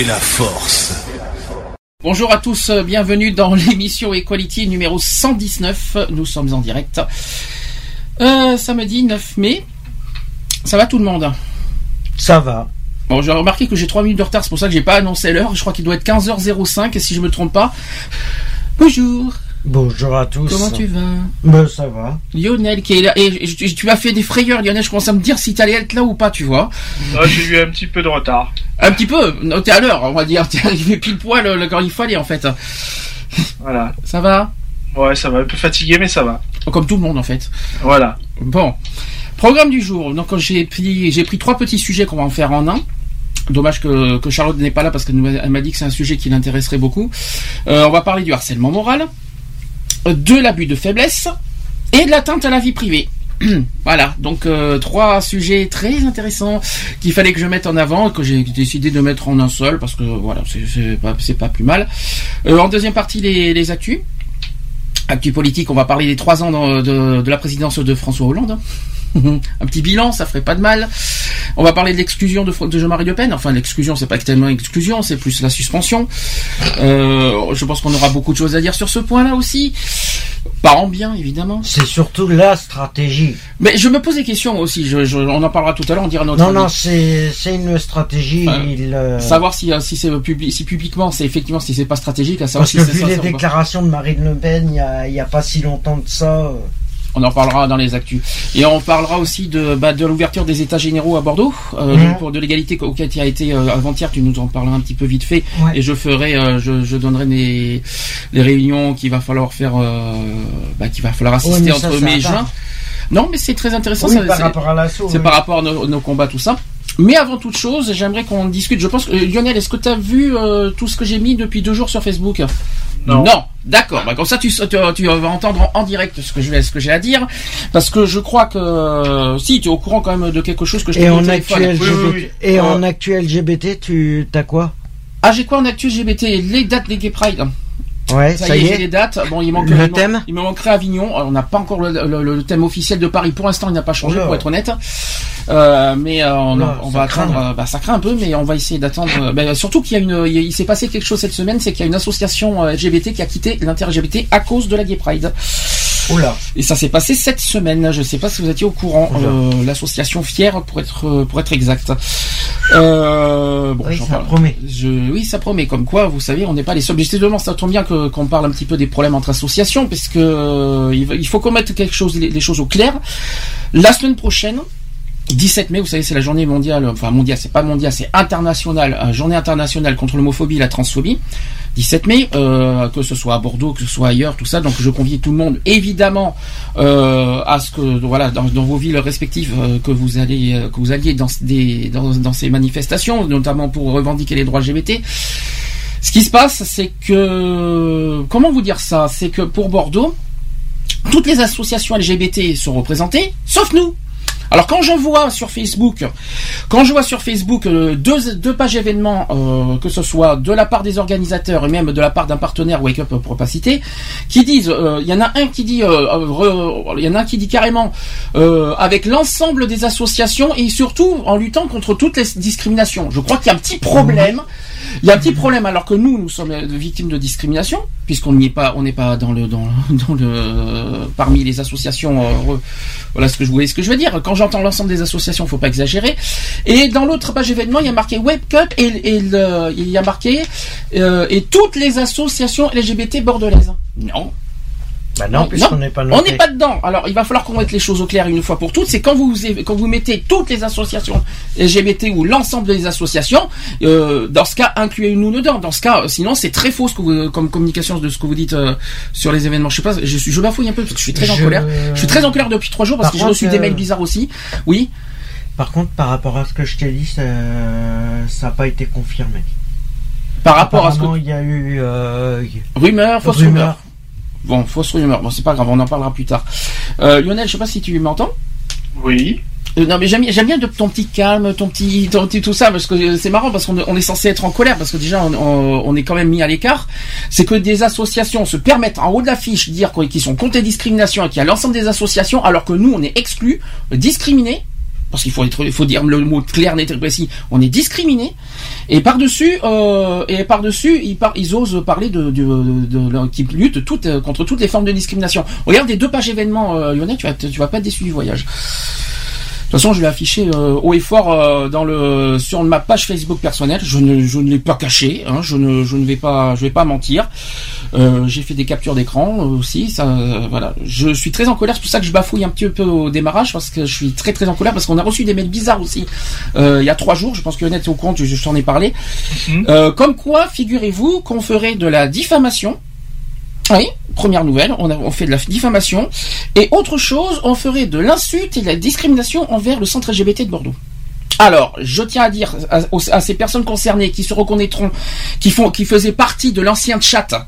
fait la force. Bonjour à tous, euh, bienvenue dans l'émission Equality numéro 119. Nous sommes en direct. Euh, samedi 9 mai. Ça va tout le monde? Ça va. Bon, j'ai remarqué que j'ai 3 minutes de retard, c'est pour ça que j'ai pas annoncé l'heure. Je crois qu'il doit être 15h05 si je me trompe pas. Bonjour, Bonjour à tous. comment tu vas Ben, ça va. Lionel qui est là. Et tu, tu m'as fait des frayeurs, Lionel. Je commence à me dire si t'allais être là ou pas, tu vois. Ah, j'ai eu un petit peu de retard. Un petit peu. Non, T'es à l'heure, on va dire. T'es arrivé pile poil euh, quand il fallait, en fait. Voilà. Ça va Ouais, ça va un peu fatigué, mais ça va. Comme tout le monde, en fait. Voilà. Bon, programme du jour. Donc j'ai pris j'ai pris trois petits sujets qu'on va en faire en un. Dommage que, que Charlotte n'est pas là parce qu'elle m'a dit que c'est un sujet qui l'intéresserait beaucoup. Euh, on va parler du harcèlement moral, de l'abus de faiblesse et de l'atteinte à la vie privée. Voilà, donc euh, trois sujets très intéressants qu'il fallait que je mette en avant que j'ai décidé de mettre en un seul parce que voilà, c'est- pas, pas plus mal. Euh, en deuxième partie, les, les actus. Actu politique, on va parler des trois ans de la présidence de François Hollande. Un petit bilan, ça ferait pas de mal. On va parler de l'exclusion de, de Jean-Marie Le Pen. Enfin, l'exclusion, c'est pas tellement exclusion, c'est plus la suspension. Euh, je pense qu'on aura beaucoup de choses à dire sur ce point-là aussi. Pas en bien, évidemment. C'est surtout la stratégie. Mais je me pose des questions aussi. Je, je- on en parlera tout à l'heure, on dira notre Non, avis. non, c'est une stratégie. Il, euh, Savoir si, euh, si c'est public, si publiquement, c'est effectivement si c'est pas stratégique, à savoir parce si que vu les déclarations de Marine Le Pen, il y a, il y a pas si longtemps de ça. euh, On en parlera dans les actus. Et on parlera aussi de, bah, de l'ouverture des états généraux à Bordeaux, euh, Mhm. pour de l'égalité auquel qui a été euh, avant-hier. Tu nous en parleras un petit peu vite fait. Ouais. Et je ferai, euh, je, je donnerai les, les réunions qu'il va falloir faire, bah, qu'il va falloir assister ça, entre mai et juin. Non, mais c'est très intéressant. oui, ça, par c'est- rapport à l'assaut. c'est oui. par rapport à nos, nos combats, tout ça. Mais avant toute chose, j'aimerais qu'on discute. Je pense que Lionel, est-ce que tu as vu euh, tout ce que j'ai mis depuis deux jours sur Facebook? Non. D'accord. Bah, comme ça, tu, tu, tu vas entendre en, en direct ce que je vais, ce que j'ai à dire, parce que je crois que euh, si tu es au courant quand même de quelque chose que je t'ai Et en actuel Oui, LGBT, oui, oui. et Euh, en actuel LGBT, tu t'as quoi? Ah, j'ai quoi en actu LGBT Les dates des Gay Pride. Ouais, Ça, ça, y y est, les dates. Bon, il manque Le il man- thème Il me manquerait Avignon. On n'a pas encore le, le- le thème officiel de Paris. Pour l'instant, il n'a pas changé, pour être honnête. Euh, mais euh, on, va craint. attendre. euh, bah, ça craint un peu, mais on va essayer d'attendre. euh, bah, surtout qu'il y a une, il, il s'est passé quelque chose cette semaine, c'est qu'il y a une association LGBT qui a quitté l'inter-LGBT à cause de la Gay Pride. Oula. Et ça s'est passé cette semaine. Je ne sais pas si vous étiez au courant. Oula. Euh, l'association Fier, pour être pour être exact. Euh, bon, Oui, ça parle. promet. Je, oui, ça promet. Comme quoi, vous savez, on n'est pas les seuls. Justement, ça tombe bien qu'on parle un petit peu des problèmes entre associations, parce que euh, il faut qu'on mette quelque chose, les, les choses au clair. La semaine prochaine. 17 mai, vous savez, c'est la journée mondiale, enfin mondiale, c'est pas mondiale, c'est international, euh, journée internationale contre l'homophobie et la transphobie. 17 mai, euh, que ce soit à Bordeaux, que ce soit ailleurs, tout ça. Donc je convie tout le monde, évidemment, euh, à ce que voilà, dans, dans vos villes respectives, euh, que vous allez, euh, que vous alliez dans des dans, dans ces manifestations, notamment pour revendiquer les droits LGBT. Ce qui se passe, c'est que comment vous dire ça, c'est que pour Bordeaux, toutes les associations LGBT sont représentées, sauf nous. Alors quand je vois sur Facebook, quand je vois sur Facebook euh, deux, pages événements, euh, que ce soit de la part des organisateurs et même de la part d'un partenaire Wake Up pour pas citer, qui disent, euh, il y en a un qui dit, euh, euh, il y en a un qui dit carrément euh, avec l'ensemble des associations et surtout en luttant contre toutes les discriminations. Je crois qu'il y a un petit problème. Il y a un petit problème alors que nous, nous sommes victimes de discrimination puisqu'on n'y est pas, on n'est pas dans le dans, le parmi les associations. euh, voilà ce que je voulais, ce que je veux dire. Quand j'entends l'ensemble des associations, faut pas exagérer. Et dans l'autre page événement, il y a marqué Wake Up et, il y a marqué euh, et toutes les associations LGBT bordelaises. Non. Bah non, puisqu'on n'est pas On noté. n'est pas dedans. Alors, il va falloir qu'on mette les choses au clair une fois pour toutes. C'est quand vous quand vous mettez toutes les associations LGBT ou l'ensemble des associations, euh, dans ce cas, incluez-nous dedans. Dans ce cas, euh, sinon, c'est très faux ce que vous, comme communication de ce que vous dites euh, sur les événements. Je sais pas, je suis, je bafouille un peu parce que je suis très en colère. Je suis très en colère depuis trois jours parce Par que j'ai contre, reçu des euh, mails bizarres aussi. Oui. Par contre, par rapport à ce que je t'ai dit, ça n'a pas été confirmé. Par rapport à ce que il y a eu euh, rumeur, fausse rumeur. rumeur. Bon, fausse rumeur. Bon, c'est pas grave, on en parlera plus tard. Euh, Lionel, je sais pas si tu m'entends. Oui. Euh, non mais j'aime bien- de- ton petit calme, ton petit, ton petit tout ça parce que euh, c'est marrant parce qu'on on est censé être en colère parce que déjà on, on- on est quand même mis à l'écart. C'est que des associations se permettent en haut de l'affiche de dire qu'ils sont contre les discriminations et qu'il y a l'ensemble des associations alors que nous on est exclus, discriminés. Parce qu'il faut dire le mot clair, net et précis. On est discriminés et par dessus, euh, et par dessus, ils, osent parler de, de, de, qui luttent toutes, euh, contre toutes les formes de discrimination. Regarde les deux pages événements, euh, Lionel, tu vas, tu vas pas être déçu du voyage. De toute façon, je l'ai affiché euh, haut et fort euh, dans le sur ma page Facebook personnelle. Je ne je ne l'ai pas caché. Hein, je ne je ne vais pas je vais pas mentir. Euh, J'ai fait des captures d'écran euh, aussi. Ça euh, voilà. Je suis très en colère. C'est pour ça que je bafouille un petit peu au démarrage parce que je suis très très en colère parce qu'on a reçu des mails bizarres aussi. Euh, il y a trois jours, je pense que Honnête est au. Je, je t'en ai parlé. Mhm. Euh, comme quoi, figurez-vous qu'on ferait de la diffamation. Oui, première nouvelle, on, fait de la diffamation. Et autre chose, on ferait de l'insulte et de la discrimination envers le centre LGBT de Bordeaux. Alors, je tiens à dire à, ces personnes concernées qui se reconnaîtront, qui font, qui faisaient partie de l'ancien chat,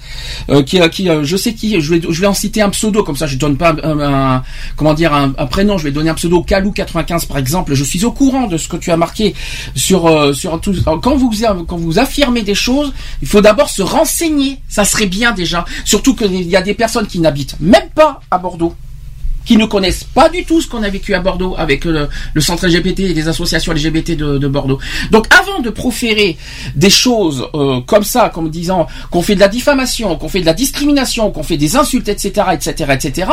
euh, qui, euh, euh, je sais qui, je vais, je vais en citer un pseudo comme ça, je donne pas un, comment dire un, prénom, je vais donner un pseudo Calou95 par exemple. Je suis au courant de ce que tu as marqué sur euh, sur tout. Quand vous quand vous affirmez des choses, il faut d'abord se renseigner. Ça serait bien déjà, surtout qu'il y a des personnes qui n'habitent même pas à Bordeaux qui ne connaissent pas du tout ce qu'on a vécu à Bordeaux avec le, le centre LGBT et les associations LGBT de, de Bordeaux. Donc avant de proférer des choses euh, comme ça, comme disant qu'on fait de la diffamation, qu'on fait de la discrimination, qu'on fait des insultes, etc., etc., etc.,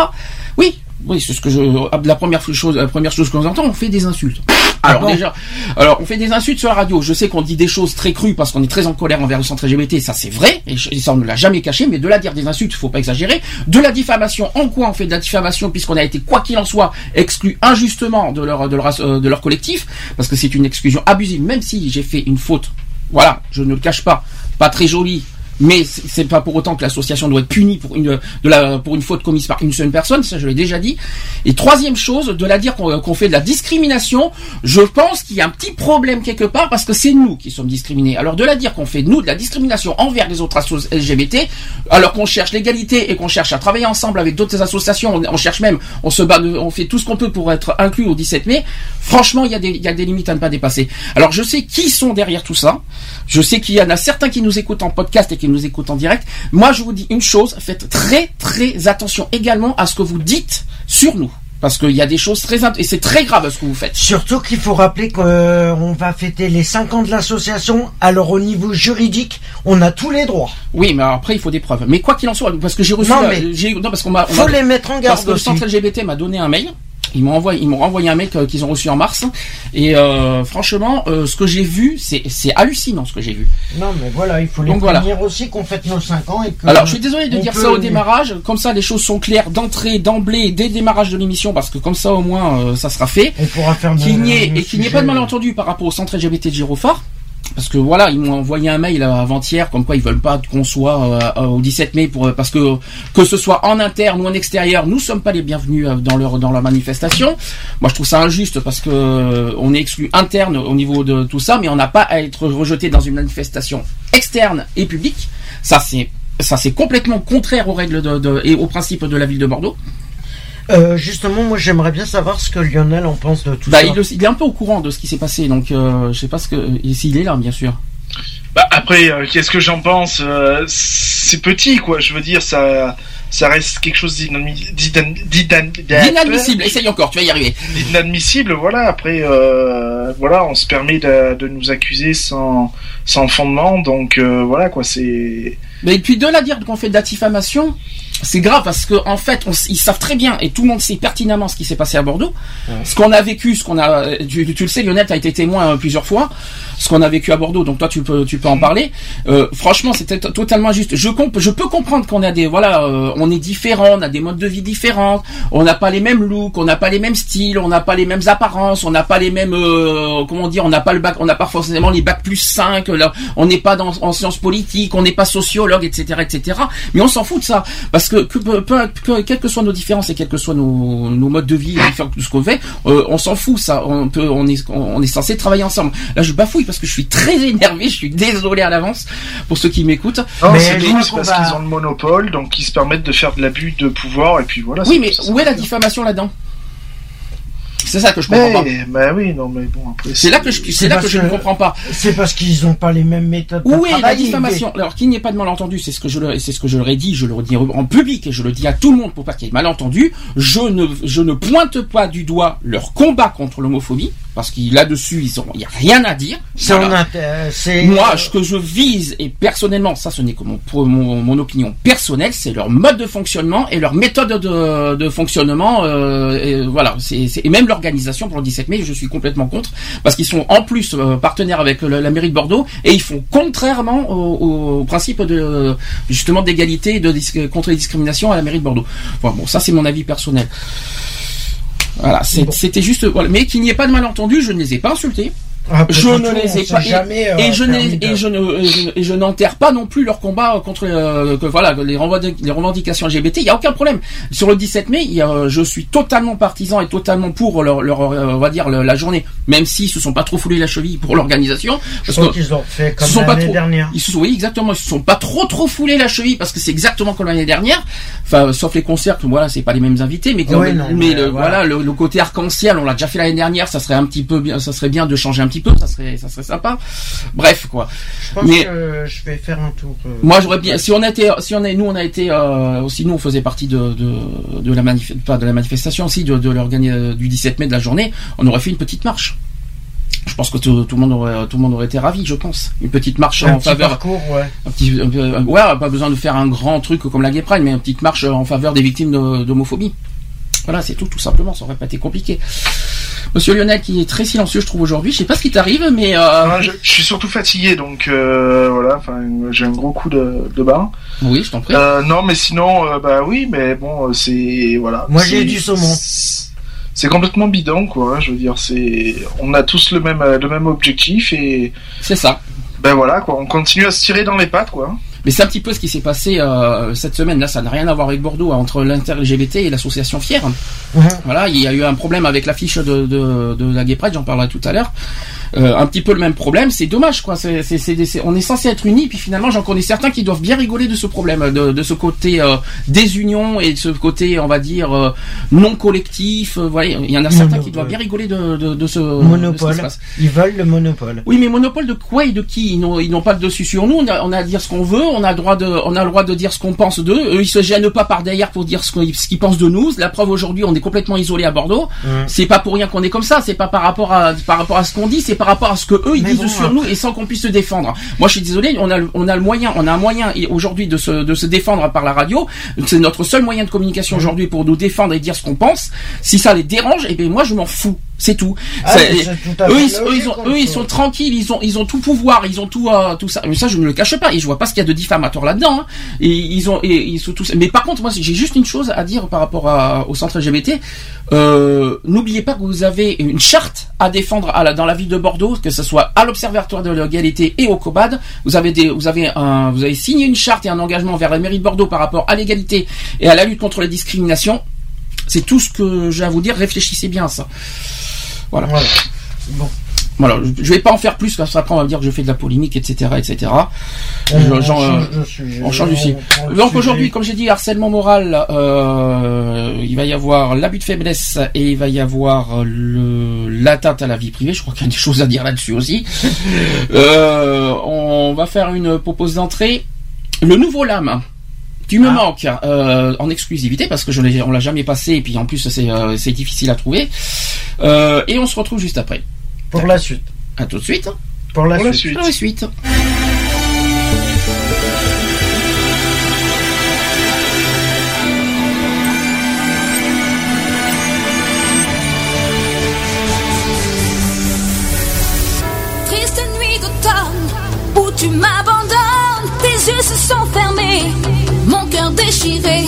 oui, oui, c'est ce que je, la première chose, la première chose qu'on entend, on fait des insultes. Alors déjà, alors on fait des insultes sur la radio. Je sais qu'on dit des choses très crues parce qu'on est très en colère envers le centre LGBT, ça c'est vrai, et, je- et ça on ne l'a jamais caché. Mais de la dire des insultes, faut pas exagérer. De la diffamation, en quoi on fait de la diffamation puisqu'on a été quoi qu'il en soit exclu injustement de leur de leur, euh, de leur collectif, parce que c'est une exclusion abusive. Même si j'ai fait une faute, voilà, je ne le cache pas, pas très jolie. Mais c'est pas pour autant que l'association doit être punie pour une de la pour une faute commise par une seule personne, ça je l'ai déjà dit. Et troisième chose, de la dire qu'on fait de la discrimination, je pense qu'il y a un petit problème quelque part parce que c'est nous qui sommes discriminés. Alors de la dire qu'on fait nous de la discrimination envers les autres associations LGBT, alors qu'on cherche l'égalité et qu'on cherche à travailler ensemble avec d'autres associations, on, on cherche même, on se bat, on fait tout ce qu'on peut pour être inclus au 17 mai. Franchement, il y a des il y a des limites à ne pas dépasser. Alors je sais qui sont derrière tout ça. Je sais qu'il y en a certains qui nous écoutent en podcast et qui nous écoutent en direct. Moi, je vous dis une chose, faites très très attention également à ce que vous dites sur nous. Parce qu'il y a des choses très et c'est très grave ce que vous faites. Surtout qu'il faut rappeler qu'on va fêter les 5 ans de l'association. Alors au niveau juridique, on a tous les droits. Oui, mais après il faut des preuves. Mais quoi qu'il en soit, parce que j'ai reçu, Non, la- mais non parce qu'on m'a, Faut les mettre en parce garde que le centre LGBT m'a donné un mail. Ils m'ont envoyé, ils m'ont renvoyé un mail que- qu'ils ont reçu en mars. Et euh, franchement, euh, ce que j'ai vu, c'est c'est hallucinant ce que j'ai vu. Non mais voilà, il faut les Donc voilà. aussi qu'on fête nos 5 ans et que... Alors, je suis désolé de dire peut- ça au démarrage. Comme ça, les choses sont claires d'entrée, d'emblée, dès le démarrage de l'émission, parce que comme ça, au moins, euh, ça sera fait. On pourra faire Qu'il n'y ait et qu'il n'y ait pas de malentendu par rapport au centre LGBT de Girophare. Parce que voilà, ils m'ont envoyé un mail euh, avant-hier, comme quoi ils veulent pas qu'on soit euh, euh, au 17 mai pour parce que que ce soit en interne ou en extérieur, nous sommes pas les bienvenus dans leur dans manifestation. Moi, je trouve ça injuste parce que on est exclu interne au niveau de tout ça, mais on n'a pas à être rejeté dans une manifestation externe et publique. Ça c'est ça c'est complètement contraire aux règles et aux principes de la ville de Bordeaux. Euh, justement, moi j'aimerais bien savoir ce que Lionel en pense de tout Bah, ça. il, il est un peu au courant de ce qui s'est passé, donc euh, je sais pas ce que s'il est là, bien sûr. Bah, après, euh, qu'est-ce que j'en pense Euh, C'est petit, quoi. Je veux dire, ça, ça reste quelque chose d'inadmi- d'inad- d'inad- Inadmissible, essaye encore, tu vas y arriver. Inadmissible, voilà. Après, euh, voilà, on se permet de, de nous accuser sans, sans fondement. Donc, euh, voilà, quoi. C'est. Mais puis de la dire qu'on fait de la diffamation, c'est grave parce que en fait, on ils savent très bien et tout le monde sait pertinemment ce qui s'est passé à Bordeaux, ce qu'on a vécu, ce qu'on a. Tu, tu le sais, Lionel, tu as été témoin euh, plusieurs fois, ce qu'on a vécu à Bordeaux. Donc toi, tu peux, tu peux en parler. Euh, franchement, c'était to- totalement injuste. Je comp- je peux comprendre qu'on a des, voilà, euh, on est différents, on a des modes de vie différents, on n'a pas les mêmes looks, on n'a pas les mêmes styles, on n'a pas les mêmes apparences, on n'a pas les mêmes, euh, comment dire, on n'a pas le bac, on n'a pas forcément les bacs plus 5, là, on n'est pas dans, en sciences politiques, on n'est pas sociologue, etc., etc. Mais on s'en fout de ça, parce que, que, peu- peu- que- quelles que soient nos différences et quels que soient nos, nos modes de vie, différents de ce qu'on fait, euh, on s'en fout, ça. On peut, on est, on est censé travailler ensemble. Là, je bafouille parce que je suis très énervé, je suis désolé à l'avance pour ceux qui m'écoutent. Non, Mais c'est parce va- qu'ils ont le monopole, donc ils se permettent de faire de l'abus de pouvoir, et puis voilà. Oui, mais où est la diffamation là-dedans? C'est ça que je comprends pas. mais, mais oui, non, mais bon, après. C'est là que je, c'est là que parce je ne comprends pas. C'est parce qu'ils n'ont pas les mêmes méthodes. Où est la diffamation? Alors qu'il n'y ait pas de malentendu, c'est ce que je leur- c'est ce que je leur ai dit, je le redis en public et je le dis à tout le monde pour pas qu'il y ait malentendu. Je ne je ne pointe pas du doigt leur combat contre l'homophobie parce qu'il là-dessus ils ont il y a rien à dire. Voilà. euh, Moi, ce que je vise, et personnellement, ça ce n'est que mon, mon, mon opinion personnelle, c'est leur mode de fonctionnement et leur méthode de, de fonctionnement. euh, et voilà, c'est c'est- et même l'organisation pour le 17 mai, je suis complètement contre, parce qu'ils sont en plus euh, partenaires avec la mairie de Bordeaux, et ils font contrairement au, au principe de justement d'égalité et de contre les discriminations à la mairie de Bordeaux. Voilà, bon, ça c'est mon avis personnel. Voilà, c'était juste, voilà. mais qu'il n'y ait pas de malentendu, je ne les ai pas insultés. Après Je ne les ai pas jamais, euh, et je de- et je ne et je- et je n'enterre pas non plus leur combat contre euh, que voilà les revendic- les revendications LGBT. Il y a aucun problème. Sur le 17 mai, il y a, je suis totalement partisan et totalement pour leur, leur euh, on va dire la journée, même s'ils se sont pas trop foulés la cheville pour l'organisation. Je crois qu'ils ont fait ils comme se sont pas l'année trop, dernière. ils se sont, oui, exactement, ils se sont pas trop trop foulés la cheville parce que c'est exactement comme l'année dernière. Enfin, euh, sauf les concerts, voilà, c'est pas les mêmes invités, mais quand Oui, même- non, mais mais, le, voilà. voilà, le, le côté arc-en-ciel, on l'a déjà fait l'année dernière, ça serait un petit peu bien, ça serait bien de changer un petit peu, ça serait, ça serait sympa. Bref, quoi. Je pense Mais- que je vais faire un tour. euh, Moi, j'aurais bien, si on été, si on est, nous, on a été, euh, aussi, nous, on faisait partie de, de, de la manif, pas de la manifestation, aussi, de, de l'organi- du 17 mai de la journée, on aurait fait une petite marche. Je pense que tout, tout le monde aurait, tout le monde aurait été ravi, je pense. Une petite marche un en petit faveur, parcours, ouais. un petit, un un- ouais, pas besoin de faire un grand truc comme la Gay Pride, mais une petite marche en faveur des victimes de- d'homophobie. Voilà, c'est tout, tout simplement. Ça aurait pas été compliqué. Monsieur Lionel, qui est très silencieux, je trouve aujourd'hui. Je sais pas ce qui t'arrive, mais euh, je, je suis surtout fatigué, donc euh, voilà, enfin, j'ai un gros coup de, de barre. oui, je t'en prie. Euh, non, mais sinon, euh, bah oui, mais bon, euh, c'est voilà. Moi, j'ai du saumon. C'est complètement bidon, quoi. hein, Je veux dire, c'est, on a tous le même, le même objectif et C'est ça. ben voilà, quoi. On continue à se tirer dans les pattes, quoi. Mais c'est un petit peu ce qui s'est passé euh, cette semaine. Là, ça n'a rien à voir avec Bordeaux, hein, entre l'inter-LGBT et l'association Fier. Mhm. Voilà, il y a eu un problème avec l'affiche de, de, de la Gay Pride, j'en parlerai tout à l'heure. Euh, un petit peu le même problème, c'est dommage quoi. C'est, c'est, c'est, c'est- on est censé être unis, puis finalement j'en connais certains qui doivent bien rigoler de ce problème, de, de ce côté euh, désunion et de ce côté, on va dire, euh, non collectif. Euh, voilà, il y en a certains qui Monopole. doivent bien rigoler de, de, de ce Monopole. qui se passe. Ils veulent le monopole. Oui, mais monopole de quoi et de qui? Ils n'ont, ils n'ont pas le dessus sur nous. On a, on a à dire ce qu'on veut. On a le droit de, on a le droit de dire ce qu'on pense d'eux. Eux, ils se gênent pas par derrière pour dire ce, qu'ils pensent de nous. La preuve aujourd'hui, on est complètement isolé à Bordeaux. Mhm. C'est pas pour rien qu'on est comme ça. C'est pas par rapport à, par rapport à ce qu'on dit. C'est par rapport à ce que eux ils Mais disent bon, sur nous et sans qu'on puisse se défendre. Moi, je suis désolé. On a, le- on a le moyen, on a un moyen et aujourd'hui de se, de se défendre par la radio. C'est notre seul moyen de communication aujourd'hui pour nous défendre et dire ce qu'on pense. Si ça les dérange, eh bien moi, je m'en fous. C'est tout. Ah, Ça- tout eux, ils, eux, ils ont, comme eux, ils ça. sont tranquilles, ils ont, ils ont tout pouvoir, ils ont tout, euh, tout ça. Mais ça, je ne le cache pas. Et je vois pas ce qu'il y a de diffamatoire là-dedans. hein. Et ils ont, et ils sont tous. Mais par contre, moi, j'ai juste une chose à dire par rapport à- au centre LGBT. Euh, N'oubliez pas que vous avez une charte à défendre à la- dans la ville de Bordeaux, que ce soit à l'Observatoire de l'égalité et au COBAD. Vous avez des, vous avez un, vous avez signé une charte et un engagement vers la mairie de Bordeaux par rapport à l'égalité et à la lutte contre les discriminations. C'est tout ce que j'ai à vous dire. Réfléchissez bien à ça. Voilà. Voilà. Bon. Voilà, je vais pas en faire plus parce qu'après on va me dire que je fais de la polémique, etc., etc. On, Je- on j'en, change euh, sujet. on change prend le Donc aujourd'hui, comme j'ai dit, harcèlement moral, euh, il va y avoir l'abus de faiblesse et il va y avoir l'atteinte à la vie privée. Je crois qu'il y a des choses à dire là-dessus aussi. Euh, on va faire une propose d'entrée. Le nouveau lame. Tu me Ah. manques euh, en exclusivité parce que je on l'a jamais passé et puis en plus c'est euh, c'est difficile à trouver. Euh, et on se retrouve juste après. Pour la suite. À tout de suite. Pour la, suite. suite. Pour la suite. Triste nuit d'automne où tu m'abandonnes, tes yeux se sont fermés, mon cœur déchiré.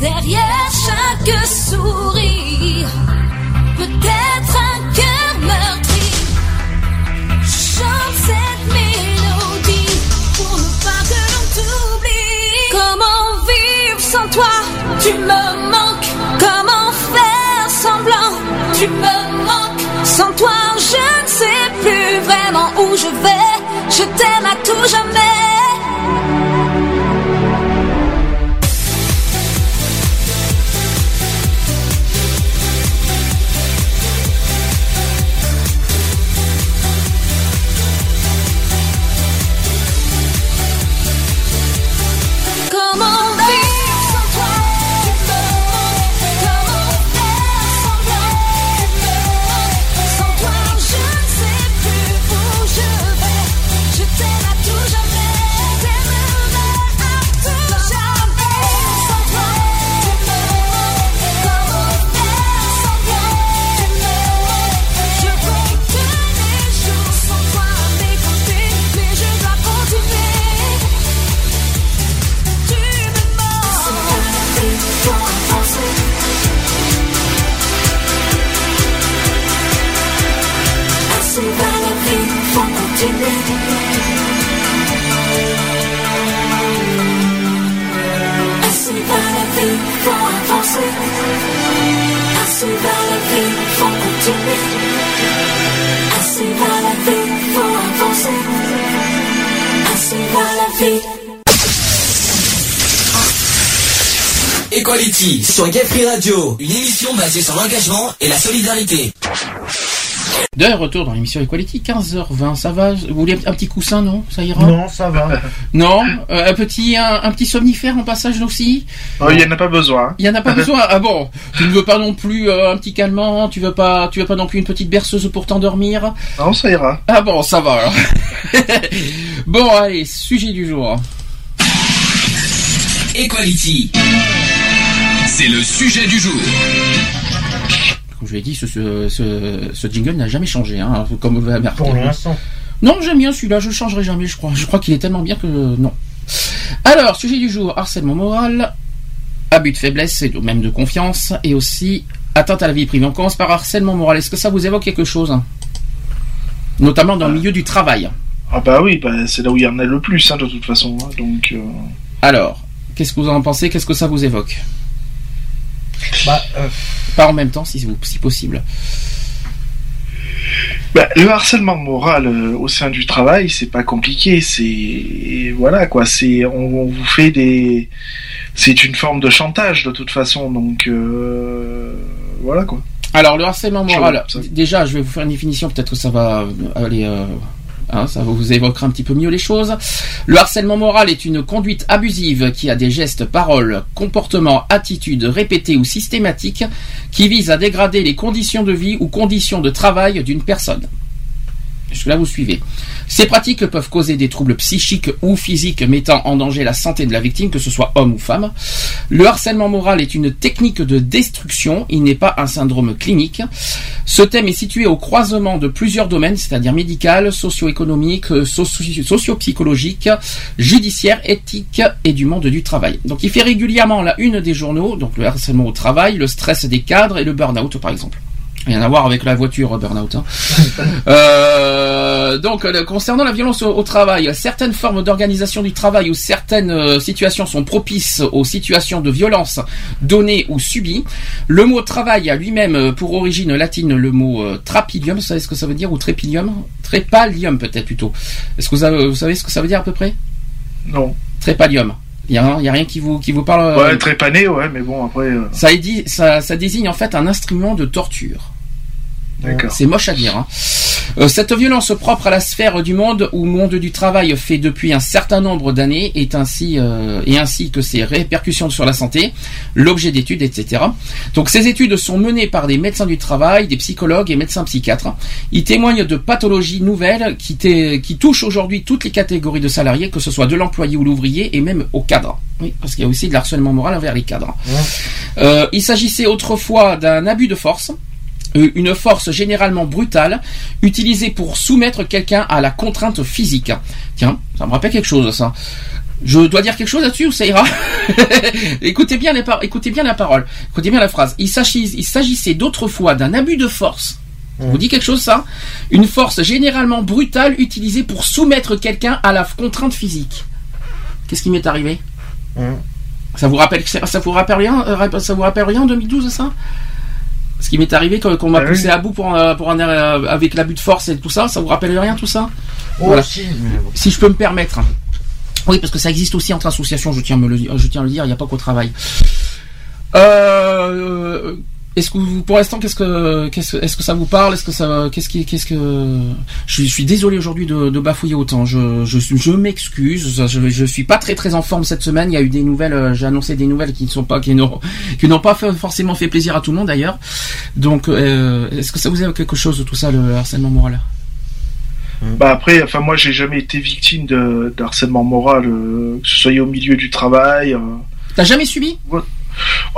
Derrière chaque sourire, peut-être un cœur meurtri. Chante cette mélodie pour ne pas que l'on t'oublie. Comment vivre sans toi? Tu me manques. Comment faire semblant? Tu me manques. Sans toi, je ne sais plus vraiment où je vais. Je t'aime à tout jamais. Equality sur Gay Radio, une émission basée sur l'engagement et la solidarité. De retour dans l'émission Equality, 15h20, ça va? Vous voulez un petit coussin, non? Ça ira? Non, ça va. Non? Euh, un, petit, un, un petit somnifère en passage aussi? Oh, il n'y en a pas besoin. Il y en a pas besoin? Ah bon? Tu ne veux pas non plus euh, un petit calmant? Tu veux pas tu veux pas non plus une petite berceuse pour t'endormir? Non, ça ira. Ah bon, ça va alors. bon, allez, sujet du jour. Equality. C'est le sujet du jour. Comme je l'ai dit, ce, ce, ce, ce jingle n'a jamais changé, hein, comme vous l'avez remarqué. Pour l'instant. Non, j'aime bien celui-là, je le changerai jamais, je crois. Je crois qu'il est tellement bien que non. Alors, sujet du jour, harcèlement moral, abus de faiblesse et même de confiance, et aussi atteinte à la vie privée. On commence par harcèlement moral. Est-ce que ça vous évoque quelque chose hein? Notamment dans le milieu du travail. Ah bah oui, bah, c'est là où il y en a le plus, hein, de toute façon. hein, donc, euh, Alors, qu'est-ce que vous en pensez? Qu'est-ce que ça vous évoque? Bah, euh, Pas en même temps, si, possible. Bah, le harcèlement moral euh, au sein du travail, c'est pas compliqué. C'est voilà quoi. C'est on, on vous fait des. C'est une forme de chantage de toute façon. Donc euh, voilà quoi. Alors le harcèlement moral, déjà je vais vous faire une définition, peut-être que ça va aller, hein, ça vous évoquera un petit peu mieux les choses. Le harcèlement moral est une conduite abusive qui a des gestes, paroles, comportements, attitudes répétés ou systématiques qui visent à dégrader les conditions de vie ou conditions de travail d'une personne. Jusque-là, vous suivez. Ces pratiques peuvent causer des troubles psychiques ou physiques mettant en danger la santé de la victime, que ce soit homme ou femme. Le harcèlement moral est une technique de destruction, il n'est pas un syndrome clinique. Ce thème est situé au croisement de plusieurs domaines, c'est-à-dire médical, socio-économique, socio- socio-psychologique, judiciaire, éthique et du monde du travail. Donc il fait régulièrement la une des journaux, donc le harcèlement au travail, le stress des cadres et le burn-out par exemple. Rien à voir avec la voiture burn-out. hein. Euh, donc, euh, concernant la violence au, au travail, certaines formes d'organisation du travail ou certaines euh, situations sont propices aux situations de violence données ou subies. Le mot travail a lui-même pour origine latine le mot euh, trapilium. Vous savez ce que ça veut dire ou trépilium? Trépalium peut-être plutôt. Est-ce que vous, avez- vous savez ce que ça veut dire à peu près? Non. Trépalium. Il y a, rien- a qui vous qui vous parle. Ouais, trépané, ouais, mais bon après. euh, ça, édi- ça, ça désigne en fait un instrument de torture. C'est moche à dire. hein. Euh, cette violence propre à la sphère du monde ou monde du travail fait depuis un certain nombre d'années est ainsi euh, et ainsi que ses répercussions sur la santé, l'objet d'études, etc. Donc ces études sont menées par des médecins du travail, des psychologues et médecins psychiatres. Ils témoignent de pathologies nouvelles qui, qui touchent aujourd'hui toutes les catégories de salariés, que ce soit de l'employé ou l'ouvrier et même au cadre. Oui, parce qu'il y a aussi de l'harcèlement moral envers les cadres. Euh, il s'agissait autrefois d'un abus de force, une force généralement brutale, utilisée pour soumettre quelqu'un à la contrainte physique. Tiens, ça me rappelle quelque chose, ça. Je dois dire quelque chose là-dessus ou ça ira Écoutez bien les par- écoutez bien la parole, écoutez bien la phrase. Il s'agissait, d'autrefois d'un abus de force. Vous dit quelque chose ça? Une force généralement brutale utilisée pour soumettre quelqu'un à la contrainte physique. Qu'est-ce qui m'est arrivé? Hum. ça vous rappelle ça vous rappelle rien euh, ça vous rappelle rien en 2012 ça? Ce qui m'est arrivé quand qu'on m'a Ah oui. poussé à bout pour un, pour un euh, avec l'abus de force et tout ça, ça vous rappelle rien tout ça? Oh, Voilà. si, mais bon. Si je peux me permettre. Oui, parce que ça existe aussi entre associations, je tiens à me le, je tiens à le dire, il n'y a pas qu'au travail. Euh, est-ce que vous, pour l'instant, qu'est-ce que, qu'est-ce, est-ce que ça vous parle? Est-ce que ça, qu'est-ce qui, qu'est-ce que, je, suis- je suis désolé aujourd'hui de, de bafouiller autant. Je, je, m'excuse. Je, je suis pas très très en forme cette semaine. Il y a eu des nouvelles. euh, J'ai annoncé des nouvelles qui ne sont pas, qui n'ont, qui n'ont pas fait- forcément fait plaisir à tout le monde d'ailleurs. Donc, euh, est-ce que ça vous évoque quelque chose de tout ça, le harcèlement moral? Bah après, enfin moi j'ai jamais été victime de, de harcèlement moral, euh, que ce soit au milieu du travail. euh. T'as jamais subi?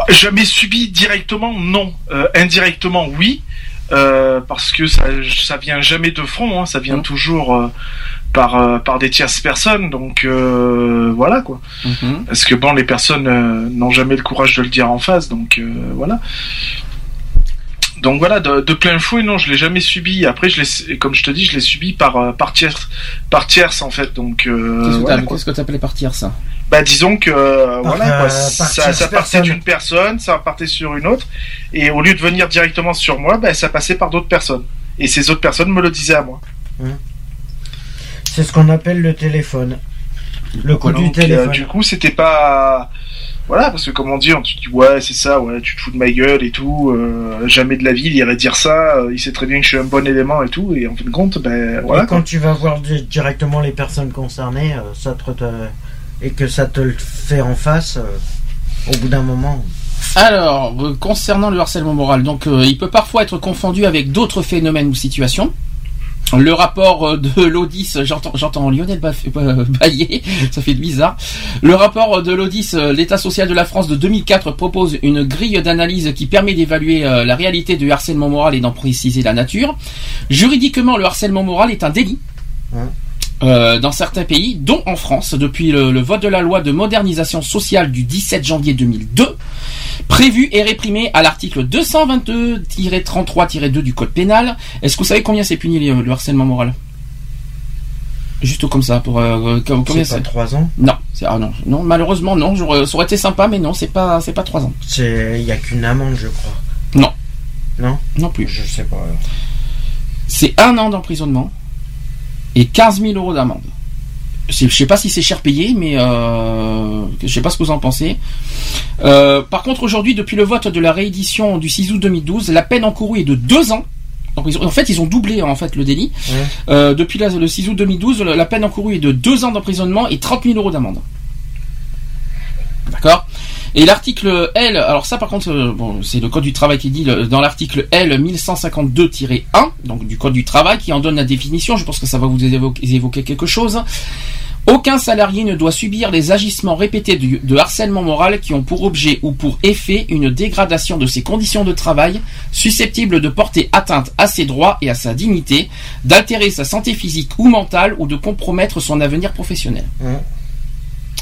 Jamais subi directement, non. Euh, indirectement, oui. euh, parce que ça, ça vient jamais de front, hein, ça vient Mhm. toujours euh, par, euh, par des tierces personnes, donc voilà quoi. Mhm. Parce que bon, les personnes n'ont jamais le courage de le dire en face, donc voilà. Donc voilà, de, de plein fouet, non, je l'ai jamais subi. Après, je comme je te dis, je l'ai subi par par tierce, par tierce en fait. Donc Qu'est-ce que voilà, que t'appelais partir ça bah disons que euh, Par, voilà, quoi, euh, ça, partait d'une personne, ça partait sur une autre, et au lieu de venir directement sur moi, bah, ça passait par d'autres personnes. Et ces autres personnes me le disaient à moi. C'est ce qu'on appelle le téléphone. Le coup du euh, téléphone. du coup, c'était pas. Voilà, parce que comme on dit, on te dit ouais, c'est ça, ouais, tu te fous de ma gueule et tout. jamais de la vie, il irait dire ça. il sait très bien que je suis un bon élément et tout. Et en fin de compte, ben voilà. et quand tu vas voir di- directement les personnes concernées, ça te, te- et que ça te le fait en face, euh, au bout d'un moment. Alors, euh, concernant le harcèlement moral, donc euh, il peut parfois être confondu avec d'autres phénomènes ou situations. Le rapport de l'Audis, j'entends, j'entends Lionel bailler, ça fait bizarre. Le rapport de l'Audis, euh, l'État social de la France de 2004 propose une grille d'analyse qui permet d'évaluer la réalité du harcèlement moral et d'en préciser la nature. Juridiquement, le harcèlement moral est un délit. Euh, dans certains pays, dont en France, depuis le, le vote de la loi de modernisation sociale du 17 janvier 2002, prévu et réprimé à l'article 222-33-2 du code pénal. Est-ce que vous savez combien c'est puni le, le harcèlement moral? Juste comme ça, pour euh, com- combien C'est pas c'est trois ans? Non, ah non, non, malheureusement non. j'aurais- Ça aurait été sympa, mais non, c'est pas, c'est pas trois ans. C'est, il y a qu'une amende, je crois. Non. Non? Non plus. Je sais pas. c'est un an d'emprisonnement et 15 000 euros d'amende. Je sais pas si c'est cher payé, mais euh, je sais pas ce que vous en pensez. Euh, par contre, aujourd'hui, depuis le vote de la réédition du 6 août 2012, la peine encourue est de deux ans. Donc, ils ont- en fait, ils ont doublé en fait le délit. Euh, depuis la- le 6 août 2012, la peine encourue est de deux ans d'emprisonnement et 30 000 euros d'amende. D'accord? Et l'article L, alors ça par contre, euh, bon, c'est le code du travail qui dit le- dans l'article L 1152-1, donc du code du travail, qui en donne la définition. Je pense que ça va vous évoquer, évoquer quelque chose. Aucun salarié ne doit subir les agissements répétés de harcèlement moral qui ont pour objet ou pour effet une dégradation de ses conditions de travail susceptible de porter atteinte à ses droits et à sa dignité, d'altérer sa santé physique ou mentale ou de compromettre son avenir professionnel. Mhm.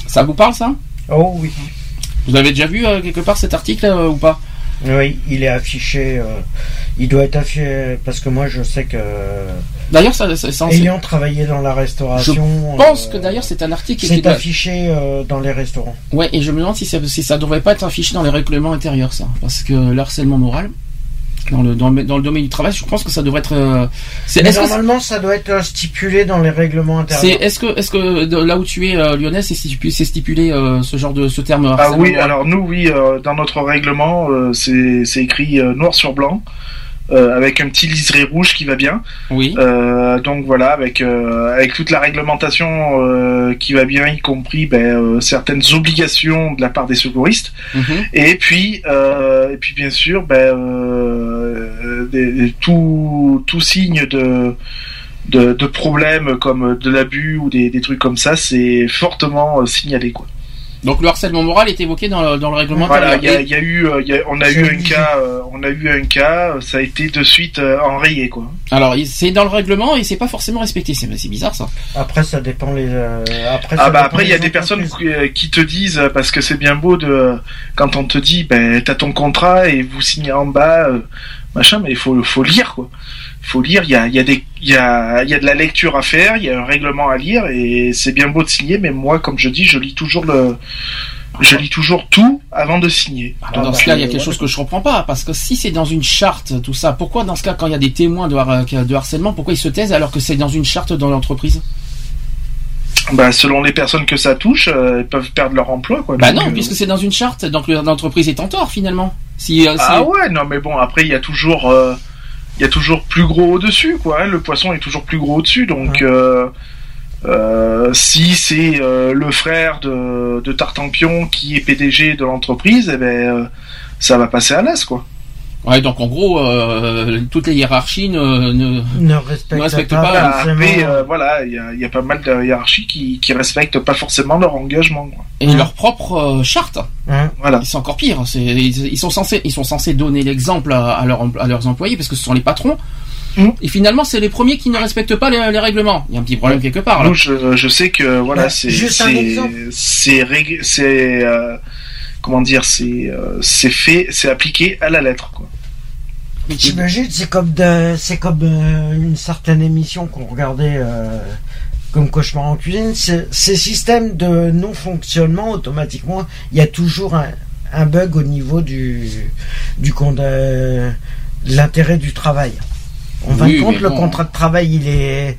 Ça vous parle ça? Oh oui. Vous avez déjà vu euh, quelque part cet article euh, ou pas Oui, il est affiché. euh, il doit être affiché parce que moi je sais que. D'ailleurs, ça, ça- ça- Ayant travaillé dans la restauration. je pense euh, que d'ailleurs c'est un article qui est affiché euh, dans les restaurants. Ouais, et je me demande si ça, si ça devrait pas être affiché dans les règlements intérieurs, ça. Parce que le harcèlement moral, dans le, dans le, dans le domaine du travail, je pense que ça devrait être. euh, c'est, Mais est-ce que normalement, ça doit être euh, stipulé dans les règlements intérieurs. est-ce que, est-ce que de là où tu es, euh, Lyonnais, c'est stipulé, c'est stipulé euh, ce genre de ce terme Ah oui, alors nous, oui, euh, dans notre règlement, euh, c'est c'est écrit euh, noir sur blanc, euh, avec un petit liseré rouge qui va bien. Oui. Euh, donc voilà, avec euh, avec toute la réglementation euh, qui va bien, y compris ben, euh, certaines obligations de la part des secouristes. Mhm. Et puis, euh, et puis bien sûr, ben, euh, des- des- tout, tout signe de, de, de problèmes comme de l'abus ou des, des trucs comme ça, c'est fortement signalé. Quoi. Donc le harcèlement moral est évoqué dans le, dans le règlement Voilà, il y a, il y a eu, euh, il y a- on a C'est eu un cas, euh, on a eu un cas, euh, ça a été de suite euh, enrayé quoi. Alors il- c'est dans le règlement et c'est pas forcément respecté. C'est, c'est bizarre ça. Après, ça dépend les. euh, après, Ah bah après il y a des personnes qui, euh, qui te disent euh, parce que c'est bien beau de quand on te dit ben t'as ton contrat et vous signez en bas euh, machin mais il faut faut lire quoi. Il faut lire, il y a y a des il y a il y a de la lecture à faire, il y a un règlement à lire et c'est bien beau de signer mais moi comme je dis je lis toujours le je lis toujours tout avant de signer. Alors, dans bah, ce cas, il y a euh, quelque ouais. chose que je comprends pas, parce que si c'est dans une charte, tout ça, pourquoi dans ce cas, quand il y a des témoins de, har- de harcèlement, pourquoi ils se taisent alors que c'est dans une charte dans l'entreprise? Bah selon les personnes que ça touche, euh, elles peuvent perdre leur emploi quoi. Bah Donc, non, euh, puisque c'est dans une charte, donc le- l'entreprise est en tort finalement. Si, euh, Ah ouais, non mais bon, après il y a toujours, euh, il y a toujours plus gros au dessus, quoi. hein. Le poisson est toujours plus gros au dessus, donc euh, euh, si c'est euh, le frère de, de Tartampion qui est PDG de l'entreprise, eh ben euh, ça va passer à l'as, quoi. Ouais, donc en gros, euh, toutes les hiérarchies ne, ne- Ne respecte, Ne respecte pas, pas. Après, euh, voilà, il y a, il y a pas mal de hiérarchies qui, qui respectent pas forcément leur engagement. Quoi. et leur propre euh, charte. Hein. Voilà. C'est encore pire. Ils, ils sont censés, ils sont censés donner l'exemple à, à, à leurs employés parce que ce sont les patrons. Mm. Et finalement, c'est les premiers qui ne respectent pas les, les règlements. Il y a un petit problème quelque part. Là. Nous, je, je sais que voilà, Bah, c'est juste un c'est comment dire, c'est euh, c'est fait, c'est appliqué à la lettre. Quoi. T'imagines, c'est comme de- c'est comme euh, une certaine émission qu'on regardait euh, comme Cauchemar en cuisine. C'est- Ces systèmes de non-fonctionnement, automatiquement, il y a toujours un, un bug au niveau du du de l'intérêt du travail. En fin Oui, de compte, mais le bon. contrat de travail, il est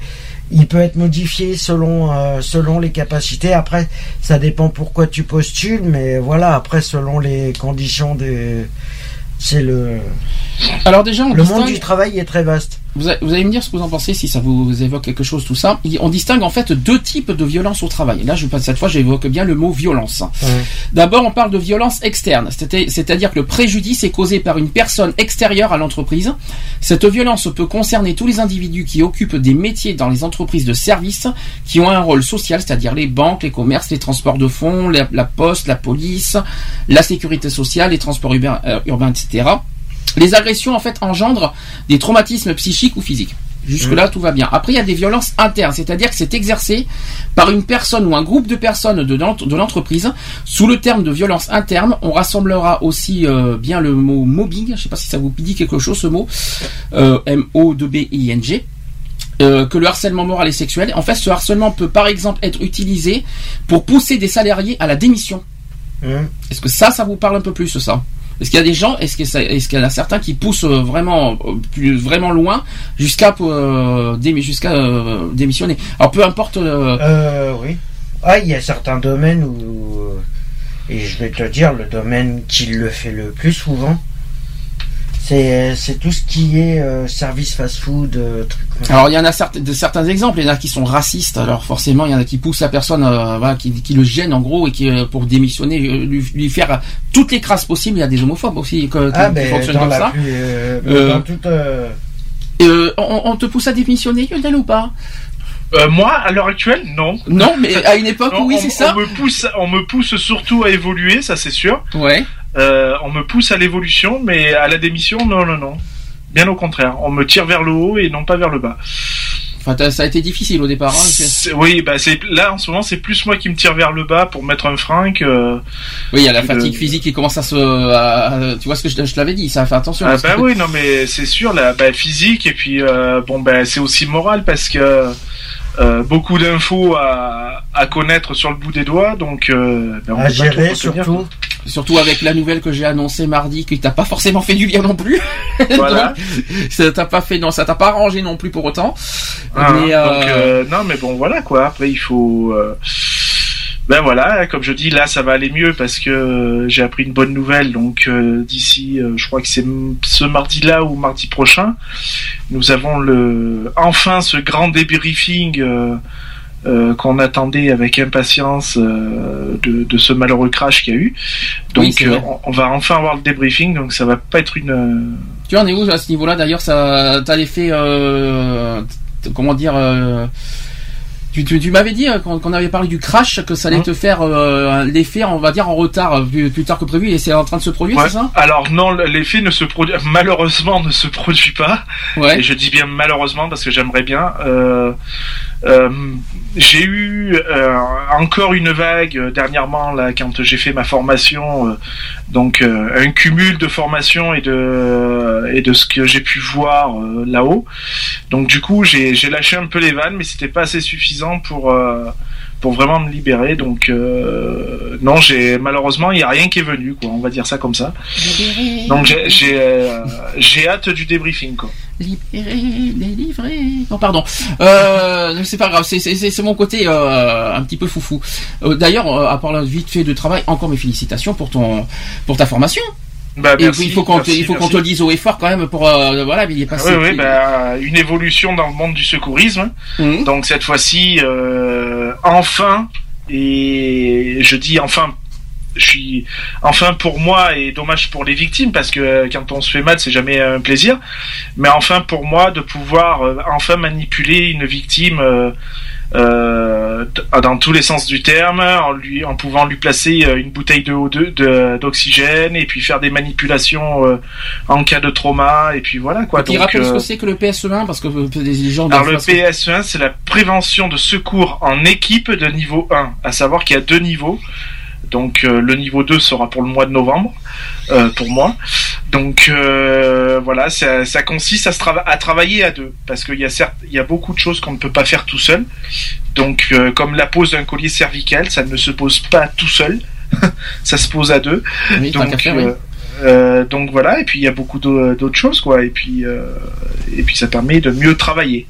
il peut être modifié selon euh, selon les capacités. Après, ça dépend pourquoi tu postules, mais voilà. Après, selon les conditions des c'est le Alors déjà, on le monde du travail est très vaste. Vous, allez me dire ce que vous en pensez si ça vous évoque quelque chose tout ça. On distingue en fait deux types de violence au travail. Là, je cette fois, j'évoque bien le mot violence. D'abord, on parle de violence externe, c'est- c'est-à-dire que le préjudice est causé par une personne extérieure à l'entreprise. Cette violence peut concerner tous les individus qui occupent des métiers dans les entreprises de services qui ont un rôle social, c'est-à-dire les banques, les commerces, les transports de fonds, la, la poste, la police, la sécurité sociale, les transports urbains, euh, urbains etc. Les agressions en fait engendrent des traumatismes psychiques ou physiques. Jusque-là, tout va bien. Après, il y a des violences internes, c'est-à-dire que c'est exercé par une personne ou un groupe de personnes de, l'ent- de l'entreprise. Sous le terme de violence interne, on rassemblera aussi euh, bien le mot mobbing. Je ne sais pas si ça vous dit quelque chose, ce mot. Euh, M-O-B-I-N-G. Euh, que le harcèlement moral et sexuel. En fait, ce harcèlement peut par exemple être utilisé pour pousser des salariés à la démission. Hein. Est-ce que ça, ça vous parle un peu plus, ça? Est-ce qu'il y a des gens, est-ce qu'il y en a certains qui poussent euh, vraiment, euh, plus vraiment loin jusqu'à euh, démissionner? Alors peu importe. euh, oui. Ah, il y a certains domaines où. Et je vais te dire, le domaine qui le fait le plus souvent, c'est c'est tout ce qui est euh, service fast-food, euh, trucs comme ça. Alors il y en a certains, de certains exemples, il y en a qui sont racistes, alors forcément il y en a qui poussent la personne, euh, voilà, qui, qui le gênent en gros et qui euh, pour démissionner, euh, lui, lui faire toutes les crasses possibles. Il y a des homophobes aussi que- qui, Ah, qui ben, fonctionnent comme ça. plus, euh, Euh, dans toute. euh, euh, on, on te pousse à démissionner, Lionel, ou pas? Euh, moi, à l'heure actuelle, non. Non, mais à une époque, Non, oui, c'est ça. On me pousse, on me pousse surtout à évoluer, ça c'est sûr. Ouais. Euh, on me pousse à l'évolution, mais à la démission, non, non, non. Bien au contraire, on me tire vers le haut et non pas vers le bas. Enfin, t'as- ça a été difficile au départ. hein, oui, bah c'est là en ce moment, c'est plus moi qui me tire vers le bas pour mettre un frein que. Oui, il y a la fatigue de- physique qui commence à se. à- à- tu vois ce que je, je te l'avais dit, ça fait attention. Ah bah oui, non mais c'est sûr, la bah, physique et puis euh, bon bah c'est aussi moral parce que euh, beaucoup d'infos à, à connaître sur le bout des doigts, donc euh, ben, on à peut pas gérer tout retenir. Surtout. Avec la nouvelle que j'ai annoncée mardi, qui t'a pas forcément fait du bien non plus. Voilà. Donc, ça t'a pas fait, non, ça t'a pas arrangé non plus pour autant. Ah, mais, donc euh, euh, non mais bon voilà quoi. Après il faut. euh, Ben voilà, comme je dis, là ça va aller mieux parce que euh, j'ai appris une bonne nouvelle. Donc euh, d'ici, euh, je crois que c'est ce mardi-là ou mardi prochain, nous avons le enfin ce grand débriefing euh, qu'on attendait avec impatience euh, de, de ce malheureux crash qu'il y a eu. Donc euh, on, on va enfin avoir le débriefing. Donc ça va pas être une. Tu en es où à ce niveau-là D'ailleurs, ça, t'as l'effet, comment dire, tu, tu, tu m'avais dit euh, quand, quand on avait parlé du crash que ça allait Hein te faire euh, l'effet, on va dire en retard, plus, plus tard que prévu, et c'est en train de se produire, Ouais. c'est ça? Alors non, l'effet ne se produit malheureusement ne se produit pas. Ouais. Et je dis bien malheureusement parce que j'aimerais bien. Euh, j'ai eu euh, encore une vague euh, dernièrement là quand j'ai fait ma formation, euh, donc euh, un cumul de formation et de et de ce que j'ai pu voir euh, là-haut. Donc du coup j'ai lâché un peu les vannes, mais c'était pas assez suffisant pour euh, pour vraiment me libérer. Donc euh, non, j'ai malheureusement il y a rien qui est venu quoi. On va dire ça comme ça. Donc j'ai j'ai euh, j'ai hâte du débriefing quoi. Libéré, délivré. Non, pardon. Euh, c'est pas grave, c'est- c'est c'est- c'est mon côté euh, un petit peu foufou. Euh, D'ailleurs, euh, à part la vite fait de travail, encore mes félicitations pour ton pour ta formation. Bah, Et merci, il faut qu'on te, merci, il faut qu'on merci. te le dise haut et fort quand même pour euh, voilà, il est Ah passé. oui, oui, bah, une évolution dans le monde du secourisme. Mhm. Donc cette fois-ci, euh, enfin, et je dis enfin, je suis enfin pour moi et dommage pour les victimes parce que euh, quand on se fait mal, c'est jamais un plaisir. Mais enfin pour moi de pouvoir euh, enfin manipuler une victime. euh, dans tous les sens du terme, en lui, en pouvant lui placer euh, une bouteille de O2 de- d'oxygène et puis faire des manipulations euh, en cas de trauma et puis voilà quoi. Tu Donc, rappelles ce euh, que c'est que le PSE1 parce que euh, les gens. alors le pas se- PSE1, c'est la prévention de secours en équipe de niveau 1, à savoir qu'il y a deux niveaux. Donc euh, le niveau 2 sera pour le mois de novembre, euh, pour moi. Donc euh, voilà, ça, ça consiste à, se trava- à travailler à deux, parce qu'il y a certes, il y a beaucoup de choses qu'on ne peut pas faire tout seul. Donc euh, comme la pose d'un collier cervical, ça ne se pose pas tout seul, ça se pose à deux. Oui, Donc, faire, oui. euh, euh, donc voilà, et puis il y a beaucoup d'au- d'autres choses, quoi. Et puis, euh, et puis ça permet de mieux travailler.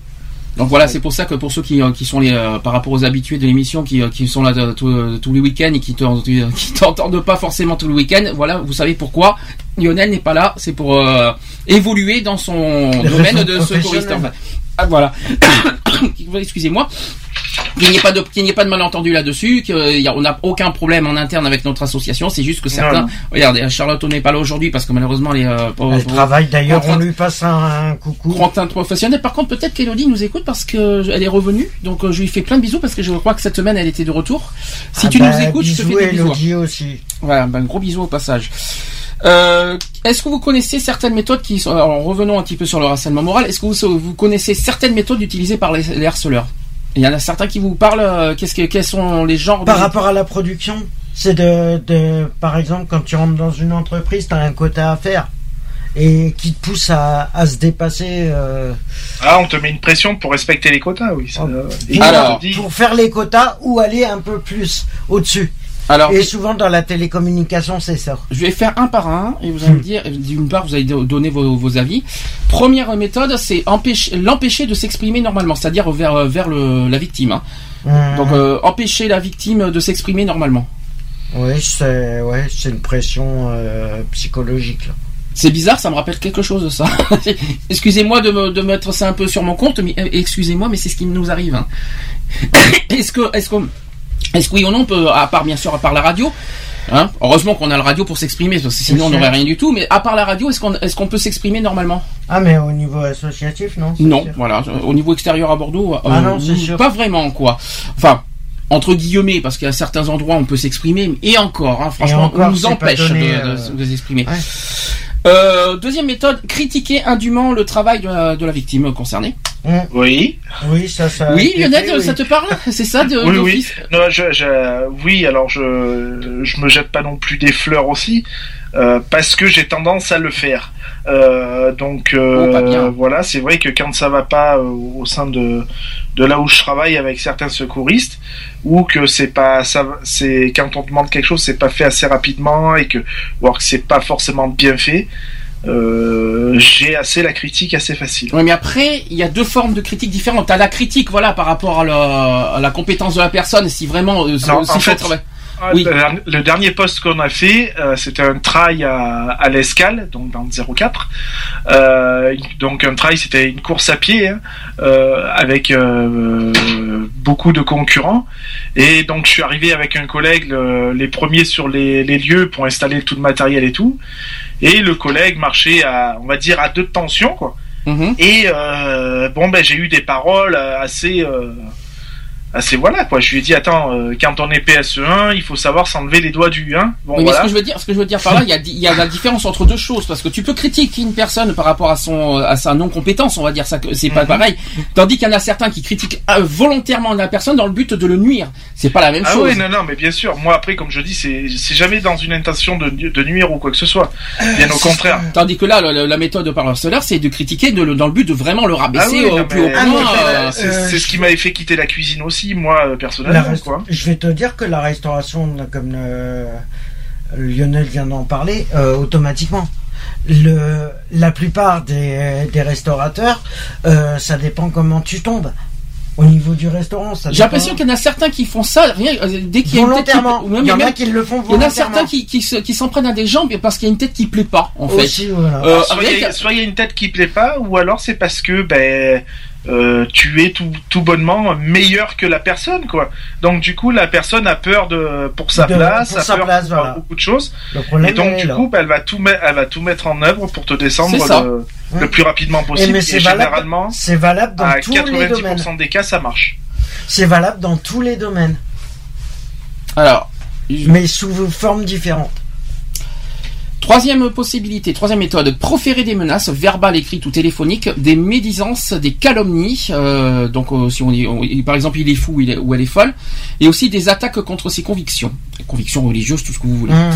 Donc voilà, c'est pour ça que pour ceux qui, euh, qui sont les euh, par rapport aux habitués de l'émission qui, euh, qui sont là tous les week-ends et qui te- qui t'entendent pas forcément tous les week-ends, voilà, vous savez pourquoi Lionel n'est pas là, c'est pour euh, évoluer dans son domaine de secouriste. Ah voilà. Excusez-moi. Qu'il n'y ait pas de qu'il n'y ait pas de malentendu là-dessus, qu'on n'a aucun problème en interne avec notre association, c'est juste que certains. non. Regardez, Charlotte n'est pas là aujourd'hui parce que malheureusement les euh, Elle travaille d'ailleurs, on lui passe un, un coucou. Contrainte professionnelle. Par contre, peut-être qu'Elodie nous écoute parce que je- elle est revenue. Donc, euh, je lui fais plein de bisous parce que je crois que cette semaine, elle était de retour. Si Ah tu bah, nous écoutes, je te fais des bisous. Elodie aussi. Voilà, ben, gros bisous au passage. Euh, est-ce que vous connaissez certaines méthodes qui sont, alors revenons un petit peu sur le harcèlement moral, est-ce que vous, vous connaissez certaines méthodes utilisées par les, les harceleurs? Il y en a certains qui vous parlent, euh, qu'est-ce que, quels sont les genres Par de... rapport à la production, c'est de, de, par exemple, quand tu rentres dans une entreprise, tu as un quota à faire et qui te pousse à, à se dépasser. euh, Ah, on te met une pression pour respecter les quotas, oui. ça, Oh. euh, et pour, Alors, pour faire les quotas ou aller un peu plus au-dessus. Alors, Et souvent dans la télécommunication, c'est ça. je vais faire un par un et vous allez me dire, d'une part, vous allez do- donner vos, vos avis. Première méthode, c'est empêcher- l'empêcher de s'exprimer normalement, c'est-à-dire vers, vers le, la victime. hein. Hum, Donc, euh, empêcher la victime de s'exprimer normalement. oui, c'est ouais, c'est une pression euh, psychologique. là. C'est bizarre, ça me rappelle quelque chose de ça. excusez-moi de, me, de mettre ça un peu sur mon compte, mais euh, excusez-moi, mais c'est ce qui nous arrive. hein. est-ce que, est-ce que, est-ce que oui ou non, on peut, à part bien sûr, à part la radio, hein, heureusement qu'on a la radio pour s'exprimer, parce que sinon on n'aurait rien du tout. Mais à part la radio, est-ce qu'on, est-ce qu'on peut s'exprimer normalement? Ah, mais au niveau associatif, non Non, sûr. voilà. Au niveau extérieur à Bordeaux, euh, Ah non, c'est sûr. pas vraiment quoi. Enfin. Entre guillemets, parce qu'à certains endroits on peut s'exprimer, et encore, hein, franchement, encore, on nous empêche donné, de, euh, de- de s'exprimer. Ouais. Euh, deuxième méthode, critiquer indûment le travail de la, de la victime concernée. Hum, Oui. Oui, ça, ça. oui, Lionel, oui. ça te parle? C'est ça de, Oui, oui. Non, je, je- oui, alors je, je me jette pas non plus des fleurs aussi, euh, parce que j'ai tendance à le faire. Euh, donc euh, Oh, voilà, c'est vrai que quand ça va pas euh, au sein de de là où je travaille avec certains secouristes, ou que c'est pas ça, c'est quand on demande quelque chose, c'est pas fait assez rapidement et que voire que c'est pas forcément bien fait. Euh, j'ai assez la critique assez facile. Oui, mais après, il y a deux formes de critique différentes. T'as la critique, voilà, par rapport à la, à la compétence de la personne, si vraiment, euh, si en fait, Ah, Oui. Le, le dernier poste qu'on a fait, euh, c'était un trail à, à l'escale, donc dans le 04. Euh, donc un trail, c'était une course à pied hein, euh, avec beaucoup de concurrents. Et donc je suis arrivé avec un collègue, le- les premiers sur les, les lieux pour installer tout le matériel et tout. Et le collègue marchait à, on va dire, à deux tensions, quoi. Mhm. Et bon, ben j'ai eu des paroles assez, euh, assez voilà quoi. Je lui ai dit attends, euh, quand on est PSE1, il faut savoir s'enlever les doigts du 1. Bon Oui, mais ce voilà. que je veux dire, ce que je veux dire par là, il y a, y a la différence entre deux choses, parce que tu peux critiquer une personne par rapport à son, à sa non compétence, on va dire ça, que c'est pas Mhm. pareil. Tandis qu'il y en a certains qui critiquent euh, volontairement la personne dans le but de le nuire. C'est pas la même Ah chose. oui, non, non, mais bien sûr. Moi, après, comme je dis, c'est c'est jamais dans une intention de, de nuire ou quoi que ce soit. Bien au contraire. Tandis que là, le- la méthode par harceleur, c'est de critiquer de le- dans le but de vraiment le rabaisser Ah oui, au non, plus mais- haut Ah, point. euh, C'est Euh, c'est ce qui m'avait fait quitter la cuisine aussi, moi, euh, personnellement, rest- quoi. Je vais te dire que la restauration, comme le- Lionel vient d'en parler, euh, automatiquement. Le, la plupart des, des restaurateurs, euh, ça dépend comment tu tombes. Au niveau du restaurant, ça J'ai l'impression qu'il y en a certains qui font ça rien, euh, dès qu'il y a une tête qui, volontairement. ou même- Il y en a même- qui le font il y en a volontairement. certains qui, qui, se- qui s'en prennent à des jambes parce qu'il y a une tête qui plaît pas, en fait. Aussi, voilà. Euh, soit, il y a, soit il y a une tête qui plaît pas, ou alors c'est parce que ben euh, tu es tout, tout bonnement meilleur que la personne, quoi. Donc du coup, la personne a peur de pour sa De- place, pour a sa peur place, pour voilà. beaucoup de choses. Et donc du là. coup, ben, elle va tout mettre, elle va tout mettre en œuvre pour te descendre le plus rapidement Et possible. mais Et, c'est valable, généralement, c'est valable dans à tous les domaines. 90% des cas, ça marche. C'est valable dans tous les domaines, Alors, mais sous formes différentes. Troisième possibilité, troisième méthode, proférer des menaces verbales, écrites ou téléphoniques, des médisances, des calomnies, euh, donc euh, si on, par exemple il est fou il est- ou elle est folle, et aussi des attaques contre ses convictions, convictions religieuses, tout ce que vous voulez. Mmh.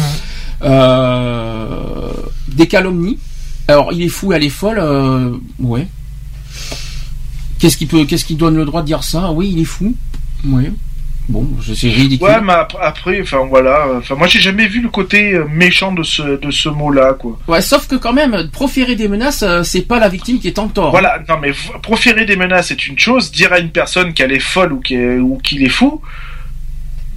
Euh, des calomnies. Alors, il est fou, elle est folle. ouais. Qu'est-ce qui peut, qu'est-ce qui donne le droit de dire ça? Oui, il est fou. Ouais. Bon, je- c'est ridicule. Ouais, mais ap- après, enfin voilà, enfin moi j'ai jamais vu le côté euh, méchant de ce de ce mot-là, quoi. Ouais, sauf que quand même, proférer des menaces, euh, c'est pas la victime qui est en tort. Voilà, non mais proférer des menaces c'est une chose, dire à une personne qu'elle est folle ou qu'elle- ou qu'il est fou,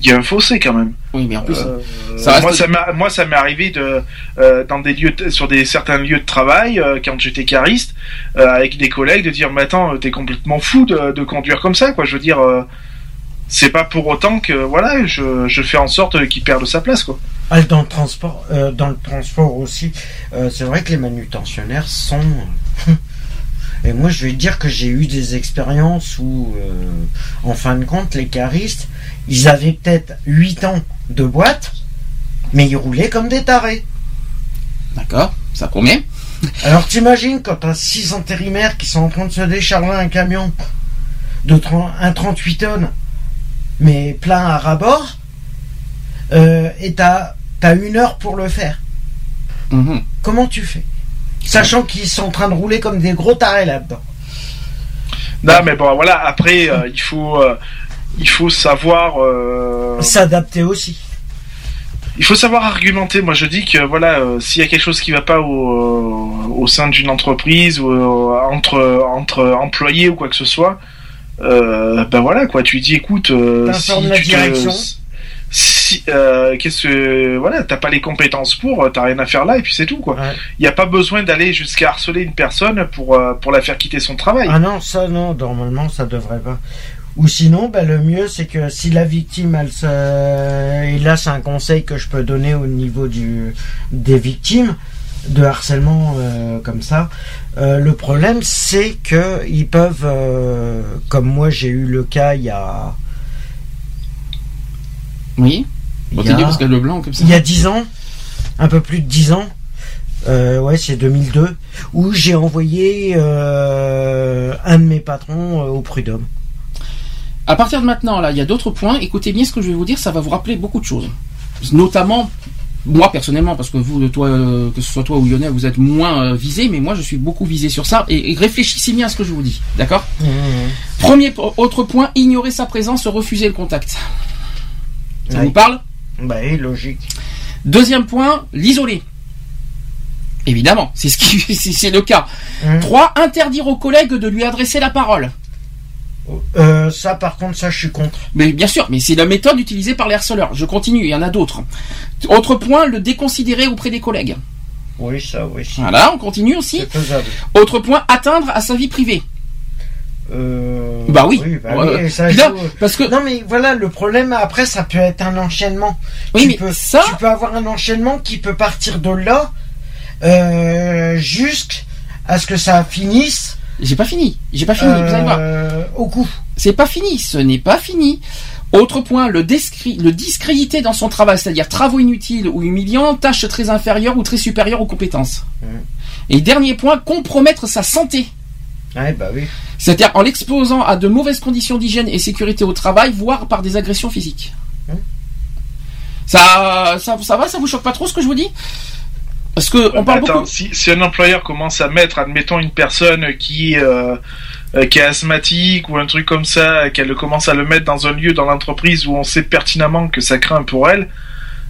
il y a un fossé quand même. Oui, mais en plus, Euh, ça reste- moi, ça m'a- moi, ça m'est arrivé de euh, dans des lieux, sur des certains lieux de travail euh, quand j'étais cariste, euh, avec des collègues, de dire, mais attends, t'es complètement fou de, de conduire comme ça, quoi. Je veux dire, euh, c'est pas pour autant que voilà, je, je fais en sorte qu'il perde sa place, quoi. Ah, dans le transport, euh, dans le transport aussi, euh, c'est vrai que les manutentionnaires sont. Et moi, je vais te dire que j'ai eu des expériences où, euh, en fin de compte, les caristes, ils avaient peut-être 8 ans de boîte, mais ils roulaient comme des tarés. d'accord, ça promet. Alors t'imagines quand t'as 6 intérimaires qui sont en train de se décharger un camion de 30 un 38 tonnes, mais plein à rabord, euh, et t'as as une heure pour le faire. Mhm. Comment tu fais? Sachant qu'ils sont en train de rouler comme des gros tarés là-dedans. Non, mais bon, voilà. Après, euh, il faut, euh, il faut savoir. S'adapter aussi. il faut savoir argumenter. Moi, je dis que voilà, s'il y a quelque chose qui va pas au, au sein d'une entreprise ou entre entre employés ou quoi que ce soit, euh, ben voilà quoi. Tu dis, écoute, euh, si la tu te- direction. si euh, qu'est-ce que voilà, t'as pas les compétences pour, t'as rien à faire là et puis c'est tout quoi. Ouais. Il n'y a pas besoin d'aller jusqu'à harceler une personne pour pour la faire quitter son travail. Ah non, ça non, normalement ça devrait pas. Ou sinon, ben, le mieux c'est que si la victime, elle se... et là c'est un conseil que je peux donner au niveau du... des victimes de harcèlement euh, comme ça. Euh, le problème c'est que ils peuvent, euh, comme moi j'ai eu le cas il y a, Oui. il y a, parce qu'il y a le blanc comme ça. il y a 10 ans, un peu plus de 10 ans. Ouais, c'est 2002, où j'ai envoyé un de mes patrons au prud'homme. À partir de maintenant, là, il y a d'autres points. Écoutez bien ce que je vais vous dire, ça va vous rappeler beaucoup de choses. Notamment, moi personnellement, parce que vous, toi, euh, que ce soit toi ou Lionel, vous êtes moins euh, visé, mais moi je suis beaucoup visé sur ça. Et, et réfléchissez bien à ce que je vous dis, d'accord Premier po- autre point, ignorer sa présence, refuser le contact. Ça vous parle Bah oui, logique. Deuxième point, l'isoler. Évidemment, c'est ce qui, c'est le cas. Mhm. Trois, interdire aux collègues de lui adresser la parole. Euh, ça, par contre, ça, je suis contre. Mais bien sûr, mais c'est la méthode utilisée par les harceleurs. Je continue, il y en a d'autres. Autre point, le déconsidérer auprès des collègues. Oui, ça, oui. Voilà, on continue aussi. Autre point, atteindre à sa vie privée. Euh, Bah oui. bah Ouais, oui, ça là, parce que Non, mais voilà, le problème, après, ça peut être un enchaînement. oui, tu mais peux, ça, tu peux avoir un enchaînement qui peut partir de là euh, jusqu'à ce que ça finisse j'ai pas fini. J'ai pas fini. vous allez voir. euh, au coup. C'est pas fini. Ce n'est pas fini. Autre point, le, discréditer dans son travail, c'est-à-dire travaux inutiles ou humiliants, tâches très inférieures ou très supérieures aux compétences. Mhm. Et dernier point, compromettre sa santé. Ouais, bah oui. C'est-à-dire en l'exposant à de mauvaises conditions d'hygiène et sécurité au travail, voire par des agressions physiques. Hein Ça, ça, ça va, ça vous choque pas trop ce que je vous dis? Parce que on parle Attends, beaucoup. si, si un employeur commence à mettre, admettons, une personne qui, euh, euh, qui est asthmatique ou un truc comme ça, qu'elle commence à le mettre dans un lieu dans l'entreprise où on sait pertinemment que ça craint pour elle,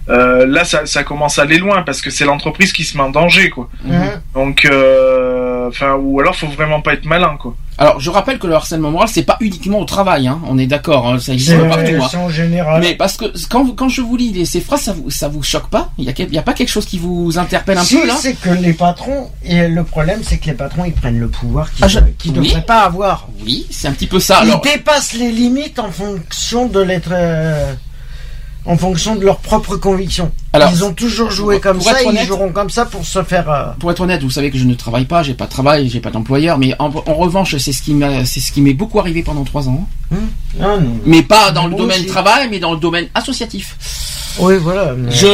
euh, là, ça, ça commence à aller loin parce que c'est l'entreprise qui se met en danger, quoi. Mhm. Donc, euh, enfin, ou alors faut vraiment pas être malin, quoi. Alors, je rappelle que le harcèlement moral, c'est pas uniquement au travail, hein. on est d'accord, hein, ça existe C'est partout. hein. c'est en général. Mais parce que quand, quand je vous lis les- ces phrases, ça vous, ça vous choque pas? Il y a, quel- il y a pas quelque chose qui vous interpelle un si, peu là? c'est que les patrons, et le problème, c'est que les patrons, ils prennent le pouvoir qu'ils Ah, je- qu'ils oui. devraient pas avoir. Oui, c'est un petit peu ça. Alors, Ils dépassent les limites en fonction de l'être, euh, en fonction de leurs propres convictions. Alors, ils ont toujours joué pour- comme pour ça, être et honnête- ils joueront comme ça pour se faire. euh, pour être honnête, vous savez que je ne travaille pas, j'ai pas de travail, j'ai pas d'employeur, mais en, en revanche, c'est ce qui m'a, c'est ce qui m'est beaucoup arrivé pendant trois ans. ah, non. Mais pas dans le domaine aussi. travail, mais dans le domaine associatif. Oui, voilà. mais- Je,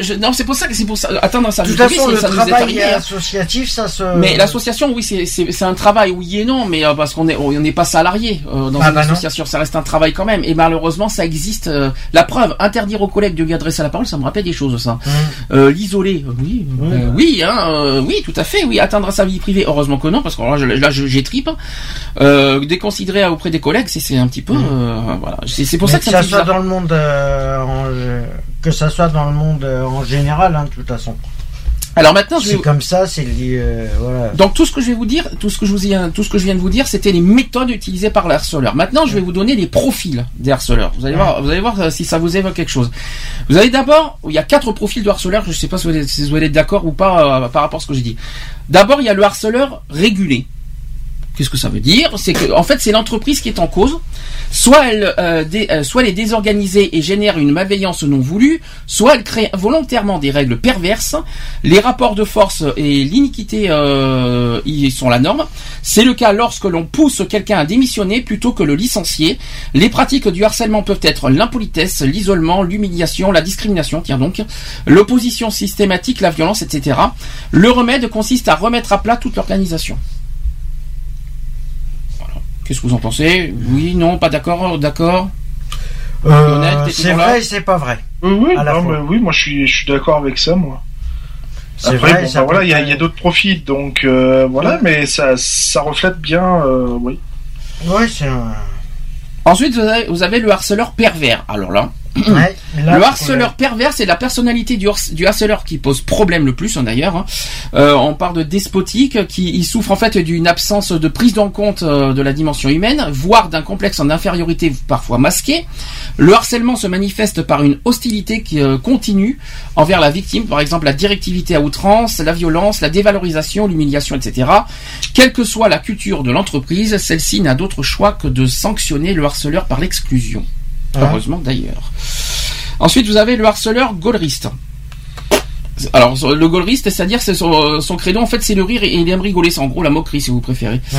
je- non, c'est pour ça que c'est pour ça. Atteindre ça. De toute façon, le ça travail est hein. associatif, ça se. Mais l'association, oui, c'est un travail, oui et non, mais euh, parce qu'on est on n'est pas salarié euh, dans Ah une bah non. association, ça reste un travail quand même. Et malheureusement, ça existe. euh, la preuve, interdire aux collègues de lui adresser la parole, ça me rappelle des choses, ça. Hum. Euh, L'isoler, euh, oui, Oui, euh, oui, hein, euh, oui, tout à fait, oui. Atteindre à sa vie privée, heureusement que non, parce que là, j'ai tripe. Euh, déconsidérer auprès des collègues, c'est c'est un petit peu, euh, voilà. C'est pour Mais ça que ça ça soit dans le monde, euh, en, que ça soit dans le monde euh, en général, hein, de toute façon. Alors maintenant, je vais C'est comme ça, c'est lié, euh, voilà. Donc tout ce que je vais vous dire, tout ce que je vous ai, tout ce que je viens de vous dire, c'était les méthodes utilisées par les harceleurs. Maintenant, je vais vous donner les profils des harceleurs. Vous allez voir, vous allez voir euh, si ça vous évoque quelque chose. Vous avez d'abord, il y a quatre profils de harceleurs. Je ne sais pas si vous êtes, si vous êtes d'accord ou pas euh, par rapport à ce que j'ai dit. D'abord, il y a le harceleur régulé. Qu'est-ce que ça veut dire C'est que, en fait, c'est l'entreprise qui est en cause. Soit elle, euh, euh, soit elle est désorganisée et génère une malveillance non voulue, soit elle crée volontairement des règles perverses. Les rapports de force et l'iniquité euh, y sont la norme. C'est le cas lorsque l'on pousse quelqu'un à démissionner plutôt que le licencier. Les pratiques du harcèlement peuvent être l'impolitesse, l'isolement, l'humiliation, la discrimination, tiens donc, l'opposition systématique, la violence, etc. Le remède consiste à remettre à plat toute l'organisation. Qu'est-ce que vous en pensez Oui, non, pas d'accord, d'accord. Euh, c'est vrai et c'est pas vrai. Oui, oui, non, mais oui, moi je suis, je suis d'accord avec ça, moi. C'est Après, vrai, bon, ça bah, voilà, il y a, pas- il y a d'autres profils, donc euh, voilà, mais ça, ça reflète bien, euh, oui. Ouais, c'est un. Ensuite, vous avez, vous avez le harceleur pervers. Alors là, Ouais, mais là, le harceleur pervers, c'est la personnalité du, harc- du harceleur qui pose problème le plus, hein, d'ailleurs. hein. Euh, on parle de despotique, qui il souffre en fait d'une absence de prise en compte euh, de la dimension humaine, voire d'un complexe en infériorité parfois masqué. Le harcèlement se manifeste par une hostilité qui euh, continue envers la victime, par exemple la directivité à outrance, la violence, la dévalorisation, l'humiliation, etc. Quelle que soit la culture de l'entreprise, celle-ci n'a d'autre choix que de sanctionner le harceleur par l'exclusion. Heureusement d'ailleurs. Ensuite, vous avez le harceleur gauleriste. Alors, le gauleriste, c'est-à-dire, c'est son, son credo, en fait, c'est le rire et il aime rigoler. C'est en gros la moquerie, si vous préférez. Ouais.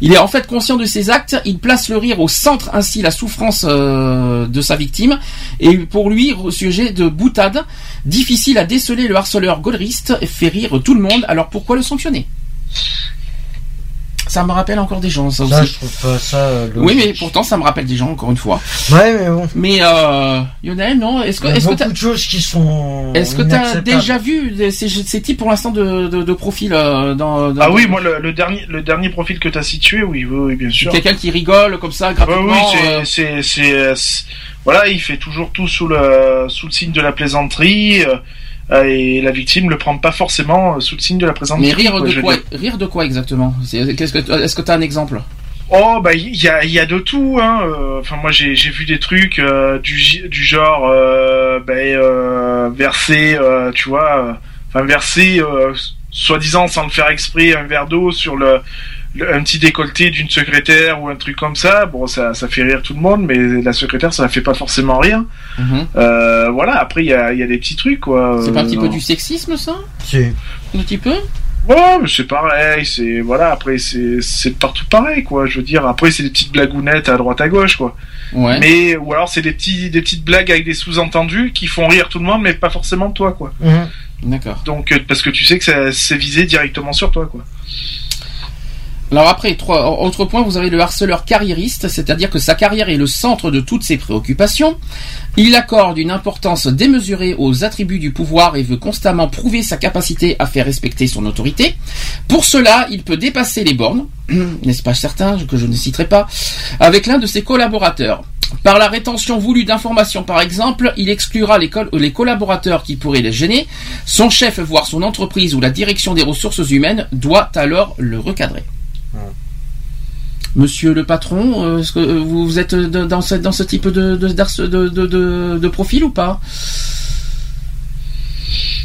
Il est en fait conscient de ses actes, il place le rire au centre, ainsi la souffrance euh, de sa victime. Et pour lui, au sujet de boutade, difficile à déceler le harceleur gauleriste, fait rire tout le monde, alors pourquoi le sanctionner? Ça me rappelle encore des gens, ça, Ça, aussi. je trouve pas ça. euh, Oui, mais pourtant, ça me rappelle des gens, encore une fois. Ouais, mais bon. Mais, euh, Lionel, non Est-ce que, Il y a est-ce que beaucoup t'as... de choses qui sont. Est-ce que tu as inacceptables. déjà vu ces, ces types pour l'instant de, de, de profils euh, dans, dans- Ah oui, moi le, le dernier le dernier profil que t'as situé, oui, oui, oui, bien sûr. quelqu'un qui rigole comme ça gratuitement oui, c'est, euh, c'est, c'est, c'est- voilà, il fait toujours tout sous le, sous le signe de la plaisanterie, et la victime le prend pas forcément euh, sous le signe de la plaisanterie. mais rire quoi, de quoi. Rire de quoi exactement est-ce que tu as un exemple? Oh, bah, il y a, il y a de tout, hein. euh, Enfin, moi, j'ai, j'ai vu des trucs euh, du, du genre, euh, euh, verser, tu vois, enfin, verser, soi-disant, sans le faire exprès, un verre d'eau sur le- un petit décolleté d'une secrétaire ou un truc comme ça. Bon, ça, ça fait rire tout le monde, mais la secrétaire, ça la fait pas forcément rire. Euh, voilà, après, il y a, il y a des petits trucs, quoi. C'est pas un Euh, petit peu non. du sexisme ça? Si. Un petit peu? Ouais, mais c'est pareil, c'est voilà. Après, c'est c'est partout pareil, quoi. Je veux dire, après, c'est des petites blagounettes à droite à gauche, quoi. Ouais. Mais ou alors c'est des petits des petites blagues avec des sous-entendus qui font rire tout le monde, mais pas forcément toi, quoi. Mhm. D'accord. Donc euh, parce que tu sais que ça- c'est visé directement sur toi, quoi. Alors après, trois, autre point, vous avez le harceleur carriériste, c'est-à-dire que sa carrière est le centre de toutes ses préoccupations. Il accorde une importance démesurée aux attributs du pouvoir et veut constamment prouver sa capacité à faire respecter son autorité. Pour cela, il peut dépasser les bornes, n'est-ce pas certain, que je ne citerai pas, avec l'un de ses collaborateurs. Par la rétention voulue d'informations, par exemple, il exclura les, les collaborateurs qui pourraient les gêner. Son chef, voire son entreprise ou la direction des ressources humaines, doit alors le recadrer. Monsieur le patron, euh, est-ce que euh, vous êtes de- dans ce, dans ce type de, profil ou pas?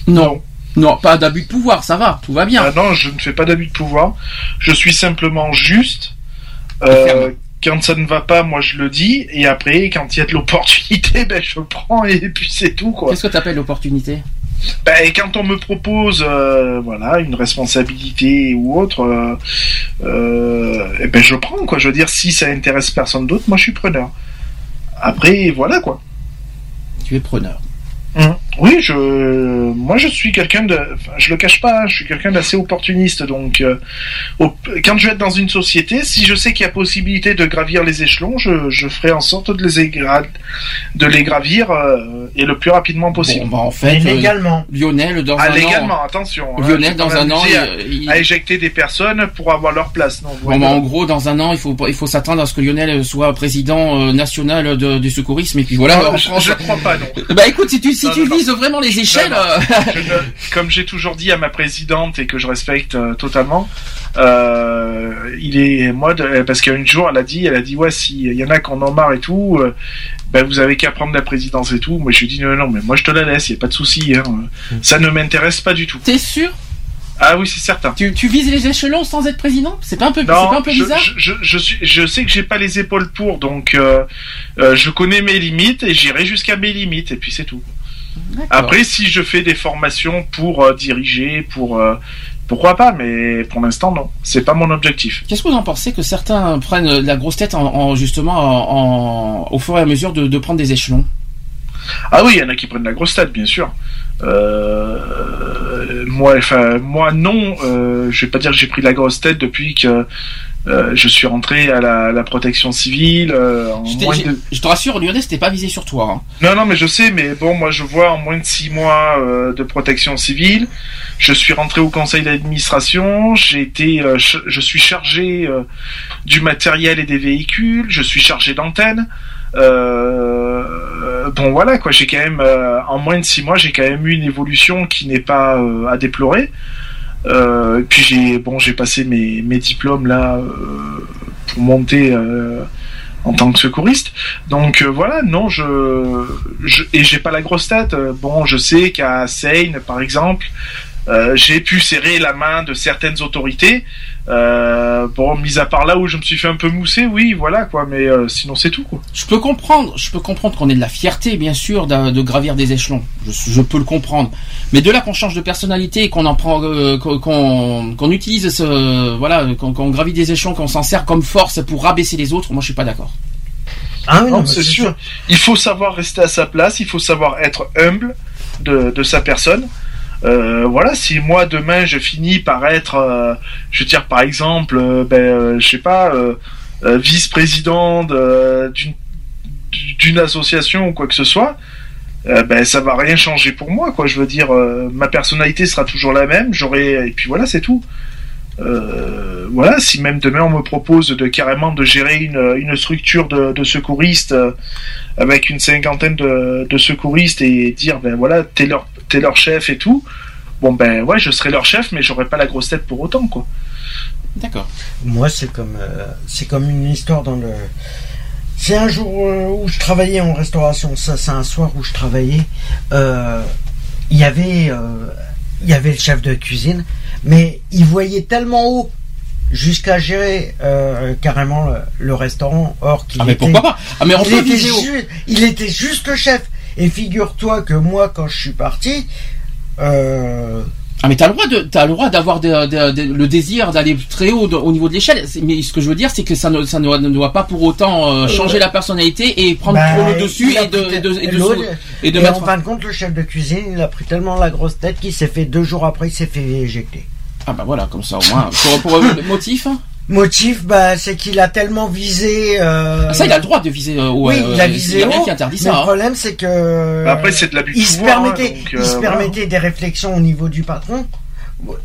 Non. Non, pas d'abus de pouvoir, ça va, tout va bien. Ah non, je ne fais pas d'abus de pouvoir. Je suis simplement juste. Euh, quand ça ne va pas, moi je le dis, et après, quand il y a de l'opportunité, ben je prends et puis c'est tout, quoi. Qu'est-ce que tu appelles l'opportunité? Ben, et quand on me propose, euh, voilà, une responsabilité ou autre, euh, euh, eh ben je prends, quoi. Je veux dire, si ça intéresse personne d'autre, moi je suis preneur. Après, voilà, quoi. Tu es preneur. Hum. Oui, je, moi je suis quelqu'un de, enfin, je le cache pas, hein, je suis quelqu'un d'assez opportuniste. Donc, euh, au- quand je vais être dans une société, si je sais qu'il y a possibilité de gravir les échelons, je, je ferai en sorte de les, égra- de les gravir euh, et le plus rapidement possible. Bon, bah en fait, euh, légalement. Lionel, dans ah, un légalement, an... attention. hein, Lionel, dans un an, à, il- à éjecter des personnes pour avoir leur place. Non, Bon, bah, en gros, dans un an, il faut il faut s'attendre à ce que Lionel soit président euh, national de- du secourisme et puis voilà. Non, en je, je crois pas, non. Bah écoute, si tu si Non, tu non, vraiment les échelles, Non, non. euh, Je ne- comme j'ai toujours dit à ma présidente et que je respecte euh, totalement, euh, il est moi de- parce qu'un jour elle a dit, elle a dit ouais si il y en a qui en ont marre et tout, euh, ben vous avez qu'à prendre la présidence et tout. Moi je lui dis non non mais moi je te la laisse, il y a pas de souci, hein. ça ne m'intéresse pas du tout. t'es sûr? Ah oui c'est certain. tu, tu vises les échelons sans être président? C'est pas un peu c'est Non, pas un peu je, bizarre? je, je, je suis, je sais que j'ai pas les épaules pour, donc euh, euh, je connais mes limites et j'irai jusqu'à mes limites et puis c'est tout. Après, si je fais des formations pour euh, diriger, pour euh, pourquoi pas, mais pour l'instant non, c'est pas mon objectif. Qu'est-ce que vous en pensez que certains prennent la grosse tête en, en- justement en, en- au fur et à mesure de, de prendre des échelons? Ah oui, il y en a qui prennent la grosse tête, bien sûr. Euh, moi, enfin moi non, je vais pas dire que j'ai pris la grosse tête depuis que euh, je suis rentré à la, la protection civile. euh, en je, t'ai- moins j'ai- de... je te rassure, Lionel, c'était pas visé sur toi. hein. Non, non, mais je sais, mais bon, moi je vois en moins de six mois euh, de protection civile. Je suis rentré au conseil d'administration. J'ai été, ch- je suis chargé du matériel et des véhicules. Je suis chargé d'antennes. Bon voilà quoi, j'ai quand même en moins de six mois, j'ai quand même eu une évolution qui n'est pas à déplorer. Euh, et puis j'ai bon, j'ai passé mes, mes diplômes là euh, pour monter euh, en tant que secouriste. Donc voilà, non, je, et j'ai pas la grosse tête. Bon, je sais qu'à Seine, par exemple, j'ai pu serrer la main de certaines autorités. Euh, bon, mis à part là où je me suis fait un peu mousser, oui, voilà quoi. Mais euh, sinon, c'est tout quoi. Je peux comprendre, je peux comprendre qu'on ait de la fierté, bien sûr, de, de gravir des échelons. Je, je peux le comprendre. Mais de là qu'on change de personnalité et qu'on en prend, euh, qu'on- utilise ce, voilà, qu'on qu'on gravit des échelons, qu'on s'en sert comme force pour rabaisser les autres, moi je suis pas d'accord. Ah oui, Non, c'est sûr. Il faut savoir rester à sa place, il faut savoir être humble de, de sa personne. Euh, voilà, si moi demain je finis par être, euh, je veux dire par exemple, euh, ben, euh, je sais pas, vice-président de- d'une association ou quoi que ce soit, ben ça va rien changer pour moi, quoi. Je veux dire, ma personnalité sera toujours la même, j'aurai et puis voilà, c'est tout. Voilà, si même demain on me propose de carrément de gérer une, une structure de, secouristes avec une cinquantaine de, de secouristes et dire ben voilà t'es leur t'es leur chef et tout, bon ben ouais je serai leur chef mais j'aurai pas la grosse tête pour autant quoi. D'accord. Moi, c'est comme, euh, c'est comme une histoire dans le. C'est un jour euh, où je travaillais en restauration. Ça, c'est un soir où je travaillais. Euh, Il y avait, euh, il y avait le chef de cuisine, mais il voyait tellement haut jusqu'à gérer euh, carrément le, le restaurant. Or qu'il Ah mais était, pourquoi pas? Ah mais on il peut était, ju- il était juste le chef. Et figure-toi que moi, quand je suis parti, euh, Ah mais t'as le droit de, t'as le droit d'avoir le désir d'aller très haut de- au niveau de l'échelle. Mais ce que je veux dire, c'est que ça ne, ça ne, ne doit pas pour autant euh, changer la personnalité et prendre bah, trop le dessus et de, et de, et de, l'autre- et de et mettre. en fin de compte, le chef de cuisine, il a pris tellement la grosse tête qu'il s'est fait deux jours après, il s'est fait éjecter. Ah bah voilà, comme ça au moins. Pour, pour euh, le motif. Motif, bah, c'est qu'il a tellement visé. euh, ça, il a le droit de viser euh. Oui, euh, il a Il visé y a rien haut, qui interdit ça. le hein. problème, c'est que. Bah, après c'est de l'abus de il se pouvoir, hein, permettait, donc, il euh, se voilà. permettait des réflexions au niveau du patron.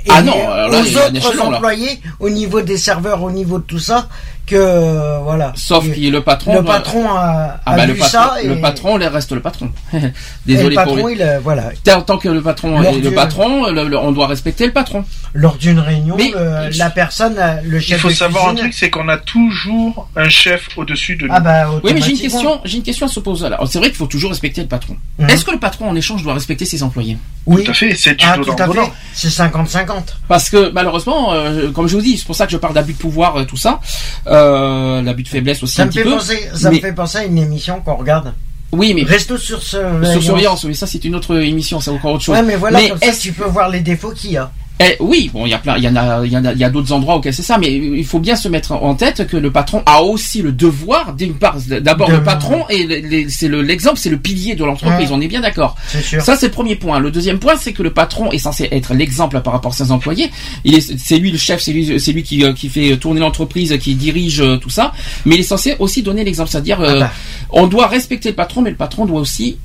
Et Ah non, alors là, aux il y a un autres échelon, là. employés, au niveau des serveurs, au niveau de tout ça, que euh, voilà. Sauf que le patron. le doit- patron a, Ah a bah le vu patron, ça et le patron il reste le patron. et Désolé le pour patron, lui. il a- voilà. Tant tant que le patron Lors est le patron, le- le- on doit respecter le patron. Lors d'une réunion, Mais- le- la personne, a- le Il chef faut de savoir un truc, c'est qu'on a toujours un chef au-dessus de nous. Ah bah Oui, mais j'ai une question, j'ai une question à se poser là. C'est vrai qu'il faut toujours respecter le patron. Mhm. Est-ce que le patron en échange doit respecter ses employés? Oui. Tout à fait, c'est du Ah, tout à fait. C'est 50-50. Parce que malheureusement, euh, comme je vous dis, c'est pour ça que je parle d'abus de pouvoir et tout ça, euh, l'abus de faiblesse aussi Ça un me petit fait peu. penser, ça mais- me fait penser à une émission qu'on regarde. Oui, mais Resto sur surveillance. sur surveillance, mais ça c'est une autre émission, c'est encore autre chose. Ouais, mais voilà, Mais comme ça, tu peux voir les défauts qu'il y a. Eh, oui, bon, il y a plein, il y en a, il y en a, il y a d'autres endroits auxquels c'est ça, mais il faut bien se mettre en tête que le patron a aussi le devoir, d'une part, d'abord le patron et le- c'est le- l'exemple, c'est le pilier de l'entreprise. Ouais. On est bien d'accord. C'est sûr. Ça, c'est le premier point. Le deuxième point, c'est que le patron est censé être l'exemple par rapport à ses employés. Il est, c'est lui le chef, c'est lui, c'est lui qui, euh, qui fait tourner l'entreprise, qui dirige euh, tout ça. Mais il est censé aussi donner l'exemple, c'est-à-dire, euh, Ah bah. on doit respecter le patron, mais le patron doit aussi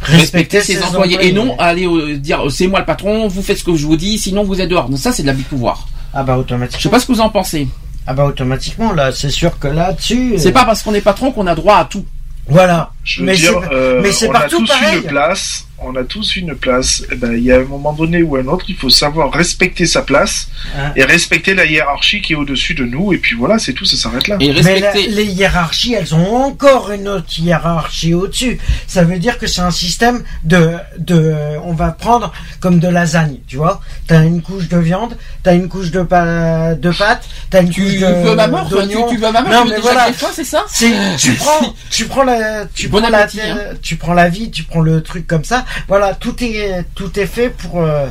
respecter ses, employés, et non aller euh, dire euh, c'est moi le patron, vous faites ce que je vous dis, sinon vous êtes dehors. Donc ça, c'est de l'abus de pouvoir. Ah bah Je sais automatiquement. pas ce que vous en pensez. Ah bah automatiquement là, c'est sûr que là-dessus. C'est euh, pas parce qu'on est patron qu'on a droit à tout. Voilà. Je veux Mais dire, c'est- euh, mais on partout a tous pareil. une place. On a tous une place. Eh ben, il y a un moment donné ou un autre, il faut savoir respecter sa place Hein. et respecter la hiérarchie qui est au-dessus de nous. Et puis voilà, c'est tout, ça s'arrête là. Et Mais la- les hiérarchies, elles ont encore une autre hiérarchie au-dessus. Ça veut dire que c'est un système de, de, on va prendre comme de lasagne, tu vois. T'as une couche de viande, t'as une couche de, pa- de pâtes, t'as une Tu couche de, veux ma mort, toi, tu, tu veux ma mort, Non, tu veux mais voilà. c'est ça tu prends, tu prends la, tu Bon la, hein. tu prends la vie, tu prends le truc comme ça. Voilà, tout est, tout est fait pour, euh,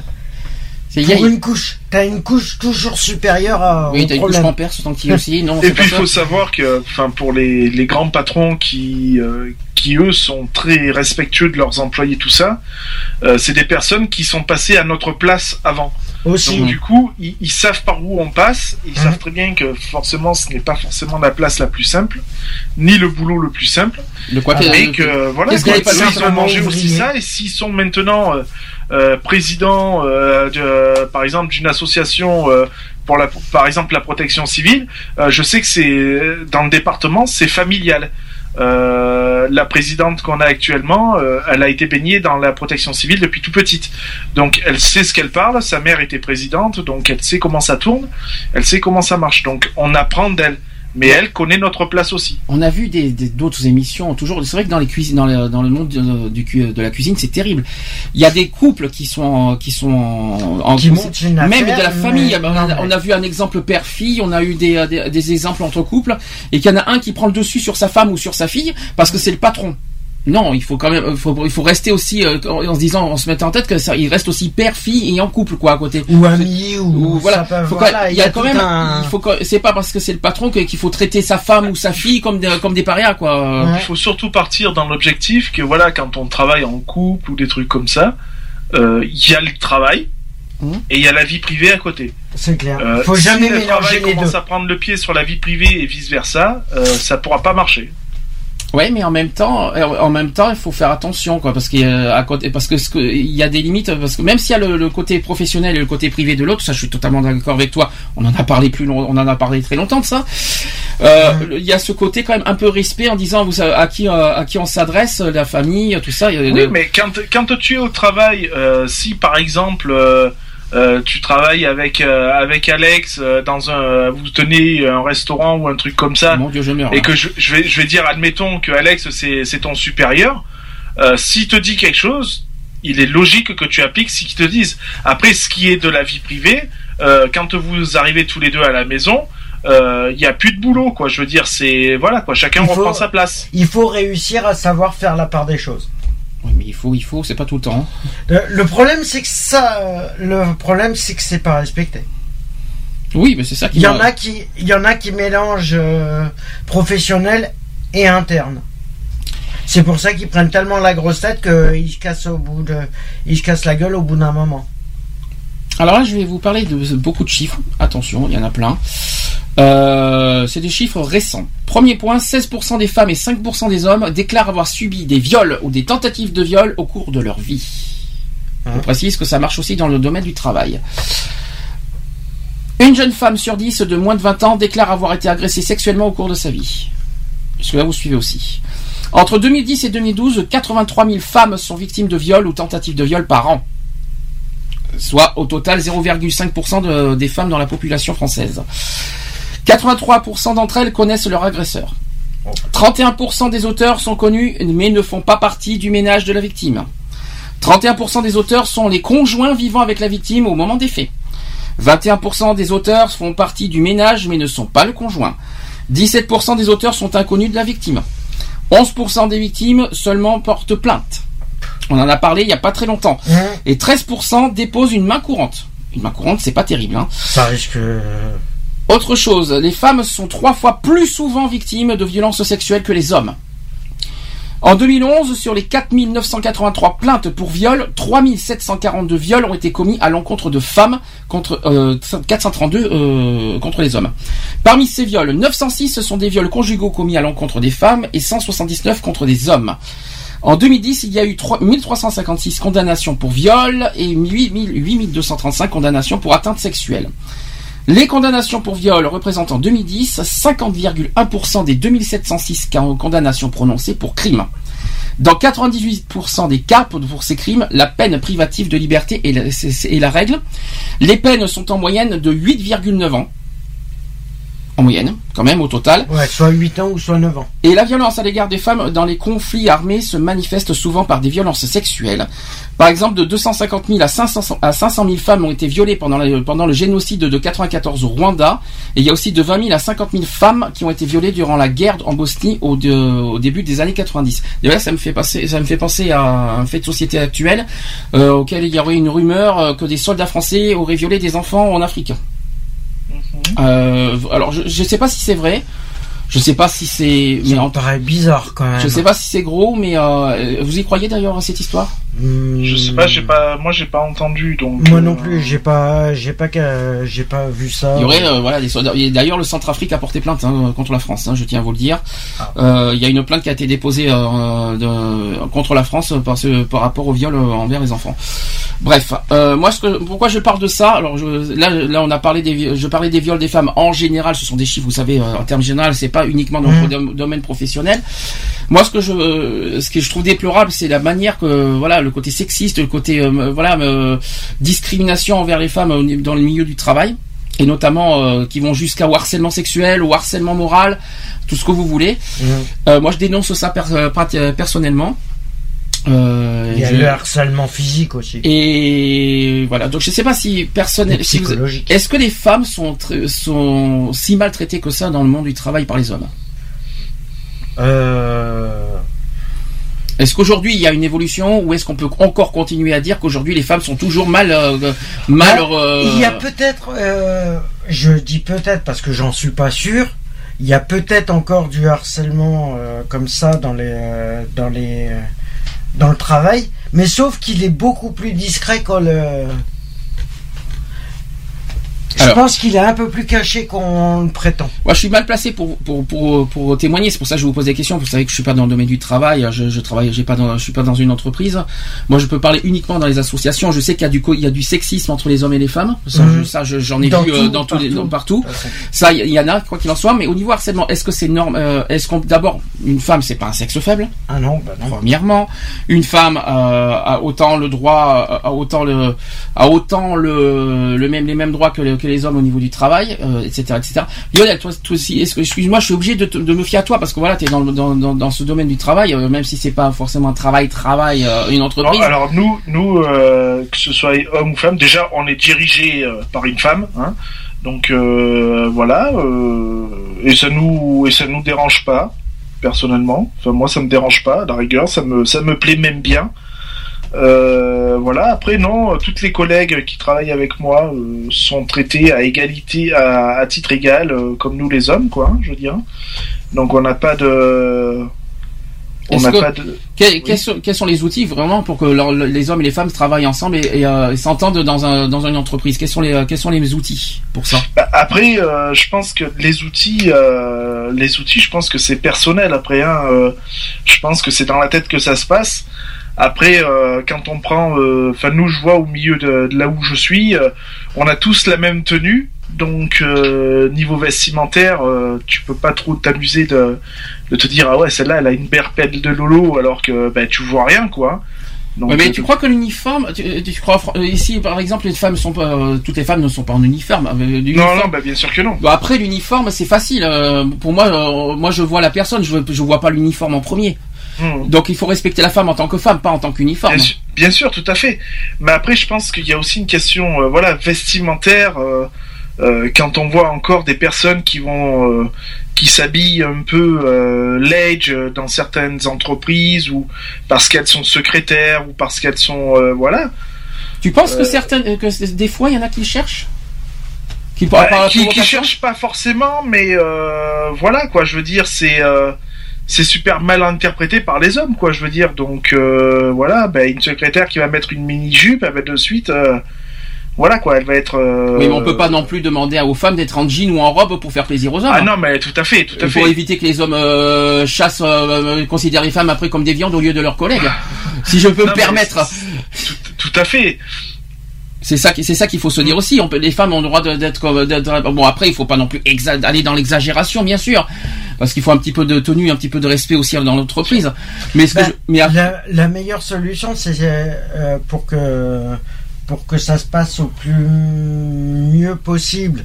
C'est il y a- pour une couche. T'as une couche toujours supérieure à, Oui, t'as une couche pampers, tant qu'il aussi. Non, Et puis il faut savoir que, enfin, pour les, les grands patrons qui, euh, qui eux sont très respectueux de leurs employés, tout ça, euh, c'est des personnes qui sont passées à notre place avant. Aussi. Donc du coup, ils, ils savent par où on passe. Ils Mhm. savent très bien que forcément, ce n'est pas forcément la place la plus simple, ni le boulot le plus simple. De quoi que- mais que voilà, pas eux, de ils ont mangé aussi ça. Et s'ils sont maintenant euh, euh, président, euh, de, par exemple, d'une association. euh, pour la, par exemple la protection civile, euh, je sais que c'est dans le département c'est familial. euh, la présidente qu'on a actuellement, euh, elle a été baignée dans la protection civile depuis tout petite. Donc elle sait ce qu'elle parle, sa mère était présidente, donc elle sait comment ça tourne, elle sait comment ça marche. Donc on apprend d'elle. Mais elle connaît notre place aussi. On a vu des d'autres émissions toujours. C'est vrai que dans les cuisines, dans le, dans le monde de, cu- de la cuisine, c'est terrible. Il y a des couples qui sont en- qui sont en, en- Qui montent une même affaire, de la mais- famille. on, a, on vu un exemple père-fille, on a eu des, des, des exemples entre couples, et qu'il y en a un qui prend le dessus sur sa femme ou sur sa fille parce que c'est le patron. Non, il faut quand même, il faut, il faut rester aussi euh, en se disant, en se mettant en tête que ça, il reste aussi père, fille et en couple quoi à côté. Ou ami, ou, Ou voilà, ça peut- faut quand- voilà, il y a, quand même, un- il faut c'est pas parce que c'est le patron qu'il faut traiter sa femme ou sa fille comme des, comme des parias quoi. Ouais. Il faut surtout partir dans l'objectif que voilà, quand on travaille en couple ou des trucs comme ça, euh, il y a le travail Mhm. et il y a la vie privée à côté. C'est clair. Euh, Faut si jamais le mélanger travail les deux. commence à prendre le pied sur la vie privée et vice versa, euh, ça pourra pas marcher. Ouais, mais en même temps, euh, en même temps, il faut faire attention, quoi, parce qu'il y a à côté, parce que ce que il y a des limites, parce que même s'il y a le, le côté professionnel et le côté privé de l'autre, ça, je suis totalement d'accord avec toi. On en a parlé plus, long, on en a parlé très longtemps de ça. Euh, Il y a ce côté quand même un peu respect en disant vous savez, à qui euh, à qui on s'adresse, la famille, tout ça. Oui, mais quand, quand tu es au travail, euh, si par exemple euh, euh, tu travailles avec euh, avec Alex euh, dans un, vous tenez un restaurant ou un truc comme ça, Mon Dieu, je meurs. et que je, je vais je vais dire admettons que Alex c'est c'est ton supérieur, euh, s'il te dit quelque chose, il est logique que tu appliques ce qu'il te dise. Après, ce qui est de la vie privée, euh, quand vous arrivez tous les deux à la maison. euh, Il y a plus de boulot, quoi. Je veux dire, c'est voilà, quoi. Chacun Il faut- reprend sa place. Il faut réussir à savoir faire la part des choses. Oui, mais il faut, il faut, c'est pas tout le temps. Le, le problème, c'est que ça, euh, le problème, c'est que c'est pas respecté. Oui, mais c'est ça qui. Il y en a qui, il y en a qui mélangent euh, professionnel et interne. C'est pour ça qu'ils prennent tellement la grosse tête qu'ils se cassent au bout de, ils se cassent la gueule au bout d'un moment. Alors là, je vais vous parler de beaucoup de chiffres. Attention, il y en a plein. Euh, c'est des chiffres récents. Premier point, 16% des femmes et 5% des hommes déclarent avoir subi des viols ou des tentatives de viol au cours de leur vie. Hein. précise que ça marche aussi dans le domaine du travail. Une jeune femme sur 10 de moins de 20 ans déclare avoir été agressée sexuellement au cours de sa vie. Est-ce que là vous suivez aussi Entre 2010 et 2012, 83 000 femmes sont victimes de viols ou tentatives de viol par an soit au total 0,5% de- des femmes dans la population française. 83% d'entre elles connaissent leur agresseur. 31% des auteurs sont connus mais ne font pas partie du ménage de la victime. 31% des auteurs sont les conjoints vivant avec la victime au moment des faits. 21% des auteurs font partie du ménage mais ne sont pas le conjoint. 17% des auteurs sont inconnus de la victime. 11% des victimes seulement portent plainte. On en a parlé il n'y a pas très longtemps. Et 13% déposent une main courante. Une main courante, c'est pas terrible. Hein. Ça risque. Autre chose, les femmes sont trois fois plus souvent victimes de violences sexuelles que les hommes. En 2011, sur les 4983 plaintes pour viol, 3742 viols ont été commis à l'encontre de femmes contre euh, 432 euh, contre les hommes. Parmi ces viols, 906 sont des viols conjugaux commis à l'encontre des femmes et 179 contre des hommes. En 2010, il y a eu 3 1356 condamnations pour viol et 8000 8235 condamnations pour atteinte sexuelle. Les condamnations pour viol représentent en 2010 50,1% des 2706 ca- condamnations prononcées pour crime. Dans 98% des cas pour ces crimes, la peine privative de liberté est la règle. Les peines sont en moyenne de 8,9 ans. En moyenne, quand même, au total. Ouais, soit 8 ans ou soit 9 ans. Et la violence à l'égard des femmes dans les conflits armés se manifeste souvent par des violences sexuelles. Par exemple, de 250 000 à 500, à 500 000 femmes ont été violées pendant, la- pendant le génocide de 94 au Rwanda. Et il y a aussi de 20 000 à 50 000 femmes qui ont été violées durant la guerre en Bosnie au, de- au début des années 90. D'ailleurs, ça me fait passer, ça me fait penser à un fait de société actuel euh, auquel il y aurait une rumeur euh, que des soldats français auraient violé des enfants en Afrique. Euh, alors, je ne sais pas si c'est vrai. Je sais pas si c'est. Mais Ça en me paraît bizarre quand même. je sais pas si c'est gros, mais euh, vous y croyez d'ailleurs à cette histoire? Je sais pas, j'ai pas, moi j'ai pas entendu donc. Moi euh, non plus, j'ai pas, j'ai pas, qu'à- j'ai pas vu ça. Il y aurait euh, voilà des soldats. et D'ailleurs, le Centrafrique a porté plainte hein, contre la France. hein, je tiens à vous le dire. Ah. Euh, Il y a une plainte qui a été déposée euh, de- contre la France par, ce- par rapport au viol euh, envers les enfants. Bref, euh, moi, ce que, pourquoi je parle de ça? Alors je, là, là, on a parlé des, je parlais des viols des femmes en général. Ce sont des chiffres, vous savez, euh, en termes généraux, c'est pas uniquement dans le dom- domaine professionnel. Moi, ce que je, euh, ce que je trouve déplorable, c'est la manière que, voilà, le côté sexiste, le côté, euh, voilà, euh, discrimination envers les femmes ni- dans le milieu du travail. Et notamment euh, qui vont jusqu'à harcèlement sexuel, au harcèlement moral, tout ce que vous voulez. Euh, moi, je dénonce ça per- euh, euh, personnellement. Euh, Il y a je- le harcèlement physique aussi. et voilà, donc je sais pas si personnel, Et si vous- est-ce que les femmes sont sont si maltraitées que ça dans le monde du travail par les hommes? Euh, Est-ce qu'aujourd'hui il y a une évolution ou est-ce qu'on peut encore continuer à dire qu'aujourd'hui les femmes sont toujours mal euh, mal euh, Il y a peut-être, euh, je dis peut-être parce que j'en suis pas sûr. Il y a peut-être encore du harcèlement comme ça dans les dans les dans le travail, mais sauf qu'il est beaucoup plus discret quand le. Je Alors. pense qu'il est un peu plus caché qu'on le prétend. Moi, je suis mal placé pour pour pour, pour témoigner. C'est pour ça que je vous pose des questions. Vous savez que je suis pas dans le domaine du travail. Je, je travaille, j'ai pas dans, je suis pas dans une entreprise. Moi, je peux parler uniquement dans les associations. Je sais qu'il y a du il y a du sexisme entre les hommes et les femmes. Ça, Mhm. je- j'en ai Dans vu euh, dans tous les partout. dans- partout. Ça, il y, en a quoi qu'il en soit. Mais au niveau harcèlement, est-ce que c'est norme euh, Est-ce qu'on d'abord une femme, c'est pas un sexe faible? Ah non, bah non. Premièrement, une femme euh, a autant le droit, a autant le, a autant le, le même les mêmes droits que, le- les hommes au niveau du travail, euh, etc., etc. Lionel, toi, aussi, excuse-moi, je suis obligé de, me fier à toi parce que voilà, tu es dans, dans, dans, ce domaine du travail, euh, même si c'est pas forcément un travail, travail, euh, une entreprise. Non, alors nous, nous que ce soit homme ou femme, déjà on est dirigé par une femme, hein, donc voilà, et ça nous et ça nous dérange pas personnellement. Enfin moi ça me dérange pas, à la rigueur ça me ça me plaît même bien. Euh, voilà. Après non, toutes les collègues qui travaillent avec moi euh, sont traités à égalité, à, à titre égal, euh, comme nous les hommes, quoi. hein, je veux dire. Donc on n'a pas de, on n'a que- pas de. Quels, quels sont, quels sont les outils vraiment pour que leur- les hommes et les femmes travaillent ensemble et, et, euh, et s'entendent dans, un, dans une entreprise? Quels sont les, quels sont les outils pour ça? Bah, après, euh, je pense que les outils, euh, les outils, je pense que c'est personnel. Après, hein, je pense que c'est dans la tête que ça se passe. Après, euh, quand on prend, euh, enfin nous, je vois au milieu de, de là où je suis, euh, on a tous la même tenue. Donc euh, niveau vestimentaire, euh, tu peux pas trop t'amuser de, de te dire ah ouais celle-là elle a une berpelle de lolo alors que bah, tu vois rien quoi. Donc, mais tu crois que l'uniforme, tu, tu crois ici par exemple les femmes sont pas, euh, toutes les femmes ne sont pas en uniforme. euh, non non bah bien sûr que non. Bon, après l'uniforme c'est facile. euh, pour moi, euh, moi je vois la personne, je je vois pas l'uniforme en premier. Hmm. Donc il faut respecter la femme en tant que femme, pas en tant qu'uniforme. Bien sûr, bien sûr, tout à fait. Mais après, je pense qu'il y a aussi une question, euh, voilà, vestimentaire. euh, euh, quand on voit encore des personnes qui vont, euh, qui s'habillent un peu euh, l'age dans certaines entreprises ou parce qu'elles sont secrétaires ou parce qu'elles sont, voilà, Tu penses que certaines, que des fois il y en a qui cherchent, qui, Bah, qui, cherchent pas forcément, mais voilà quoi. Je veux dire, c'est c'est super mal interprété par les hommes, quoi. Je veux dire, donc euh, voilà, ben, une secrétaire qui va mettre une mini jupe, elle va de suite, euh, voilà quoi, elle va être. euh, Oui, mais on peut pas non plus demander aux femmes d'être en jean ou en robe pour faire plaisir aux hommes. Ah non, mais tout à fait, tout à Il faut fait. éviter que les hommes euh, chassent, euh, considèrent les femmes après comme des viandes au lieu de leurs collègues. si je peux Non, me permettre. Tout à fait. C'est ça, c'est ça qu'il faut se dire aussi. On peut, les femmes ont le droit d'être comme, bon après il faut pas non plus aller dans l'exagération bien sûr, parce qu'il faut un petit peu de tenue, un petit peu de respect aussi dans l'entreprise. Mais ce que Ben, je- mais après- la, la meilleure solution, c'est euh, pour que pour que ça se passe au plus mieux possible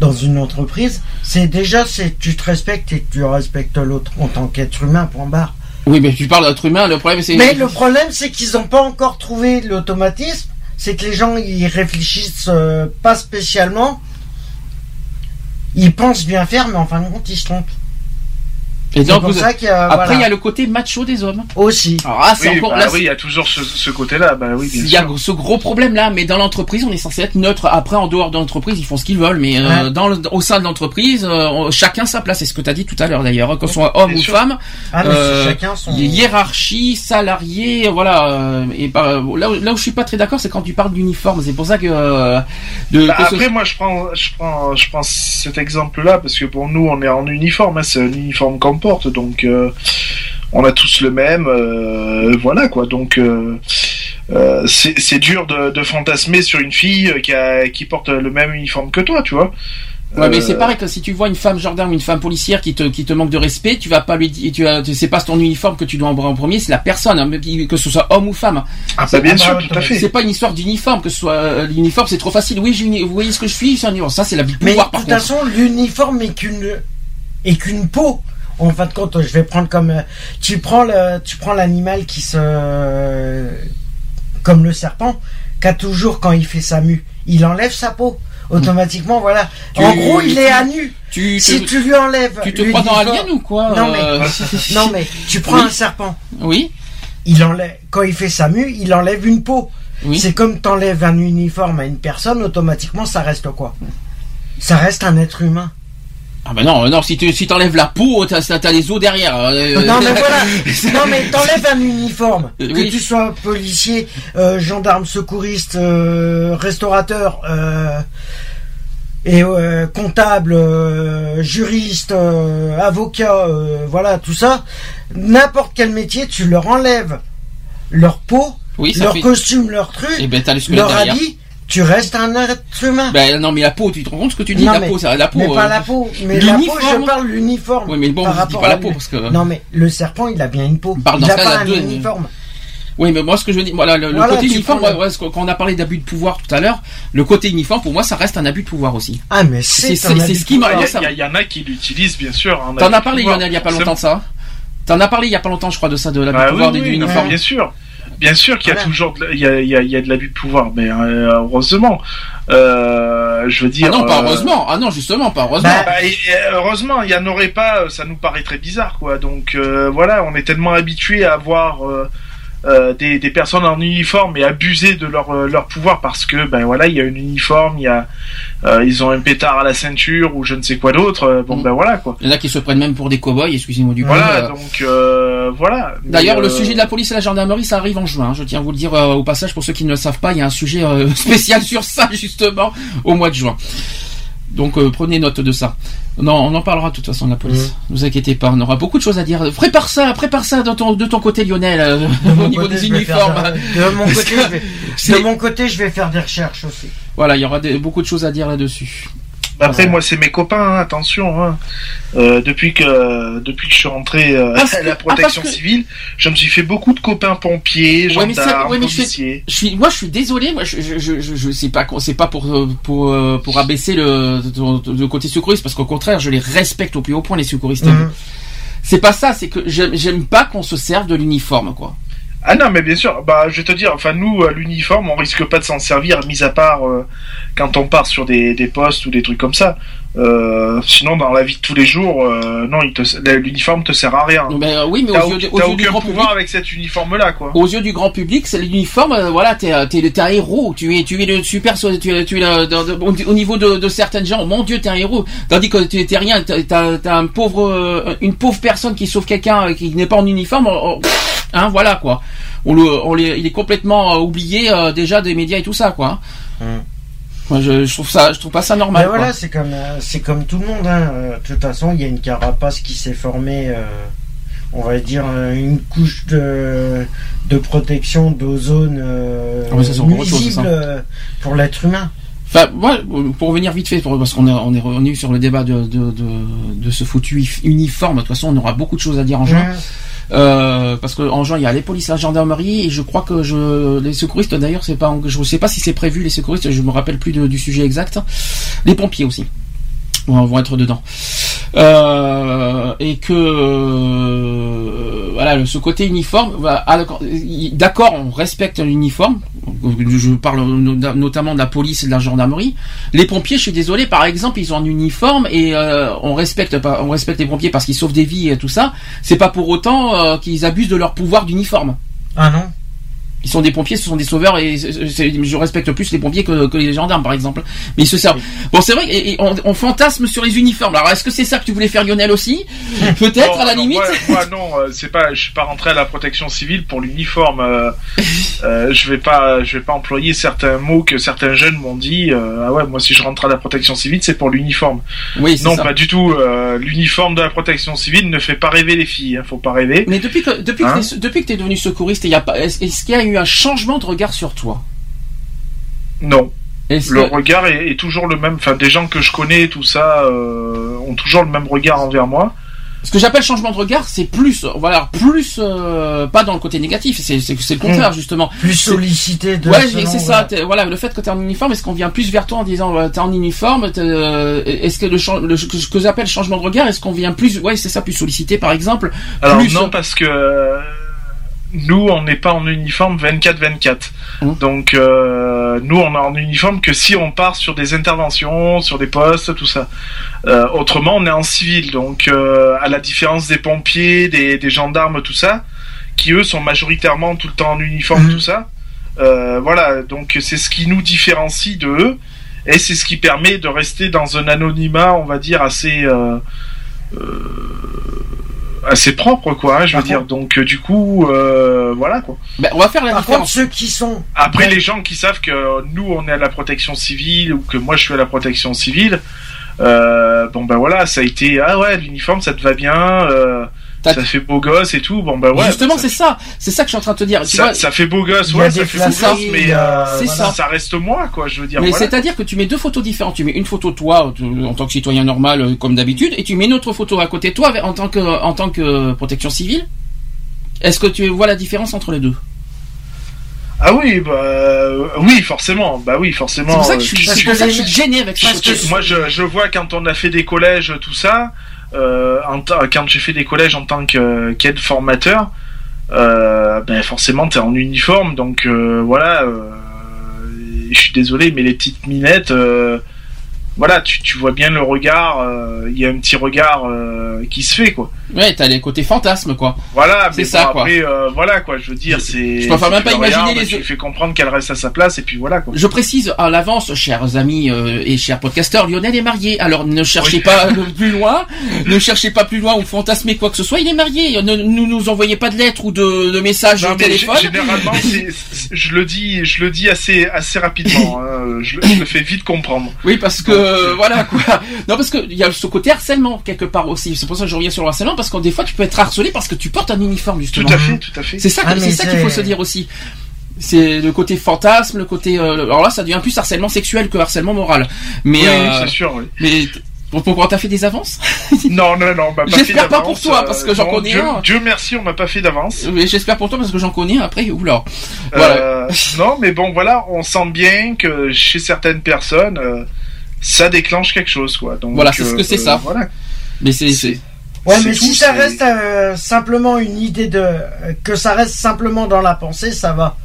dans une entreprise, c'est déjà c'est tu te respectes et tu respectes l'autre en tant qu'être humain. Point barre. oui, mais tu parles d'être humain. Le problème c'est Mais le problème, c'est qu'ils n'ont pas encore trouvé l'automatisme. C'est que les gens, ils réfléchissent euh, pas spécialement. Ils pensent bien faire, mais en fin de compte, ils se trompent. Et C'est donc, pour vous- ça qu'il y a, après voilà. il y a le côté macho des hommes. aussi. Alors ah, c'est Oui, encore bah là, oui, il y a toujours ce, ce côté-là, bah oui, bien Il y a sûr. ce gros problème là, mais dans l'entreprise, on est censé être neutre. Après, en dehors de l'entreprise, ils font ce qu'ils veulent, mais euh, dans le- au sein de l'entreprise, euh, chacun sa place. C'est ce que tu as dit tout à l'heure d'ailleurs, hein, ce soit homme ou sûr. femme. Ah, mais euh, c'est chacun son. Hiérarchie, salarié, voilà. euh, et pas- là, où, là où je suis pas très d'accord, c'est quand tu parles d'uniforme. C'est pour ça que. euh, de, Bah, que ce- après, moi, je prends, je prends, je prends cet exemple-là parce que pour nous, on est en uniforme. hein, c'est un uniforme qu'on porte, donc euh, on a tous le même. euh, voilà quoi. Donc, euh, euh, c'est dur de, de fantasmer sur une fille qui, a, qui porte le même uniforme que toi, tu vois. Ouais, mais c'est pareil que si tu vois une femme gendarme, une femme policière qui te, qui te manque de respect, tu vas pas lui dire, tu c'est pas ton uniforme que tu dois embrasser en premier, c'est la personne, hein, que ce soit homme ou femme. Ah, bah, bien sûr, tout à fait. C'est pas une histoire d'uniforme, que ce soit euh, l'uniforme, c'est trop facile. Oui, une- vous voyez ce que je suis, c'est un uniforme. Ça, c'est la vie de Mais pouvoir, de par toute façon, l'uniforme est qu'une est qu'une peau. En fin de compte, je vais prendre comme euh, tu prends le tu prends l'animal qui se comme le serpent qu'a toujours quand il fait sa mue, il enlève sa peau. Automatiquement, voilà. Tu- en gros, il est à nu. Tu, Si tu lui enlèves. tu te crois dans Alien ou quoi Non, mais- euh, Non mais tu prends Oui. un serpent. Oui, Il enlève quand il fait sa mue, il enlève une peau. oui. C'est comme t'enlèves un uniforme à une personne, automatiquement ça reste quoi? Ça reste un être humain. Ah bah non, non, si tu si t'enlèves la peau, t'as t'as les os derrière. euh, Non mais voilà, non mais t'enlèves un uniforme, Euh, que oui. tu sois policier, euh, gendarme, secouriste, euh, restaurateur euh, et euh, comptable, euh, juriste, euh, avocat, euh, voilà tout ça. N'importe quel métier, tu leur enlèves leur peau, Oui, leur fait. costume, leur truc, Et ben leur habit, tu restes un être humain. Ben non, mais la peau, tu te rends compte ce que tu dis Non, La mais- peau, ça, la peau. mais pas euh, la peau, mais la peau, l'uniforme. je parle l'uniforme. Oui, mais bon, par je dis pas la peau parce que. Non mais le serpent, il a bien une peau. On parle il a pas un de- uniforme. Oui, mais moi, ce que je veux dire, voilà, le, Voilà, côté uniforme, ouais, ouais, quand on a parlé d'abus de pouvoir tout à l'heure, le côté uniforme, pour moi, ça reste un abus de pouvoir aussi. Ah mais C'est- ce de qui m'a- pouvoir. Il y, ça- a- il y en a qui l'utilisent, bien sûr. T'en as parlé, pouvoir. Lionel, il y a pas longtemps de ça. T'en as parlé il y a pas longtemps, je crois, de ça, de l'abus Bah de pouvoir oui, des uniformes. bien sûr. Bien sûr qu'il y a Voilà. toujours de, la- il y a, il y a, il y a de l'abus de pouvoir, mais euh, heureusement, euh, je veux dire. Ah non, pas euh, heureusement. Ah non, justement, pas heureusement. Bah, bah, et- et heureusement, il y en aurait pas, euh, ça nous paraît très bizarre, quoi. Donc euh, voilà, on est tellement habitué à voir euh, des, des personnes en uniforme et abuser de leur euh, leur pouvoir parce que ben voilà, il y a un uniforme, il y a euh, ils ont un pétard à la ceinture ou je ne sais quoi d'autre. Bon Mm. ben voilà quoi. Il y en a qui se prennent même pour des cow-boys, excusez-moi du. Voilà, donc voilà. D'ailleurs, le sujet de la police et la gendarmerie, ça arrive en juin. hein. Je tiens à vous le dire au passage pour ceux qui ne le savent pas. Il y a un sujet spécial sur ça justement au mois de juin. Donc euh, prenez note de ça. Non, on en parlera de toute façon de la police. Ne vous inquiétez pas, on aura beaucoup de choses à dire. Prépare ça, prépare ça de ton, de ton côté, Lionel, euh, De au mon niveau côté, des je vais faire uniformes. de- mon côté, je vais- C'est- de mon côté, je vais faire des recherches aussi. Voilà, il y aura des- beaucoup de choses à dire là-dessus. Après, Ouais. moi, c'est mes copains, hein, attention. Hein. Euh, depuis que depuis que je suis rentré euh, Parce à la protection ah, que- civile, je me suis fait beaucoup de copains pompiers, Ouais, gendarmes, ouais, je. Je suis, moi, je suis désolé. Moi, je, je, je, je, je sais pas, c'est pas pour euh, pour pour abaisser le, le côté secouriste, parce qu'au contraire, je les respecte au plus haut point les secouristes. Mhm. C'est pas ça, c'est que j'aime pas qu'on se serve de l'uniforme, quoi. Ah non, mais bien sûr. Bah, je vais te dire. Enfin, nous, à l'uniforme, on risque pas de s'en servir, mis à part euh, quand on part sur des, des postes ou des trucs comme ça. Euh, sinon, dans la vie de tous les jours, euh, non, l'uniforme te sert à rien. Mais euh, oui, mais aux yeux, aucun, de- aux yeux du aucun grand pouvoir public, avec cet uniforme-là, quoi. aux yeux du grand public, c'est l'uniforme. euh, voilà, t'es euh, t'es t'es un héros. Tu es tu es le super. Tu es tu es dans- au au niveau de, de certaines gens. Mon Dieu, t'es un héros. Tandis que tu t'es rien. T'as un pauvre euh, une pauvre personne qui sauve quelqu'un euh, qui n'est pas en uniforme. on- on- hein, voilà quoi. On le on les, il est complètement euh, oublié euh, déjà des médias et tout ça quoi. Moi, je, je trouve ça je trouve pas ça normal. Mais voilà, c'est comme euh, c'est comme tout le monde. Hein. De toute façon, il y a une carapace qui s'est formée. euh, on va dire une couche de de protection d'ozone euh, Ah, euh, pour l'être humain. Enfin, moi, pour revenir vite fait, parce qu'on est, on est revenu sur le débat de, de, de, de ce foutu if- uniforme. De toute façon, on aura beaucoup de choses à dire en juin. Euh, parce que en juin, il y a les polices, la gendarmerie, et je crois que je, les secouristes d'ailleurs, c'est pas, je sais pas si c'est prévu les secouristes, je me rappelle plus du sujet exact. Les pompiers aussi vont, être dedans. Euh, et que euh, voilà, ce côté uniforme, ah, d'accord, on respecte l'uniforme. Je parle no- notamment de la police et de la gendarmerie. Les pompiers, je suis désolé, par exemple, ils ont un uniforme et euh, on respecte pas, on respecte les pompiers parce qu'ils sauvent des vies et tout ça. C'est pas pour autant qu'ils abusent de leur pouvoir d'uniforme. Ah non? Ils sont des pompiers, ce sont des sauveurs et je respecte plus les pompiers que, que les gendarmes par exemple. Mais ils se servent. Bon, c'est vrai, et, et on, on fantasme sur les uniformes. Alors, est-ce que c'est ça que tu voulais faire Lionel aussi? Peut-être à la non, limite. Moi, moi, non, euh, c'est pas. Je suis pas rentré à la protection civile pour l'uniforme. euh, euh, je vais pas, je vais pas employer certains mots que certains jeunes m'ont dit. euh, ah ouais, moi si je rentre à la protection civile, c'est pour l'uniforme. Oui, Non, ça. pas du tout. euh, l'uniforme de la protection civile ne fait pas rêver les filles. Hein, faut pas rêver. Mais depuis que depuis Hein que t'es, depuis que t'es devenu secouriste, il y a pas est-ce, qu'il y a eu un changement de regard sur toi Non. Est-ce Le que- regard est, est toujours le même. Enfin, des gens que je connais, tout ça, euh, ont toujours le même regard envers moi. Ce que j'appelle changement de regard, c'est plus, voilà, plus, euh, pas dans le côté négatif, c'est c'est- c'est le contraire, justement. Plus sollicité de. Ouais, c'est ça. voilà. t'es- Voilà, le fait que tu es en uniforme, est-ce qu'on vient plus vers toi en disant euh, t'es en uniforme t'es, euh, Est-ce que le, le- ce que j'appelle changement de regard, est-ce qu'on vient plus, ouais, c'est ça, plus sollicité, par exemple Alors plus, non, parce que euh, nous, on n'est pas en uniforme 24-24. Hum. Donc, euh, nous, on est en uniforme que si on part sur des interventions, sur des postes, tout ça. Euh, autrement, on est en civil. Donc, euh, à la différence des pompiers, des, des gendarmes, tout ça, qui eux sont majoritairement tout le temps en uniforme, Mhm. tout ça. Euh, voilà, donc c'est ce qui nous différencie de eux. Et c'est ce qui permet de rester dans un anonymat, on va dire, assez... assez propre quoi hein, je veux Par dire donc euh, du coup euh, voilà quoi Ben, on va faire la Par contre, différence. ceux qui sont. après Ouais. les gens qui savent que nous on est à la protection civile ou que moi je suis à la protection civile euh, bon ben voilà ça a été ah ouais l'uniforme ça te va bien euh, ça fait beau gosse et tout bon ben ouais Justement, ça, c'est ça, c'est ça que je suis en train de te dire. Tu ça, vois, ça fait beau gosse ouais ça fait beau gosse mais a- euh, C'est voilà, ça. reste moi quoi je veux dire Mais voilà. c'est-à-dire que tu mets deux photos différentes. Tu mets une photo de toi euh, en tant que citoyen normal euh, comme d'habitude, et tu mets une autre photo à côté de toi en tant que en tant que protection civile. Est-ce que tu vois la différence entre les deux? Ah oui bah euh, oui forcément bah oui C'est forcément pour ça que je euh, suis, tu- c'est pour ça que je suis gêné avec ça. Parce que- moi je, je vois quand on a fait des collèges tout ça euh, en ta- quand j'ai fait des collèges en tant qu'aide formateur euh, ben forcément t'es en uniforme donc euh, voilà euh, je suis désolé mais les petites minettes euh, voilà tu, tu vois bien le regard euh, il y a un petit regard euh, qui se fait quoi Ouais, t'as les côtés fantasmes quoi. voilà mais C'est ça, bon, quoi. après euh, voilà quoi je veux dire c'est je préfère même pas imaginer regardes, les- tu fais comprendre qu'elle reste à sa place et puis voilà quoi Je précise à l'avance, chers amis et chers podcasteurs, Lionel est marié. Alors ne cherchez Oui. pas plus loin, ne cherchez pas plus loin ou fantasmer quoi que ce soit. Il est marié. Ne nous nous envoyez pas de lettres ou de, de messages Non, au téléphone. gé- généralement, je le dis, je le dis assez, assez rapidement. hein, je, le- je le fais vite comprendre. Oui, parce que euh, voilà quoi. Non, parce que il y a ce côté harcèlement quelque part aussi. C'est pour ça que je reviens sur le harcèlement parce que des fois tu peux être harcelé parce que tu portes un uniforme Tout justement. à fait, tout à fait. C'est ça, Ah, c'est ça qu'il faut se dire aussi. C'est le côté fantasme, le côté. euh, alors là, ça devient plus harcèlement sexuel que harcèlement moral. Mais Oui, euh, c'est sûr. Oui. mais pour- pourquoi t'as fait des avances? Non, non, non, on m'a pas J'espère pas pour toi, parce que j'en connais Dieu, un. Dieu merci, on m'a pas fait d'avance. Mais j'espère pour toi parce que j'en connais un après. Oula. Voilà. Euh, non, mais bon, voilà, on sent bien que chez certaines personnes, euh, ça déclenche quelque chose, quoi. Donc, Voilà, c'est ce que c'est euh, ça. Voilà. Mais c'est Ouais, mais tout, si ça reste euh, simplement une idée de euh, que ça reste simplement dans la pensée, ça va.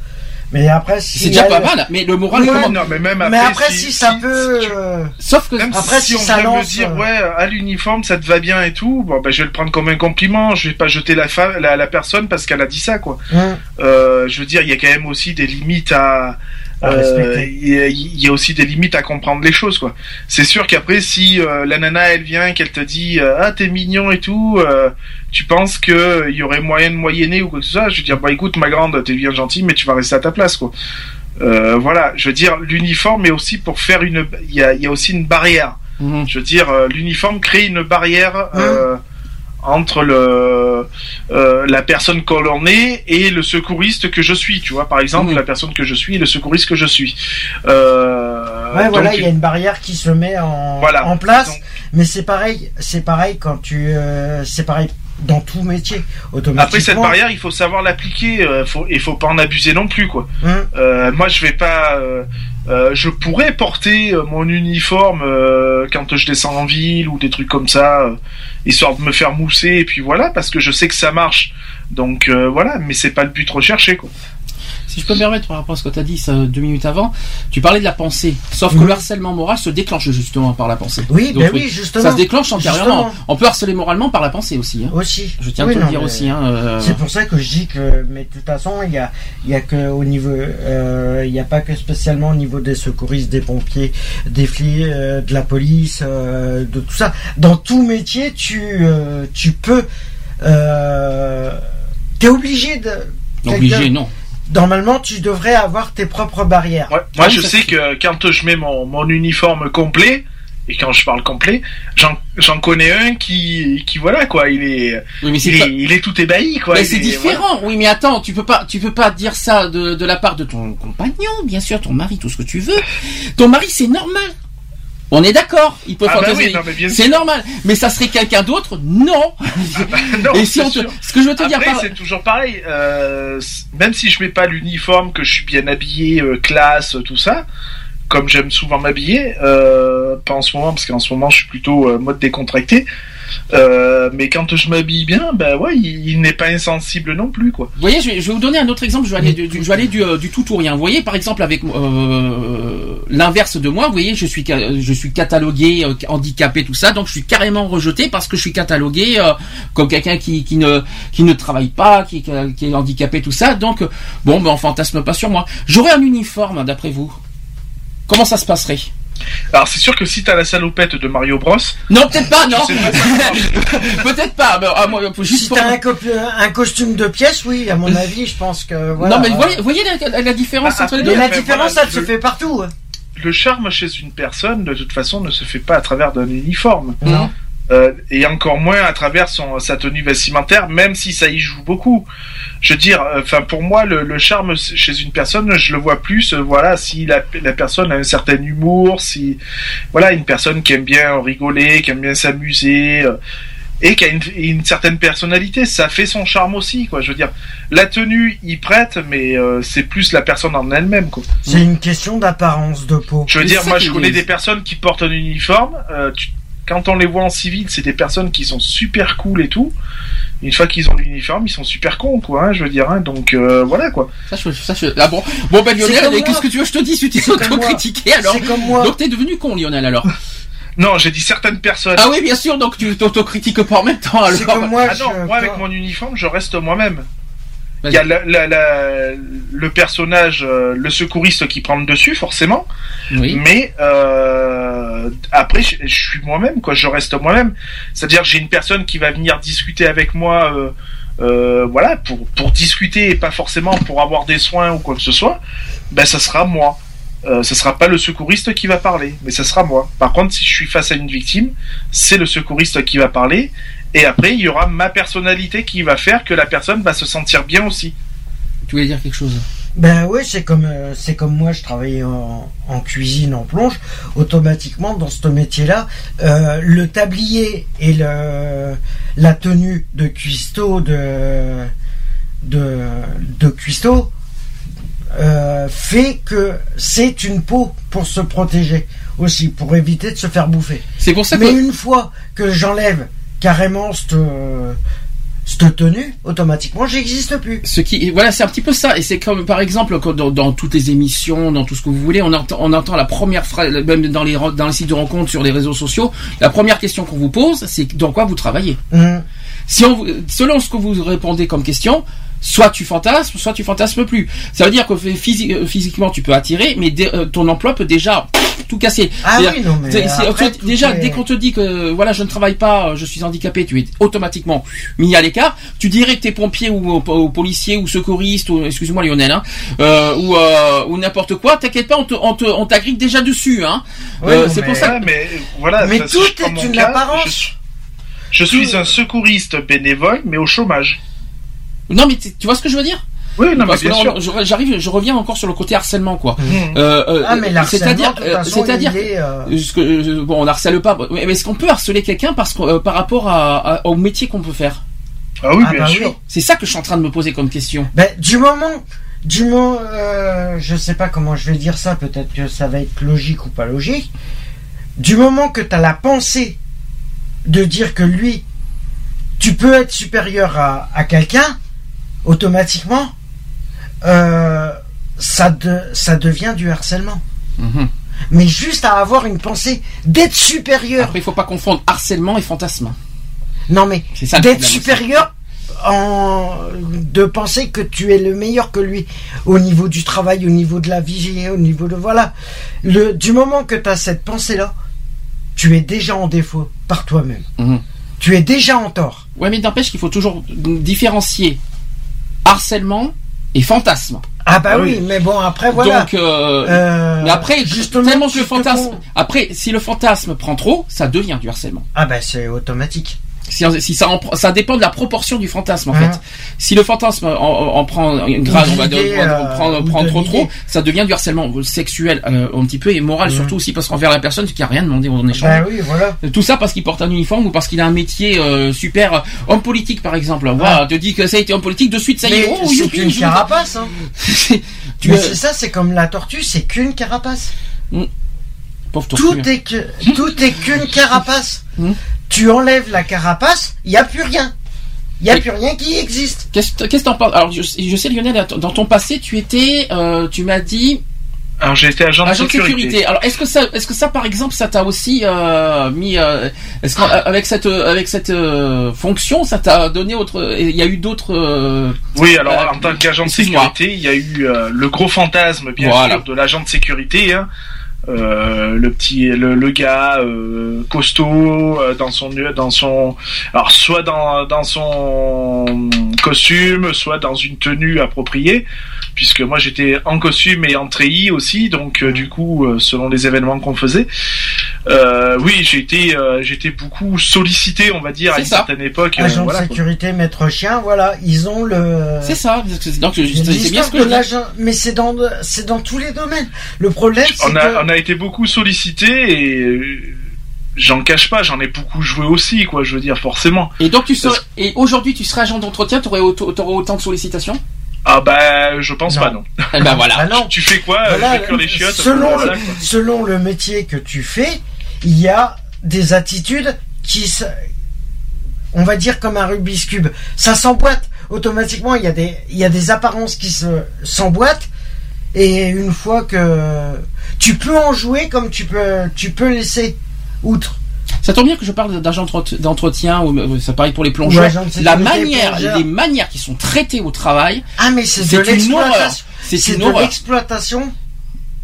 Mais après, si c'est déjà elle- pas mal. Mais le moral Ouais, comment non, mais même après, Mais après, si, ça peut. si tu- euh, Sauf que Même Après, si, si on ça vient me lance, dire euh, ouais à l'uniforme ça te va bien et tout, bon ben je vais le prendre comme un compliment. Je vais pas jeter la fa- la, la personne parce qu'elle a dit ça quoi. hum, Euh, je veux dire il y a quand même aussi des limites À euh, il y, a- aussi des limites à comprendre les choses quoi. C'est sûr qu'après si euh, la nana elle vient qu'elle te dit euh, ah t'es mignon et tout, euh, tu penses que euh, il y aurait moyen de moyenner ou quoi que ce soit, je veux dire bah écoute ma grande t'es bien gentille mais tu vas rester à ta place quoi. Euh, voilà, je veux dire l'uniforme est aussi pour faire une il y a, il y a aussi une barrière. Mhm. Je veux dire, euh, l'uniforme crée une barrière euh, entre le euh, la personne que l'on est et le secouriste que je suis. Tu vois, par exemple, la personne que je suis et le secouriste que je suis. Euh, Ouais, voilà, il y a une barrière qui se met en, Voilà. en place. Donc- mais c'est pareil, c'est pareil quand tu, euh, c'est pareil dans tout métier. Automatiquement. Après cette barrière, il faut savoir l'appliquer. Euh, faut, il faut pas en abuser non plus, quoi. Hum, Euh, moi, je vais pas. euh, je pourrais porter mon uniforme quand je descends en ville ou des trucs comme ça, histoire de me faire mousser et puis voilà, parce que je sais que ça marche. Donc voilà, mais c'est pas le but recherché, quoi. Si je peux me permettre par rapport à ce que tu as dit ça, deux minutes avant, tu parlais de la pensée. Sauf que Mhm. le harcèlement moral se déclenche justement par la pensée. Oui, Donc, ben oui, justement. Ça se déclenche antérieurement. Justement. On peut harceler moralement par la pensée aussi. hein. Aussi. Je tiens Oui, à te non, le dire aussi. Hein, euh, C'est pour ça que je dis que, mais de toute façon, il y a, y a que au niveau, euh, il n'y a pas que spécialement au niveau des secouristes, des pompiers, des flics, euh, de la police, de tout ça. Dans tout métier, tu, tu peux, t'es obligé de. obligé, non. Normalement, tu devrais avoir tes propres barrières. Ouais, moi, Ah oui, je sais que quand je mets mon, mon uniforme complet, Et quand je parle complet, j'en j'en connais un qui qui voilà quoi, il est Oui, mais c'est il pas- est, il est tout ébahi quoi. Mais c'est est- différent. Oui, mais attends, tu peux pas, tu peux pas dire ça de, de la part de ton compagnon, bien sûr, ton mari, tout ce que tu veux. Ton mari, c'est normal. On est d'accord. Il peut Ah bah fantasmer. oui, non, c'est normal. Mais ça serait quelqu'un d'autre Non. Non, Et si c'est on te- sûr. ce que je veux te dire par- c'est toujours pareil. euh, même si je mets pas l'uniforme, que je suis bien habillé, euh, classe, tout ça, comme j'aime souvent m'habiller, euh, pas en ce moment, parce qu'en ce moment je suis plutôt euh, mode décontracté. Euh, mais quand je m'habille bien, ben ouais, il, il n'est pas insensible non plus, quoi. Vous voyez, je vais, je vais vous donner un autre exemple. Je vais aller, du, du- je vais aller du, euh, du tout ou rien. Vous voyez, par exemple, avec euh, l'inverse de moi, vous voyez, je suis, je suis catalogué euh, handicapé, tout ça, donc je suis carrément rejeté parce que je suis catalogué euh, comme quelqu'un qui, qui ne, qui ne travaille pas, qui, qui est handicapé, tout ça. Donc, bon, ben on fantasme pas sur moi. J'aurais un uniforme, d'après vous. Comment ça se passerait? Alors c'est sûr que si t'as la salopette de Mario Bros, Non, peut-être pas, non. peut-être pas. mais, ah, moi, Si pour- t'as un, costume de pièce, oui, à mon avis, je pense que voilà. Non, mais vous voyez, la, la- la différence Ah, entre les deux la différence, voilà, elle se fait partout. le charme chez une personne, de toute façon, ne se fait pas à travers d'un uniforme. Non. Euh, et encore moins à travers son, sa tenue vestimentaire, même si ça y joue beaucoup. Je veux dire, euh, enfin pour moi, le, le charme chez une personne, je le vois plus. euh, voilà, si la, la personne a un certain humour, si voilà une personne qui aime bien rigoler, qui aime bien s'amuser. euh, et qui a une, une certaine personnalité, ça fait son charme aussi, quoi. Je veux dire, la tenue y prête, mais euh, c'est plus la personne en elle-même, quoi. C'est une question d'apparence de peau. Je veux dire, moi, je connais des personnes qui portent un uniforme. euh, tu- quand on les voit en civil, c'est des personnes qui sont super cool et tout. Une fois qu'ils ont l'uniforme, ils sont super cons, quoi. hein, je veux dire, hein, donc euh, voilà, quoi. Ça, je, ça, je, ah bon, bon ben Lionel, qu'est-ce que tu veux que je te dise? Tu t'es C'est comme moi. auto-critiqué alors. C'est comme moi. Donc t'es devenu con Lionel alors. Non, j'ai dit certaines personnes. Ah oui, bien sûr. Donc tu t'auto-critiques pas en même temps alors. C'est comme moi, Ah non, je- moi avec mon uniforme, je reste moi-même. Il y a la- la- la- le personnage, euh, le secouriste qui prend le dessus, forcément. Oui. Mais euh, après, je, je suis moi-même, quoi. Je reste moi-même. C'est-à-dire, j'ai une personne qui va venir discuter avec moi, euh, euh, voilà, pour pour discuter et pas forcément pour avoir des soins ou quoi que ce soit. Ben, ça sera moi. Euh, ce sera pas le secouriste qui va parler, mais ça sera moi. Par contre, si je suis face à une victime, c'est le secouriste qui va parler. Et après, il y aura ma personnalité qui va faire que la personne va se sentir bien aussi. Tu voulais dire quelque chose? Ben oui, c'est comme euh, c'est comme moi, je travaillais en, en cuisine, en plonge. Automatiquement, dans ce métier-là, euh, le tablier et le la tenue de cuistot de de de cuistot euh, fait que c'est une peau pour se protéger aussi, pour éviter de se faire bouffer. C'est pour ça que. Mais une fois que j'enlève carrément cette euh, cette tenue, automatiquement, j'existe plus. Ce qui, voilà, c'est un petit peu ça. Et c'est comme, par exemple, dans, dans toutes les émissions, dans tout ce que vous voulez, on entend, on entend la première phrase, même dans les, ren- dans les sites de rencontres sur les réseaux sociaux, la première question qu'on vous pose, c'est dans quoi vous travaillez? Hum. Si on, vous- selon ce que vous répondez comme question, soit tu fantasmes, soit tu fantasmes plus. Ça veut dire que euh, physiquement tu peux attirer, mais euh, ton emploi peut déjà tout casser. Ah oui, non, mais après, tout déjà, est- dès qu'on te dit que voilà, je ne travaille pas, euh, je suis handicapé, tu es automatiquement mis à l'écart. Tu dirais que t'es pompier ou, ou, ou policier ou secouriste ou excuse-moi Lionel, hein, euh, ou, euh, ou n'importe quoi. T'inquiète pas, on te, on te, on t'agrippe déjà dessus, hein. Euh, c'est mais- pour ça. Ouais, mais voilà. Mais ça, tout est une cas, apparence. Je suis un secouriste bénévole, mais au chômage. Non, mais tu vois ce que je veux dire? Oui, non, mais Parce que bien là, sûr. on- je- j'arrive, je reviens encore sur le côté harcèlement, quoi. Mmh. Euh, euh, Ah, mais c'est-à-dire, euh, c'est-à-dire, il est, euh, ce que, euh, bon, on harcèle pas. Mais est-ce qu'on peut harceler quelqu'un parce que euh, par rapport à, à- au métier qu'on peut faire? Ah oui, Ah bien bah sûr. oui. C'est ça que je suis en train de me poser comme question. Ben, du moment, du moment, euh, je sais pas comment je vais dire ça, peut-être que ça va être logique ou pas logique. Du moment que tu as la pensée de dire que lui, tu peux être supérieur à, à quelqu'un, automatiquement, euh, ça, de- ça devient du harcèlement. Mhm. Mais juste à avoir une pensée d'être supérieur. Après, il faut pas confondre harcèlement et fantasme. Non mais d'être supérieur en de penser que tu es le meilleur que lui au niveau du travail, au niveau de la vie, au niveau de voilà. Le du moment que tu as cette pensée là, tu es déjà en défaut par toi-même. Mhm. Tu es déjà en tort. Ouais, mais n'empêche qu'il faut toujours différencier harcèlement et fantasme. Ah bah Ah oui, oui. mais bon après voilà. Donc, euh, Euh, mais après, justement, tellement le fantasme. Après, si le fantasme prend trop, ça devient du harcèlement. Ah bah c'est automatique. Si, ça, en, prend- ça dépend de la proportion du fantasme en Hein. fait. Si le fantasme en, en- en prend une grade, on va dire, on euh, prend, prend trop trop, ça devient du harcèlement sexuel euh, un petit peu et moral Mhm. surtout aussi parce qu'envers la personne qui a rien demandé en échange. Bah oui, voilà. Tout ça parce qu'il porte un uniforme ou parce qu'il a un métier euh, super euh, homme politique par exemple. Voilà, te dit que ça a été homme politique de suite ça y Mais est. Oh, c'est qu'une carapace. Hein. tu Mais ça, c'est comme la tortue, c'est qu'une carapace. pauvre Tout tortue. est que tout est qu'une carapace. Tu enlèves la carapace, il y a plus rien. Il y a plus rien qui existe. Qu'est-ce qu'est-ce que t'en penses? Alors je, je sais Lionel, dans ton passé tu étais, euh, tu m'as dit Alors j'ai été agent de agent de sécurité. sécurité. Alors est-ce que ça, est-ce que ça par exemple, ça t'a aussi euh, mis, euh, est-ce qu'avec cette avec cette euh, fonction, ça t'a donné autre, il y a eu d'autres. euh, Oui, alors Euh, en tant qu'agent de sécurité, il y a eu euh, le gros fantasme, bien Voilà. sûr, de l'agent de sécurité. hein. Euh, le petit, le, le gars euh, costaud euh, dans son dans son, alors soit dans dans son costume, soit dans une tenue appropriée, puisque moi j'étais en costume et en treillis aussi, donc euh, du coup selon les événements qu'on faisait, euh, oui j'ai été euh, j'étais beaucoup sollicité, on va dire à une ça. certaine époque. euh, Agent voilà, de quoi. sécurité, maître chien, voilà, ils ont le. C'est ça. c'est- Donc c'est bien ce que je mais c'est dans c'est dans tous les domaines. Le problème, c'est on a, que on a été beaucoup sollicité et euh, j'en cache pas, j'en ai beaucoup joué aussi, quoi, je veux dire, forcément. Et donc tu serais, et aujourd'hui tu serais agent d'entretien, t'aurais autant, t'aurais autant de sollicitations? Ah bah, je pense Non. pas, non. Eh ben voilà. Ah non. Tu fais quoi euh, Voilà, Je vais cuire les chiottes selon, voilà, le, quoi. selon le métier que tu fais, il y a des attitudes qui, se- on va dire comme un Rubik's cube, ça s'emboîte automatiquement. Il y a des, il y a des apparences qui se s'emboîtent et une fois que tu peux en jouer comme tu peux, tu peux laisser outre. Ça tombe bien que je parle d'agent d'entre- d'entretien, euh, c'est pareil pour les plongeurs. La manière, les manières qui sont traitées au travail, Ah mais c'est de l'exploitation. C'est de l'exploitation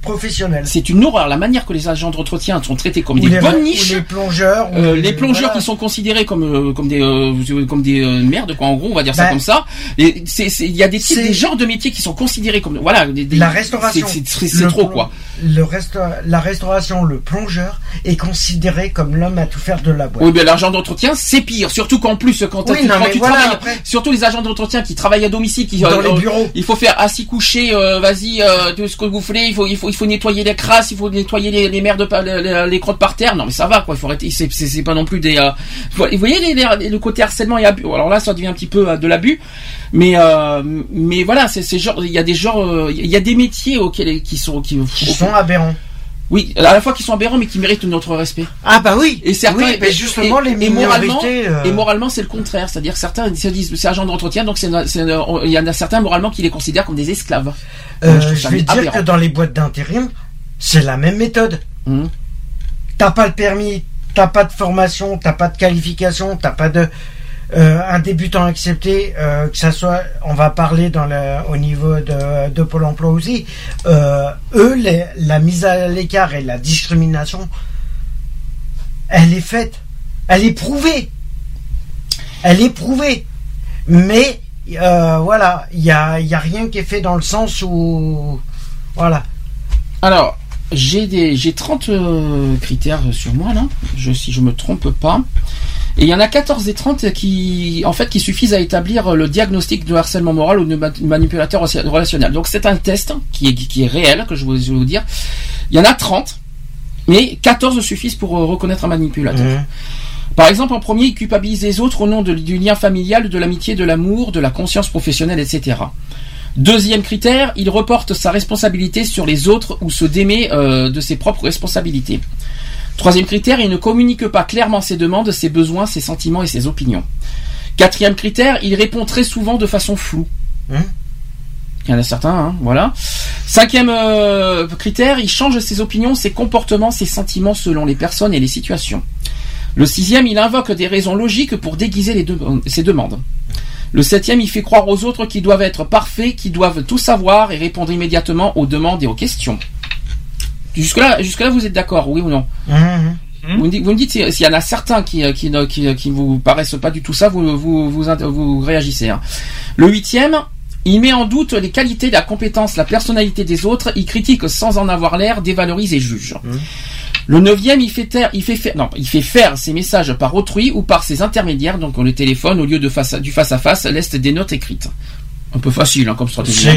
professionnelle. C'est une horreur. La manière que les agents d'entretien sont traités comme Ou des les, bonnes ou niches. les plongeurs. ou Euh, les plongeurs voilà. qui sont considérés comme euh, comme des euh, comme des euh, merdes quoi en gros on va dire ça Bah, comme ça et c'est c'est- il y a des types c'est- des genres de métiers qui sont considérés comme voilà des, des- La restauration. c'est- trop quoi Le resta- la restauration, le plongeur est considéré comme l'homme à tout faire de la boîte. oui mais l'agent d'entretien c'est pire surtout qu'en plus quand, Oui, tu, non, quand mais tu voilà, travailles après- surtout les agents d'entretien qui travaillent à domicile qui Dans les bureaux. il faut faire assis coucher euh, vas-y tout ce que vous voulez il faut il faut il faut nettoyer les crasses il faut nettoyer les, les merdes les, les- les crottes par terre. Non mais ça va quoi. Il faut arrêter c'est pas non plus des euh, vous voyez le côté harcèlement et abus. Alors là ça devient un petit peu euh, de l'abus. Mais euh, mais voilà c'est genre il y a des genres il y a des métiers auxquels qui sont qui Qui sont aberrants. Oui à la fois qui sont aberrants mais qui méritent notre respect Ah bah oui. et certains oui, mais justement et, les et moralement euh, et moralement c'est le contraire c'est-à-dire que certains se disent c'est agent d'entretien donc il y en a certains moralement qui les considèrent comme des esclaves euh, je je vais dire aberrant. que dans les boîtes d'intérim, c'est la même méthode. Mhm. T'as pas le permis, t'as pas de formation, t'as pas de qualification, t'as pas de euh, un débutant accepté, euh, que ça soit, on va parler dans le, au niveau de, de Pôle Emploi aussi. Euh, eux, la mise à l'écart et la discrimination, elle est faite, elle est prouvée, elle est prouvée. Mais voilà, il y a, y a rien qui est fait dans le sens où, voilà. Alors, j'ai des j'ai 30 euh, critères sur moi là, je, si je me trompe pas. Et il y en a 14 et 30 qui en fait qui suffisent à établir le diagnostic de harcèlement moral ou de ma- manipulateur relationnel. Donc c'est un test qui est qui est réel que je vais vous dire. Il y en a 30 mais 14 suffisent pour euh, reconnaître un manipulateur. Par exemple, en premier, il culpabilise les autres au nom de- du lien familial, de l'amitié, de l'amour, de la conscience professionnelle, etc. Deuxième critère, il reporte sa responsabilité sur les autres ou se démet euh, de ses propres responsabilités. Troisième critère, il ne communique pas clairement ses demandes, ses besoins, ses sentiments et ses opinions. Quatrième critère, il répond très souvent de façon floue. Hein il y en a certains, hein, voilà. Cinquième euh, critère, il change ses opinions, ses comportements, ses sentiments selon les personnes et les situations. Le sixième, il invoque des raisons logiques pour déguiser les de- ses demandes. Le septième, il fait croire aux autres qu'ils doivent être parfaits, qu'ils doivent tout savoir et répondre immédiatement aux demandes et aux questions. Jusque-là, jusque-là, vous êtes d'accord, oui ou non Mhm. vous, me dites, vous me dites si- s'il y en a certains qui, euh, qui, ne- qui, qui vous paraissent pas du tout ça, vous, vous, vous, réagissez. hein. Le huitième, Il met en doute les qualités, la compétence, la personnalité des autres. Il critique sans en avoir l'air, dévalorise et juge. Le neuvième, il fait taire, il fait faire, non, il fait faire ses messages par autrui ou par ses intermédiaires, donc le téléphone au lieu de face à- du face à face, laisse des notes écrites. Un peu facile hein, comme stratégie. hein.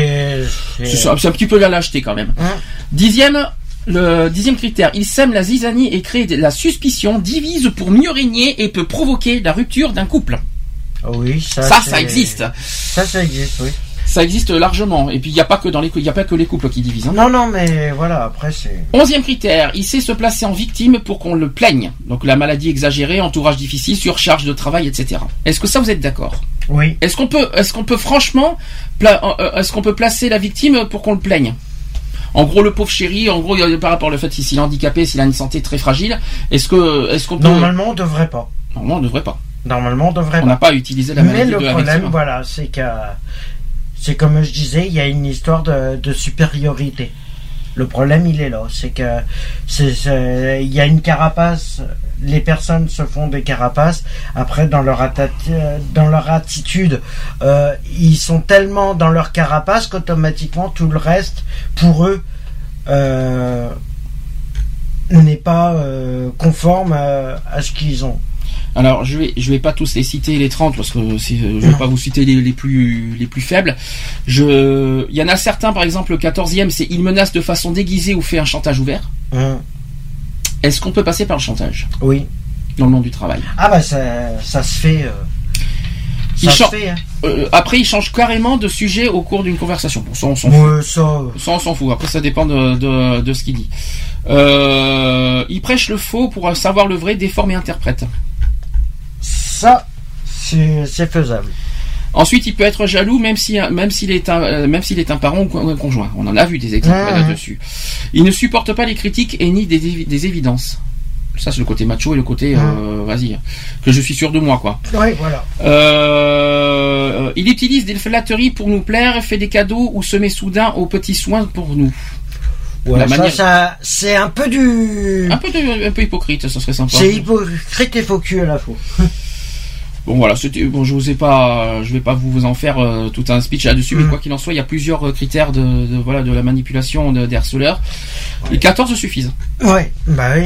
C'est. Un petit peu la lâcheté quand même. Hein Dixième, le dixième critère, il sème la zizanie et crée de la suspicion, divise pour mieux régner et peut provoquer la rupture d'un couple. Oui, ça. Ça, existe. Ça, ça existe, oui. Ça existe largement. Et puis il n'y a pas que dans les, y a pas que les couples qui divisent. hein. Non, non, mais voilà, après, c'est. Onzième critère, il sait se placer en victime pour qu'on le plaigne. Donc la maladie exagérée, entourage difficile, surcharge de travail, etc. Est-ce que ça vous êtes d'accord? Oui. Est-ce qu'on peut, est-ce qu'on peut franchement, pla- euh, est-ce qu'on peut placer la victime pour qu'on le plaigne? En gros, le pauvre chéri, en gros, par rapport au fait s'il est handicapé, s'il a une santé très fragile, est-ce que, est-ce qu'on peut Normalement, on devrait pas. Normalement, on ne devrait pas. Normalement, on devrait On n'a pas utilisé la Mais maladie le de la problème, voilà, c'est que c'est comme je disais, il y a une histoire de, de supériorité. Le problème, il est là, c'est que c'est, c'est- il y a une carapace. Les personnes se font des carapaces. Après, dans leur attati- dans leur attitude, euh, ils sont tellement dans leur carapace qu'automatiquement tout le reste, pour eux, euh, n'est pas euh, conforme à, à ce qu'ils ont. Alors, je vais, je vais pas tous les citer les 30 parce que je vais pas vous citer les, les plus, les plus faibles. Je, il y en a certains, par exemple, le 14e, c'est il menace de façon déguisée ou fait un chantage ouvert. Hum, Est-ce qu'on peut passer par le chantage Oui. dans le monde du travail Ah bah ça, ça se fait. euh, Il ça se fait. Hein. Euh, Après, il change carrément de sujet au cours d'une conversation. Bon, ça, on s'en fout. Ouais, ça. euh, Ça, on s'en fout. Après, ça dépend de, de, de ce qu'il dit. Euh, il prêche le faux pour savoir le vrai, déforme et interprète. Ça, c'est faisable. Ensuite, il peut être jaloux même si même s'il est un euh, même s'il est un parent ou un conjoint. On en a vu des exemples là-dessus. Il ne supporte pas les critiques et ni des, des évidences. Ça, c'est le côté macho et le côté euh, vas-y que je suis sûr de moi quoi. Oui, voilà. Euh, il utilise des flatteries pour nous plaire, fait des cadeaux ou se met soudain aux petits soins pour nous. Ouais, La ça, manière- ça, c'est un peu du. Un peu de- un peu hypocrite, ça serait sympa. C'est hypocrite et faux cul à la fois. Bon voilà, c'était bon. Je vous ai pas, je vais pas vous en faire euh, tout un speech là-dessus, mais Mm. quoi qu'il en soit, il y a plusieurs euh, critères de, de- voilà de la manipulation de- des harceleurs. Les 14 suffisent. Ouais, bah oui.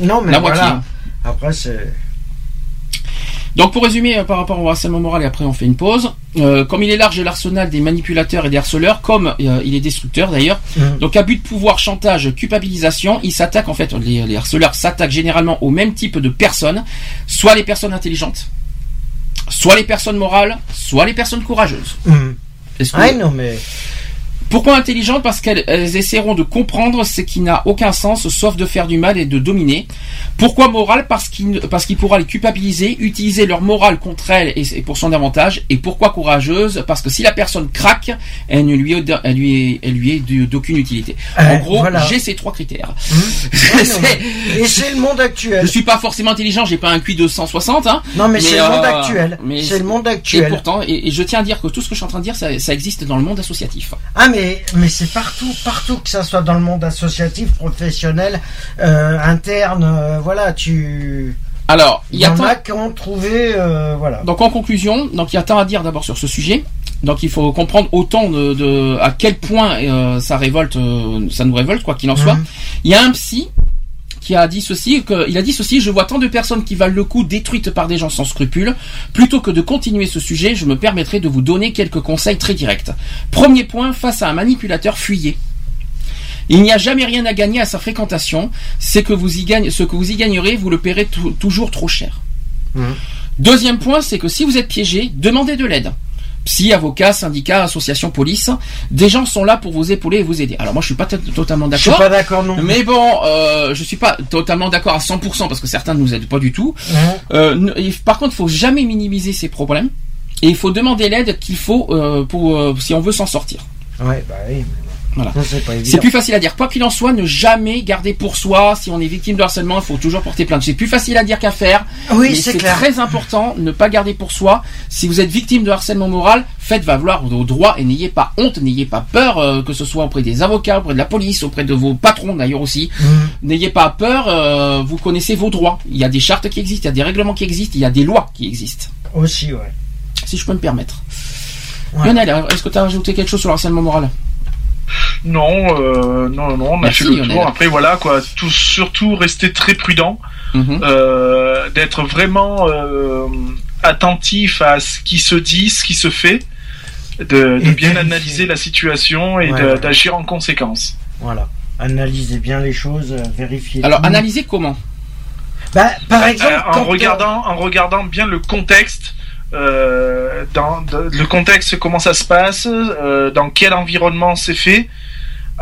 Non, mais La voilà. moitié. Après, c'est. Donc pour résumer euh, par rapport au harcèlement moral et après on fait une pause. Euh, comme il est large l'arsenal des manipulateurs et des harceleurs, comme euh, il est destructeur d'ailleurs. Mhm. Donc à but de pouvoir, chantage, culpabilisation, il s'attaque en fait les, les harceleurs s'attaquent généralement au même type de personnes, soit les personnes intelligentes, soit les personnes morales, soit les personnes courageuses. Est-ce que- Ouais, non, mais. Pourquoi intelligentes Parce qu'elles elles essaieront de comprendre ce qui n'a aucun sens, sauf de faire du mal et de dominer. Pourquoi morale Parce qu'il parce qu'il pourra les culpabiliser, utiliser leur morale contre elles et, et pour son avantage. Et pourquoi courageuse Parce que si la personne craque, elle ne lui est, elle lui est, elle lui est d'aucune utilité. en gros, voilà. j'ai ces trois critères. Mais- Et c'est le monde Je actuel. suis pas forcément intelligent, j'ai pas un QI de 160, hein. Non, mais, c'est le monde euh, actuel. mais C'est le monde Et actuel. pourtant, et, et je tiens à dire que tout ce que je suis en train de dire, ça, ça existe dans le monde associatif. Ah mais mais c'est partout, partout que ça soit dans le monde associatif, professionnel, euh, interne, euh, voilà, tu. Alors, Il y, a tant- a qui ont trouvé, euh, voilà. Donc en conclusion, donc il y a tant à dire d'abord sur ce sujet. Donc il faut comprendre autant de, de- à quel point euh, ça révolte, euh, ça nous révolte quoi qu'il en soit. Mhm. Il y a un psy qui a dit ceci, que, il a dit ceci, je vois tant de personnes qui valent le coup détruites par des gens sans scrupules. Plutôt que de continuer ce sujet, je me permettrai de vous donner quelques conseils très directs. Premier point, face à un manipulateur, fuyez. Il n'y a jamais rien à gagner à sa fréquentation. C'est que vous y gagnez, ce que vous y gagnerez, vous le paierez tou- toujours trop cher. Mhm. Deuxième point, c'est que si vous êtes piégé, demandez de l'aide. Psy, avocat, syndicat, association, police, des gens sont là pour vous épauler et vous aider. Alors moi, je suis pas totalement Je suis d'accord. pas d'accord non. Mais bon, euh, je suis pas totalement d'accord à 100% parce que certains ne nous aident pas du tout. Mhm. Euh, par contre, il faut jamais minimiser ces problèmes et il faut demander l'aide qu'il faut euh, pour euh, si on veut s'en sortir. Ouais, bah oui. Voilà. C'est plus facile à dire. Quoi qu'il en soit, ne jamais garder pour soi. Si on est victime de harcèlement, il faut toujours porter plainte. C'est plus facile à dire qu'à faire. Oui, c'est très important. Ne pas garder pour soi. Si vous êtes victime de harcèlement moral, faites valoir vos droits et n'ayez pas honte, n'ayez pas peur, euh, que ce soit auprès des avocats, auprès de la police, auprès de vos patrons d'ailleurs aussi. Mhm. N'ayez pas peur. euh, vous connaissez vos droits. Il y a des chartes qui existent, il y a des règlements qui existent, il y a des lois qui existent. Aussi, ouais. Si je peux me permettre. Ouais. Lionel, est-ce que tu as rajouté quelque chose sur le harcèlement moral? Non, euh, non, non, on a Merci, fait le tour. Après, voilà, quoi. Tout, surtout rester très prudent, Mhm. euh, d'être vraiment euh, attentif à ce qui se dit, ce qui se fait, de, bien vérifier. analyser la situation et Ouais, d'agir en conséquence. Voilà. Analysez bien les choses, vérifiez. Alors, tout. analyser comment? Bah, par exemple, Euh, quand, en regardant, en regardant bien le contexte. Euh, dans, de- le contexte, comment ça se passe, euh, dans quel environnement c'est fait,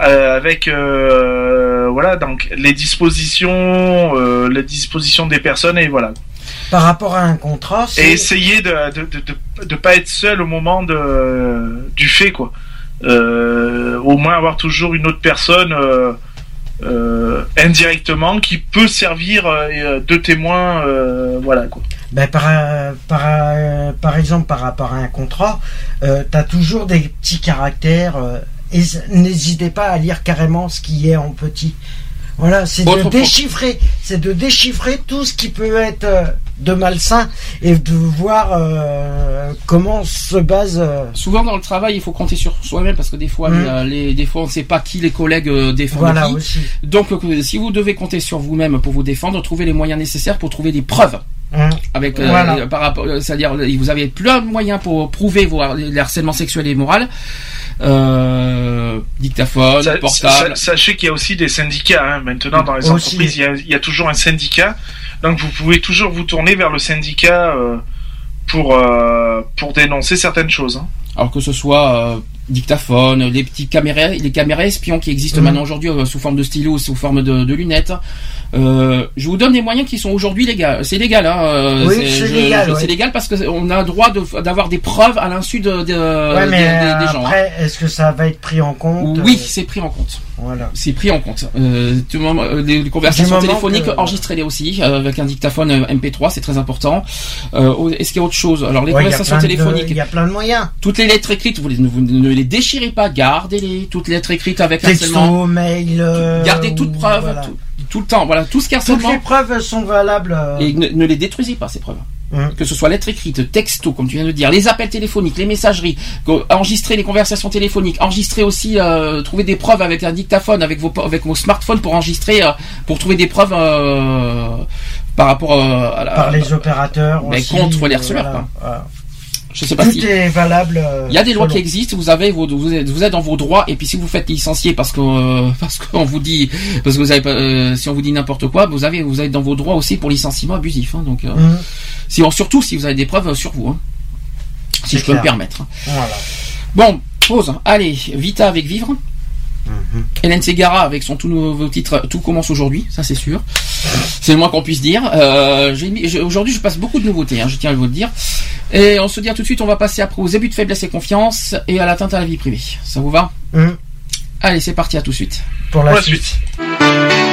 euh, avec euh, voilà donc les dispositions, euh, les dispositions des personnes et voilà. par rapport à un contrat, Et essayer de de, de, de, de pas être seul au moment de du fait quoi. Euh, au moins avoir toujours une autre personne indirectement qui peut servir de témoin voilà quoi. ben, par, par, par exemple par rapport à un contrat, tu as toujours des petits caractères. Et n'hésitez pas à lire carrément ce qui est en petit. Voilà, c'est de déchiffrer, c'est de déchiffrer tout ce qui peut être euh, de malsain et de voir euh, comment se base. euh, Souvent dans le travail, il faut compter sur soi-même parce que des fois, a les, des fois, on ne sait pas qui les collègues euh, défendent voilà qui. aussi. Donc, si vous devez compter sur vous-même pour vous défendre, trouvez les moyens nécessaires pour trouver des preuves. Hein. Avec, euh, Voilà. euh, par rapport, euh, c'est-à-dire, vous avez plein de moyens pour prouver vos les harcèlements sexuels et moraux. Euh, dictaphone, portable. sa- sachez qu'il y a aussi des syndicats hein. maintenant dans les Aussi. entreprises. Il y, a, il y a toujours un syndicat, donc vous pouvez toujours vous tourner vers le syndicat euh, pour euh, pour dénoncer certaines choses. hein. Alors que ce soit euh, dictaphone, les petits caméras, les caméras espions qui existent Mhm. maintenant aujourd'hui euh, sous forme de stylo, sous forme de, de lunettes. Euh, je vous donne des moyens qui sont aujourd'hui légaux. C'est légal, hein. euh, Oui, c'est légal, ouais. C'est légal parce que on a le droit de- d'avoir des preuves à l'insu de, de- ouais, des, mais des- des gens. hein. après, est-ce que ça va être pris en compte? Oui, euh, c'est pris en compte. Voilà. C'est pris en compte. Euh, moment- euh, les, les conversations moment téléphoniques, que- enregistrez-les aussi euh, avec un dictaphone euh, MP3, c'est très important. Euh, Est-ce qu'il y a autre chose? Alors les Ouais, conversations téléphoniques, Il y a plein de moyens. toutes les lettres écrites, vous, les- vous ne les déchirez pas, gardez-les. Toutes les lettres écrites avec harcèlement. Texto, mail. euh, Gardez toute ou- preuve, voilà. tout, tout le temps. Voilà, tout ce qui est Toutes harcèlement. les preuves sont valables. Et ne, ne les détruisez pas, ces preuves. Hum. Que ce soit lettres écrites, texto, comme tu viens de dire, les appels téléphoniques, les messageries, enregistrer les conversations téléphoniques, enregistrer aussi, euh, trouver des preuves avec un dictaphone, avec vos, avec vos smartphones pour enregistrer, euh, pour trouver des preuves euh, par rapport euh, à la, par les opérateurs. mais aussi, contre les voilà. Je sais pas Tout si. est valable. euh, Il y a des lois qui existent, vous avez vous êtes, vous êtes dans vos droits et puis si vous faites licencier parce que euh, parce qu'on vous dit parce que vous avez euh, si on vous dit n'importe quoi, vous avez vous êtes dans vos droits aussi pour licenciement abusif. Hein, donc si surtout si vous avez des preuves sur vous, hein, si je peux me permettre. Voilà. Bon, pause. Allez, Vita avec Vivre. Mhm. Hélène Segara avec son tout nouveau titre Tout commence aujourd'hui, ça c'est sûr. C'est le moins qu'on puisse dire. Euh, Aujourd'hui, je passe beaucoup de nouveautés, hein, je tiens à vous le dire. Et on se dit à tout de suite, on va passer après aux abus de faiblesse et confiance et à l'atteinte à la vie privée. Ça vous va Hum, Allez, c'est parti, à tout de suite. Pour la Pour la suite. suite.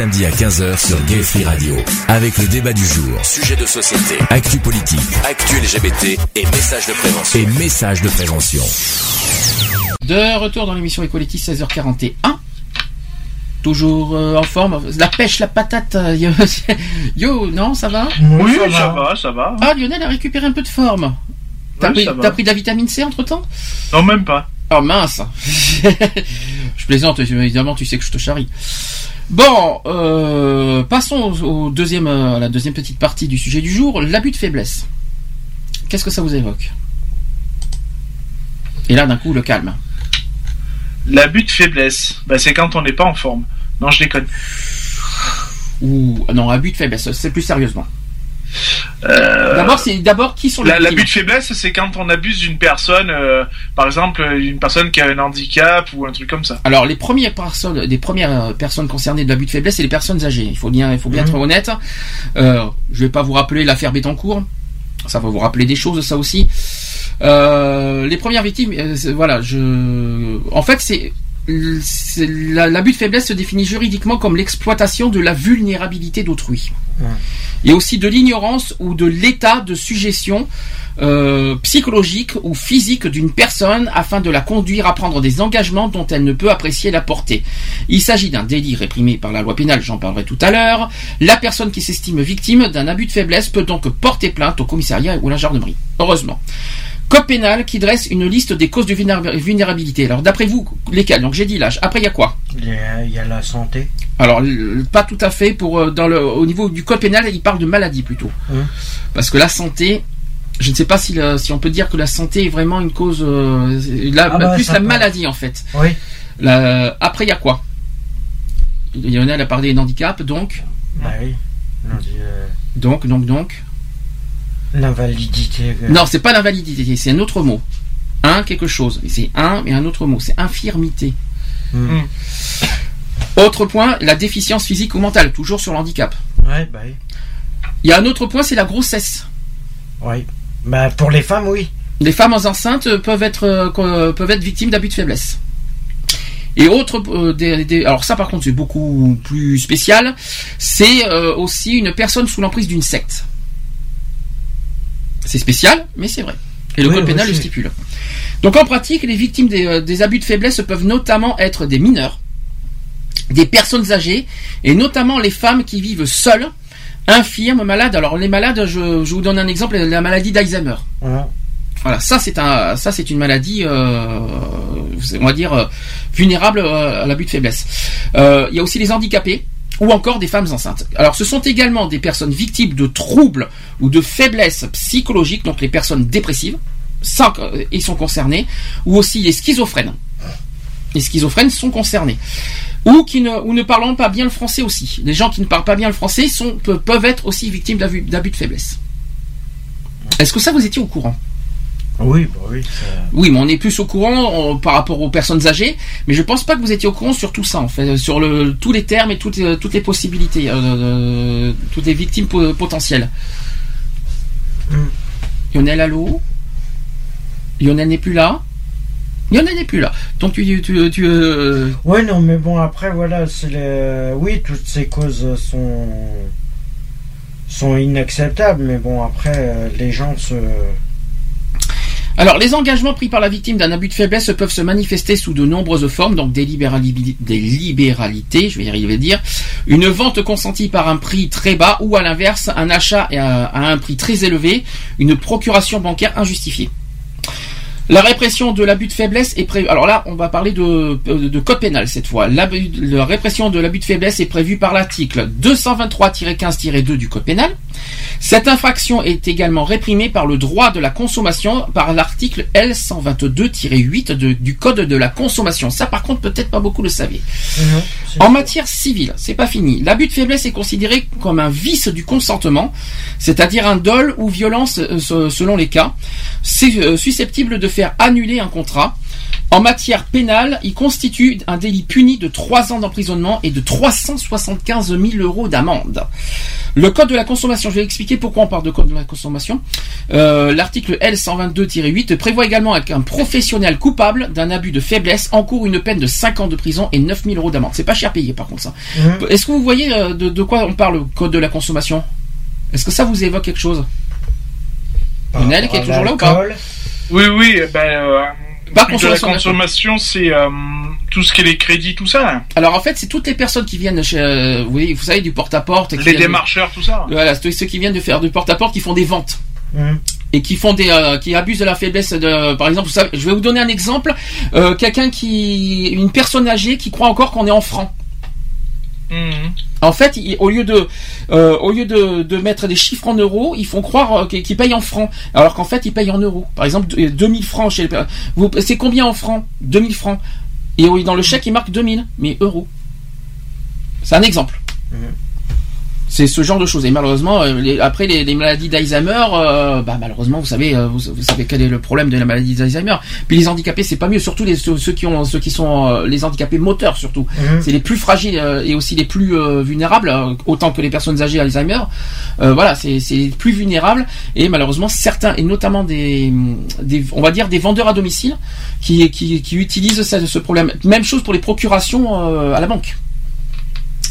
Samedis à 15h sur Gay Free Radio. Avec le débat du jour, sujet de société, actu politique, actu LGBT et messages de prévention. Et messages de prévention. De retour dans l'émission Equality 16h41. Toujours euh, en forme. La pêche, la patate. euh, Yo, non, ça va? Oui, ça va, ça va. Ah, Lionel a récupéré un peu de forme. T'as Ouais, pris, pris de la vitamine C entre temps Non, même pas. Oh mince Je plaisante, évidemment, tu sais que je te charrie. Bon, euh, passons au, deuxième, euh, à la deuxième petite partie du sujet du jour, l'abus de faiblesse. Qu'est-ce que ça vous évoque? Et là, d'un coup, le calme. L'abus de faiblesse, bah, c'est quand on n'est pas en forme. Non, je déconne. Ou non, abus de faiblesse, c'est plus sérieusement. Euh, D'abord, c'est d'abord qui sont les la- victimes L'abus de faiblesse, c'est quand on abuse d'une personne, euh, par exemple, une personne qui a un handicap ou un truc comme ça. Alors les premières personnes, les premières personnes concernées de l'abus de faiblesse, c'est les personnes âgées. Il faut bien, il faut bien Mhm. être honnête. Euh, je vais pas vous rappeler l'affaire Bettencourt. Ça va vous rappeler des choses, ça aussi. Euh, les premières victimes, euh, voilà, je, en fait, c'est c'est- la- l'abus de faiblesse se définit juridiquement comme l'exploitation de la vulnérabilité d'autrui Ouais. Et aussi de l'ignorance ou de l'état de suggestion euh, psychologique ou physique d'une personne afin de la conduire à prendre des engagements dont elle ne peut apprécier la portée. Il s'agit d'un délit réprimé par la loi pénale, j'en parlerai tout à l'heure. La personne qui s'estime victime d'un abus de faiblesse peut donc porter plainte au commissariat ou à la gendarmerie. Heureusement. Code pénal qui dresse une liste des causes de vulnéra- vulnérabilité. Alors d'après vous, lesquelles? Donc j'ai dit l'âge. Après il y a quoi? Il y a la santé. Alors, pas tout à fait. Pour euh, dans le au niveau du code pénal, il parle de maladie plutôt, Hum. parce que la santé. Je ne sais pas si, on peut dire que la santé est vraiment une cause, euh, la- Ah bah, plus la peut. maladie en fait. Oui. La- après, il y a quoi? Lionel a parlé des handicaps, donc, Bah oui. On dit, euh, donc, donc, donc? L'invalidité. Non, c'est pas l'invalidité, c'est un autre mot. Un quelque chose, c'est un et un autre mot, c'est infirmité. hum. Autre point, la déficience physique ou mentale, toujours sur le handicap. Ouais, bah oui. Il y a un autre point, c'est la grossesse. Oui. Bah pour les femmes, oui. Les femmes enceintes peuvent être euh, peuvent être victimes d'abus de faiblesse. Et autre, euh, des- des- alors ça par contre c'est beaucoup plus spécial, c'est euh, aussi une personne sous l'emprise d'une secte. C'est spécial, mais c'est vrai. Et le Oui, code oui, pénal le stipule. Donc en pratique, les victimes des, des abus de faiblesse peuvent notamment être des mineurs, des personnes âgées, et notamment les femmes qui vivent seules, infirmes, malades. Alors les malades, je, je vous donne un exemple, la maladie d'Alzheimer. Voilà, ça c'est un, ça c'est une maladie, euh, on va dire euh, vulnérable euh, à l'abus de faiblesse. Euh, Il y a aussi les handicapés ou encore des femmes enceintes. Alors, ce sont également des personnes victimes de troubles ou de faiblesses psychologiques, donc les personnes dépressives, ça, ils sont concernés, ou aussi les schizophrènes. Les schizophrènes sont concernés. Ou qui ne, ou ne parlant pas bien le français aussi. Les gens qui ne parlent pas bien le français sont, pe- peuvent être aussi victimes d'abus de faiblesse. Est-ce que ça vous étiez au courant? Oui, bah oui. ça- oui, mais on est plus au courant euh, par rapport aux personnes âgées, mais je pense pas que vous étiez au courant sur tout ça, en fait, sur le, tous les termes et toutes, euh, toutes les possibilités, euh, euh, toutes les victimes po- potentielles. Mm. Lionel, allô? Lionel n'est plus là? Lionel n'est plus là. Donc tu... tu, tu euh, Ouais, non, mais bon, après, voilà, c'est le... Oui, toutes ces causes sont sont inacceptables, mais bon, après, euh, les gens se... Alors, les engagements pris par la victime d'un abus de faiblesse peuvent se manifester sous de nombreuses formes, donc des, libérali- des libéralités, je vais y arriver à dire, une vente consentie par un prix très bas ou à l'inverse, un achat à, à un prix très élevé, une procuration bancaire injustifiée. La répression de l'abus de faiblesse est prévue. Alors là, on va parler de, de, de code pénal cette fois. La répression de l'abus de faiblesse est prévue par l'article 223-15-2 du code pénal. Cette infraction est également réprimée par le droit de la consommation par l'article L122-8 de- du code de la consommation. Ça, par contre, peut-être pas beaucoup le savaient. En matière civile, c'est pas fini. L'abus de faiblesse est considéré comme un vice du consentement, c'est-à-dire un dol ou violence euh, se- selon les cas, c'est euh, susceptible de faire annuler un contrat. En matière pénale, il constitue un délit puni de 3 ans d'emprisonnement et de 375 000 euros d'amende. Le code de la consommation, je vais expliquer pourquoi on parle de code de la consommation. Euh, L'article L122-8 prévoit également qu'un professionnel coupable d'un abus de faiblesse encourt une peine de 5 ans de prison et 9 000 euros d'amende. C'est pas cher payé par contre ça. Mhm. Est-ce que vous voyez euh, de, de quoi on parle, le code de la consommation? Est-ce que ça vous évoque quelque chose? Lionel, qui est toujours là ou pas? Oui, oui, ben. Euh, Pas de la consommation, c'est euh, tout ce qui est les crédits, tout ça. Alors en fait, c'est toutes les personnes qui viennent chez, euh, vous, voyez, vous savez, du porte-à-porte. qui Les de- démarcheurs, tout ça. Voilà, c'est ceux qui viennent de faire du porte-à-porte, qui font des ventes. Mhm. et qui font des euh, qui abusent de la faiblesse de par exemple vous savez, je vais vous donner un exemple euh, quelqu'un qui une personne âgée qui croit encore qu'on est en francs Mhm. En fait au lieu de euh, au lieu de, de mettre des chiffres en euros ils font croire euh, qu'ils payent en francs. Alors qu'en fait ils payent en euros. Par exemple de- 2000 francs chez les c'est combien en francs? 2000 francs. Et dans le chèque il marque 2000 mais euros. C'est un exemple c'est ce genre de choses. Et malheureusement, euh, les- après les, les maladies d'Alzheimer, euh, bah, malheureusement, vous savez, euh, vous, vous savez quel est le problème de la maladie d'Alzheimer. Puis les handicapés, c'est pas mieux, surtout les, ceux, ceux qui ont, ceux qui sont euh, les handicapés moteurs surtout. Mhm. C'est les plus fragiles euh, et aussi les plus vulnérables, autant que les personnes âgées Alzheimer. Voilà, c'est les plus vulnérables. Et malheureusement, certains, et notamment des, des on va dire des vendeurs à domicile, qui, qui, qui utilisent ça, ce problème. Même chose pour les procurations à la banque.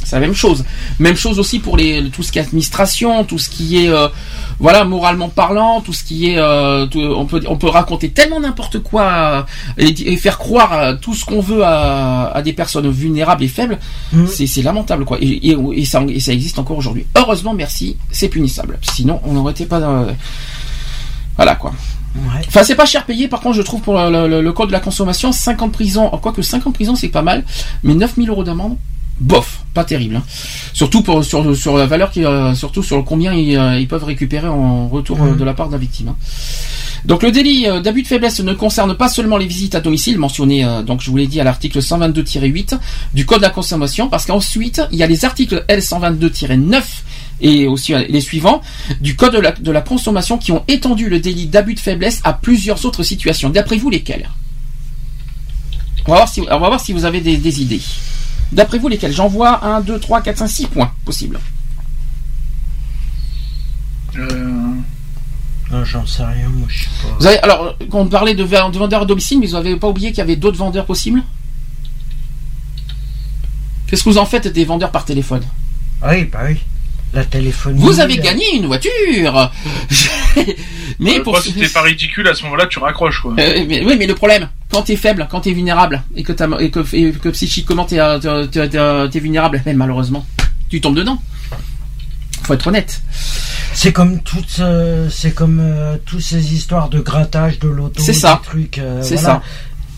C'est la même chose. Même chose aussi pour les tout ce qui est administration, tout ce qui est euh, voilà moralement parlant, tout ce qui est euh, tout- on peut on peut raconter tellement n'importe quoi euh, et, et faire croire tout ce qu'on veut à, à des personnes vulnérables et faibles. Mhm. C'est lamentable quoi. Et, ça et ça existe encore aujourd'hui. Heureusement merci, c'est punissable. Sinon on n'aurait été pas dans voilà quoi. Ouais. Enfin, c'est pas cher payé, par contre, je trouve pour le, le- le code de la consommation, 5 ans de prison, quoique 5 ans de prison, c'est pas mal, mais 9000 euros d'amende, bof, pas terrible. hein. Surtout pour, sur, sur la valeur, qui, euh, surtout sur combien ils, euh, ils peuvent récupérer en retour euh, Mhm. de la part de la victime. hein. Donc le délit d'abus de faiblesse ne concerne pas seulement les visites à domicile mentionnées, donc je vous l'ai dit à l'article 122-8 du code de la consommation, parce qu'ensuite il y a les articles L122-9 et aussi les suivants du code de la, de la consommation qui ont étendu le délit d'abus de faiblesse à plusieurs autres situations. D'après vous, lesquelles? On va, voir si, on va voir si vous avez des, des idées. D'après vous, lesquelles J'en vois 1, 2, 3, 4, 5, 6 points possibles. Euh, Ah, J'en sais rien, moi je sais pas. Vous avez, alors, on parlait de vendeurs à domicile, mais vous n'avez pas oublié qu'il y avait d'autres vendeurs possibles? Qu'est-ce que vous en faites des vendeurs par téléphone? Ah oui, bah oui. La téléphonie. Vous avez gagné une voiture Mais euh, pour si t'es pas ridicule, à ce moment-là, tu raccroches, quoi. Euh, mais, oui, mais le problème, quand t'es faible, quand t'es vulnérable, et que, t'as- et que, et que psychiquement t'es, euh, t'es, t'es- t'es- t'es vulnérable, mais malheureusement, tu tombes dedans. Faut être honnête. C'est comme toutes, euh, c'est comme euh, toutes ces histoires de grattage de l'auto, C'est des trucs. euh, C'est voilà. ça.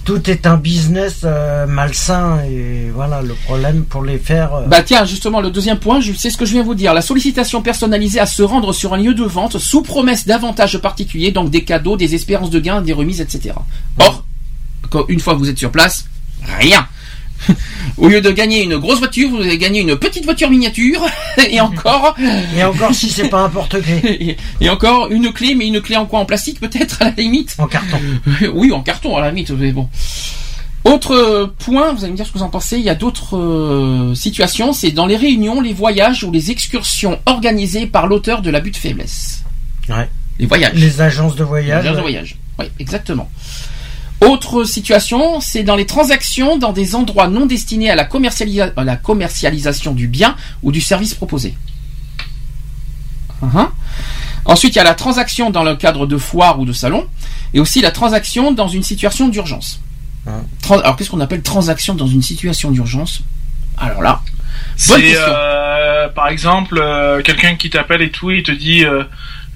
Tout est un business euh, malsain et voilà le problème pour les faire. euh, Bah tiens, justement, le deuxième point, sais ce que je viens vous dire. La sollicitation personnalisée à se rendre sur un lieu de vente sous promesse d'avantages particuliers, donc des cadeaux, des espérances de gains, des remises, etc. Or, une fois que vous êtes sur place, rien. Au lieu de gagner une grosse voiture, vous allez gagner une petite voiture miniature, et encore, Et encore si c'est pas un porte-clés et, et encore une clé, mais une clé en quoi En plastique peut-être à la limite en carton. Oui, en carton à la limite, mais bon. Autre euh, point, vous allez me dire ce que vous en pensez, il y a d'autres euh, situations, c'est dans les réunions, les voyages ou les excursions organisées par l'auteur de l'abus de faiblesse. Ouais. Les voyages. Les agences de Les voyage. agences de voyage. Oui, exactement. Autre situation, c'est dans les transactions dans des endroits non destinés à la, commercialisa- à la commercialisation du bien ou du service proposé. Mhm. Ensuite, il y a la transaction dans le cadre de foires ou de salons, et aussi la transaction dans une situation d'urgence. Tran- Alors, qu'est-ce qu'on appelle transaction dans une situation d'urgence? Alors là, bonne question. euh, par exemple euh, quelqu'un qui t'appelle et tout, il te dit euh,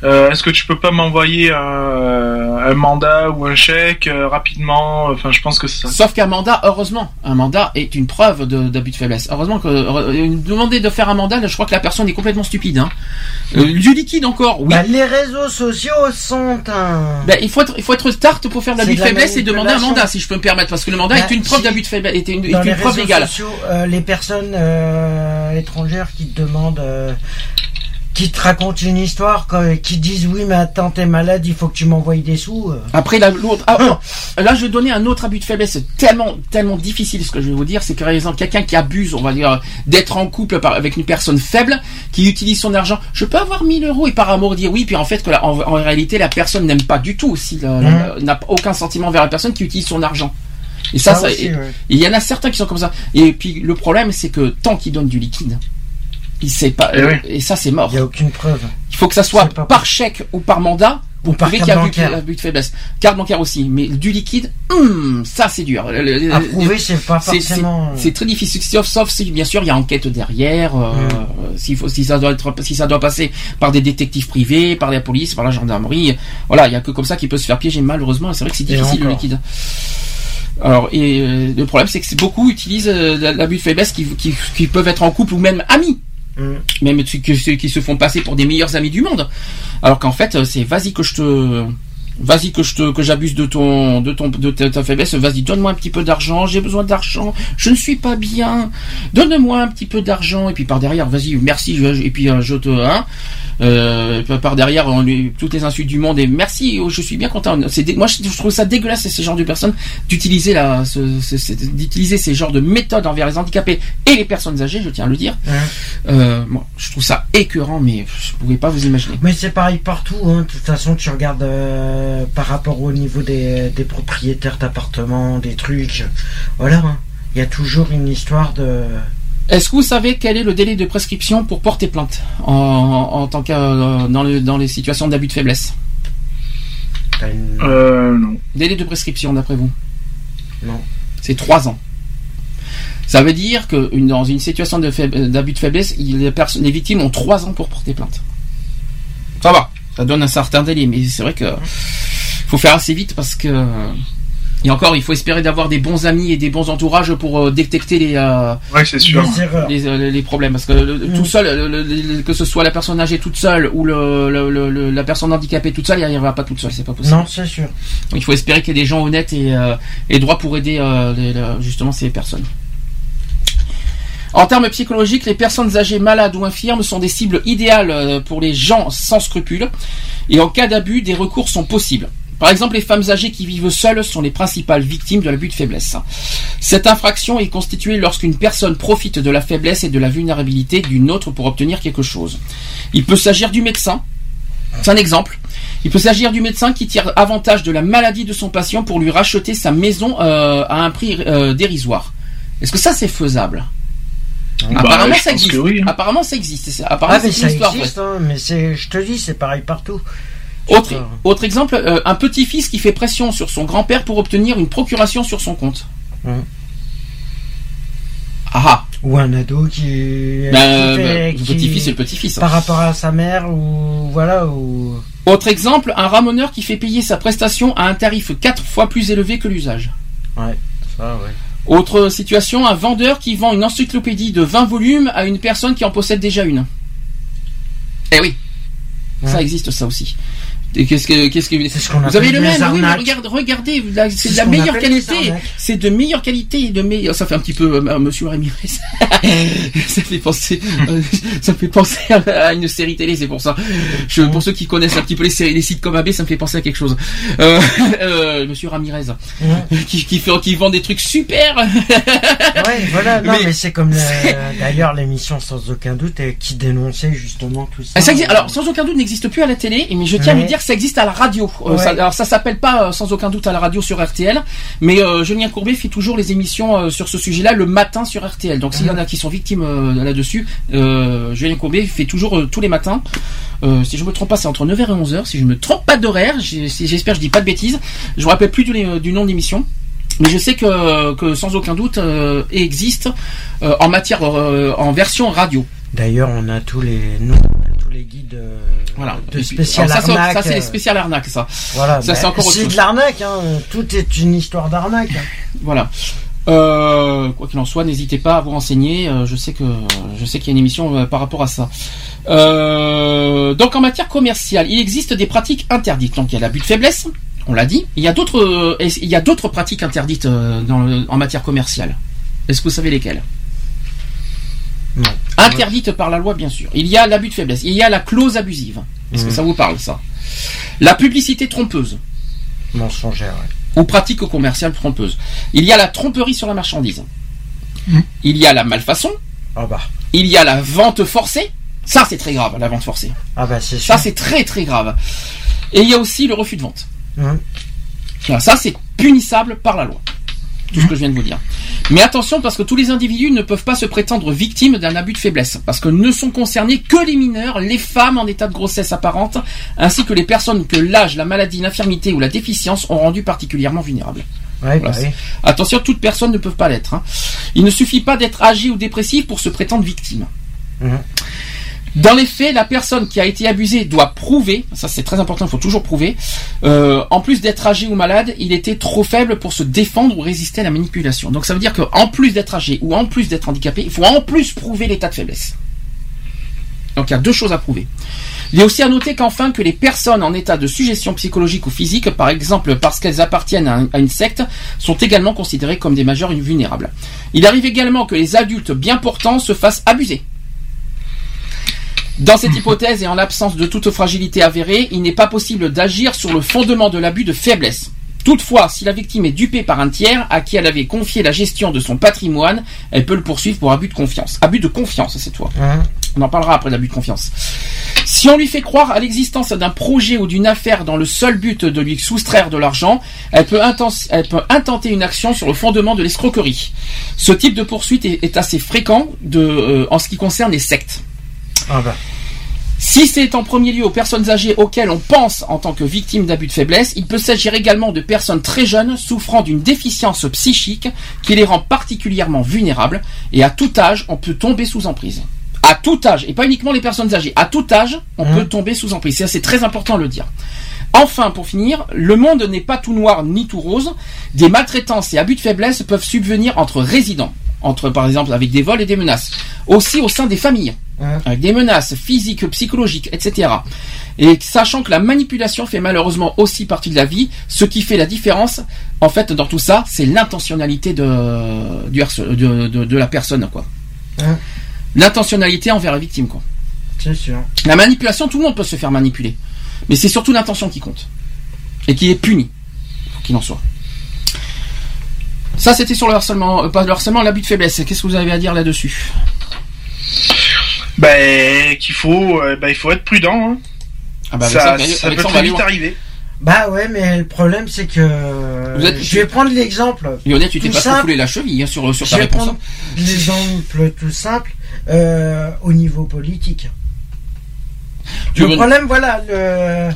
euh, est-ce que tu peux pas m'envoyer un, un mandat ou un chèque euh, rapidement? Enfin, je pense que c'est ça. Sauf qu'un mandat, heureusement, un mandat est une preuve de- d'abus de, faiblesse. Heureusement que euh, demander de faire un mandat, je crois que la personne est complètement stupide. Hein. Euh, du liquide encore, oui. Bah, les réseaux sociaux sont un. Ben, il faut être, il faut être start pour faire de l'abus de faiblesse et demander un mandat, si je peux me permettre, parce que le mandat Ben, est une preuve si- d'abus de faiblesse, est une, est Dans les une preuve réseaux légale. sociaux, euh, les personnes euh, étrangères qui demandent euh, qui te racontent une histoire, qui disent oui, mais attends, t'es malade, il faut que tu m'envoies des sous. euh. Après, la- l'autre. ah, non. là, je vais donner un autre abus de faiblesse. Tellement, tellement difficile ce que je vais vous dire. C'est que, par exemple, quelqu'un qui abuse, on va dire, d'être en couple avec une personne faible, qui utilise son argent. Je peux avoir 1000 euros et par amour dire oui, puis en fait, que la- en, en réalité, la personne n'aime pas du tout aussi, la- n'a aucun sentiment vers la personne qui utilise son argent. Et ça, ouais. il y en a certains qui sont comme ça. Et puis, le problème, c'est que tant qu'il donne du liquide, il sait pas, Eh oui. et ça, c'est mort. Il n'y a aucune preuve. Il faut que ça soit par chèque ou par mandat Ou pour par prouver carte qu'il y a but, bancaire. abus de faiblesse. Carte bancaire aussi, mais du liquide, hum, ça c'est dur. À prouver, c'est pas forcément. C'est très difficile, sauf, sauf si bien sûr il y a enquête derrière, euh, Mm. s'il faut, si ça doit être, si ça doit passer par des détectives privés, par la police, par la gendarmerie, voilà, il y a que comme ça qui peut se faire piéger malheureusement. C'est vrai que c'est difficile le liquide. Alors et euh, le problème c'est que beaucoup utilisent euh, l'abus de faiblesse qui, qui, qui peuvent être en couple ou même amis. Même ceux qui, se font passer pour des meilleurs amis du monde. Alors qu'en fait, euh, c'est vas-y que je te, vas-y que je te, que j'abuse de ton, de ton, de ta, ta faiblesse. Vas-y, donne-moi un petit peu d'argent. J'ai besoin d'argent. Je ne suis pas bien. Donne-moi un petit peu d'argent. Et puis par derrière, vas-y, merci. je- et puis euh, je te, hein, euh, par derrière, on lui, toutes les insultes du monde et merci. oh, je suis bien content. C'est, moi, je, trouve ça dégueulasse ces genres de personnes d'utiliser la, ce- ce- ce- d'utiliser ces genres de méthodes envers les handicapés et les personnes âgées. Je tiens à le dire. Ouais. Euh, je trouve ça écœurant, mais je ne pouvais pas vous imaginer. Mais c'est pareil partout. Hein. De toute façon, tu regardes euh, par rapport au niveau des, des propriétaires d'appartements, des trucs. Voilà. hein. Il y a toujours une histoire de. Est-ce que vous savez quel est le délai de prescription pour porter plainte en, en tant que euh, dans, le- dans les situations d'abus de faiblesse? Une- Euh, non. Délai de prescription d'après vous? Non. C'est trois ans. Ça veut dire que une- dans une situation de faib- d'abus de faiblesse, il- les, personnes- les victimes ont trois ans pour porter plainte. Ça va, ça donne un certain délai, mais c'est vrai que faut faire assez vite parce que et encore, il faut espérer d'avoir des bons amis et des bons entourages pour euh, détecter les, euh, Ouais, sûr. Les, euh, les problèmes parce que le- Mm. tout seul le- le- le- que ce soit la personne âgée toute seule ou le, le- le- le- la personne handicapée toute seule il n'y arrivera pas toute seule c'est pas possible Non, c'est sûr. Donc, il faut espérer qu'il y ait des gens honnêtes et, euh, et droits pour aider euh, les- le- justement ces personnes en termes psychologiques, les personnes âgées malades ou infirmes sont des cibles idéales euh, pour les gens sans scrupules. Et en cas d'abus, des recours sont possibles. Par exemple, les femmes âgées qui vivent seules sont les principales victimes de l'abus de faiblesse. Cette infraction est constituée lorsqu'une personne profite de la faiblesse et de la vulnérabilité d'une autre pour obtenir quelque chose. Il peut s'agir du médecin. C'est un exemple. Il peut s'agir du médecin qui tire avantage de la maladie de son patient pour lui racheter sa maison euh, à un prix euh, dérisoire. Est-ce que ça c'est faisable? Bah, Apparemment je ça existe. oui, hein. Apparemment ça existe. C'est- Apparemment Ah, mais c'est ça existe, hein, mais c'est, je te dis, c'est pareil partout. Autre, exemple, euh, un petit-fils qui fait pression sur son grand-père pour obtenir une procuration sur son compte. Hum. Ah ah. Ou un ado qui. Ben, qui fait- ben, le qui- petit-fils c'est le petit-fils. hein. Par rapport à sa mère, ou. Voilà, ou. Autre exemple, un ramoneur qui fait payer sa prestation à un tarif 4 fois plus élevé que l'usage. Ouais, ça, ouais. Autre situation, un vendeur qui vend une encyclopédie de 20 volumes à une personne qui en possède déjà une. Eh oui, ça existe ça aussi. Et qu'est-ce que, qu'est-ce que C'est ce qu'on vous avez le même Oui, mais arnaques. regarde, regardez, c'est de la meilleure qualité. C'est de meilleure qualité, de meilleure. Ça fait un petit peu euh, Monsieur Ramirez. ça fait penser, euh, ça me fait penser à, à une série télé, c'est pour ça. Je, pour ceux qui connaissent un petit peu les, séries, les sites comme AB, ça me fait penser à quelque chose. Euh, euh, Monsieur Ramirez, qui, qui, fait, qui vend des trucs super. Ouais, voilà, non, Mais- mais, c'est comme le- d'ailleurs l'émission sans aucun doute euh, qui dénonçait justement tout ça. Ah, ça existe- alors, sans aucun doute, n'existe plus à la télé, mais je tiens à vous dire ça existe à la radio. Euh, Ouais. ça- alors, ça s'appelle pas euh, sans aucun doute à la radio sur RTL, mais euh, Julien Courbet fait toujours les émissions euh, sur ce sujet-là le matin sur RTL. Donc, s'il y en a qui sont victimes euh, là-dessus, euh, Julien Courbet fait toujours euh, tous les matins. Euh, si je me trompe pas, c'est entre 9h et 11h. Si je me trompe pas d'horaire, j'espère que je dis pas de bêtises. Je me rappelle plus du, du nom d'émission. Mais je sais que, que sans aucun doute euh, existe euh, en matière euh, en version radio. D'ailleurs, on a tous les, tous les guides euh, Voilà. de puis- spécial alors ça, ça, arnaque. ça, c'est euh, ça. Voilà, ça, c'est encore c'est de l'arnaque. Hein. Tout est une histoire d'arnaque. hein. Voilà. Euh, quoi qu'il en soit, n'hésitez pas à vous renseigner. je sais que je sais qu'il y a une émission par rapport à ça. Euh, donc en matière commerciale, il existe des pratiques interdites. Donc il y a l'abus de faiblesse, on l'a dit. Il y a d'autres il y a d'autres pratiques interdites dans le- en matière commerciale? Est-ce que vous savez lesquelles? Non. Interdite par la loi, bien sûr. Il y a l'abus de faiblesse. Il y a la clause abusive. Est-ce que Mhm. ça vous parle, ça? La publicité trompeuse Mensongère, ouais. ou pratique commerciale trompeuse. Il y a la tromperie sur la marchandise. Mhm. Il y a la malfaçon. Ah bah. Il y a la vente forcée. Ça, c'est très grave, la vente forcée. Ah bah c'est sûr. Ça, c'est très très grave. Et il y a aussi le refus de vente. Mhm. Ça, c'est punissable par la loi. Tout ce que je viens de vous dire. Mais attention, parce que tous les individus ne peuvent pas se prétendre victimes d'un abus de faiblesse. Parce que ne sont concernés que les mineurs, les femmes en état de grossesse apparente, ainsi que les personnes que l'âge, la maladie, l'infirmité ou la déficience ont rendu particulièrement vulnérables. Ouais, bah Voilà. oui. Attention, toute personne ne peut pas l'être. hein. Il ne suffit pas d'être âgé ou dépressif pour se prétendre victime. Mhm. Dans les faits, la personne qui a été abusée doit prouver, ça c'est très important, il faut toujours prouver, euh, en plus d'être âgé ou malade, il était trop faible pour se défendre ou résister à la manipulation. Donc ça veut dire qu'en plus d'être âgé ou en plus d'être handicapé, il faut en plus prouver l'état de faiblesse. Donc il y a deux choses à prouver. Il est aussi à noter qu'enfin que les personnes en état de suggestion psychologique ou physique, par exemple parce qu'elles appartiennent à, à une secte, sont également considérées comme des majeurs vulnérables. Il arrive également que les adultes bien portants se fassent abuser. Dans cette hypothèse et en l'absence de toute fragilité avérée, il n'est pas possible d'agir sur le fondement de l'abus de faiblesse. Toutefois, si la victime est dupée par un tiers à qui elle avait confié la gestion de son patrimoine, elle peut le poursuivre pour abus de confiance. Abus de confiance, cette fois. Hein On en parlera après l'abus de confiance. Si on lui fait croire à l'existence d'un projet ou d'une affaire dans le seul but de lui soustraire de l'argent, elle peut, inten- elle peut intenter une action sur le fondement de l'escroquerie. Ce type de poursuite est, est assez fréquent de, euh, en ce qui concerne les sectes. Ah bah. Si c'est en premier lieu aux personnes âgées auxquelles on pense en tant que victimes d'abus de faiblesse, il peut s'agir également de personnes très jeunes souffrant d'une déficience psychique qui les rend particulièrement vulnérables et à tout âge on peut tomber sous emprise. À tout âge, et pas uniquement les personnes âgées, à tout âge on Mhm. peut tomber sous emprise. C'est très important de le dire. Enfin, pour finir, le monde n'est pas tout noir ni tout rose. Des maltraitances et abus de faiblesse peuvent subvenir entre résidents, entre par exemple avec des vols et des menaces, aussi au sein des familles avec des menaces physiques, psychologiques, etc. Et sachant que la manipulation fait malheureusement aussi partie de la vie, ce qui fait la différence, en fait, dans tout ça, c'est l'intentionnalité de, du harce- de, de, de la personne, quoi. Hein L'intentionnalité envers la victime, quoi. C'est sûr. La manipulation, tout le monde peut se faire manipuler. Mais c'est surtout l'intention qui compte. Et qui est punie. Qu'il en soit. Ça, c'était sur le harcèlement, euh, pas le harcèlement, l'abus de faiblesse. Qu'est-ce que vous avez à dire là-dessus? Ben, qu'il faut, ben, il faut être prudent. hein. Ah bah, ça, ça peut très vite arriver. Bah ouais, mais le problème c'est que. Vous êtes- Je vais prendre l'exemple. Lionel, tu t'es pas simple. foulé la cheville hein, sur, sur Je ta vais réponse. prendre l'exemple tout simple euh, au niveau politique. Tu le veux- problème, voilà, le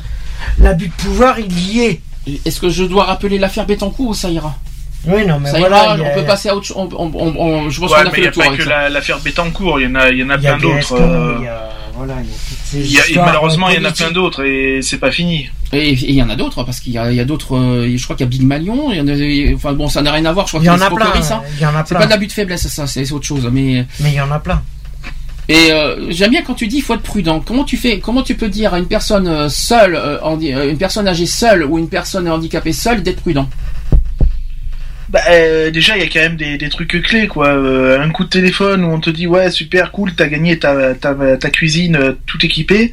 l'abus de pouvoir, il y est. Est-ce que je dois rappeler l'affaire Bettencourt ou ça ira? Oui, non, mais Ça voilà. ira, y a- on peut passer à autre chose. on- on- on- on- je pense Ouais, qu'on a fait il n'y a le tour pas que la- l'affaire Bettencourt, il y en a, il y en a y a plein d'autres. Euh, il y a- voilà, il y a il y malheureusement, il y en a plein d'autres et c'est pas fini. Et il y en a d'autres, parce qu'il y a, il y a d'autres. euh, je crois qu'il y a Big Malion. Il y en a, enfin bon, ça n'a rien à voir. Je crois Il y en c'est a plein. Il y en a C'est plein. pas de l'abus de faiblesse, ça, c'est c'est autre chose. Mais Mais il y en a plein. et euh, j'aime bien quand tu dis faut être prudent. Comment tu fais Comment tu peux dire à une personne euh, seule, euh, euh, une personne âgée seule ou une personne handicapée seule d'être prudent Bah, euh, déjà, il y a quand même des, des trucs clés, quoi. Euh, un coup de téléphone où on te dit, ouais, super, cool, t'as gagné ta, ta, ta cuisine euh, tout équipée.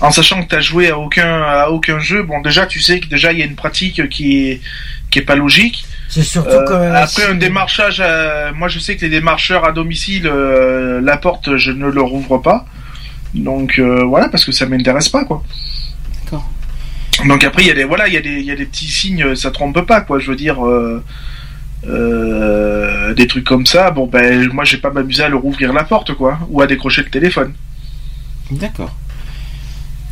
En sachant que t'as joué à aucun, à aucun jeu, bon, déjà, tu sais que déjà, il y a une pratique qui est, qui est pas logique. C'est surtout que. après un démarchage, moi je sais que les démarcheurs à domicile, la porte je ne leur ouvre pas. Donc voilà parce que ça m'intéresse pas quoi. Donc après il y a des voilà il y a des il y a des petits signes ça trompe pas quoi je veux dire euh, euh, des trucs comme ça bon ben moi j'ai pas m'amuser à leur ouvrir la porte quoi ou à décrocher le téléphone. D'accord.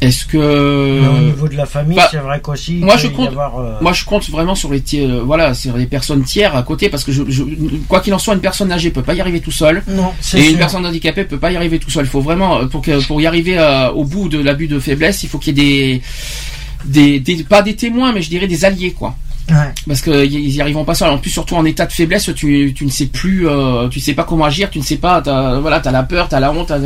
Est-ce Mais au que niveau de la famille, bah, c'est vrai qu'aussi. moi, je compte- avoir, euh, Moi, je compte vraiment sur les tiers, euh, voilà, sur les personnes tiers à côté, parce que je, je- quoi qu'il en soit, une personne âgée peut pas y arriver tout seul, Non, c'est et sûr. une personne handicapée peut pas y arriver tout seul. Il faut vraiment, euh, pour que, pour y arriver euh, au bout de l'abus de faiblesse, il faut qu'il y ait des, des, des- pas des témoins, mais je dirais des alliés, quoi. Ouais. Parce que y- ils y arriveront pas seuls. En plus, surtout en état de faiblesse, tu, tu ne sais plus, euh, tu sais pas comment agir, tu ne sais pas, t'as, voilà, t'as la peur, t'as la honte, t'as-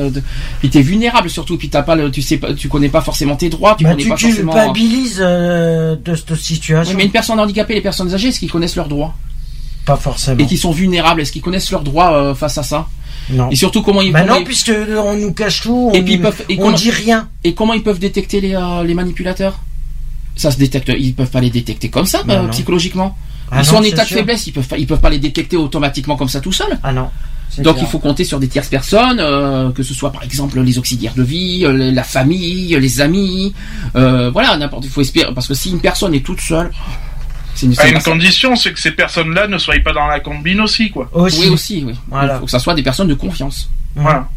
puis t'es vulnérable surtout, puis t'as pas le, tu sais pas, tu connais pas forcément tes droits, tu Bah, connais tu pas forcément. culpabilises euh, de cette Oui, situation. mais une personne handicapée, les personnes âgées, est-ce qu'ils connaissent leurs droits? Pas forcément. et qui sont vulnérables, est-ce qu'ils connaissent leurs droits euh, face à ça? Non. Et surtout comment ils Bah comment non, ils- puisque on nous cache tout, on, Et puis ils peuvent- et on comment- dit rien. et comment ils peuvent détecter les, euh, les manipulateurs? Ça se détecte. Ils peuvent pas les détecter comme ça Bah euh, psychologiquement. Ah ils sont non, en état de faiblesse. Ils peuvent pas, ils peuvent pas les détecter automatiquement comme ça tout seul. Ah non. Donc clair. il faut compter sur des tierces personnes, euh, que ce soit par exemple les auxiliaires de vie, euh, la famille, les amis, euh, voilà, n'importe. Il faut espérer parce que si une personne est toute seule, c'est une, condition, c'est que ces personnes-là ne soient pas dans la combine aussi, quoi. Aussi. Oui aussi, oui. Voilà. Il faut que ça soit des personnes de confiance. Voilà.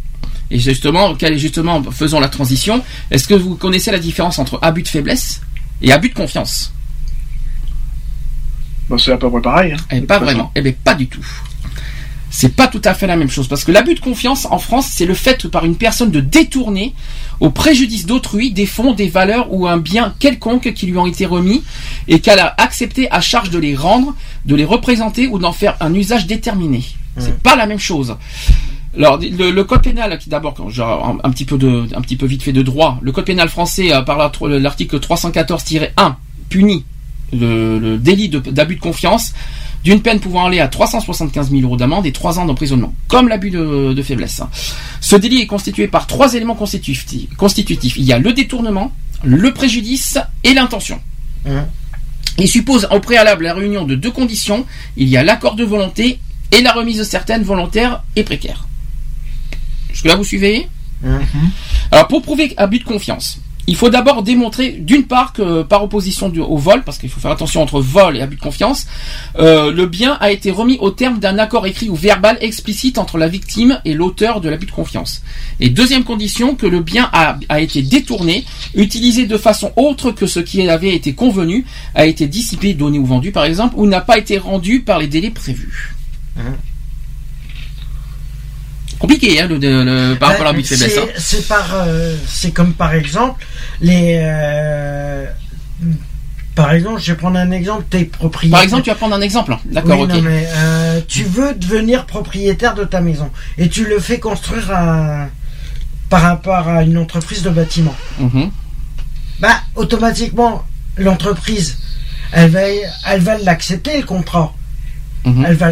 Et justement, justement, faisons la transition. Est-ce que vous connaissez la différence entre abus de faiblesse et abus de confiance Bon, c'est à peu près pareil. hein, Eh pas façon. vraiment. Eh bien, pas du tout. C'est pas tout à fait la même chose parce que l'abus de confiance en France, c'est le fait par une personne de détourner au préjudice d'autrui des fonds, des valeurs ou un bien quelconque qui lui ont été remis et qu'elle a accepté à charge de les rendre, de les représenter ou d'en faire un usage déterminé. C'est pas la même chose. Alors le, le code pénal, qui d'abord, un, un petit peu de, un petit peu vite fait de droit, le code pénal français euh, par la- l'article 314-1 punit le, le délit d'abus de, confiance d'une peine pouvant aller à 375 000 euros d'amende et 3 ans d'emprisonnement, comme l'abus de, de faiblesse. Ce délit est constitué par trois éléments constitutifs. constitutifs. Il y a le détournement, le préjudice et l'intention. Hein. Il suppose au préalable la réunion de deux conditions. Il y a l'accord de volonté et la remise de certaines volontaires et précaires. Jusque-là, vous suivez Mhm. Alors, pour prouver abus de confiance, il faut d'abord démontrer, d'une part, que par opposition du- au vol, parce qu'il faut faire attention entre vol et abus de confiance, euh, le bien a été remis au terme d'un accord écrit ou verbal explicite entre la victime et l'auteur de l'abus de confiance. Et deuxième condition, que le bien a, a été détourné, utilisé de façon autre que ce qui avait été convenu, a été dissipé, donné ou vendu par exemple, ou n'a pas été rendu par les délais prévus. Compliqué, hein, le, par rapport à l'abus de Ben, faiblesse. hein. c'est- C'est par, euh, c'est comme par exemple les. euh, par exemple, je vais prendre un exemple. T'es propriétaire. Par exemple, tu vas prendre un exemple. D'accord, Oui, ok. non, mais euh, tu veux devenir propriétaire de ta maison et tu le fais construire à- par rapport à une entreprise de bâtiment. Mhm. Bah, automatiquement, l'entreprise, elle va, elle va l'accepter le contrat. Mhm. Elle va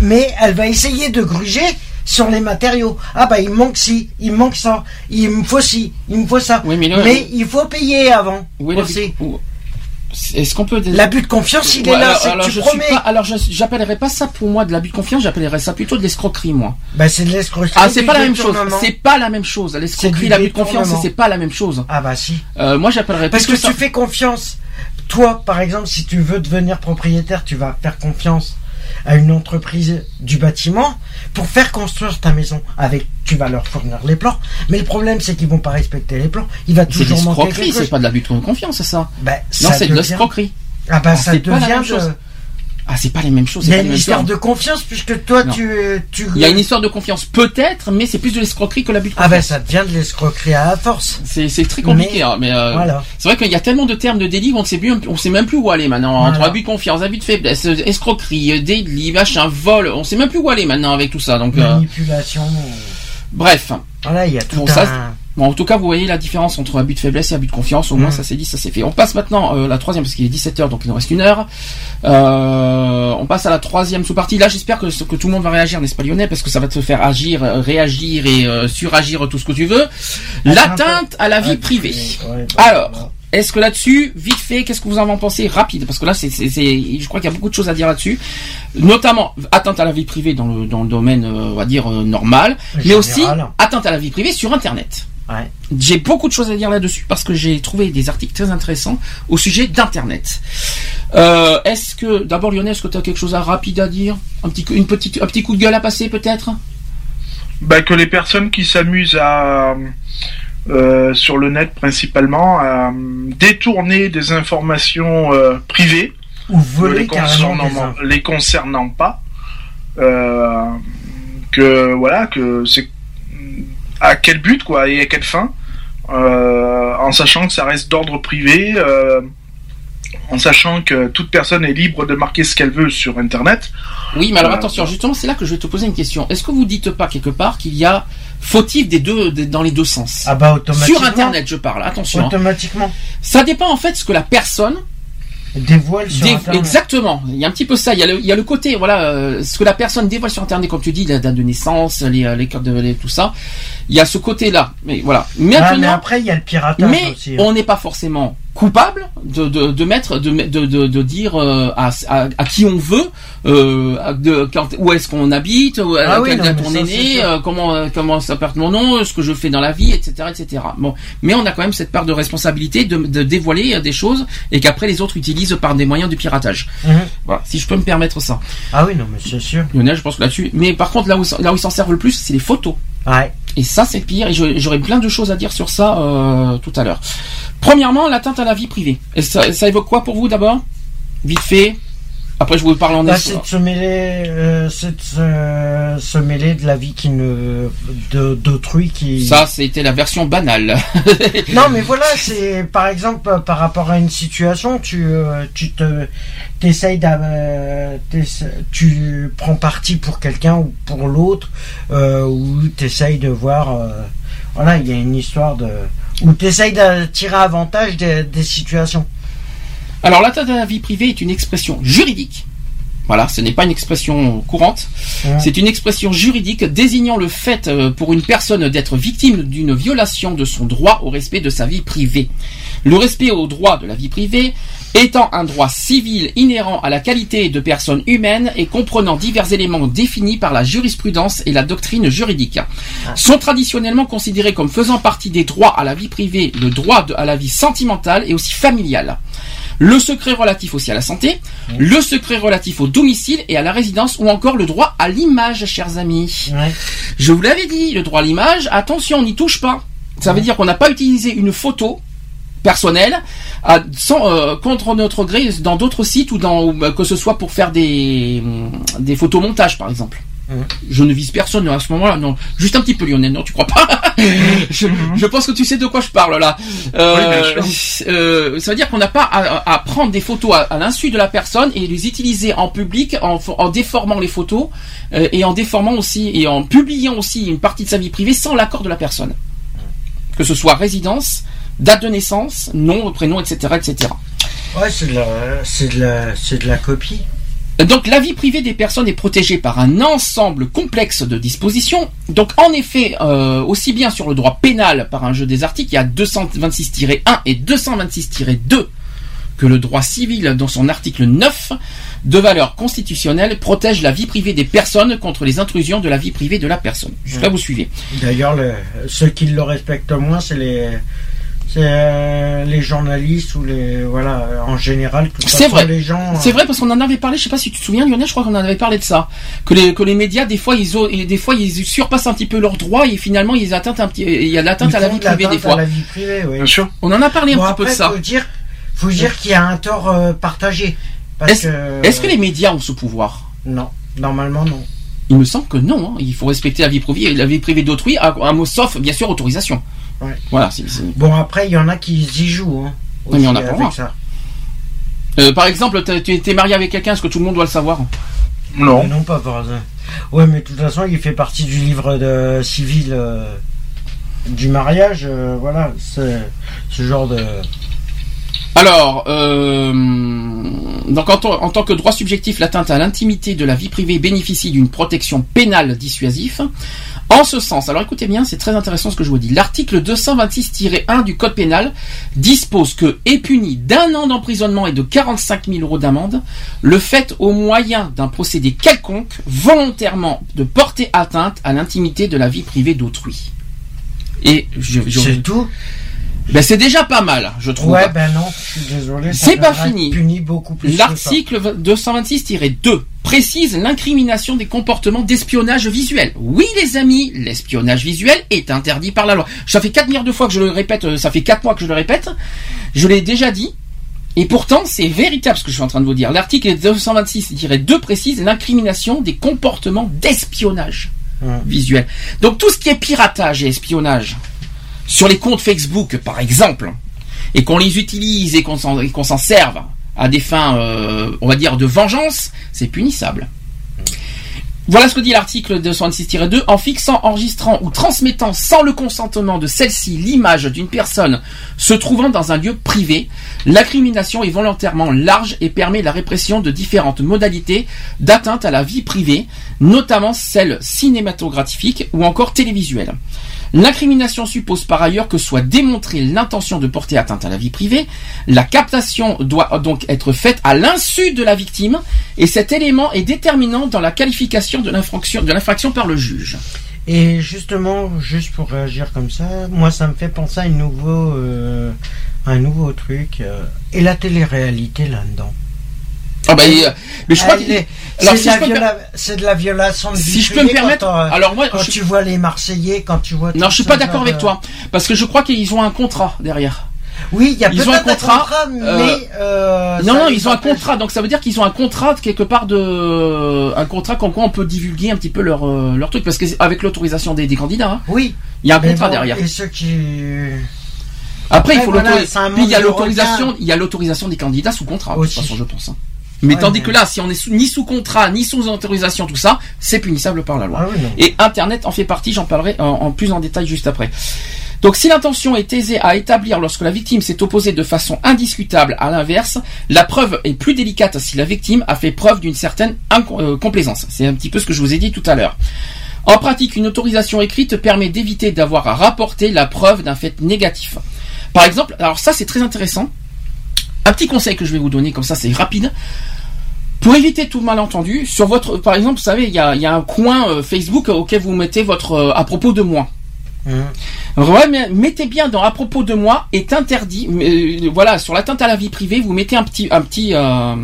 mais elle va essayer de gruger sur les matériaux. Ah bah il manque ci, il manque ça, il me faut ci, il me faut ça. Oui, mais là- il faut payer avant. Oui, aussi. Est-ce qu'on peut. L'abus de confiance, il Ouais, est là, alors, c'est que tu je promets. pas- alors, j'appellerais pas ça pour moi de l'abus de confiance, j'appellerais ça plutôt de l'escroquerie, moi. Bah c'est de l'escroquerie. Ah, c'est pas la même chose. C'est pas la même chose. L'escroquerie, l'abus de confiance, c'est pas la même chose. Ah bah si. Euh, moi, j'appellerais Parce que tu fais confiance. Toi, par exemple, si tu veux devenir propriétaire, tu vas faire confiance à une entreprise du bâtiment pour faire construire ta maison. Avec, tu vas leur fournir les plans. Mais le problème, c'est qu'ils vont pas respecter les plans. Il va toujours manquer c'est pas de l'abus de confiance, ça? Bah, Non, ça c'est de devient- l'escroquerie. Ah Ah, ça pas la devient même de... chose. Ah, c'est pas les mêmes choses. Il y a une histoire de confiance puisque toi Non. tu, tu... Il y a une histoire de confiance, peut-être, mais c'est plus de l'escroquerie que l'abus de Ah confiance. bah ça devient de l'escroquerie à la force. C'est c'est très compliqué, Mais- hein, mais euh, Voilà. c'est vrai qu'il y a tellement de termes de délit qu'on ne sait plus, on sait même plus où aller maintenant. Entre Voilà. abus de confiance, abus de faiblesse, euh, escroquerie, euh, délit, machin, vol, on sait même plus où aller maintenant avec tout ça. Donc, euh, Manipulation. bref. Voilà, il y a tout Bon, un... ça, Bon, en tout cas, vous voyez la différence entre abus de faiblesse et abus de confiance. Au moins, Mm. ça c'est dit, ça c'est fait. On passe maintenant euh, la troisième parce qu'il est 17h, donc il nous reste une heure. Euh, on passe à la troisième sous-partie. Là, j'espère que, que tout le monde va réagir, n'est-ce pas Lionel? Parce que ça va te faire agir, euh, réagir et euh, suragir tout ce que tu veux. L'atteinte à la vie privée. Alors, est-ce que là-dessus, vite fait, qu'est-ce que vous en pensez? Rapide Parce que là, c'est, je crois qu'il y a beaucoup de choses à dire là-dessus, notamment atteinte à la vie privée dans le dans le domaine, euh, on va dire normal, mais Général. aussi atteinte à la vie privée sur Internet. Ouais. J'ai beaucoup de choses à dire là-dessus parce que j'ai trouvé des articles très intéressants au sujet d'Internet. Euh, est-ce que d'abord Lionel, est-ce que tu as quelque chose à rapide à dire, un petit coup- une petite un petit coup de gueule à passer peut-être? Bah, que les personnes qui s'amusent à euh, sur le net principalement à euh, détourner des informations euh, privées. Ou voler les concernant, les concernant pas. Euh, que voilà que c'est à quel but quoi et à quelle fin euh, en sachant que ça reste d'ordre privé euh, en sachant que toute personne est libre de marquer ce qu'elle veut sur internet Oui, mais alors Euh, attention, justement, c'est là que je vais te poser une question. Est-ce que vous dites pas quelque part qu'il y a fautif des deux des- dans les deux sens? Ah bah automatiquement. Sur Internet, je parle. Attention. hein. Automatiquement. Ça dépend en fait de ce que la personne Dévoile sur Dé- Internet. exactement. Il y a un petit peu ça. Il y a le, il y a le côté, voilà, euh, ce que la personne dévoile sur Internet, comme tu dis, la date de naissance, les, euh, les codes de les- tout ça. Il y a ce côté-là. Mais voilà. Ah, mais Maintenant, après, il y a le piratage mais aussi. hein. on n'est pas forcément coupable de, de, de mettre de, de, de, dire euh, à, à, à qui on veut euh, de, quand, où est-ce qu'on habite où, Ah à oui, quelle date on est né euh, comment euh, comment ça porte mon nom ce que je fais dans la vie etc etc bon mais on a quand même cette part de responsabilité de, de dévoiler euh, des choses et qu'après les autres utilisent par des moyens de piratage Mhm. voilà si je peux me permettre ça Ah oui, non, mais c'est sûr. Lionel je pense que là-dessus mais par contre là où là où ils s'en servent le plus c'est les photos Ouais. Et ça, c'est pire. Et j'aurais plein de choses à dire sur ça euh, tout à l'heure. Premièrement, l'atteinte à la vie privée. Ça, ça évoque quoi pour vous d'abord? Vite fait. Après, je vous parle en Bah, essai. c'est de se mêler, euh, c'est de se, se mêler de la vie qui ne, de- d'autrui qui. Ça, c'était la version banale. Non, mais voilà, c'est par exemple euh, par rapport à une situation, tu, euh, tu te, t'essayes euh, tu prends parti pour quelqu'un ou pour l'autre, euh, ou t'essayes de voir, euh, voilà, il y a une histoire de, ou t'essayes de tirer avantage des, des situations. Alors, l'atteinte à la vie privée est une expression juridique. Voilà, ce n'est pas une expression courante. Ouais. C'est une expression juridique désignant le fait euh, pour une personne d'être victime d'une violation de son droit au respect de sa vie privée. Le respect au droit de la vie privée étant un droit civil inhérent à la qualité de personne humaine et comprenant divers éléments définis par la jurisprudence et la doctrine juridique. Sont traditionnellement considérés comme faisant partie des droits à la vie privée le droit à la vie sentimentale et aussi familiale. Le secret relatif aussi à la santé, le secret relatif au domicile et à la résidence ou encore le droit à l'image, chers amis. Ouais. Je vous l'avais dit, le droit à l'image, attention, on n'y touche pas. Ça veut dire qu'on n'a pas utilisé une photo personnelle à- sans, euh, contre notre gré dans d'autres sites ou dans ou, euh, que ce soit pour faire des des photomontages par exemple. Mhm. Je ne vise personne à ce moment-là, non. Juste un petit peu, Lionel, non, tu crois pas je, je pense que tu sais de quoi je parle là. Euh, euh, ça veut dire qu'on n'a pas à, à prendre des photos à, à l'insu de la personne et les utiliser en public en déformant les photos euh, et en déformant aussi et en publiant aussi une partie de sa vie privée sans l'accord de la personne. Que ce soit résidence, date de naissance, nom, prénom, etc., etc. Ouais, c'est de la, c'est de la, c'est de la copie. Donc la vie privée des personnes est protégée par un ensemble complexe de dispositions. Donc en effet, euh, aussi bien sur le droit pénal par un jeu des articles, il y a 226-1 et 226-2 que le droit civil dans son article 9 de valeur constitutionnelle protège la vie privée des personnes contre les intrusions de la vie privée de la personne. Jusqu'à vous suivez. D'ailleurs, le- ceux qui le respectent moins, c'est les, euh, les journalistes ou les, voilà, euh, en général. C'est vrai. Les gens. C'est vrai parce qu'on en avait parlé, je sais pas si tu te souviens Lionel, je crois qu'on en avait parlé de ça. Que les, que les médias, des fois, ils, ont- et des fois, ils surpassent un petit peu leurs droits et finalement, ils atteintent un petit, il y a l'atteinte à la vie privée des fois. À la vie privée, oui. Bien sûr. On en a parlé un petit après, peu de ça. faut dire, faut dire qu'il y a un tort euh, partagé. Parce Est-ce que, est-ce que les médias ont ce pouvoir? Non, normalement non. Il me semble que non. hein. Il faut respecter la vie privée, la vie privée d'autrui, à- un mot sauf bien sûr autorisation. Ouais. Voilà. Bon, après, il y en a qui y jouent. Hein, Oui, mais on aussi a pas le avec droit. ça. Euh, par exemple, tu es marié avec quelqu'un, est-ce que tout le monde doit le savoir Non. Mais non, pas par hasard. Ouais, mais de toute façon, il fait partie du livre de civil euh, du mariage. euh, voilà, ce genre de. Alors, euh, donc en, tant- en tant que droit subjectif, l'atteinte à l'intimité de la vie privée bénéficie d'une protection pénale dissuasive. En ce sens, alors écoutez bien, c'est très intéressant ce que je vous dis. L'article 226-1 du Code pénal dispose que est puni d'un an d'emprisonnement et de 45 000 euros d'amende le fait au moyen d'un procédé quelconque volontairement de porter atteinte à l'intimité de la vie privée d'autrui. Et je. Ben, c'est déjà pas mal, je trouve. Ouais, ben non, je suis désolé. C'est pas fini. Puni beaucoup plus. que L'article 226-2 précise l'incrimination des comportements d'espionnage visuel. Oui, les amis, l'espionnage visuel est interdit par la loi. Ça fait 4 milliards de fois que je le répète, euh, ça fait 4 mois que je le répète. Je l'ai déjà dit. Et pourtant, c'est véritable ce que je suis en train de vous dire. L'article 226-2 précise l'incrimination des comportements d'espionnage Hum. visuel. Donc tout ce qui est piratage et espionnage sur les comptes Facebook, par exemple, et qu'on les utilise et qu'on s'en serve à des fins, euh, on va dire, de vengeance, c'est punissable. Voilà ce que dit l'article 226-2. En fixant, enregistrant ou transmettant sans le consentement de celle-ci l'image d'une personne se trouvant dans un lieu privé, l'incrimination est volontairement large et permet la répression de différentes modalités d'atteinte à la vie privée, notamment celles cinématographiques ou encore télévisuelles. L'incrimination suppose par ailleurs que soit démontrée l'intention de porter atteinte à la vie privée. La captation doit donc être faite à l'insu de la victime et cet élément est déterminant dans la qualification de l'infraction, par le juge. Et justement, juste pour réagir comme ça, moi ça me fait penser à un nouveau, euh, un nouveau truc. euh, et la télé-réalité là-dedans. Ah bah, euh, mais je crois Elle qu'il est- Alors, c'est si de, la per- de la violation de Si je peux me permettre, quand, euh, alors moi, quand je- tu vois les Marseillais, quand tu vois. Non, je suis pas d'accord avec de- toi parce que je crois qu'ils ont un contrat derrière. Oui, il y a Ils ont un contrat, contrat, mais euh, non, non, ils ont un contrat, donc ça veut dire qu'ils ont un contrat de quelque part de, un contrat comme quoi on peut divulguer un petit peu leur leur truc parce que avec l'autorisation des, des candidats, hein. Oui. il y a un contrat bon, derrière. Et ceux qui. Après, il faut voilà, puis il y a l'autorisation, il y a l'autorisation des candidats sous contrat, de toute Aussi. façon, je pense. Mais Ouais, tandis mais- que là, si on est sous- ni sous contrat, ni sous autorisation, tout ça, c'est punissable par la loi. Ah oui. Et Internet en fait partie, j'en parlerai en, en plus en détail juste après. Donc si l'intention est aisée à établir lorsque la victime s'est opposée de façon indiscutable à l'inverse, la preuve est plus délicate si la victime a fait preuve d'une certaine euh, complaisance. C'est un petit peu ce que je vous ai dit tout à l'heure. En pratique, une autorisation écrite permet d'éviter d'avoir à rapporter la preuve d'un fait négatif. Par exemple, alors ça c'est très intéressant. Un petit conseil que je vais vous donner, comme ça c'est rapide. Pour éviter tout malentendu, sur votre, par exemple, vous savez, il y a, il y a un coin euh, Facebook auquel vous mettez votre euh, à propos de moi. Hum. Ouais, mais mettez bien dans à propos de moi est interdit. mais, euh, voilà, sur l'atteinte à la vie privée, vous mettez un petit, un petit, euh,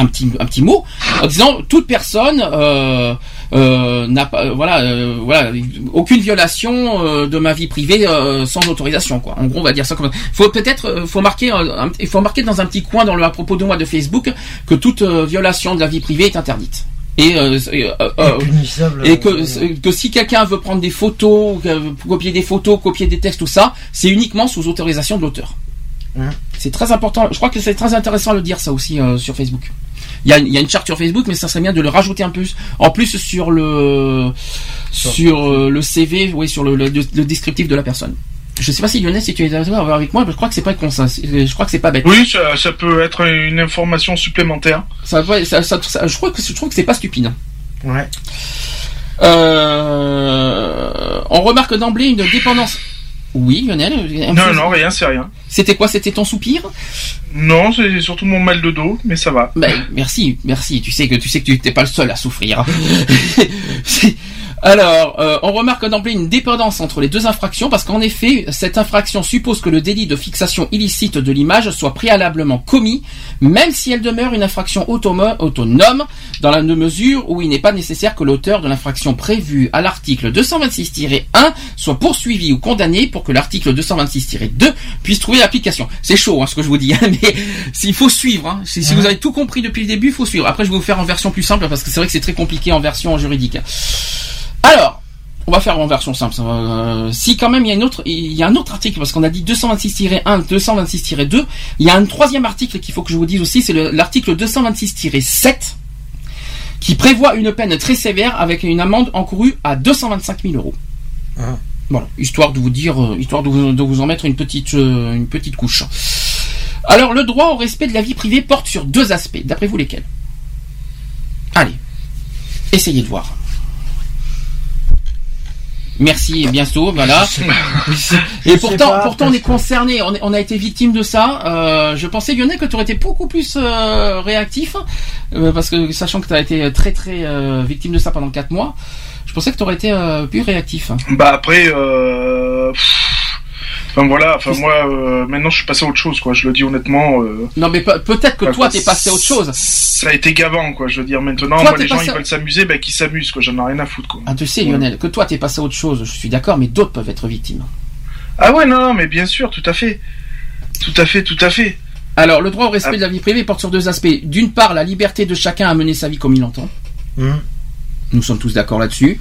un petit, un petit mot en disant toute personne euh, euh, n'a pas, euh, voilà, euh, voilà, aucune violation euh, de ma vie privée euh, sans autorisation, quoi. En gros, on va dire ça comme. Faut peut-être, euh, faut marquer, euh, il faut marquer dans un petit coin dans le à propos de moi de Facebook que toute euh, violation de la vie privée est interdite. Et, euh, euh, euh, euh, Et et que, euh, que si quelqu'un veut prendre des photos, copier des photos, copier des textes, tout ça, c'est uniquement sous autorisation de l'auteur. Hein. C'est très important. Je crois que c'est très intéressant de le dire ça aussi euh, sur Facebook. Il y, a, il y a une charte sur Facebook, mais ça serait bien de le rajouter un peu en plus sur le sur euh, le CV, oui, sur le, le, le descriptif de la personne. Je sais pas si Lionel, si tu es d'accord avec moi, mais je crois que c'est pas con ça. Je crois que c'est pas bête. Oui, ça, ça peut être une information supplémentaire. Ça, ouais, ça- ça- ça- je crois que je trouve que c'est pas stupide. Ouais. Euh, on remarque d'emblée une dépendance. Oui, Lionel. Non, non, rien, c'est rien. C'était quoi C'était ton soupir? Non, c'est surtout mon mal de dos, mais ça va. Ben, merci, merci. Tu sais que tu sais que tu n'es pas le seul à souffrir. Alors, euh, on remarque d'emblée une dépendance entre les deux infractions parce qu'en effet, cette infraction suppose que le délit de fixation illicite de l'image soit préalablement commis, même si elle demeure une infraction autonome, dans la mesure où il n'est pas nécessaire que l'auteur de l'infraction prévue à l'article 226-1 soit poursuivi ou condamné pour que l'article 226-2 puisse trouver l'application. C'est chaud, hein, ce que je vous dis, hein, mais s'il faut suivre. Hein. Si, si vous avez tout compris depuis le début, il faut suivre. Après, je vais vous faire en version plus simple parce que c'est vrai que c'est très compliqué en version juridique. Alors, on va faire en version simple. euh, si quand même il y a une autre, il y a un autre article parce qu'on a dit 226-1, 226-2, il y a un troisième article qu'il faut que je vous dise aussi, c'est le- l'article 226-7 qui prévoit une peine très sévère avec une amende encourue à 225 000 euros. Ah. Voilà, histoire de vous dire, euh, histoire de vous, de vous en mettre une petite, euh, une petite couche. Alors, le droit au respect de la vie privée porte sur deux aspects. D'après vous, lesquels? Allez, essayez de voir. Merci et bientôt, voilà. Et Je pourtant, pas, pourtant on est concerné, on, est- on a été victime de ça. Euh, je pensais Lionel que tu aurais été beaucoup plus euh, réactif, euh, parce que sachant que tu as été très très euh, victime de ça pendant 4 mois, je pensais que tu aurais été euh, plus réactif. Bah après, euh... pff, Enfin voilà, enfin moi, euh, maintenant je suis passé à autre chose, quoi. Je le dis honnêtement. euh, Non mais pe- peut-être que enfin, toi t'es passé à autre chose. Ça a été gavant, quoi. Je veux dire, maintenant, Toi, moi, les gens, ils veulent s'amuser, bah qu'ils s'amusent, quoi. J'en ai rien à foutre, quoi. Ah tu sais Lionel, que toi t'es passé à autre chose, je suis d'accord, mais d'autres peuvent être victimes. Ah ouais, non, non, mais bien sûr, tout à fait. Tout à fait, tout à fait. Alors le droit au respect Ah. de la vie privée porte sur deux aspects. D'une part la liberté de chacun à mener sa vie comme il l'entend. hum. Nous sommes tous d'accord là-dessus.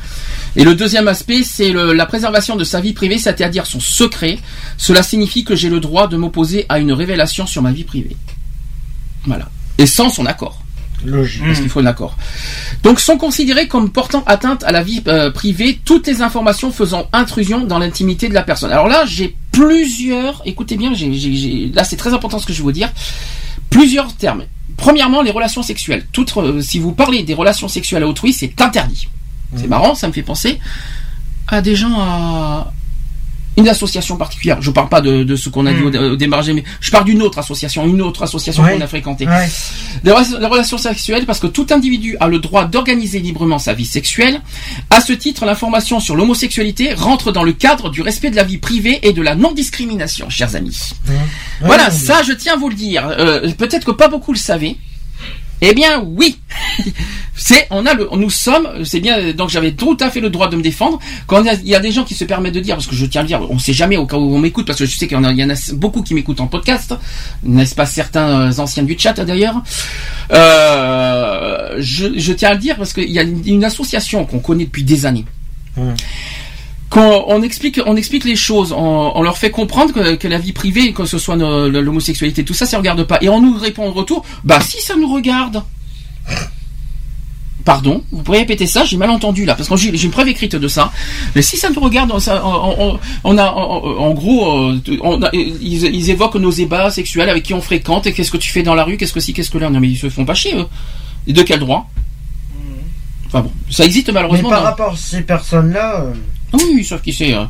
Et le deuxième aspect, c'est la préservation de sa vie privée, c'est-à-dire son secret. Cela signifie que j'ai le droit de m'opposer à une révélation sur ma vie privée. Voilà. Et sans son accord. Logique. Parce qu'il faut un accord. Donc sont considérés comme portant atteinte à la vie euh, privée toutes les informations faisant intrusion dans l'intimité de la personne. Alors là, j'ai plusieurs. Écoutez bien, là c'est très important ce que je vais vous dire. Plusieurs termes. Premièrement, les relations sexuelles. Toutes, euh, si vous parlez des relations sexuelles à autrui, c'est interdit. C'est marrant, ça me fait penser à des gens à une association particulière. Je parle pas de, de ce qu'on a dit au, au démarrage, mais je parle d'une autre association, une autre association Ouais. qu'on a fréquentée. Ouais. Les, rela- les relations sexuelles, parce que tout individu a le droit d'organiser librement sa vie sexuelle. À ce titre, l'information sur l'homosexualité rentre dans le cadre du respect de la vie privée et de la non-discrimination, chers amis. Voilà, Ouais. ça, je tiens à vous le dire. Euh, Peut-être que pas beaucoup le savaient. Eh bien, oui. c'est, on a le, nous sommes, c'est bien, donc j'avais tout à fait le droit de me défendre. Quand il y a, des gens qui se permettent de dire, parce que je tiens à le dire, on sait jamais au cas où on m'écoute, parce que je sais qu'il y en a, beaucoup qui m'écoutent en podcast, n'est-ce pas certains euh, anciens du chat d'ailleurs? Euh, je, tiens à le dire parce qu'il y a une, une association qu'on connaît depuis des années. Hum. Quand on explique, on explique les choses, on, on leur fait comprendre que, que la vie privée, que ce soit no- l'homosexualité, tout ça, ça ne regarde pas. Et on nous répond en retour, bah si ça nous regarde. Pardon, vous pourriez répéter ça, j'ai mal entendu là, parce que j'ai une preuve écrite de ça. Mais si ça nous regarde, ça, on, a, en, gros, euh, a- ils, ils évoquent nos ébats sexuels avec qui on fréquente et qu'est-ce que tu fais dans la rue, qu'est-ce que si, qu'est-ce que là. Non mais ils se font pas chier eux. Et de quel droit? Enfin bon, ça existe Mais malheureusement. par dans- rapport à ces personnes-là, euh, oui, sauf qui sait. euh,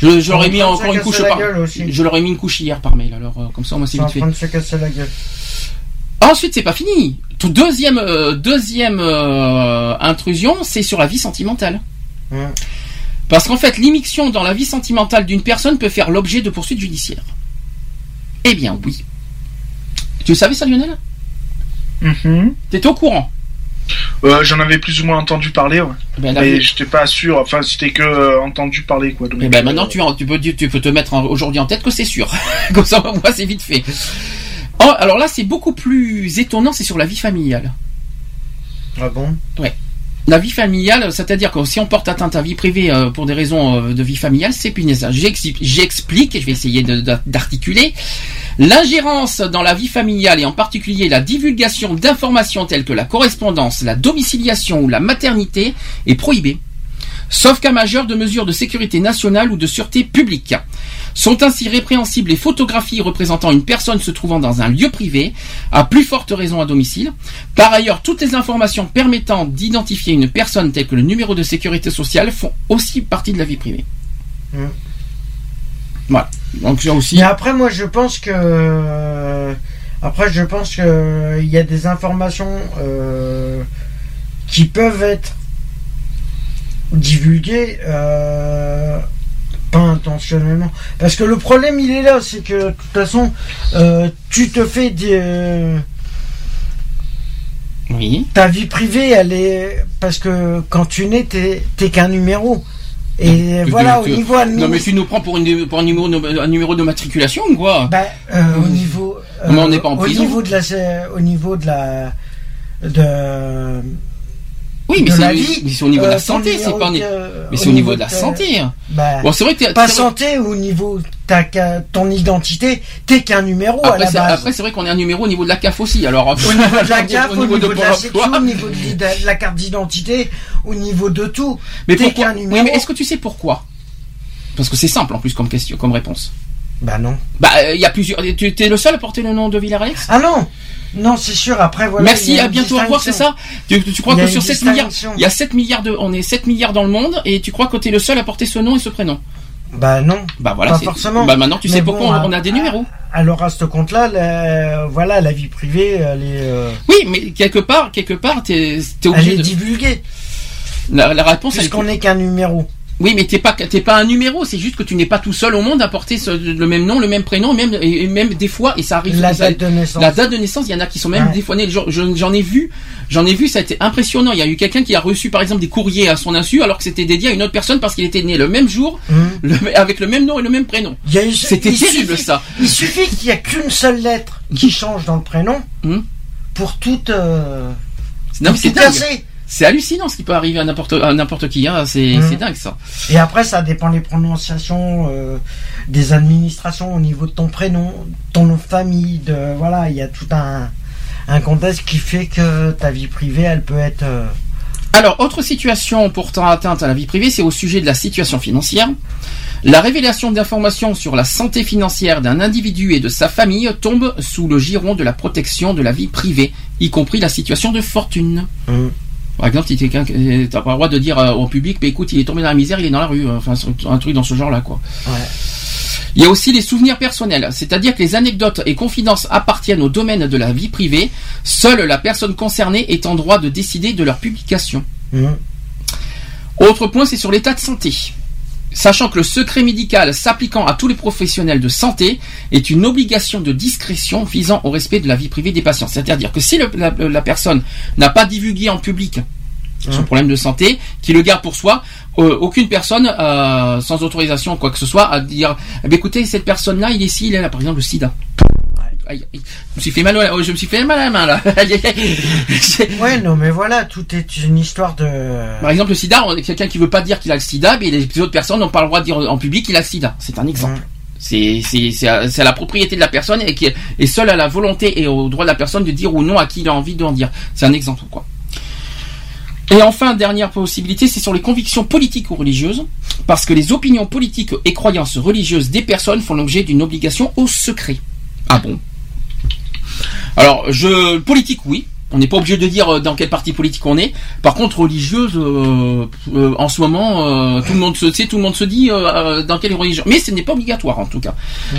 Je, je leur ai mis en encore une couche par. Je leur ai mis une couche hier par mail. Alors euh, comme ça, on m'a c'est en vite fait. train de se casser la gueule. Ensuite, c'est pas fini. Deuxième euh, deuxième euh, intrusion, c'est sur la vie sentimentale. Parce qu'en fait, l'immixtion dans la vie sentimentale d'une personne peut faire l'objet de poursuites judiciaires. Eh bien, oui. Tu savais ça, Lionel? Mhm. T'étais au courant? Euh, J'en avais plus ou moins entendu parler, ouais. ben, mais vie- j'étais pas sûr. Enfin, c'était que euh, entendu parler, quoi. Donc, Eh ben maintenant euh, tu, tu peux tu peux te mettre aujourd'hui en tête que c'est sûr. Comme ça moi c'est vite fait. Oh, alors là c'est beaucoup plus étonnant, c'est sur la vie familiale. Ah bon? La vie familiale, c'est-à-dire que si on porte atteinte à vie privée euh, pour des raisons euh, de vie familiale, c'est. J'exi- J'explique, je vais essayer d'articuler. L'ingérence dans la vie familiale et en particulier la divulgation d'informations telles que la correspondance, la domiciliation ou la maternité est prohibée. Sauf cas majeur de mesures de sécurité nationale ou de sûreté publique. Sont ainsi répréhensibles les photographies représentant une personne se trouvant dans un lieu privé, à plus forte raison à domicile. Par ailleurs, toutes les informations permettant d'identifier une personne telles que le numéro de sécurité sociale font aussi partie de la vie privée. Mm. Voilà. Donc là aussi. Mais après, moi, je pense que. euh, Après, je pense que euh, il y a des informations euh, qui peuvent être divulguées euh, pas intentionnellement. Parce que le problème, il est là, c'est que de toute façon, euh, tu te fais des. euh, Oui. ta vie privée, elle est. Parce que quand tu nais, t'es t'es qu'un numéro. Et voilà, tu- au niveau Non administratif. mais tu nous prends pour, une, pour un, numéro, un numéro de matriculation ou quoi? Bah, euh, au niveau. Mais on n'est pas en au prison. Niveau de la, au niveau de la. De, Oui, mais de c'est la vie. mais c'est au niveau de la euh, ton santé, c'est pas. de- Mais c'est au niveau de la santé. hein. Bah, Bon, c'est vrai que pas santé, au niveau ton identité, t'es qu'un numéro à Après, la c'est- base. après, c'est vrai qu'on est un numéro au niveau de la CAF aussi. Alors, au niveau de la CAF, au au niveau de, la emploi. au niveau de, de la carte d'identité, au niveau de tout. Mais t'es qu'un Oui, numéro. mais est-ce que tu sais pourquoi? Parce que c'est simple en plus comme question, comme réponse. Bah non. Bah, il y a plusieurs. Tu es le seul à porter le nom de Villaralex Ah non Non, c'est sûr, après voilà. il Merci, à bientôt, au revoir, c'est ça tu, tu crois que sur une 7 milliards, il y a 7 milliards de, on est 7 milliards dans le monde, et tu crois que tu es le seul à porter ce nom et ce prénom? Bah non. Bah voilà, Pas forcément. Bah maintenant tu Mais sais bon, pourquoi on- a des numéros. Alors à ce compte-là, la- voilà, la vie privée, elle est, euh, Oui, mais quelque part, quelque part, t'es es elle obligé est de. divulguée, La, la réponse, elle est puisqu'on n'est qu'un numéro. Oui, mais t'es pas t'es pas un numéro, c'est juste que tu n'es pas tout seul au monde à porter ce- le même nom, le même prénom, même et même des fois et ça arrive. La date de naissance. La date de naissance, il y en a qui sont même Ouais. des fois nés. J'en ai vu, j'en ai vu, ça a été impressionnant. Il y a eu quelqu'un qui a reçu par exemple des courriers à son insu alors que c'était dédié à une autre personne parce qu'il était né le même jour, Hum. le- avec le même nom et le même prénom. C'était terrible suffit- ça. Il suffit qu'il n'y a qu'une seule lettre qui change dans le prénom Hum. pour toute. Euh, Non, mais c'est dingue. C'est hallucinant ce qui peut arriver à n'importe à n'importe qui. Hein. C'est Mhm. c'est dingue ça. Et après, ça dépend des prononciations euh, des administrations au niveau de ton prénom, ton nom de famille, de voilà, il y a tout un un contexte qui fait que ta vie privée, elle peut être. euh, Alors, autre situation portant atteinte à la vie privée, c'est au sujet de la situation financière. La révélation d'informations sur la santé financière d'un individu et de sa famille tombe sous le giron de la protection de la vie privée, y compris la situation de fortune. Mm. Par exemple, si quelqu'un, euh, t'as pas le droit de dire euh, au public, mais écoute, il est tombé dans la misère, il est dans la rue, enfin, c'est un truc dans ce genre-là, quoi. Ouais. Il y a aussi les souvenirs personnels, c'est-à-dire que les anecdotes et confidences appartiennent au domaine de la vie privée, seule la personne concernée est en droit de décider de leur publication. Mm. Autre point, c'est sur l'état de santé. Sachant que le secret médical s'appliquant à tous les professionnels de santé est une obligation de discrétion visant au respect de la vie privée des patients. C'est-à-dire que si le- la, la personne n'a pas divulgué en public son Hein. problème de santé, qu'il le garde pour soi, euh, aucune personne, euh, sans autorisation quoi que ce soit, à dire, eh bien, écoutez, cette personne-là, il est ici, il est là, par exemple, le sida. Aïe, aïe. Je me suis fait mal, au- je me suis fait mal à la main là. Ouais, non, mais voilà, tout est une histoire de. Par exemple, le sida, quelqu'un qui veut pas dire qu'il a le sida, mais les autres personnes n'ont pas le droit de dire en public qu'il a le sida. C'est un exemple. Mm. C'est c'est c'est à, c'est à la propriété de la personne et qui est et seule à la volonté et au droit de la personne de dire ou non à qui il a envie d'en dire. C'est un exemple quoi. Et enfin, dernière possibilité, c'est sur les convictions politiques ou religieuses, parce que les opinions politiques et croyances religieuses des personnes font l'objet d'une obligation au secret. Ah bon? Alors, je politique, oui. On n'est pas obligé de dire euh, dans quel parti politique on est. Par contre, religieuse, euh, euh, en ce moment, euh, tout le monde se sait, tout le monde se dit dans quelle religion. Mais ce n'est pas obligatoire en tout cas.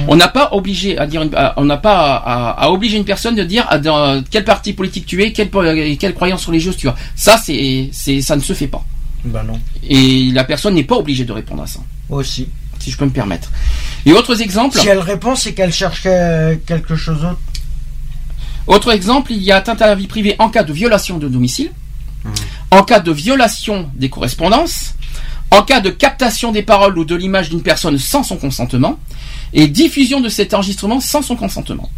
On n'a pas obligé à dire, une- à- on n'a pas à, à obliger une personne de dire dans quel parti politique tu es, quelle, quelle croyance religieuse tu as. Ça, c'est, c'est, ça ne se fait pas. Bah non. Et la personne n'est pas obligée de répondre à ça, Aussi. si je peux me permettre. Et autres exemples. Si elle répond, c'est qu'elle cherche que- quelque chose d'autre. Autre exemple, il y a atteinte à la vie privée en cas de violation de domicile, en cas de violation des correspondances, en cas de captation des paroles ou de l'image d'une personne sans son consentement, et diffusion de cet enregistrement sans son consentement.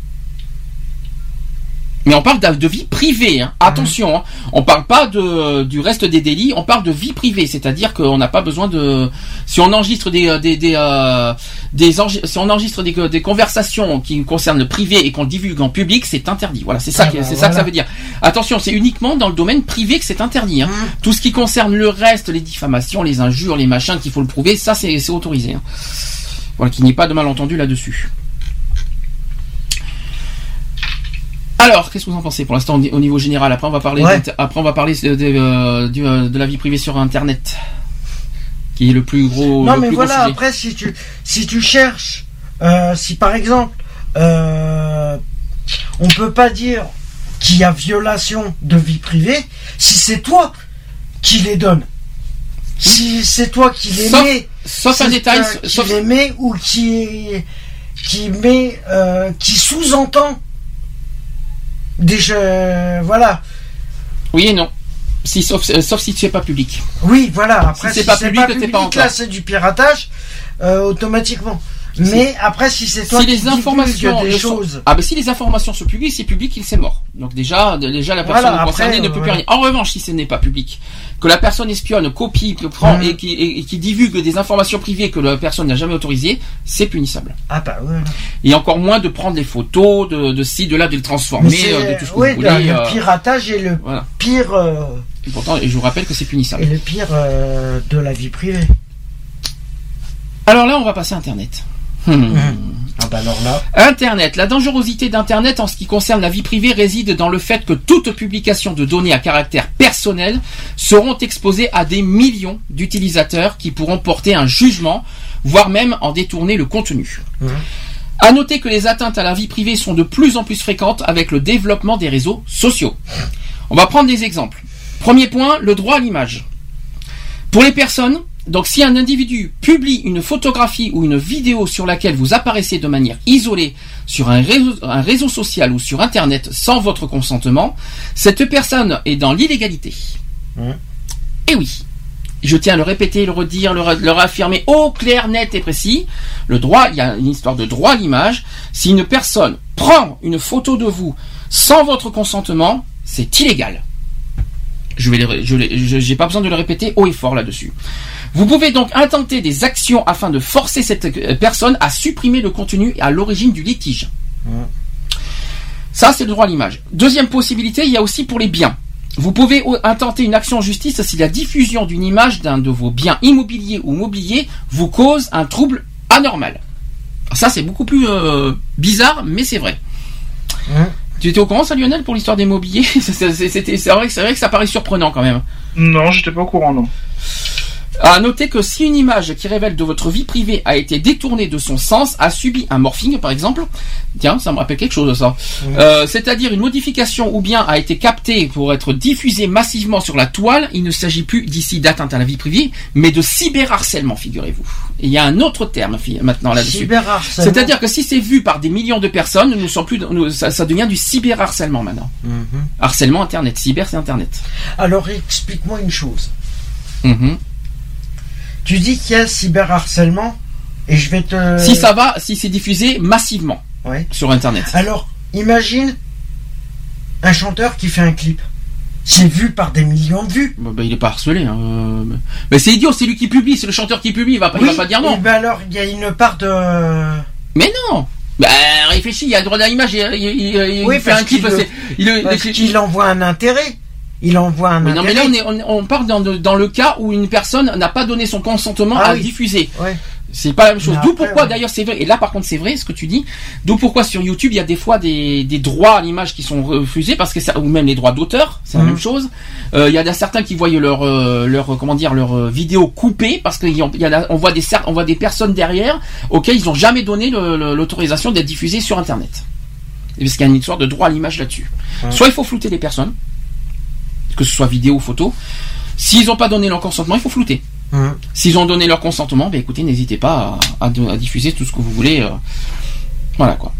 Mais on parle de, de vie privée, hein. attention, hein. on parle pas de, du reste des délits, on parle de vie privée, c'est-à-dire qu'on n'a pas besoin de... Si on enregistre des, des, des, euh, des engi- si on enregistre des, des conversations qui concernent le privé et qu'on le divulgue en public, c'est interdit. Voilà, c'est ça, Ah bah c'est ça que ça veut dire. Attention, c'est uniquement dans le domaine privé que c'est interdit. hein. Tout ce qui concerne le reste, les diffamations, les injures, les machins qu'il faut le prouver, ça c'est c'est autorisé. hein. Voilà, qu'il n'y ait pas de malentendu là-dessus. Alors, qu'est-ce que vous en pensez? Pour l'instant au niveau général Après, on va parler, Ouais. d'inter- après, on va parler de, de, du, de la vie privée sur Internet, qui est le plus gros. non, le mais plus voilà, après, si tu, si tu cherches, euh, si par exemple, euh, on peut pas dire qu'il y a violation de vie privée si c'est toi qui les donne. Si c'est toi qui les Sauf- mets, sauf un détail, qui sauf- les met ou qui, qui met, euh, qui sous-entend jeux, voilà. Oui et non. Si, sauf, euh, sauf si tu es pas public. Oui, voilà. Après, Si c'est pas public, pas encore. là, c'est du piratage euh, automatiquement. Mais après, si c'est toi si qui les informations des sont- choses, ah ben si les informations sont publiques, c'est public, il c'est mort. Donc déjà, déjà la personne Voilà, après, concernée ne euh, peut plus voilà. rien. En revanche, si ce n'est pas public, que la personne espionne, copie, que prend Mhm. et, qui, et- et qui divulgue des informations privées que la personne n'a jamais autorisées, c'est punissable. ah bah ouais. Et encore moins de prendre des photos de, de ci, de là, de le transformer, euh, de tout ce que ouais, vous voulez. le euh, piratage est le voilà. pire, euh, Et pourtant, et je vous rappelle que c'est punissable. est le pire euh, de la vie privée. Alors là, on va passer à Internet. Hmm. Ah bah alors là, Internet. La dangerosité d'Internet en ce qui concerne la vie privée réside dans le fait que toute publication de données à caractère personnel seront exposées à des millions d'utilisateurs qui pourront porter un jugement, voire même en détourner le contenu. Mhm. À noter que les atteintes à la vie privée sont de plus en plus fréquentes avec le développement des réseaux sociaux. On va prendre des exemples. Premier point, le droit à l'image. Pour les personnes, donc si un individu publie une photographie ou une vidéo sur laquelle vous apparaissez de manière isolée sur un réseau, un réseau social ou sur Internet sans votre consentement, cette personne est dans l'illégalité. Et oui, je tiens à le répéter, le redire, le, le réaffirmer au clair, net et précis. Le droit, il y a une histoire de droit à l'image. Si une personne prend une photo de vous sans votre consentement, c'est illégal. Je vais, les- je pas besoin de le répéter haut et fort là-dessus. Vous pouvez donc intenter des actions afin de forcer cette euh, personne à supprimer le contenu à l'origine du litige. Ça, c'est le droit à l'image. Deuxième possibilité, il y a aussi pour les biens. Vous pouvez intenter une action en justice si la diffusion d'une image d'un de vos biens immobiliers ou mobiliers vous cause un trouble anormal. Ça, c'est beaucoup plus euh, bizarre, mais c'est vrai. Hein Tu étais au courant, ça, Lionel, pour l'histoire des mobiliers? C'est- vrai, vrai que ça paraît surprenant quand même. Non, j'étais pas au courant, non. À noter que si une image qui révèle de votre vie privée a été détournée de son sens, a subi un morphing par exemple, tiens, ça me rappelle quelque chose ça. Euh, C'est-à-dire une modification ou bien a été captée pour être diffusée massivement sur la toile, il ne s'agit plus d'ici d'atteinte à la vie privée, mais de cyberharcèlement, figurez-vous. Il y a un autre terme maintenant là-dessus. C'est-à-dire que si c'est vu par des millions de personnes, nous sommes plus, nous- ça, ça devient du cyberharcèlement maintenant. Mhm. Harcèlement internet, cyber c'est internet. Alors explique-moi une chose. Mhm. Tu dis qu'il y a cyberharcèlement et je vais te. Si ça va, si c'est diffusé massivement Ouais. sur internet. Alors, imagine un chanteur qui fait un clip. C'est vu par des millions de vues. Bah, bah, il est pas harcelé. Hein. euh, Mais, c'est idiot, c'est lui qui publie, c'est le chanteur qui publie, il va pas, il va pas dire non. Ben alors, il y a une part de. Mais non Bah réfléchis, il y a le droit à l'image, il, il- il- il Oui, fait un clip, le- il, Parce qu'il envoie un intérêt. Il envoie un non mais là on, est, on, on parle dans, le- dans le cas où une personne n'a pas donné son consentement Ah à oui. diffuser. Ouais. C'est pas la même chose. D'où pourquoi ouais. d'ailleurs c'est vrai, et là par contre c'est vrai ce que tu dis, d'où pourquoi sur YouTube il y a des fois des, des droits à l'image qui sont refusés parce que ça, ou même les droits d'auteur, c'est la Mhm. même chose. Euh, Il y en a certains qui voient leur euh, leur comment dire leur euh, vidéo coupée parce qu'il y en il y en a, on voit des on voit des personnes derrière auxquelles ils n'ont jamais donné l'autorisation d'être diffusées sur internet. Et parce qu'il y a une histoire de droit à l'image là-dessus. Soit il faut flouter les personnes, que ce soit vidéo ou photo. S'ils n'ont pas donné leur consentement, il faut flouter. Hum. S'ils ont donné leur consentement, ben écoutez, n'hésitez pas à, à- à diffuser tout ce que vous voulez. euh, voilà quoi.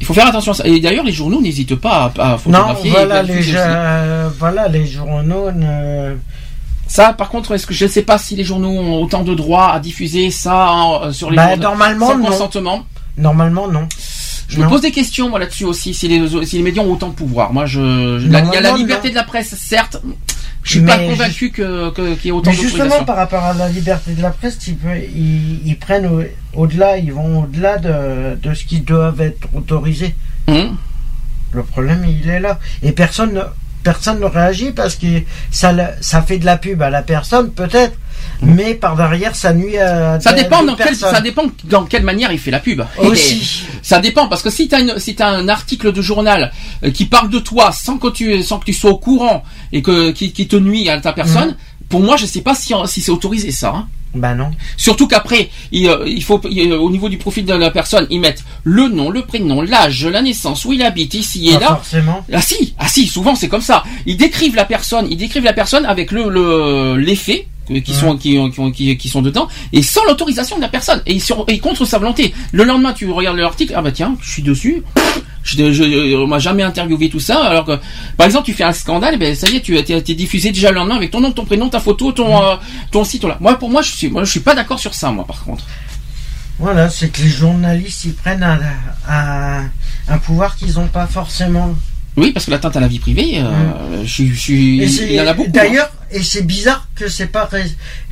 Il faut faire attention à ça. Et d'ailleurs, les journaux n'hésitent pas à, à Non, photographier. et voilà à les, euh, voilà les journaux. ne- Ça, par contre, est-ce que je ne sais pas si les journaux ont autant de droits à diffuser ça euh, sur les Bah, normalement, sans non. consentement Normalement, non. Je me pose des questions moi là-dessus aussi. Si les, si les médias ont autant de pouvoir, moi, je, il y a la liberté non. de la presse, certes. Je suis pas convaincu que qu'il y ait autant Mais justement, par rapport à la liberté de la presse, ils, pe- ils- ils prennent au- au-delà, ils vont au-delà de, de ce qui doivent être autorisés. Hum. Le problème, il est là. Et personne ne, personne ne réagit parce que ça, ça fait de la pub à la personne, peut-être, mais par derrière, ça nuit à. Ça dépend, dans personnes. ça dépend dans quelle manière il fait la pub. Aussi. Ça dépend parce que si t'as une, si un article de journal euh, qui parle de toi sans que tu, sans que tu sois au courant et que qui, qui te nuit à ta personne, pour moi je sais pas si, si c'est autorisé ça. hein. Bah non. Surtout qu'après, il, euh, il faut, il, euh, au niveau du profil de la personne, ils mettent le nom, le prénom, l'âge, la naissance, où il habite, ici et Pas là. forcément. Ah si, ah si, souvent c'est comme ça. Ils décrivent la personne, ils décrivent la personne avec le le que- qui sont qui, qui, qui, qui sont dedans et sans l'autorisation de la personne et, sur, et contre sa volonté. Le lendemain, tu regardes l'article, ah bah tiens, je suis dessus. Je, je, on m'a jamais interviewé tout ça. Alors que, par exemple, tu fais un scandale, ben ça y est, tu es diffusé déjà le lendemain avec ton nom, ton prénom, ta photo, ton euh, ton site. Là. Moi, pour moi, je suis moi je suis pas d'accord sur ça, moi par contre. Voilà, c'est que les journalistes, ils prennent un, un, un pouvoir qu'ils n'ont pas forcément. Oui, parce que l'atteinte à la vie privée, euh, je, suis- je c'est- il y en a beaucoup. hein. D'ailleurs, et c'est bizarre que c'est pas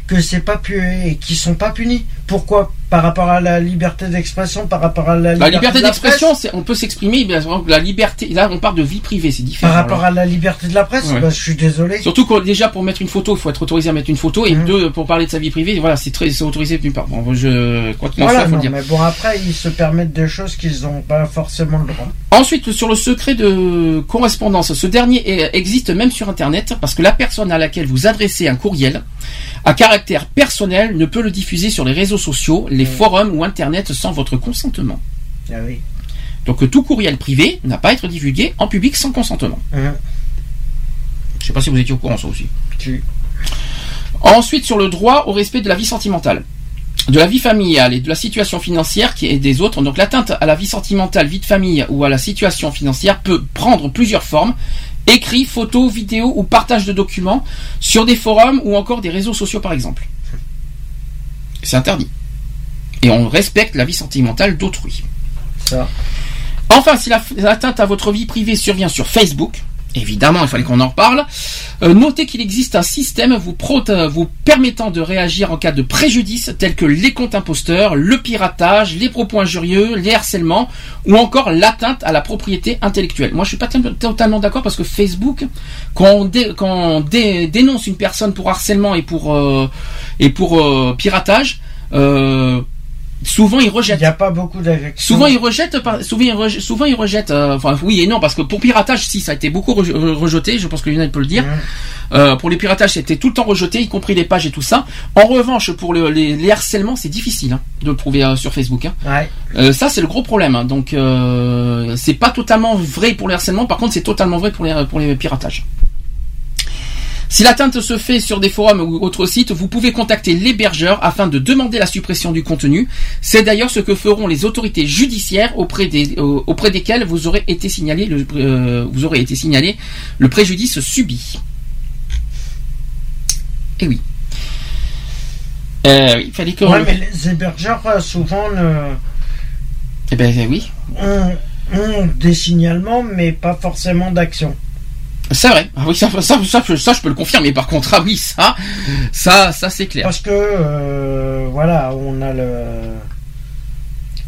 que c'est pas pu et qu'ils sont pas punis. Pourquoi Par rapport à la liberté d'expression, par rapport à la La liberté, de d'expression, c'est- on peut s'exprimer, sûr, la liberté, là on parle de vie privée, c'est différent. Par rapport là. à la liberté de la presse, Ouais. bah, je suis désolé. Surtout que déjà pour mettre une photo, il faut être autorisé à mettre une photo, et Mhm. deux, pour parler de sa vie privée, voilà, c'est très c'est autorisé d'une part. Bon, je, quoi Voilà, soit, faut non, le dire. mais bon après ils se permettent des choses qu'ils n'ont pas forcément le droit. Ensuite, sur le secret de correspondance, ce dernier existe même sur Internet, parce que la personne à laquelle vous adressez un courriel, à caractère personnel, ne peut le diffuser sur les réseaux sociaux, les forums ou Internet sans votre consentement. Ah oui. Donc tout courriel privé n'a pas à être divulgué en public sans consentement. Hein, Je sais pas si vous étiez au courant ça aussi. tu- Ensuite, sur le droit au respect de la vie sentimentale, de la vie familiale et de la situation financière qui est des autres. Donc, l'atteinte à la vie sentimentale, vie de famille ou à la situation financière peut prendre plusieurs formes écrit, photo, vidéo ou partage de documents sur des forums ou encore des réseaux sociaux, par exemple. C'est interdit. Et on respecte la vie sentimentale d'autrui. Ça. Enfin, si la- l'atteinte à votre vie privée survient sur Facebook, Évidemment, il fallait qu'on en reparle. Euh, notez qu'il existe un système euh, vous permettant de réagir en cas de préjudice tels que les comptes imposteurs, le piratage, les propos injurieux, les harcèlements ou encore l'atteinte à la propriété intellectuelle. Moi, je suis pas totalement d'accord parce que Facebook, quand on, dé- quand on dé- dénonce une personne pour harcèlement et pour euh, piratage, souvent il rejette. Il n'y a pas beaucoup d'affection. Souvent ils rejettent, souvent ils rejettent, souvent ils rejettent. euh, enfin oui et non parce que pour piratage si ça a été beaucoup re- rejeté, je pense que Lionel peut le dire. Euh, pour les piratages c'était tout le temps rejeté, y compris les pages et tout ça. En revanche pour le- les, les harcèlements c'est difficile hein, de le prouver euh, sur Facebook. hein. Ouais. Euh, ça c'est le gros problème. hein. Donc euh, c'est pas totalement vrai pour les harcèlements, par contre c'est totalement vrai pour les pour les piratages. Si l'atteinte se fait sur des forums ou autres sites, vous pouvez contacter l'hébergeur afin de demander la suppression du contenu. C'est d'ailleurs ce que feront les autorités judiciaires auprès, des, euh, auprès desquelles vous aurez été signalé le, euh, vous aurez été signalé le préjudice subi. Eh oui. Euh, oui, il fallait que. Ouais, mais les hébergeurs, euh, souvent, ne- Eh ben eh oui. ont, ont des signalements, mais pas forcément d'action. C'est vrai. Ah oui, ça, ça, ça, je peux le confirmer. Par contre, ah oui, ça, ça, ça c'est clair. Parce que, euh, voilà, on a le.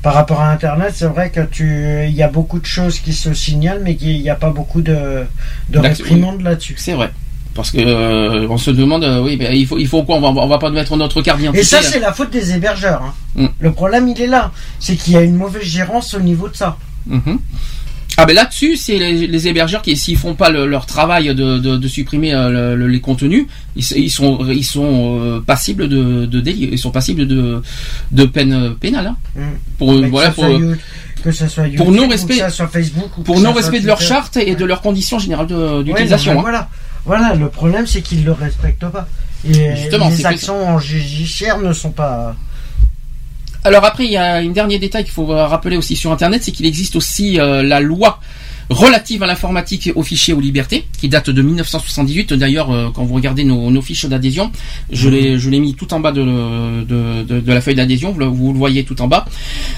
Par rapport à Internet, c'est vrai que tu, il y a beaucoup de choses qui se signalent, mais qu'il n'y a pas beaucoup de, de réprimandes là-dessus. C'est vrai. Parce que euh, on se demande, euh, oui, ben, il faut, il faut quoi? On va, on va pas mettre notre carte d'identité. Et ça, c'est la faute des hébergeurs. hein. Mm. Le problème, il est là. C'est qu'il y a une mauvaise gérance au niveau de ça. Mhm. Ah ben là-dessus, c'est les, les hébergeurs qui, s'ils font pas le- leur travail de, de, de supprimer euh, le- le- les contenus, ils, ils sont, ils sont euh, passibles de, de délit, ils sont passibles de, de peine euh, pénale. hein. Mm. Pour Mais voilà, pour, que ça soit YouTube, pour non ou respect- que ça soit Facebook, ou pour non respect de leur charte et de leurs conditions générales Ouais, d'utilisation. non, mais hein. Voilà. Voilà, le problème, c'est qu'ils le respectent pas. Et Justement, les actions en judiciaire ne sont pas. Alors après, il y a un dernier détail qu'il faut rappeler aussi sur Internet, c'est qu'il existe aussi euh, la loi relative à l'informatique et aux fichiers aux libertés, qui date de 1978. D'ailleurs, euh, quand vous regardez nos, nos fiches d'adhésion, je l'ai je l'ai mis tout en bas de, de, de- de la feuille d'adhésion, vous, le- vous le voyez tout en bas.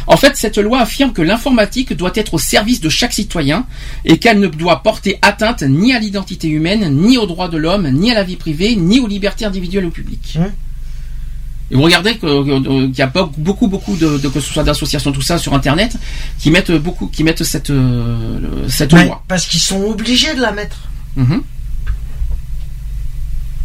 En fait, cette loi affirme que l'informatique doit être au service de chaque citoyen et qu'elle ne doit porter atteinte ni à l'identité humaine, ni aux droits de l'homme, ni à la vie privée, ni aux libertés individuelles ou publiques. Et vous regardez que- qu'il y a beaucoup, beaucoup de, de- que ce soit d'associations, tout ça sur Internet, qui mettent beaucoup, qui mettent cette, euh, cette Ouais, loi. parce qu'ils sont obligés de la mettre. Mhm.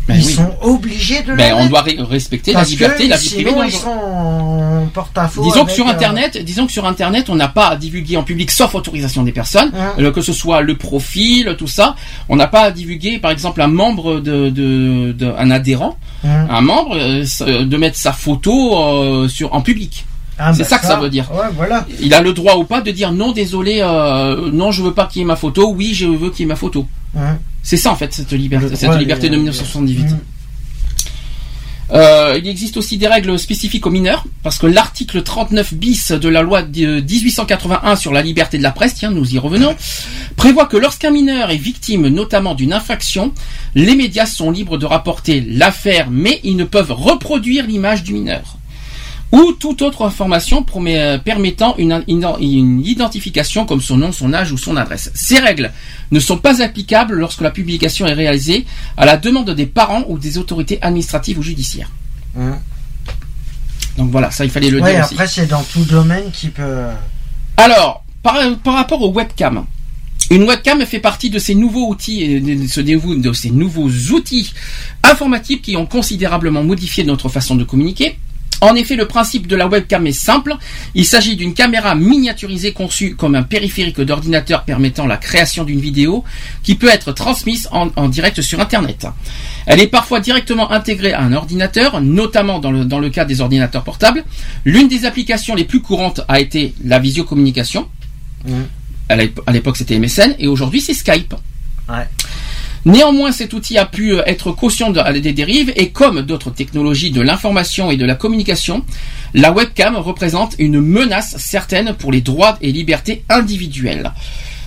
Ben Ils oui. sont obligés de Ben, on doit respecter la liberté, que la vie privée. sinon, ils sont en porte-à-faux. Disons que sur euh, Internet, disons que sur Internet, on n'a pas à divulguer en public sauf autorisation des personnes, Hein. euh, que ce soit le profil, tout ça. On n'a pas à divulguer, par exemple, un membre de, de, de- un adhérent, hein. un membre, euh, de mettre sa photo euh, sur en public. Ah, c'est bah, ça que ça veut dire. Ouais, voilà. Il a le droit ou pas de dire non, désolé, euh, non, je veux pas qu'il y ait ma photo. Oui, je veux qu'il y ait ma photo. C'est ça en fait cette liberté, cette liberté de a- 1978. Mm. Euh, il existe aussi des règles spécifiques aux mineurs, parce que l'article 39 bis de la loi de 1881 sur la liberté de la presse, tiens, nous y revenons, prévoit que lorsqu'un mineur est victime notamment d'une infraction, les médias sont libres de rapporter l'affaire, mais ils ne peuvent reproduire l'image du mineur ou toute autre information euh, permettant une, identification comme son nom, son âge ou son adresse. Ces règles ne sont pas applicables lorsque la publication est réalisée à la demande des parents ou des autorités administratives ou judiciaires. Hein. Donc voilà, ça il fallait le Ouais, dire après, c'est dans tout domaine qui peut. Alors, par, par rapport aux webcams, une webcam fait partie de ces nouveaux outils, nouveau- de ces nouveaux outils informatiques qui ont considérablement modifié notre façon de communiquer. En effet, le principe de la webcam est simple. Il s'agit d'une caméra miniaturisée conçue comme un périphérique d'ordinateur permettant la création d'une vidéo qui peut être transmise en, en direct sur Internet. Elle est parfois directement intégrée à un ordinateur, notamment dans le, dans le cas des ordinateurs portables. L'une des applications les plus courantes a été la visiocommunication. L'ép- à l'époque, c'était MSN et aujourd'hui, c'est Skype. Ouais. Néanmoins, cet outil a pu euh, être caution de- des dérives et comme d'autres technologies de l'information et de la communication, la webcam représente une menace certaine pour les droits et libertés individuelles.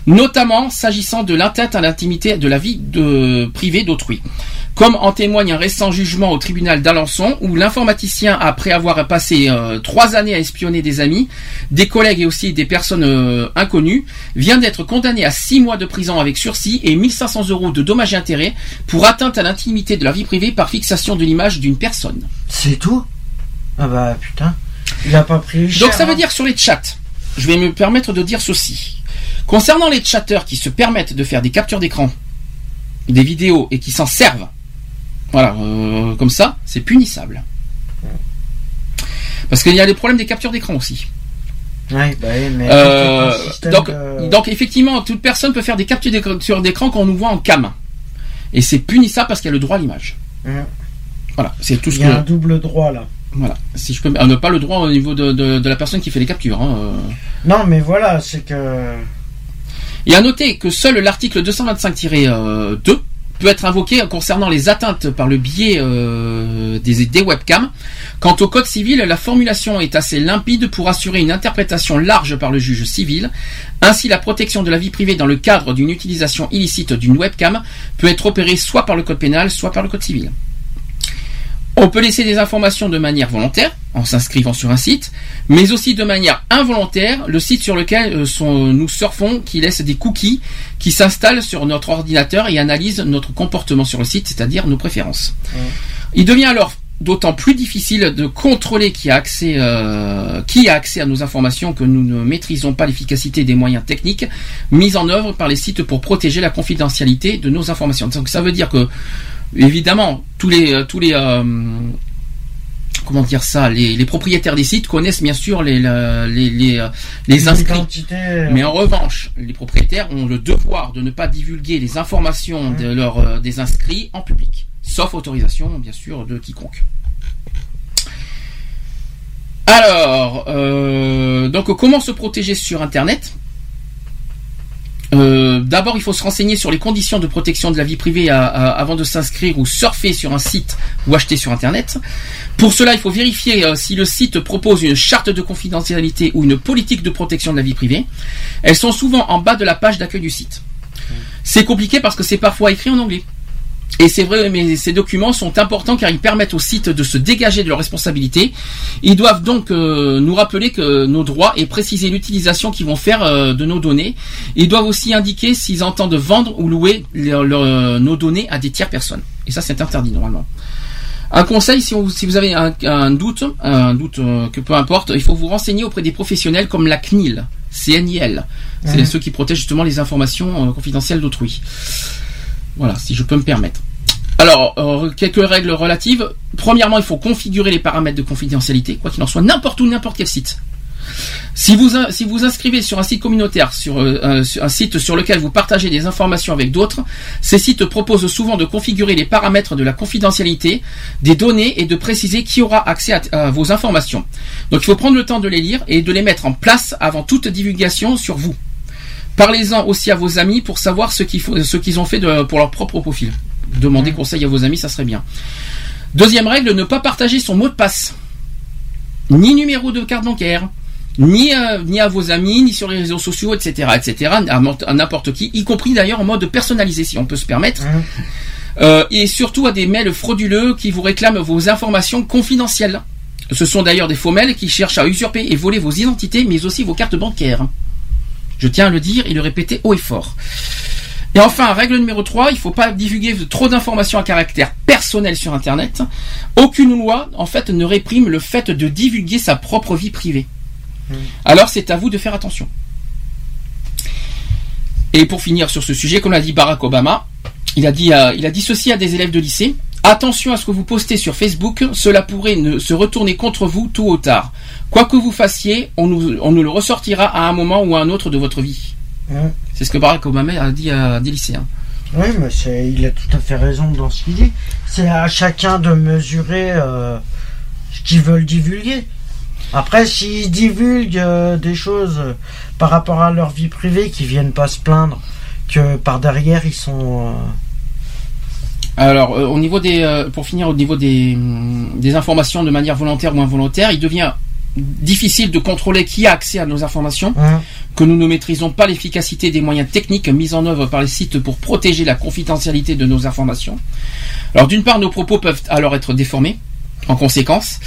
Notamment s'agissant de l'atteinte à l'intimité de la vie de, privée d'autrui. Comme en témoigne un récent jugement au tribunal d'Alençon où l'informaticien, après avoir passé euh, trois années à espionner des amis, des collègues et aussi des personnes euh, inconnues, vient d'être condamné à six mois de prison avec sursis et 1500 euros de dommages et intérêts pour atteinte à l'intimité de la vie privée par fixation de l'image d'une personne. C'est tout? Ah bah putain. Il a pas pris cher. Donc ça veut hein. dire sur les chats, je vais me permettre de dire ceci. Concernant les chatteurs qui se permettent de faire des captures d'écran, des vidéos et qui s'en servent, voilà, euh, comme ça, c'est punissable. Parce qu'il y a des problèmes des captures d'écran aussi. Ouais, bah oui, mais. Euh, donc, de- donc effectivement, toute personne peut faire des captures d'écran- sur d'écran qu'on nous voit en cam. Et c'est punissable parce qu'il y a le droit à l'image. Voilà, c'est tout ce Il y a que. un double droit là. Voilà, si je peux. On n'a pas le droit au niveau de, de- de la personne qui fait les captures. hein, euh. Non, mais voilà, c'est que. Et à noter que seul l'article 225-2 peut être invoqué concernant les atteintes par le biais euh, des, des webcams. Quant au code civil, la formulation est assez limpide pour assurer une interprétation large par le juge civil. Ainsi, la protection de la vie privée dans le cadre d'une utilisation illicite d'une webcam peut être opérée soit par le code pénal, soit par le code civil. On peut laisser des informations de manière volontaire, en s'inscrivant sur un site, mais aussi de manière involontaire, le site sur lequel euh, sont- nous surfons, qui laisse des cookies qui s'installent sur notre ordinateur et analysent notre comportement sur le site, c'est-à-dire nos préférences. Il devient alors d'autant plus difficile de contrôler qui a accès, euh, qui a accès à nos informations que nous ne maîtrisons pas l'efficacité des moyens techniques mis en œuvre par les sites pour protéger la confidentialité de nos informations. Donc ça veut dire que évidemment tous les euh, tous les euh, comment dire ça les, les propriétaires des sites connaissent bien sûr les la- les les, euh, les inscrits. euh, mais en revanche, les propriétaires ont le devoir de ne pas divulguer les informations de leur, euh, des inscrits en public, sauf autorisation, bien sûr, de quiconque. Alors, euh, donc comment se protéger sur Internet? Euh, D'abord, il faut se renseigner sur les conditions de protection de la vie privée avant de s'inscrire ou surfer sur un site ou acheter sur Internet. Pour cela, il faut vérifier euh, si le site propose une charte de confidentialité ou une politique de protection de la vie privée. Elles sont souvent en bas de la page d'accueil du site. C'est compliqué parce que c'est parfois écrit en anglais. Et c'est vrai, mais ces documents sont importants car ils permettent au site de se dégager de leurs responsabilités. Ils doivent donc euh, nous rappeler que nos droits et préciser l'utilisation qu'ils vont faire euh, de nos données. Ils doivent aussi indiquer s'ils entendent vendre ou louer leur- leur- nos données à des tiers personnes. Et ça, c'est interdit normalement. Un conseil, si, on- si vous avez un, un doute, un doute euh, que peu importe, il faut vous renseigner auprès des professionnels comme la CNIL, CNIL. C'est ceux qui protègent justement les informations euh, confidentielles d'autrui. Voilà, si je peux me permettre. Alors, euh, quelques règles relatives. Premièrement, il faut configurer les paramètres de confidentialité, quoi qu'il en soit, n'importe où, n'importe quel site. Si vous, si vous inscrivez sur un site communautaire, sur, euh, un, sur un site sur lequel vous partagez des informations avec d'autres, ces sites proposent souvent de configurer les paramètres de la confidentialité des données et de préciser qui aura accès à, vos informations. Donc il faut prendre le temps de les lire et de les mettre en place avant toute divulgation sur vous. Parlez-en aussi à vos amis pour savoir ce qu'ils ont fait pour leur propre profil. Demandez conseil à vos amis, ça serait bien. Deuxième règle, ne pas partager son mot de passe, ni numéro de carte bancaire, ni, euh, ni à vos amis, ni sur les réseaux sociaux, etc., etc., à, n'importe qui, y compris d'ailleurs en mode personnalisé, si on peut se permettre. Mhm. Euh, et surtout à des mails frauduleux qui vous réclament vos informations confidentielles. Ce sont d'ailleurs des faux mails qui cherchent à usurper et voler vos identités, mais aussi vos cartes bancaires. Je tiens à le dire et le répéter haut et fort. Et enfin, règle numéro 3, il ne faut pas divulguer trop d'informations à caractère personnel sur Internet. Aucune loi, en fait, ne réprime le fait de divulguer sa propre vie privée. Alors c'est à vous de faire attention. Et pour finir sur ce sujet, comme l'a dit Barack Obama, il a dit, euh, il a dit ceci à des élèves de lycée. Attention à ce que vous postez sur Facebook, cela pourrait ne- se retourner contre vous tôt ou tard. Quoi que vous fassiez, on nous, on nous le ressortira à un moment ou à un autre de votre vie. Mhm. C'est ce que Barack Obama a dit à des lycéens. Oui, mais c'est, il a tout à fait raison dans ce qu'il dit. C'est à chacun de mesurer euh, ce qu'ils veulent divulguer. Après, s'ils divulguent euh, des choses euh, par rapport à leur vie privée, qui viennent pas se plaindre que par derrière ils sont. Alors, au niveau des, pour finir, au niveau des, hum, des informations de manière volontaire ou involontaire, il devient difficile de contrôler qui a accès à nos informations, Hein. que nous ne maîtrisons pas l'efficacité des moyens techniques mis en œuvre par les sites pour protéger la confidentialité de nos informations. Alors d'une part, nos propos peuvent alors être déformés. En conséquence,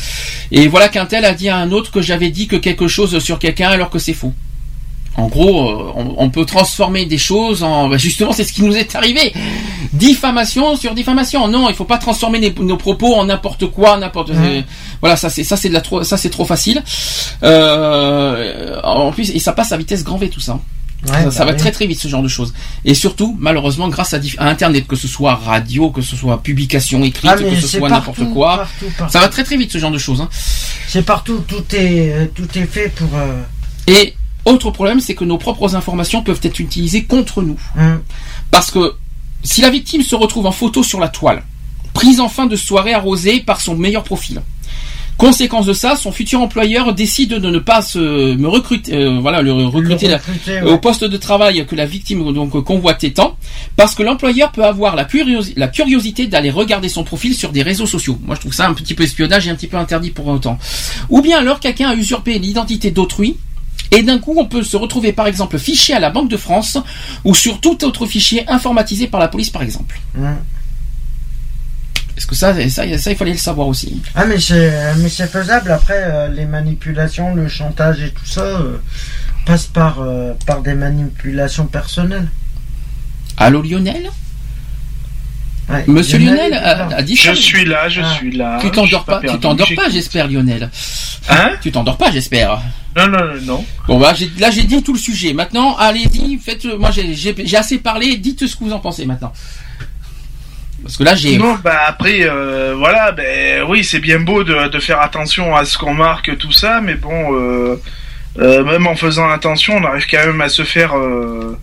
et voilà qu'un tel a dit à un autre que j'avais dit que quelque chose sur quelqu'un alors que c'est faux. En gros, euh, on, on peut transformer des choses en. bah, justement, c'est ce qui nous est arrivé. Diffamation sur diffamation. Non, il faut pas transformer les- nos propos en n'importe quoi, n'importe. euh, Voilà, ça c'est ça c'est de la trop, ça c'est trop facile. Euh, en plus, et ça passe à vitesse grand V tout ça. Ouais, ça ça bah va oui. très très vite ce genre de choses. Et surtout, malheureusement, grâce à, Internet, que ce soit radio, que ce soit publication écrite, Ah, que ce soit n'importe quoi, partout, partout. ça va très très vite ce genre de choses. hein. C'est partout, tout est, euh, tout est fait pour. euh, Et autre problème, c'est que nos propres informations peuvent être utilisées contre nous. hum. Parce que si la victime se retrouve en photo sur la toile, prise en fin de soirée arrosée par son meilleur profil. Conséquence de ça, son futur employeur décide de ne pas se me recruter, euh, voilà, le recruter, Le la- recruter, au poste de travail que la victime donc convoitait tant, parce que l'employeur peut avoir la, curiosi- la curiosité d'aller regarder son profil sur des réseaux sociaux. Moi, je trouve ça un petit peu espionnage et un petit peu interdit pour autant. Ou bien alors quelqu'un a usurpé l'identité d'autrui. Et d'un coup, on peut se retrouver, par exemple, fiché à la Banque de France ou sur tout autre fichier informatisé par la police, par exemple. Hum. Est-ce que ça, ça, ça, il fallait le savoir aussi. Ah mais c'est mais c'est faisable après euh, les manipulations, le chantage et tout ça euh, passe par euh, par des manipulations personnelles. Allô Lionel? Ouais. Monsieur Lionel a, a dit Je ça. suis là, je Ah. suis là. Tu t'endors suis pas, tu t'endors pas, j'espère Lionel. Hein Tu t'endors pas, j'espère. Non, non, non, non. Bon bah là j'ai dit tout le sujet. Maintenant, allez-y, faites. Moi j'ai- assez parlé. Dites ce que vous en pensez maintenant. Parce que là j'ai. Non, bah après, euh, voilà, ben oui, c'est bien beau de, de faire attention à ce qu'on marque, tout ça, mais bon, euh, euh, même en faisant attention, on arrive quand même à se faire, euh,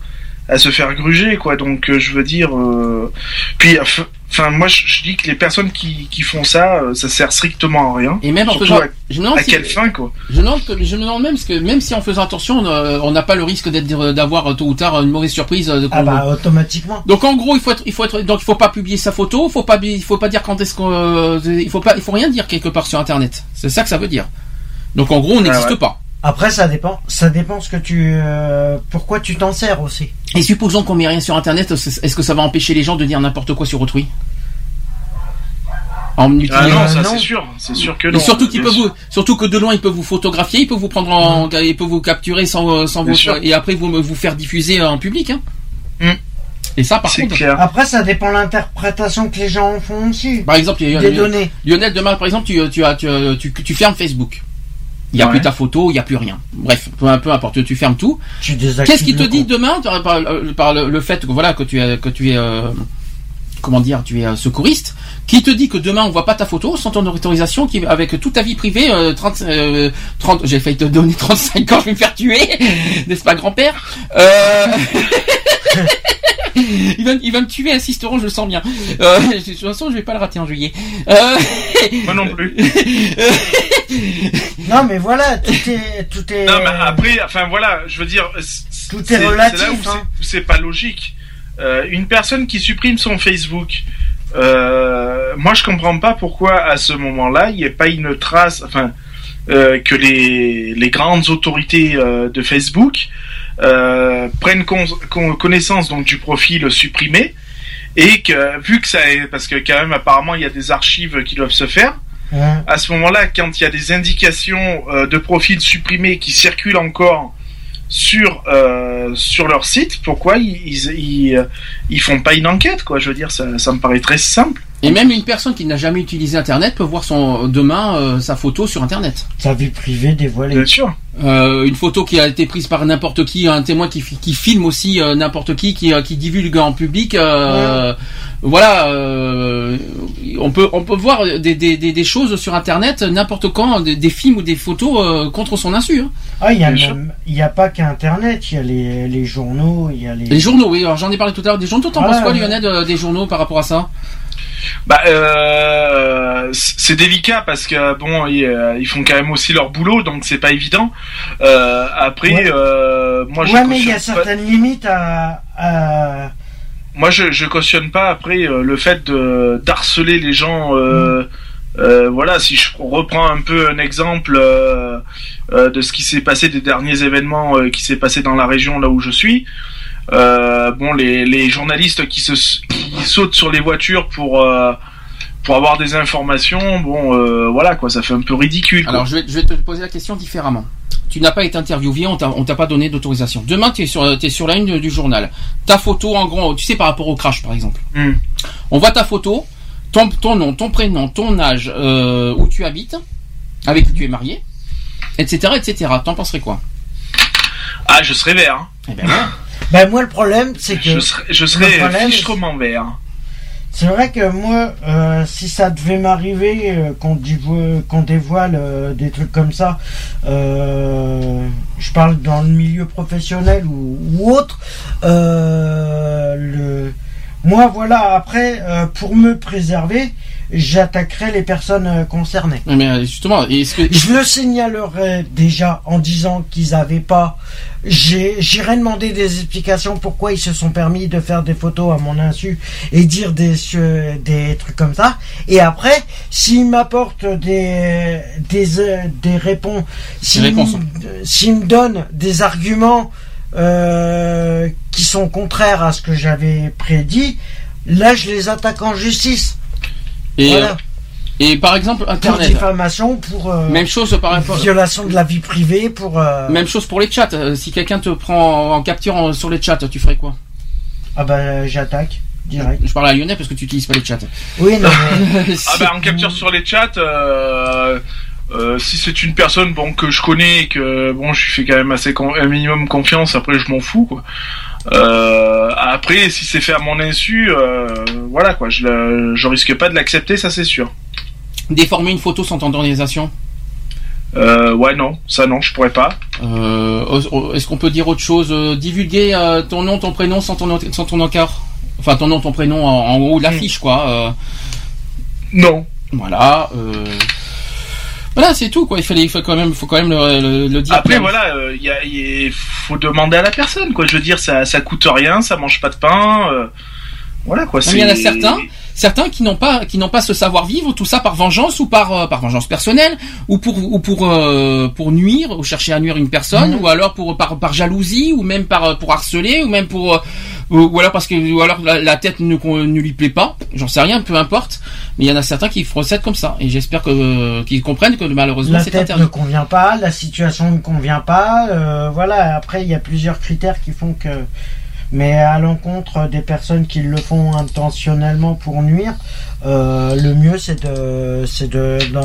à se faire gruger, quoi. Donc, euh, je veux dire, euh, puis, enfin, moi, je, je dis que les personnes qui, qui font ça, euh, ça sert strictement à rien. Et même en faisant. à, Je à si- quelle fin, quoi. Je me demande, je me demande même parce que même si en faisant attention, euh, on n'a pas le risque d'être d'avoir euh, tôt ou tard une mauvaise surprise. euh, de- Ah bah automatiquement. Donc en gros, il faut être, il faut être, donc il faut pas publier sa photo, il faut pas, il faut pas dire quand est-ce qu'on, euh, il faut pas, il faut rien dire quelque part sur internet. C'est ça que ça veut dire. Donc en gros, on n'existe ouais. pas. Après ça dépend, ça dépend ce que tu euh, pourquoi tu t'en sers aussi. Et supposons qu'on met rien sur internet, est-ce que ça va empêcher les gens de dire n'importe quoi sur autrui? En Ah non, Euh, ça non. c'est sûr, c'est sûr que Et non. surtout qu'ils peuvent vous, surtout que de loin ils peuvent vous photographier, ils peuvent vous prendre en, ils peuvent vous capturer sans, euh, sans vous, sûr. et après vous vous faire diffuser en public. Hein. Hmm. Et ça, par contre, clair. Après ça dépend de l'interprétation que les gens en font aussi. par exemple, il y a- Des données. Lionel, demain, par exemple, tu, tu, as, tu, as- tu, tu fermes Facebook. Il n'y a Ouais. plus ta photo, il n'y a plus rien. Bref, peu, peu importe, tu fermes tout. Qu'est-ce qui te dit demain par, par- par le, le fait que voilà que tu es que tu es euh, comment dire, tu es euh, secouriste, qui te dit que demain on voit pas ta photo sans ton autorisation, qui avec toute ta vie privée, euh, 30, euh, 30 j'ai failli te donner 35 ans, je vais me faire tuer, n'est-ce pas grand-père? Euh... il, va, il va me tuer à Sisteron, je le sens bien. Euh, de toute façon, je vais pas le rater en juillet. Euh... Moi non plus. Non mais voilà, tout est tout est Non, mais après, enfin voilà, je veux dire, Tout est c'est- relatif, C'est là où hein. c'est pas logique. Euh, une personne qui supprime son Facebook, euh, moi je comprends pas pourquoi à ce moment-là il n'y ait pas une trace, enfin euh, que les, les grandes autorités de Facebook prennent con- con- connaissance donc du profil supprimé et que vu que ça est parce que quand même apparemment il y a des archives qui doivent se faire Hein. à ce moment-là, quand il y a des indications de profils supprimés qui circulent encore sur euh, sur leur site, pourquoi ils, ils, ils, font pas une enquête quoi Je veux dire, ça, ça me paraît très simple. Et même une personne qui n'a jamais utilisé Internet peut voir son demain euh, sa photo sur Internet. sa vie privée dévoilée. Bien sûr. Euh, une photo qui a été prise par n'importe qui, un témoin qui, qui filme aussi euh, n'importe qui, qui, qui divulgue en public. euh, Voilà, euh, on peut on peut voir des, des, des, des choses sur Internet n'importe quand, des, des films ou des photos euh, contre son insu. hein. Ah, il y a il y a pas qu'Internet, il y a les, les journaux, il y a les. Les journaux, oui. Alors j'en ai parlé tout à l'heure. Des journaux, t'en Ouais, penses quoi. Lionel, de- des journaux par rapport à ça Bah, euh, c'est délicat parce que bon, ils, euh, ils font quand même aussi leur boulot, donc c'est pas évident. Euh, après, Ouais. euh, moi je ouais, mais il y a cautionne pas- certaines limites à. à... moi je, je cautionne pas après euh, le fait de d'harceler les gens euh, euh, voilà, si je reprends un peu un exemple euh, euh, de ce qui s'est passé des derniers événements euh, qui s'est passé dans la région là où je suis. Euh, bon, les, les journalistes qui se qui sautent sur les voitures pour euh, pour avoir des informations, bon, euh, voilà quoi, ça fait un peu ridicule. quoi. Alors je vais, je vais te poser la question différemment. Tu n'as pas été interviewé, on t'a pas donné d'autorisation. Demain, tu es sur, la une du journal. Ta photo, en gros, tu sais, par rapport au crash, par exemple. Hmm. On voit ta photo, ton, ton nom, ton prénom, ton âge, où tu habites, avec qui tu es marié, etc., etc. T'en penserais quoi? Ah, je serais vert. hein. Eh ben. Ben moi le problème c'est que Je serais, je serais problème, fichtrement vert. c'est vrai que moi euh, si ça devait m'arriver euh, qu'on dévoile, dévoile euh, des trucs comme ça, je parle dans le milieu professionnel ou, ou autre, le moi voilà après pour me préserver, j'attaquerai les personnes euh, concernées. Mais euh, justement, est-ce que Je le signalerai déjà en disant qu'ils avaient pas. J'irai demander des explications pourquoi ils se sont permis de faire des photos à mon insu et dire des, des trucs comme ça. Et après, s'ils m'apportent des, des, euh, des réponses, s'ils me- s'ils me donnent des arguments euh, qui sont contraires à ce que j'avais prédit, là je les attaque en justice. Et, voilà. euh, et par exemple Pour Internet, diffamation, pour. euh, même chose par rapport. violation de la vie privée pour euh, Même chose pour les chats. Si quelqu'un te prend en capture en- sur les chats, tu ferais quoi? Ah bah j'attaque direct Je parle à Lyonnais parce que tu utilises pas les chats. oui non mais Ah bah en capture sur les chats, euh, euh, si c'est une personne bon que je connais et que bon je lui fais quand même assez con- un minimum confiance, après je m'en fous quoi. Euh, après si c'est fait à mon insu, euh, voilà quoi, je, le- je risque pas de l'accepter, ça c'est sûr. Déformer une photo sans ton autorisation. Euh, ouais non, ça non, je pourrais pas. Euh, Est-ce qu'on peut dire autre chose Divulguer ton nom, ton prénom sans ton, sans ton encart Enfin, ton nom, ton prénom en, en haut de l'affiche, quoi. Non. voilà. Voilà, c'est tout, quoi. Il fallait, il faut quand même, faut quand même le, le- le dire. Après voilà, euh, il y faut demander à la personne quoi. Je veux dire ça ça coûte rien, ça mange pas de pain. euh, voilà quoi. Il y en a certains, certains qui n'ont pas, qui n'ont pas ce savoir-vivre, tout ça par vengeance ou par, euh, par vengeance personnelle, ou pour, ou pour, euh, pour nuire, ou chercher à nuire une personne, ou alors pour, par, par jalousie, ou même par, euh, pour harceler, ou même pour, euh, ou, ou alors parce que, ou alors la, la tête ne, ne lui plaît pas, j'en sais rien, peu importe. Mais il y en a certains qui procèdent comme ça, et j'espère que, euh, qu'ils comprennent que malheureusement la tête ne convient pas la situation ne convient pas euh, voilà. Après il y a plusieurs critères qui font que mais à l'encontre des personnes qui le font intentionnellement pour nuire euh, le mieux c'est de c'est de, de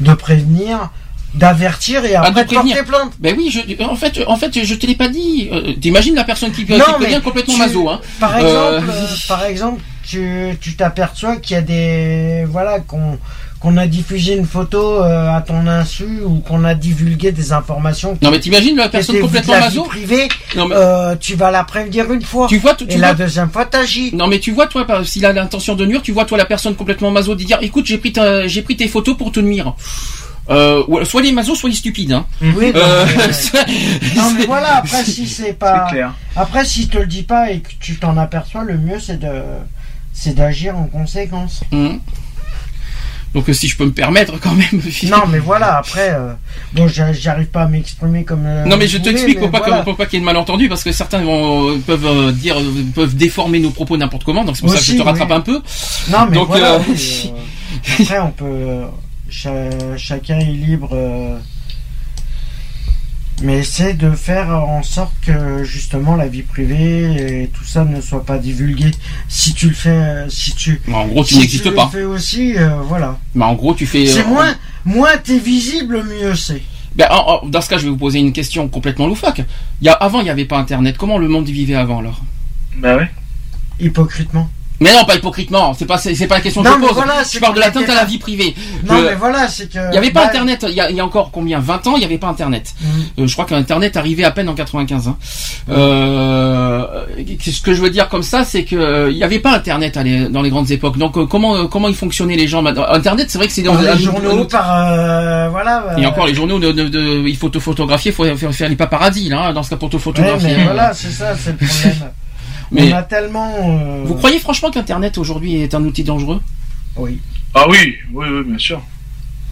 de prévenir d'avertir et Ah, de après porter plainte Ben oui, je, en fait, en fait, je te l'ai pas dit. Euh, T'imagines la personne qui, qui Non, mais complètement tu- maso, hein. Par Euh, exemple, euh, par exemple, tu tu t'aperçois qu'il y a des voilà qu'on qu'on a diffusé une photo euh, à ton insu ou qu'on a divulgué des informations. qui Non mais t'imagines la personne complètement la maso? privée, Non mais euh, tu vas la prévenir une fois. tu vois, tu, tu et vois, la deuxième fois, t'agis. non mais tu vois toi, s'il a l'intention de nuire, tu vois toi la personne complètement maso de dire, écoute, j'ai pris j'ai pris tes photos pour te nuire. Euh, soit les masos, soit les stupides. Hein. Oui, non, Euh, mais, non, mais voilà. Après, si c'est pas, clair. après si te le dis pas et que tu t'en aperçois, le mieux c'est de c'est d'agir en conséquence. Hum. Donc si je peux me permettre quand même. Non, mais voilà. Après, euh, bon, j'a- j'arrive pas à m'exprimer comme. euh, Non mais je t'explique pour mais pas que- voilà. pour pas qu'il y ait de malentendu parce que certains vont, peuvent euh, dire peuvent déformer nos propos n'importe comment donc c'est pour ça que je te rattrape oui. un peu. Non, mais Donc, voilà. euh, oui, euh, après, on peut. Cha- chacun est libre. euh, mais c'est de faire en sorte que justement la vie privée et tout ça ne soit pas divulgué. Si tu le fais, euh, si tu. Mais en gros tu si n'existes tu pas. le fais aussi, euh, voilà. Mais en gros tu fais. C'est euh, moins, moins t'es visible, mieux c'est. Ben, en- en- dans ce cas je vais vous poser une question complètement loufoque. Il y a avant il n'y avait pas internet. Comment le monde vivait avant alors? Bah ouais. Hypocritement. Mais non, pas hypocritement. C'est pas, c'est pas la question que je pose. voilà, je parle de l'atteinte à la vie privée. Non, Je- mais voilà, c'est que. Il n'y avait pas bah, Internet. Il y, a, il y a encore combien 20 ans, il n'y avait pas Internet. Mhm. Euh, je crois qu'Internet arrivait à peine en 95. Hein. Euh, ce que je veux dire comme ça, c'est que euh, il n'y avait pas Internet dans les grandes époques. Donc euh, comment comment ils fonctionnaient les gens? Maintenant Internet, c'est vrai que c'est dans les journaux, par. voilà. Et encore les journaux, de, de- de- il faut te photographier, il faut faire, faire les paparazzis là, hein, dans ce cas pour te Ouais, photographier. mais voilà, c'est ça, c'est le problème. Mais On a tellement. euh, vous croyez franchement qu'Internet aujourd'hui est un outil dangereux? Oui. Ah oui, oui, oui, bien sûr.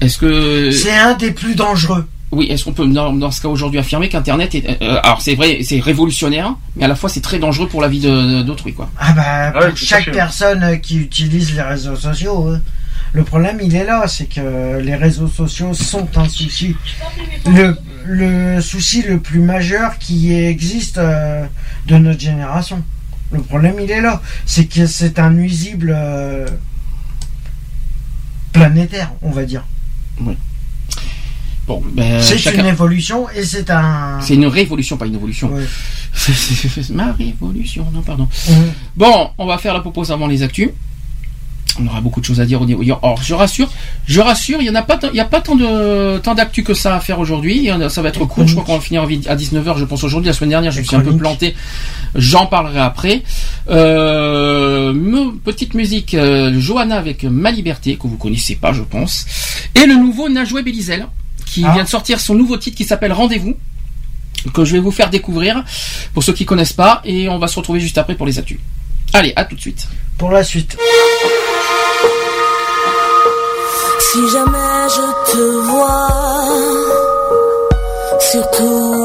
Est-ce que C'est un des plus dangereux. oui, est-ce qu'on peut dans, dans ce cas aujourd'hui affirmer qu'Internet est euh, alors c'est vrai, c'est révolutionnaire, mais à la fois c'est très dangereux pour la vie d'autrui quoi. Ah bah, pour Ouais, tout à chaque personne euh, qui utilise les réseaux sociaux, hein. le problème il est là, c'est que les réseaux sociaux sont un souci. Le, le souci le plus majeur qui existe euh, de notre génération. Le problème il est là, c'est que c'est un nuisible euh, planétaire, on va dire. Bon, ben, c'est chacun- une évolution et c'est un. c'est une révolution, pas une évolution. Ouais. C'est- ma révolution, non pardon. Bon, on va faire la propose avant les actus. On aura beaucoup de choses à dire au niveau. Or, je rassure, je rassure, il y en a pas, tant- il y a pas tant de tant d'actu que ça à faire aujourd'hui. Ça va être court. Je crois qu'on va finir à 19h, je pense aujourd'hui. La semaine dernière, je me suis un peu planté. J'en parlerai après. Euh, petite musique, euh, Johanna avec Ma Liberté que vous connaissez pas, je pense. Et le nouveau Najwa Belizel qui Ah. vient de sortir son nouveau titre qui s'appelle Rendez-vous que je vais vous faire découvrir pour ceux qui connaissent pas et on va se retrouver juste après pour les actus. Allez, à tout de suite. Pour la suite. Si jamais je te vois, surtout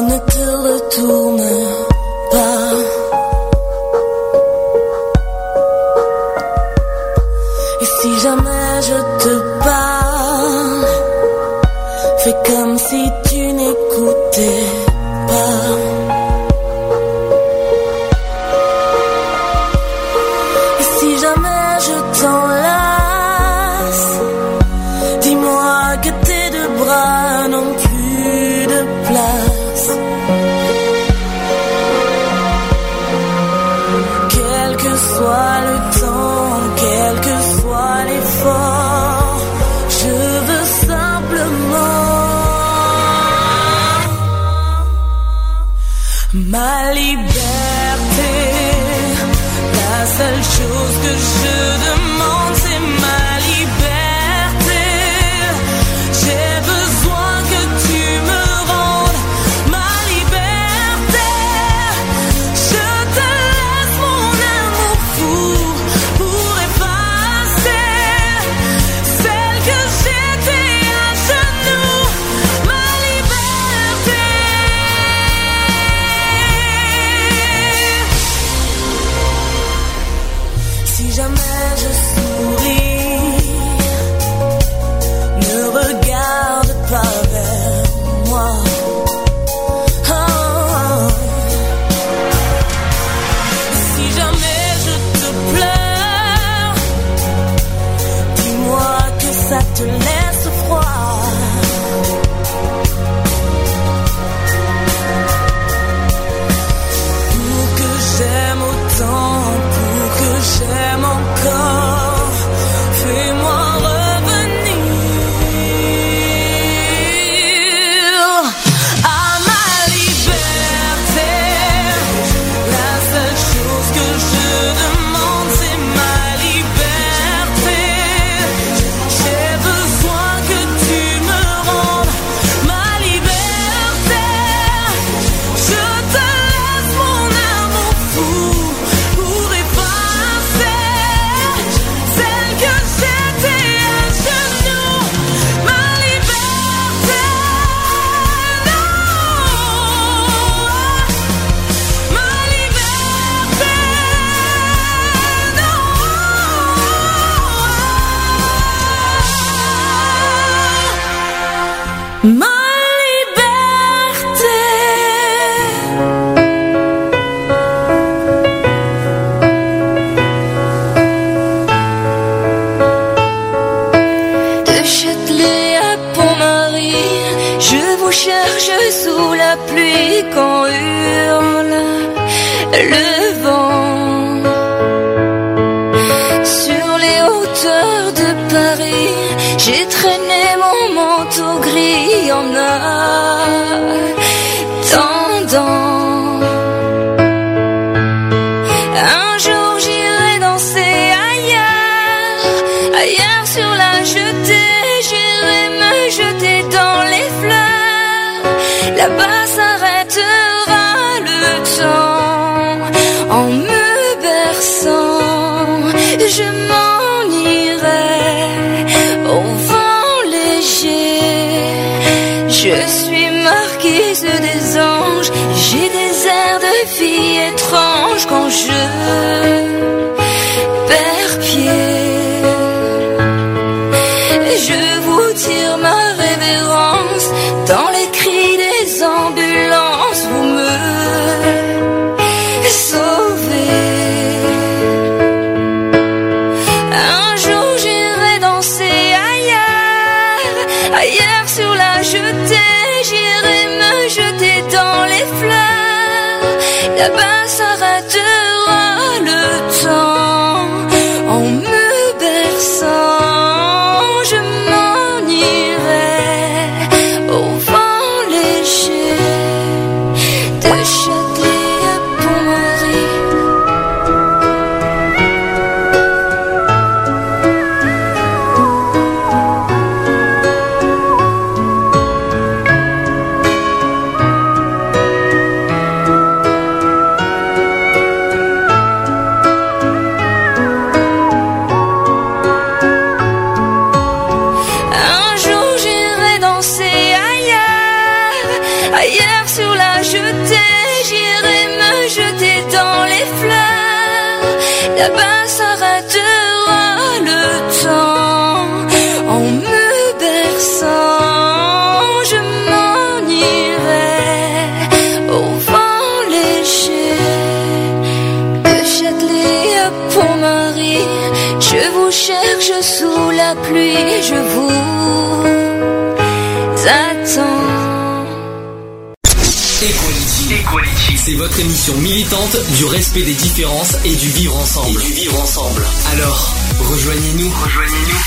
votre émission militante du respect des différences et du vivre ensemble. Et du vivre ensemble. Alors, rejoignez-nous. Rejoignez-nous.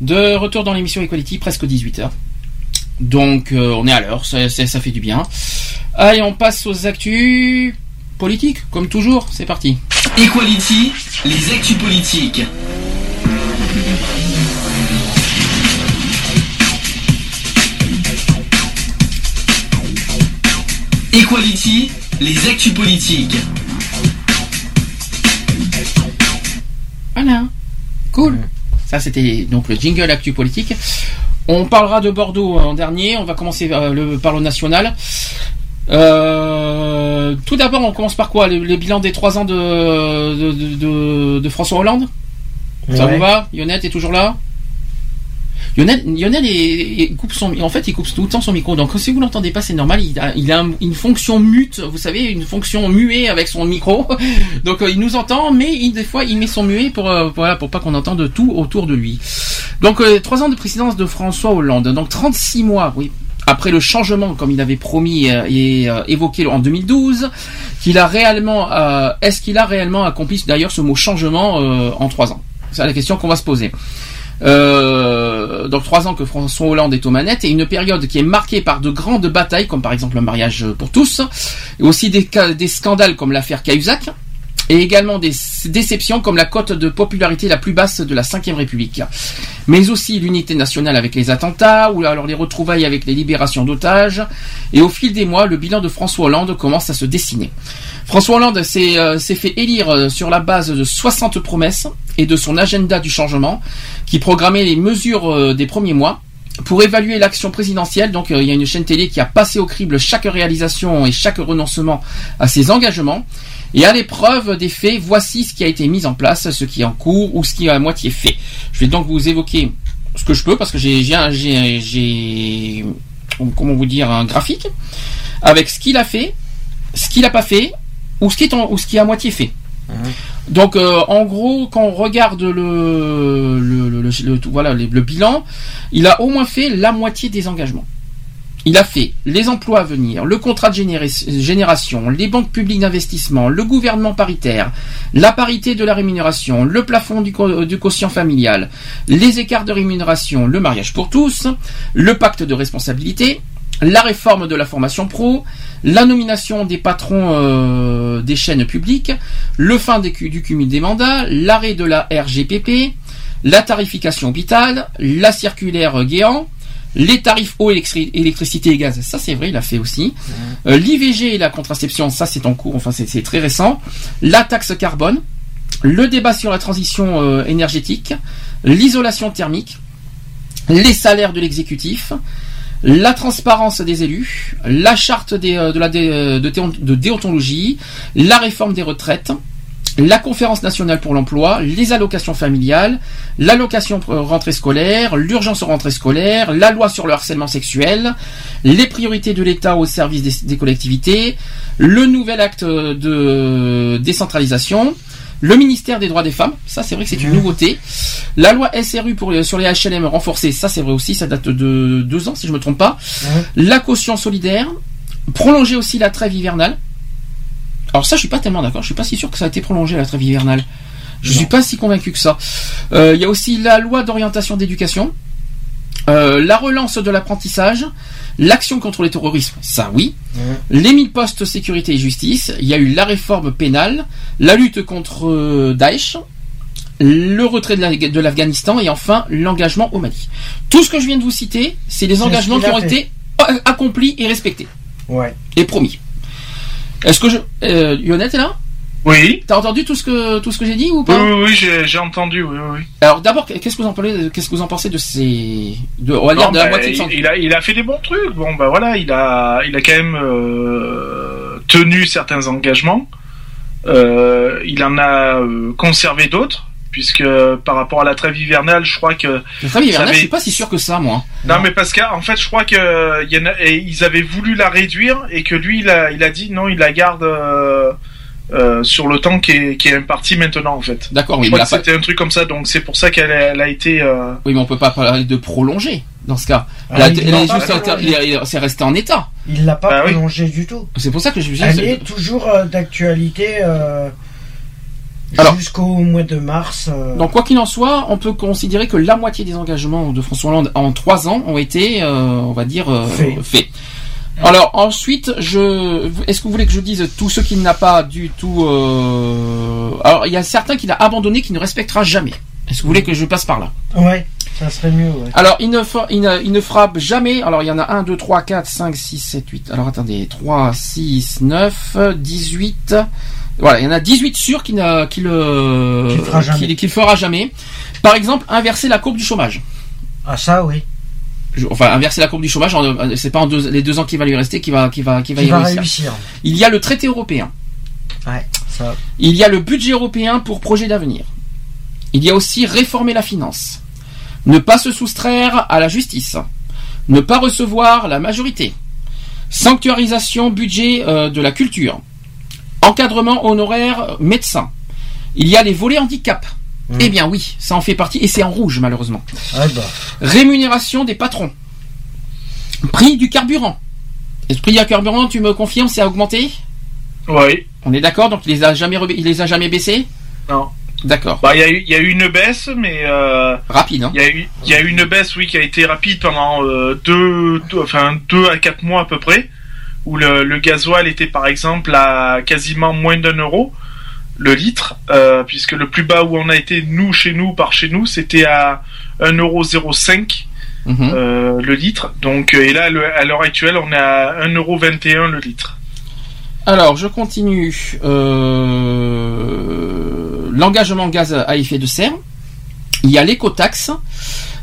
De retour dans l'émission Equality, presque 18h. Donc euh, on est à l'heure, ça, ça- ça fait du bien. Allez, on passe aux actus politiques, comme toujours, c'est parti. Equality, les actus politiques. Equality, les actus politiques. Voilà, cool. Ça c'était donc le jingle actu politique. On parlera de Bordeaux en dernier, on va commencer euh, le, par le national. Euh, tout d'abord, on commence par quoi? Les bilans des trois ans de, de, de- de- de François Hollande? Ça Ouais. vous va? Yonette est toujours là? Lionel, Lionel coupe son, en fait, il coupe tout le temps son micro. Donc, si vous l'entendez pas, c'est normal. Il a, il a un- une fonction mute, vous savez, une fonction muet avec son micro. Donc, euh, il nous entend, mais il, des fois, il met son muet pour, euh, voilà, pour pas qu'on entende tout autour de lui. Donc, euh, trois ans de présidence de François Hollande. Donc, 36 mois, oui. Après le changement, comme il avait promis et évoqué en 2012, qu'il a réellement, euh, est-ce qu'il a réellement accompli d'ailleurs ce mot changement euh, en trois ans? C'est la question qu'on va se poser. Euh, donc trois ans que François Hollande est aux manettes et une période qui est marquée par de grandes batailles comme par exemple le mariage pour tous et aussi des, des scandales comme l'affaire Cahuzac et également des déceptions comme la cote de popularité la plus basse de la Ve République mais aussi l'unité nationale avec les attentats ou alors les retrouvailles avec les libérations d'otages et au fil des mois le bilan de François Hollande commence à se dessiner François Hollande s'est euh, fait élire euh, sur la base de 60 promesses et de son agenda du changement qui programmait les mesures euh, des premiers mois. Pour évaluer l'action présidentielle, donc il y a une chaîne télé qui a passé au crible chaque réalisation et chaque renoncement à ses engagements. Et à l'épreuve des faits, voici ce qui a été mis en place, ce qui est en cours ou ce qui est à moitié fait. Je vais donc vous évoquer ce que je peux parce que j'ai j'ai comment vous dire un graphique avec ce qu'il a fait, ce qu'il n'a pas fait ou ce qui est en- ou ce qui est à moitié fait. Donc euh, en gros, quand on regarde le, le, le- voilà, le, le bilan, il a au moins fait la moitié des engagements. Il a fait les emplois à venir, le contrat de généra- génération, les banques publiques d'investissement, le gouvernement paritaire, la parité de la rémunération, le plafond du, quotient familial, les écarts de rémunération, le mariage pour tous, le pacte de responsabilité, la réforme de la formation pro, la nomination des patrons euh, des chaînes publiques, le fin du cumul des mandats, l'arrêt de la RGPP, la tarification hôpital, la circulaire Guéant, les tarifs eau, électri- électricité et gaz, ça c'est vrai, il a fait aussi. Euh, L'IVG et la contraception, ça c'est en cours, enfin c'est très récent. La taxe carbone, le débat sur la transition euh, énergétique, l'isolation thermique, les salaires de l'exécutif, la transparence des élus, la charte euh, de déontologie, la réforme des retraites, la conférence nationale pour l'emploi, les allocations familiales, l'allocation rentrée scolaire, l'urgence rentrée scolaire, la loi sur le harcèlement sexuel, les priorités de l'État au service des, des collectivités, le nouvel acte de décentralisation, le ministère des droits des femmes, ça c'est vrai que c'est une nouveauté, la loi SRU pour, les- sur les HLM renforcée, ça c'est vrai aussi, ça date de deux ans si je me trompe pas, la caution solidaire, prolonger aussi la trêve hivernale, alors ça, je suis pas tellement d'accord. Je suis pas si sûr que ça a été prolongé la trêve hivernale. Je suis pas si convaincu que ça. Euh, Il y a aussi la loi d'orientation d'éducation, euh, la relance de l'apprentissage, l'action contre le terrorisme, ça oui. Les 1000 postes sécurité et justice. Il y a eu la réforme pénale, la lutte contre euh, Daesh, le retrait de la- de l'Afghanistan et enfin l'engagement au Mali. Tout ce que je viens de vous citer, c'est des engagements qui ont fait. été accomplis et respectés Ouais. et promis. Est-ce que je euh, Lionel, t'es là? Oui. T'as entendu tout ce que tout ce que j'ai dit ou pas? Oui, oui, j'ai j'ai entendu, oui, oui. Alors d'abord, qu'est-ce que vous en parlez Qu'est-ce que vous en pensez de ces de on va dire de la moitié de il a, il a fait des bons trucs. Bon, bah voilà, il a, il a quand même euh, tenu certains engagements. Euh, il en a euh, conservé d'autres, puisque par rapport à la trêve hivernale, je crois que. La trêve hivernale, avait- je suis pas si sûr que ça, moi. Non, mais parce qu'en fait, je crois que euh, il y en a- et ils avaient voulu la réduire et que lui, il a, il a dit non, il la garde euh, euh, sur le temps qui est, qui est imparti maintenant, en fait. D'accord, oui, a pas- c'était un truc comme ça, donc c'est pour ça qu'elle a, été. euh, Oui, mais on peut pas parler de prolonger dans ce cas. Ah, c'est resté en état. Il l'a pas Bah oui. prolongé du tout. C'est pour ça que je je- Elle est toujours euh, d'actualité euh, jusqu'au mois de mars. euh, Donc quoi qu'il en soit, on peut considérer que la moitié des engagements de François Hollande en trois ans ont été, euh, on va dire, euh, Fait. faits. Alors ensuite, je, est-ce que vous voulez que je dise tout ce qu'il n'a pas du tout euh, Alors il y a certains qu'il a abandonné, qu'il ne respectera jamais. Est-ce que vous voulez que je passe par là? Ouais, ça serait mieux. Ouais. Alors, il ne, fa- il, ne, il ne frappe jamais. Alors, il y en a 1, 2, 3, 4, 5, 6, 7, 8. Alors, attendez. 3, 6, 9, 18. Voilà, il y en a 18 sûrs qu'il ne, qu'il, euh, Qu'il fera jamais. fera. Par exemple, inverser la courbe du chômage. Ah ça oui. Enfin, inverser la courbe du chômage, en- c'est pas en deux- les deux ans qui va lui rester qui va, qui va, qui va Qui y va réussir. réussir. Il y a le traité européen. Ouais, ça. Il y a le budget européen pour projet d'avenir. Il y a aussi réformer la finance. Ne pas se soustraire à la justice. Ne pas recevoir la majorité. Sanctuarisation budget euh, de la culture. Encadrement honoraire médecin. Il y a les volets handicap. Eh bien oui, ça en fait partie et c'est en rouge malheureusement. Ouais, bah. Rémunération des patrons. Prix du carburant. Et le prix du carburant, tu me confirmes, c'est a augmenté Oui. On est d'accord Donc il les a jamais, il les a jamais baissés? Non. D'accord. Bah, il y, a eu- il y a eu une baisse, mais euh, Rapide, hein il y, a eu, il y a eu une baisse, oui, qui a été rapide pendant euh, deux, deux- enfin deux à quatre mois à peu près, où le, le gasoil était par exemple à quasiment moins d'un euro le litre, euh, puisque le plus bas où on a été nous chez nous par chez nous, c'était à 1,05€ Mhm. euh, le litre. Donc euh, et là, le- à l'heure actuelle, on est à 1,21€ le litre. Alors, je continue. Euh, L'engagement gaz à effet de serre. Il y a l'écotaxe.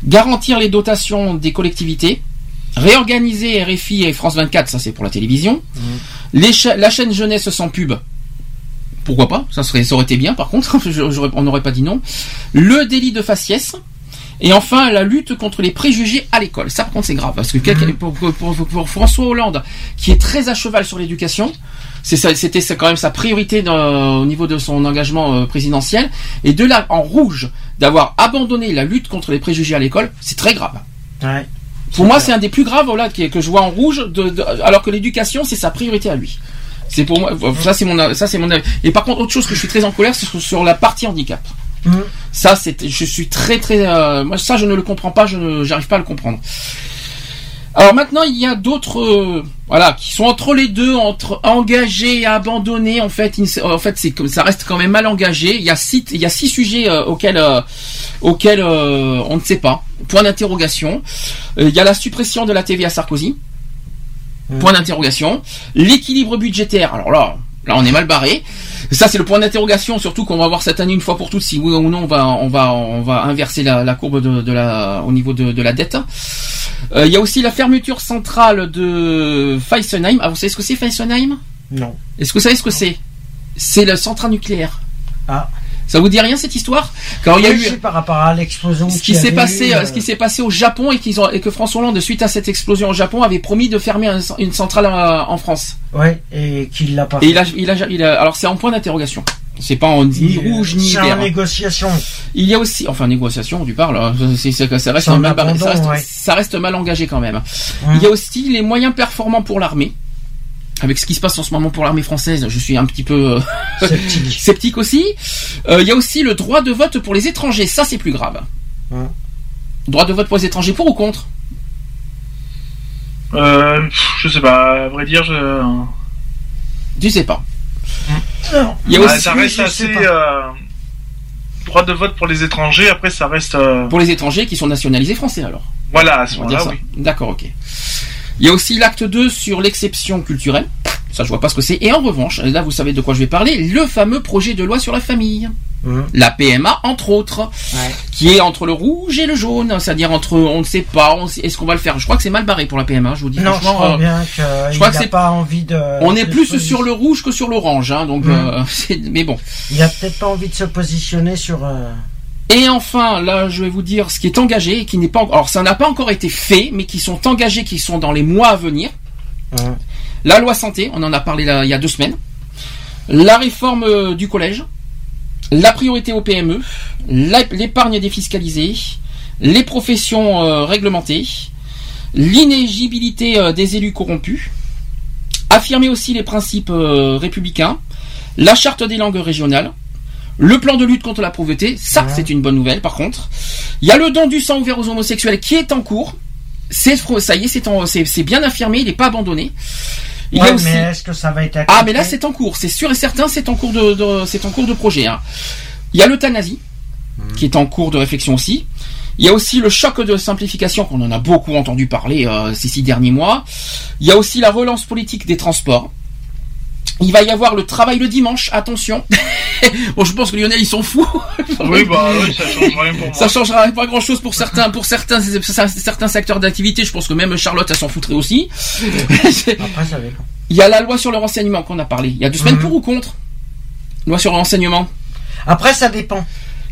Garantir les dotations des collectivités. Réorganiser RFI et France 24, ça c'est pour la télévision. Les cha- la chaîne jeunesse sans pub. Pourquoi pas ça, serait, ça aurait été bien par contre, Je- on n'aurait pas dit non. Le délit de faciès. Et enfin, la lutte contre les préjugés à l'école. Ça, par contre, c'est grave. Parce que quelqu'un- pour, pour- pour- François Hollande, qui est très à cheval sur l'éducation, c'était quand même sa priorité dans- au niveau de son engagement euh, présidentiel. Et de là, en rouge, d'avoir abandonné la lutte contre les préjugés à l'école, c'est très grave. Ouais. Pour moi, c'est un des plus graves voilà, que je vois en rouge, de, de- alors que l'éducation, c'est sa priorité à lui. C'est pour moi, ça c'est mon, ça c'est mon avis. Et par contre, autre chose que je suis très en colère, c'est sur, sur la partie handicap. Mhm. Ça, c'est, je suis très très, euh, moi ça je ne le comprends pas, je ne, j'arrive pas à le comprendre. Alors maintenant, il y a d'autres, euh, voilà, qui sont entre les deux, entre engagés et abandonnés. En fait, en fait, c'est comme ça reste quand même mal engagé. Il y a six, il y a six sujets euh, auxquels, euh, auxquels euh, on ne sait pas. Point d'interrogation. Euh, il y a la suppression de la TVA Sarkozy. Point d'interrogation. L'équilibre budgétaire. Alors là, là on est mal barré. Ça c'est le point d'interrogation, surtout qu'on va voir cette année une fois pour toutes si oui ou non on va on va on va inverser la, la courbe de, de la au niveau de, de la dette. Euh, Il y a aussi la fermeture centrale de Fessenheim. Ah, vous savez ce que c'est Fessenheim? Non. Est-ce que vous savez ce que c'est? C'est la centrale nucléaire. Ah. Ça vous dit rien cette histoire Quand il y a eu par rapport à l'explosion ce qui s'est passé, eu, euh, euh, ce qui s'est passé au Japon et qu'ils ont et que François Hollande suite à cette explosion au Japon avait promis de fermer un- une centrale euh, en France. Ouais, et qu'il l'a pas Et fait. il a, il a, il a- alors c'est en point d'interrogation. C'est pas en ni rouge ni C'est en vert. hein. négociation. Il y a aussi, enfin négociation, tu parles, c'est- ça reste mal, abandon, ça, reste, ouais. ça reste mal engagé quand même. Hum. Il y a aussi les moyens performants pour l'armée. Avec ce qui se passe en ce moment pour l'armée française, je suis un petit peu euh, Sceptique. sceptique aussi. Euh, il y a aussi le droit de vote pour les étrangers, ça c'est plus grave. Droit de vote pour les étrangers, pour ou contre? Euh, je sais pas, à vrai dire, je... Tu sais pas. Non. Il y a Ouais, aussi ça reste assez... euh, Droit de vote pour les étrangers, après ça reste... euh, pour les étrangers qui sont nationalisés français alors. Voilà, à ce On va dire moment-là, oui. D'accord, ok. Il y a aussi l'acte 2 sur l'exception culturelle. Ça, je vois pas ce que c'est. Et en revanche, là, vous savez de quoi je vais parler, le fameux projet de loi sur la famille. Hum. La PMA, entre autres, Ouais. qui est entre le rouge et le jaune. C'est-à-dire entre, on ne sait pas, est-ce qu'on va le faire? Je crois que c'est mal barré pour la PMA, je vous dis Non, je crois euh, bien crois que n'a c'est- pas envie de. on est de plus se sur le rouge que sur l'orange, hein, donc, Mm. euh, mais bon. Il a peut-être pas envie de se positionner sur. euh, Et enfin, là, je vais vous dire ce qui est engagé et qui n'est pas. Alors, ça n'a pas encore été fait, mais qui sont engagés, qui sont dans les mois à venir. La loi santé, on en a parlé là, il y a deux semaines. La réforme euh, du collège. La priorité au PME. L'épargne défiscalisée. Les professions euh, réglementées. L'inéligibilité euh, des élus corrompus. Affirmer aussi les principes euh, républicains. La charte des langues régionales. Le plan de lutte contre la pauvreté, ça Ouais. c'est une bonne nouvelle par contre. Il y a le don du sang ouvert aux homosexuels qui est en cours. C'est ça y est, c'est en- c'est c'est bien affirmé, il n'est pas abandonné. Il y ouais, a aussi mais est-ce que ça va être ah mais là c'est en cours, c'est sûr et certain, c'est en cours de, de- c'est en cours de projet. hein. Il y a l'euthanasie qui est en cours de réflexion aussi. Il y a aussi le choc de simplification qu'on en a beaucoup entendu parler euh, ces six derniers mois. Il y a aussi la relance politique des transports. Il va y avoir le travail le dimanche, attention. bon, je pense que Lionel ils sont fous. Oui, bah, oui, ça change rien pour moi. Ça changera pas grand chose pour certains, pour certains, certains secteurs d'activité. Je pense que même Charlotte, elle s'en foutrait aussi. Après, ça dépend. Il y a la loi sur le renseignement qu'on a parlé. Il y a deux semaines Mhm. pour ou contre? Loi sur le renseignement Après, ça dépend.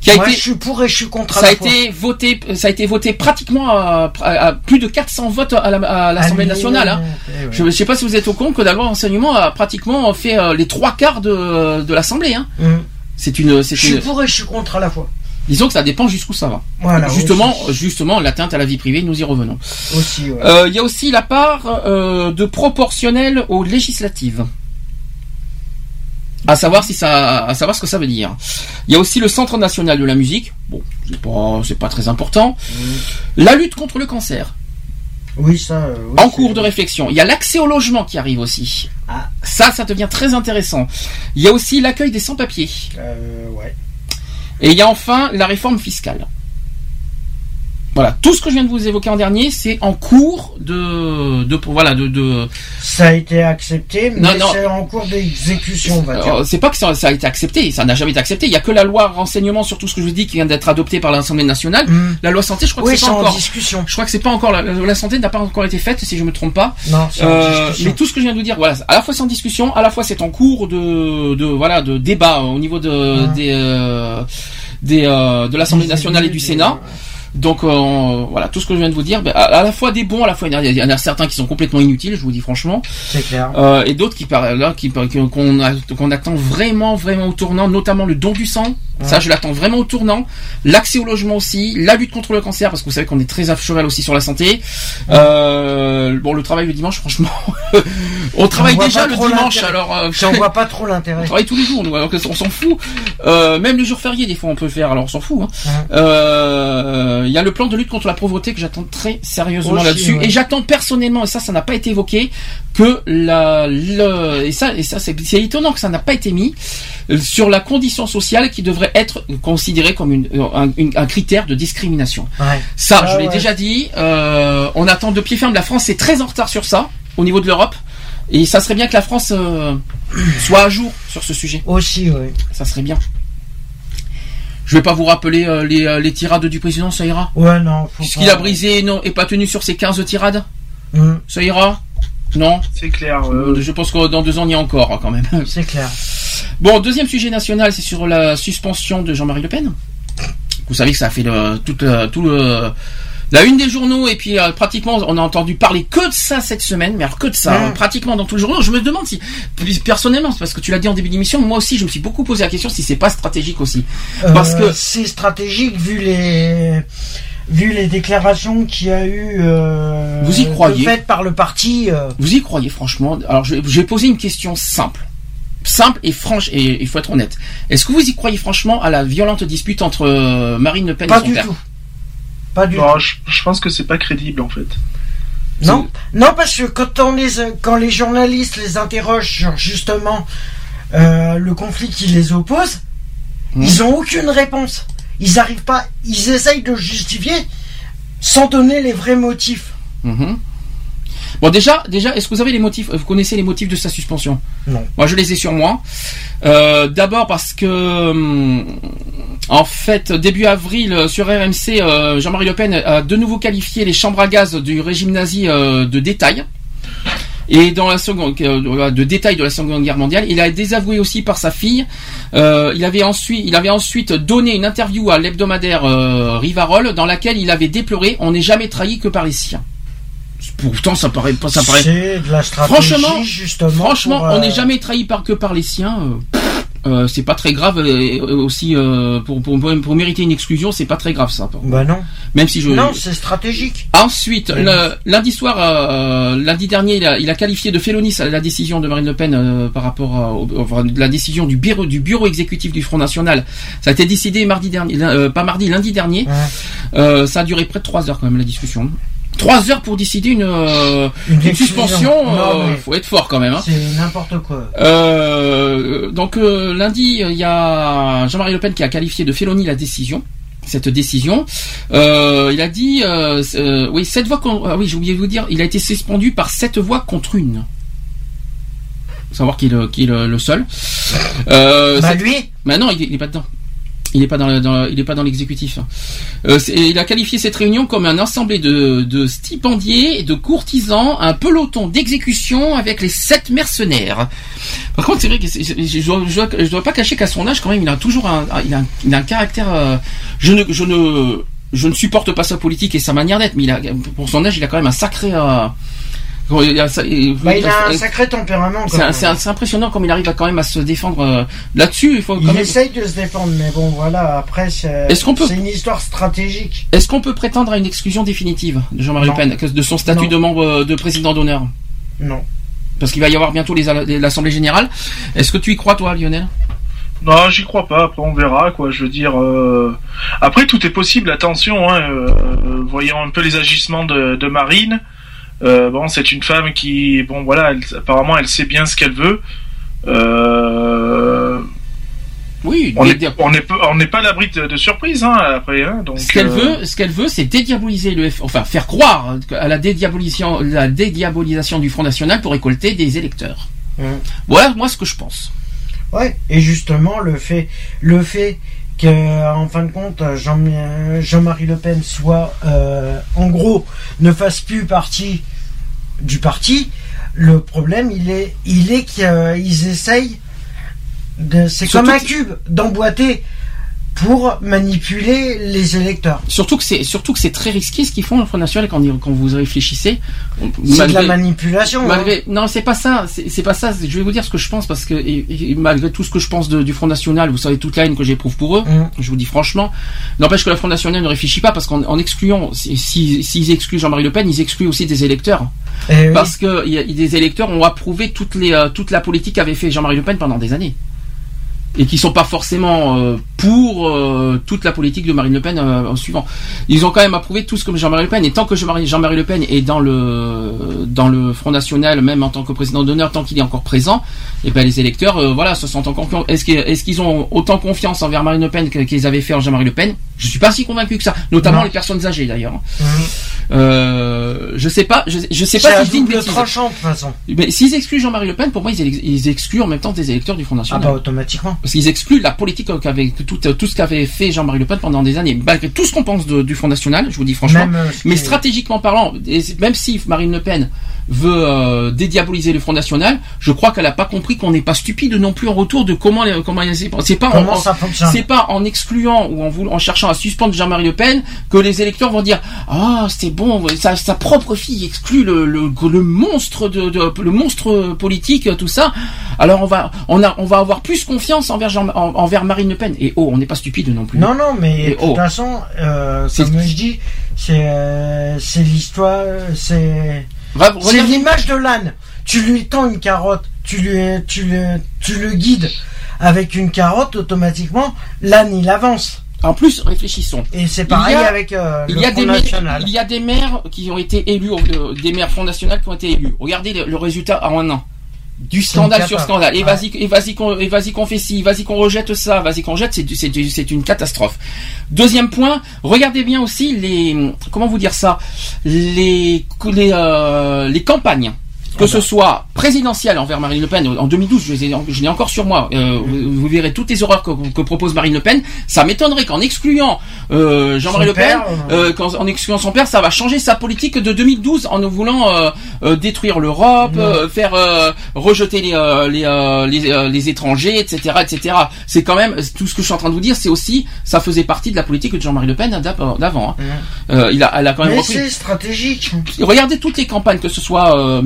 Qui a Moi, été je suis pour et je suis contre. à ça a la fois. été voté ça a été voté pratiquement à, à- à plus de 400 votes à la- à l'Assemblée nationale. hein. ouais. Je ne sais pas si vous êtes au compte que la loi renseignement a pratiquement fait euh, les trois quarts de, de l'Assemblée. Hein. Hum. C'est une, c'est Je suis une. pour et je suis contre à la fois. Disons que ça dépend jusqu'où ça va. Voilà. justement, aussi. justement, l'atteinte à la vie privée, nous y revenons. Ouais. Euh, Il y a aussi la part euh, de proportionnel aux législatives. À savoir si ça, à savoir ce que ça veut dire. Il y a aussi le Centre national de la musique. Bon, c'est pas, c'est pas très important. La lutte contre le cancer. Oui, ça. euh, oui, En cours de réflexion. Il y a l'accès au logement qui arrive aussi. Ah. Ça, ça devient très intéressant. Il y a aussi l'accueil des sans-papiers. Euh, ouais. Et il y a enfin la réforme fiscale. Voilà, tout ce que je viens de vous évoquer en dernier, c'est en cours de, de voilà, de, de Ça a été accepté, mais c'est en cours d'exécution, on va dire. C'est pas que ça, ça a été accepté, ça n'a jamais été accepté. Il y a que la loi renseignement sur tout ce que je vous dis qui vient d'être adoptée par l'Assemblée nationale. Hum. La loi santé, je crois que Oui, c'est c'est pas en encore. discussion. Je crois que c'est pas encore la, la santé n'a pas encore été faite, si je me trompe pas. Non, Euh, mais tout ce que je viens de vous dire, voilà, à la fois c'est en discussion, à la fois c'est en cours de, de voilà, de débat au niveau de des, euh, des euh, de l'Assemblée nationale et du Sénat. Donc euh, voilà, tout ce que je viens de vous dire, ben, à, à la fois des bons, à la fois il y en a- certains qui sont complètement inutiles, je vous dis franchement, C'est clair. euh, et d'autres qui par- là qui qu'on qu'on attend vraiment vraiment au tournant, notamment le don du sang. Ça, je l'attends vraiment au tournant. L'accès au logement aussi, la lutte contre le cancer, parce que vous savez qu'on est très à cheval aussi sur la santé. Euh, bon, le travail le dimanche, franchement, on travaille déjà le dimanche, alors euh, J'en vois pas trop on l'intérêt. travaille tous les jours, nous, alors que on s'en fout. Euh, même les jours fériés, des fois, on peut le faire, alors on s'en fout. hein. Ouais. Euh, Il y a le plan de lutte contre la pauvreté que j'attends très sérieusement là-dessus, ouais. et j'attends personnellement, et ça, ça n'a pas été évoqué, que la, le, et ça, et ça, c'est étonnant que ça n'a pas été mis euh, sur la condition sociale qui devrait être considérée comme une, euh, un, une- un critère de discrimination. Ouais. Ça, Ah je l'ai ouais. déjà dit. euh, on attend de pied ferme. La France est très en retard sur ça au niveau de l'Europe. Et ça serait bien que la France euh, soit à jour sur ce sujet. Aussi, oui. Ça serait bien. Je vais pas vous rappeler euh, les, euh, les tirades du président, ça ira Ouais, non. Ce qu'il a brisé non, et pas tenu sur ses 15 tirades Hum, Ça ira Non C'est clair. euh, Je pense que dans deux ans, il y a encore, hein, quand même. c'est clair. Bon, deuxième sujet national, c'est sur la suspension de Jean-Marie Le Pen. Vous savez que ça a fait le, tout, le- tout le, la une des journaux et puis euh, pratiquement on a entendu parler que de ça cette semaine, mais alors que de ça, Mm. hein, pratiquement dans tous les journaux. Je me demande si, personnellement, c'est parce que tu l'as dit en début d'émission, moi aussi je me suis beaucoup posé la question si c'est pas stratégique aussi. Parce Euh, que- c'est stratégique vu les vu les déclarations qu'il y a eu euh, Vous y croyez faites par le parti. Vous y croyez franchement? Alors je, je vais poser une question simple. Simple et franche, et il faut être honnête. Est-ce que vous y croyez franchement à la violente dispute entre Marine Le Pen pas et son du père? tout. Pas du non, je, je pense que c'est pas crédible en fait. Non, non parce que quand on les quand les journalistes les interrogent sur justement euh, le conflit qui les oppose, Mhm. ils ont aucune réponse. Ils arrivent pas. Ils essayent de justifier sans donner les vrais motifs. Mhm. Bon déjà, déjà, est-ce que vous avez les motifs Vous connaissez les motifs de sa suspension? Non. Moi, je les ai sur moi. Euh, D'abord parce que, hum, en fait, début avril euh, sur RMC, euh, Jean-Marie Le Pen a de nouveau qualifié les chambres à gaz du régime nazi euh, de détail. Et dans la seconde, euh, de détail de la Seconde Guerre mondiale, il a désavoué aussi par sa fille. Euh, il avait ensuite, il avait ensuite donné une interview à l'hebdomadaire euh, Rivarol dans laquelle il avait déploré "On n'est jamais trahi que par les siens". Pourtant, ça paraît pas, ça paraît. C'est de la stratégie Franchement, justement. Franchement, pour, on euh, n'est jamais trahi par que par les siens. euh, euh, c'est pas très grave aussi euh, pour, pour, pour, pour mériter une exclusion, c'est pas très grave ça. Bah non. Même si je. Non, c'est stratégique. Ensuite, le- lundi soir, lundi dernier, il a, il a qualifié de félonie la décision de Marine Le Pen par rapport à au- enfin, la décision du bureau, du bureau exécutif du Front National. Ça a été décidé mardi dernier, pas mardi, lundi dernier. Ouais. Ça a duré près de trois heures quand même la discussion. Trois heures pour décider une, euh, Une suspension. Euh, mais- faut être fort quand même. Hein. C'est n'importe quoi. Euh, donc euh, lundi, il y a Jean-Marie Le Pen qui a qualifié de félonie la décision. Cette décision, Euh, il a dit, euh, euh, oui, sept voix. ah oui, j'ai oublié de vous dire, il a été suspendu par sept voix contre une. Faut savoir qui est le, est seul. Euh, bah lui, bah non, il est, il est pas dedans. Il est pas dans, dans- il est pas dans l'exécutif. Euh, c'est- il a qualifié cette réunion comme un assemblée de, de stipendiés et de courtisans, un peloton d'exécution avec les sept mercenaires. Par contre, c'est vrai que je, je, dois, pas cacher qu'à son âge, quand même, il a toujours un, il a, il a un caractère. euh, je ne, je ne, je ne supporte pas sa politique et sa manière d'être, mais il a, pour son âge, il a quand même un sacré. euh, il a, il- bah, il a un il- sacré tempérament. c'est impressionnant comme il arrive à quand même à se défendre euh, là-dessus. Il faut quand Il même. essaye de se défendre, mais bon, voilà. Après, c'est peut- une histoire stratégique. Est-ce qu'on peut prétendre à une exclusion définitive de Jean-Marie Le. Pen de son statut Non. de membre euh, de président d'honneur Non. Parce qu'il va y avoir bientôt l'Assemblée générale. Est-ce que tu y crois, toi, Lionel? Non, j'y crois pas. Après, on verra, quoi. Je veux dire. euh, Après, tout est possible. Attention, hein, euh, voyons un peu les agissements de, de Marine. Euh, bon, c'est une femme qui, bon, voilà, elle- apparemment, elle sait bien ce qu'elle veut. Euh, Oui, on n'est dé- on n'est pas, on n'est pas à l'abri de, de surprises, hein, après. Hein, donc. ce qu'elle euh, veut, ce qu'elle veut, c'est dédiaboliser le, F- enfin faire croire à la dédiabolisation, la dédiabolisation du Front National pour récolter des électeurs. Hum. Voilà, moi, ce que je pense. Ouais. Et justement, le fait, le fait que, en fin de compte, Jean- Jean-Marie Le Pen soit, euh, en gros, ne fasse plus partie du parti. Le problème, il est, il est qu'ils essayent de, c'est comme un cube d'emboîter pour manipuler les électeurs. Surtout que c'est, surtout que c'est très risqué ce qu'ils font le Front National quand, quand vous réfléchissez. C'est de la Malgré- manipulation. hein. Non, c'est pas ça. C'est pas ça. Je vais vous dire ce que je pense parce que et- et malgré tout ce que je pense de- du Front National, vous savez toute la haine que j'éprouve pour eux. Mm. Je vous dis franchement, n'empêche que le Front National ne réfléchit pas parce qu'en en excluant, si- si- s'ils excluent Jean-Marie Le Pen, ils excluent aussi des électeurs Eh oui. parce que il y a, des électeurs ont approuvé toutes les euh, toute la politique qu'avait fait Jean-Marie Le Pen pendant des années et qui sont pas forcément euh, pour euh, toute la politique de Marine Le Pen euh, en suivant. Ils ont quand même approuvé tout ce que Jean-Marie Le Pen et tant que Jean-Marie Le Pen est dans le dans le Front National, même en tant que président d'honneur, tant qu'il est encore présent, et ben les électeurs, euh, voilà, se sentent encore. confiants. Est-ce qu'ils est-ce qu'ils ont autant confiance envers Marine Le Pen qu'ils avaient fait en Jean-Marie Le Pen? Je suis pas si convaincu que ça, notamment Non. les personnes âgées d'ailleurs. Euh, je sais pas, je, je sais pas si je dis une bêtise. tranchant de toute façon. Mais s'ils excluent Jean-Marie Le Pen, pour moi, ils, ils excluent en même temps des électeurs du Front Ah National. bah automatiquement. Parce qu'ils excluent la politique qu'avait tout, tout ce qu'avait fait Jean-Marie Le Pen pendant des années, malgré tout ce qu'on pense de- du Front National, je vous dis franchement. Même, euh, mais stratégiquement parlant, et même si Marine Le Pen veut euh, dédiaboliser le Front National, je crois qu'elle n'a pas compris qu'on n'est pas stupide non plus en retour de comment les- comment c'est c'est pas Comment en, c'est pas en excluant ou en voulant, en cherchant à suspendre Jean-Marie Le Pen que les électeurs vont dire ah c'est bon sa, sa propre fille exclut le, le, le monstre de, de- le monstre politique tout ça alors on va on a on va avoir plus confiance envers en- envers Marine Le Pen et oh on n'est pas stupide non plus Non, non, mais de toute oh. façon, euh, C'est- comme je dis, c'est euh, c'est l'histoire, c'est c'est l'image de l'âne. Tu lui tends une carotte, tu lui tu le tu le guides avec une carotte, automatiquement, l'âne il avance. en plus réfléchissons Et c'est pareil Il y a- avec euh, Il le y, a Front des maires, National. il y a des maires qui ont été élus, euh, des maires Front National qui ont été élus. Regardez le, le résultat en un an. Du scandale sur scandale. Et Ouais. vas-y, et vas-y qu'on, et vas-y qu'on fait ci, vas-y qu'on rejette ça, vas-y qu'on jette, c'est, du- c'est, c'est une catastrophe. Deuxième point, regardez bien aussi les, comment vous dire ça, les, les, euh, les campagnes. Que ce soit présidentielle envers Marine Le Pen en 2012, je, l'ai encore sur moi. euh, vous, vous verrez toutes les horreurs que, que propose Marine Le Pen. Ça m'étonnerait qu'en excluant euh, Jean-Marie Le Pen, euh, en excluant son père, ça va changer sa politique de 2012 en nous voulant détruire l'Europe, faire rejeter les les, les, les étrangers, etc., etc. C'est quand même tout ce que je suis en train de vous dire. C'est aussi ça faisait partie de la politique de Jean-Marie Le Pen d'avant. hein. Il a, elle a quand même Mais c'est stratégique. Regardez toutes les campagnes, que ce soit euh,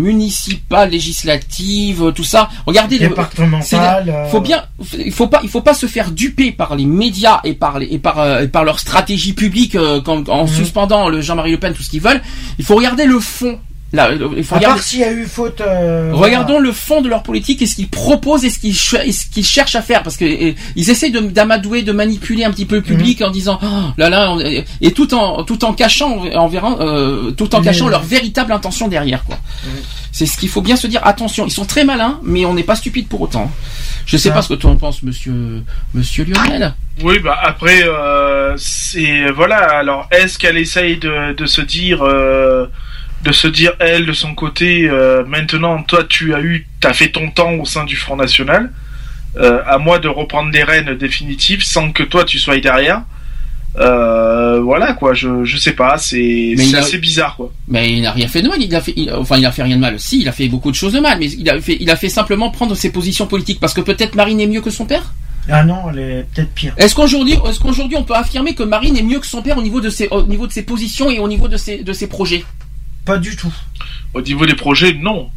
municipales, législatives, euh, tout ça. Regardez le. Départemental. c'est- euh, Faut bien, il faut pas, il faut pas se faire duper par les médias et par les, et par, euh, et par leur stratégie publique euh, quand- en Mhm. suspendant le Jean-Marie Le Pen tout ce qu'ils veulent. Il faut regarder le fond. Là, il faut À regarder. part s'il y a eu faute. euh, Regardons le fond de leur politique et ce qu'ils proposent et ce qu'ils qu'ils cherchent à faire parce que et, ils essaient de d'amadouer, de manipuler un petit peu le public en disant oh, là là on et tout en tout en cachant en verra, euh, tout en cachant leur véritable intention derrière quoi. C'est ce qu'il faut bien se dire attention, ils sont très malins mais on n'est pas stupide pour autant. Je sais Ça. pas ce que toi en penses monsieur monsieur Lionel. Oui, bah après, euh, c'est voilà. Alors, est-ce qu'elle essaye de, de se dire, euh, de se dire elle de son côté, euh, maintenant, toi, tu as eu, t'as fait ton temps au sein du Front National. Euh, à moi de reprendre les rênes définitives sans que toi tu sois derrière. Euh, voilà quoi, je je sais pas, c'est a- assez bizarre quoi. Mais il n'a rien fait de mal. Il a fait, il- enfin, il a fait rien de mal. Si, il a fait beaucoup de choses de mal, mais il a fait, il a fait simplement prendre ses positions politiques parce que peut-être Marine est mieux que son père? Ah non, elle est peut-être pire. Est-ce qu'aujourd'hui, est-ce qu'aujourd'hui on peut affirmer que Marine est mieux que son père au niveau de ses, au niveau de ses positions et au niveau de ses, de ses projets? Pas du tout. Au niveau des projets, non.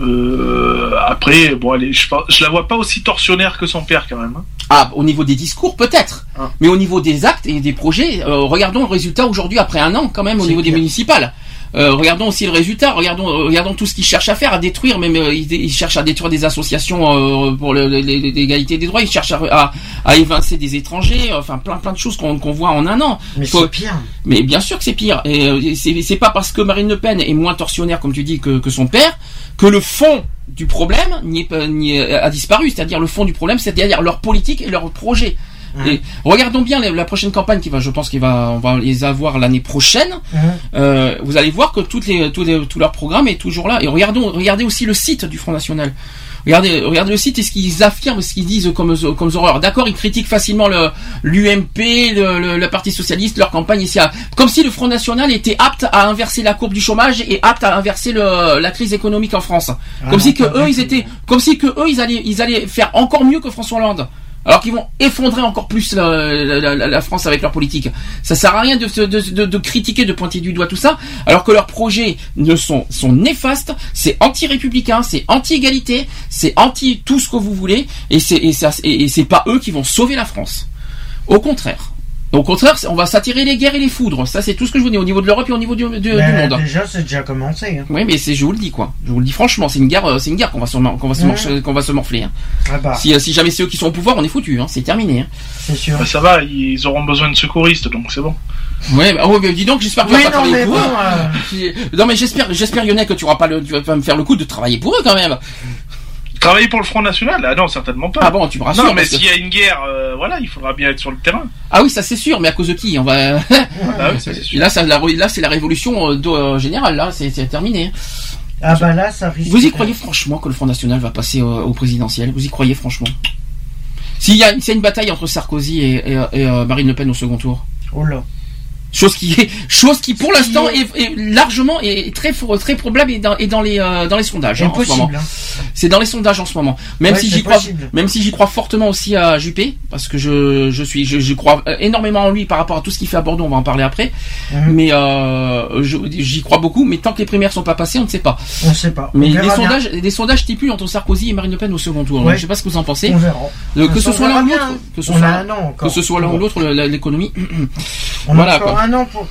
Euh, après, bon, allez, je, je la vois pas aussi torsionnaire que son père quand même. hein. Ah, au niveau des discours peut-être, Ah. mais au niveau des actes et des projets, euh, regardons le résultat aujourd'hui après un an quand même au niveau des municipales. Euh, regardons aussi le résultat, regardons, euh, regardons tout ce qu'ils cherchent à faire, à détruire, même euh, ils, ils cherchent à détruire des associations euh, pour l'égalité des droits, ils cherchent à, à, à évincer des étrangers, enfin plein plein de choses qu'on voit en un an. Mais c'est pire. Mais bien sûr que c'est pire. Et euh, c'est pas parce que Marine Le Pen est moins torsionnaire, comme tu dis, que, que son père, que le fond du problème n'y a disparu. C'est-à-dire le fond du problème, c'est-à-dire leur politique et leur projet. Mhm. Et regardons bien la, prochaine campagne qui va, je pense qu'il va, on va les avoir l'année prochaine. Mhm. Euh, vous allez voir que toutes les, tous les, tout leur programme est toujours là. Et regardons, regardez aussi le site du Front National. Regardez, regardez le site et ce qu'ils affirment, ce qu'ils disent comme, comme horreurs. D'accord, ils critiquent facilement le l'UMP, le, le, le Parti socialiste, leur campagne ici, comme si le Front National était apte à inverser la courbe du chômage et apte à inverser le, la crise économique en France. Ah comme non, si que eux, ils étaient, comme si que eux, ils allaient, ils allaient faire encore mieux que François Hollande. Alors qu'ils vont effondrer encore plus la, France avec leur politique. Ça sert à rien de, de, de, de critiquer, de pointer du doigt tout ça, alors que leurs projets ne sont, sont néfastes, c'est anti-républicain, c'est anti-égalité, c'est anti tout ce que vous voulez, et c'est et pas eux qui vont sauver la France. Au contraire. Au contraire, on va s'attirer les guerres et les foudres. Ça, c'est tout ce que je vous dis au niveau de l'Europe et au niveau du, du- du Mais monde. déjà, c'est déjà commencé. hein. Oui, mais c'est, je vous le dis quoi. Je vous le dis franchement, c'est une guerre, euh, c'est une guerre qu'on va se, qu'on va se, morcher- qu'on va se morfler. hein. Ah bah, Si, euh, si jamais c'est eux qui sont au pouvoir, on est foutu. Hein. C'est terminé. Hein. c'est sûr. Bah, ça va, ils auront besoin de secouristes, donc c'est bon. Ouais, bah, oh, mais dis donc, j'espère que tu Oui, vas pas non, travailler mais pour bon, eux. euh, Non, mais j'espère, j'espère Lionel que tu auras pas le, tu vas pas me faire le coup de travailler pour eux quand même. Travailler pour le Front National? Ah non, certainement pas. Ah bon, tu me rassures. non, mais que- s'il y a une guerre, euh, voilà, il faudra bien être sur le terrain. Ah oui, ça c'est sûr, mais à cause de qui? On va. Ah oui, ça c'est sûr. là, ça, la- là, c'est la révolution euh, euh, générale. Là, c'est, terminé. Ah bah là, ça risque. Vous y croyez franchement que le Front National va passer euh, au présidentiel? Vous y croyez franchement? S'il y a, s'il y a une bataille entre Sarkozy et, et, et, euh, Marine Le Pen au second tour? Oh là. Chose qui est, chose qui pour l'instant est- largement et très très probable et dans, et dans les euh, dans les sondages hein, en ce moment. Hein. C'est dans les sondages en ce moment. Même Ouais, si j'y crois, même si j'y crois fortement aussi à Juppé, parce que je je suis je, je crois énormément en lui par rapport à tout ce qu'il fait à Bordeaux. On va en parler après. Mhm. Mais euh, j'y crois beaucoup. Mais tant que les primaires sont pas passées, on ne sait pas. On ne sait pas. Mais les sondages, les sondages stipulent entre Sarkozy et Marine Le Pen au second tour. Ouais. je sais pas ce que vous en pensez. On verra. Euh, que On ce soit l'un ou l'autre, hein. que ce On soit, l'un ou l'autre, l'économie. On Voilà, quoi. Un an pour,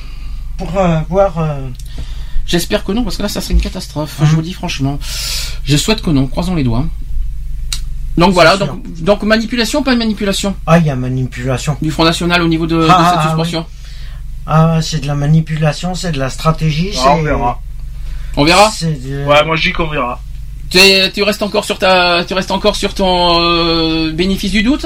pour euh, voir. euh, J'espère que non, parce que là, ça serait une catastrophe. Je vous le dis franchement. Je souhaite que non. Croisons les doigts. Donc voilà, donc, donc manipulation, ou pas de manipulation Ah, il y a manipulation. du Front National au niveau de, de Ah, cette ah, suspension. Ah, c'est de la manipulation, c'est de la stratégie. Ah, on c'est- verra. On verra. de- Ouais, moi je dis qu'on verra. Tu restes encore sur ta, tu restes encore sur ton euh, bénéfice du doute?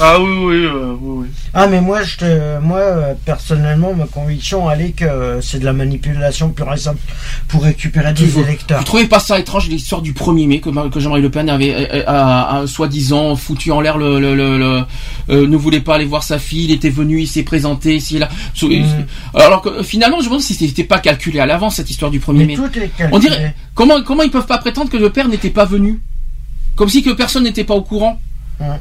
Ah oui, oui, euh, oui, oui. Ah, mais moi, je te, moi, euh, personnellement, ma conviction, elle est que c'est de la manipulation pure et simple pour récupérer des Vous- électeurs. Vous trouvez pas ça étrange l'histoire du 1er mai que, que Jean-Marie Le Pen avait soi-disant foutu en l'air le, le, le- le- euh, ne voulait pas aller voir sa fille, il était venu, il s'est présenté ici et là. So- Mm. Alors que finalement, je me demande si c'était pas calculé à l'avance cette histoire du 1er Mais mai. tout est calculé. On dirait comment comment ils peuvent pas prétendre que le père n'était pas venu, comme si que personne n'était pas au courant. Ouais.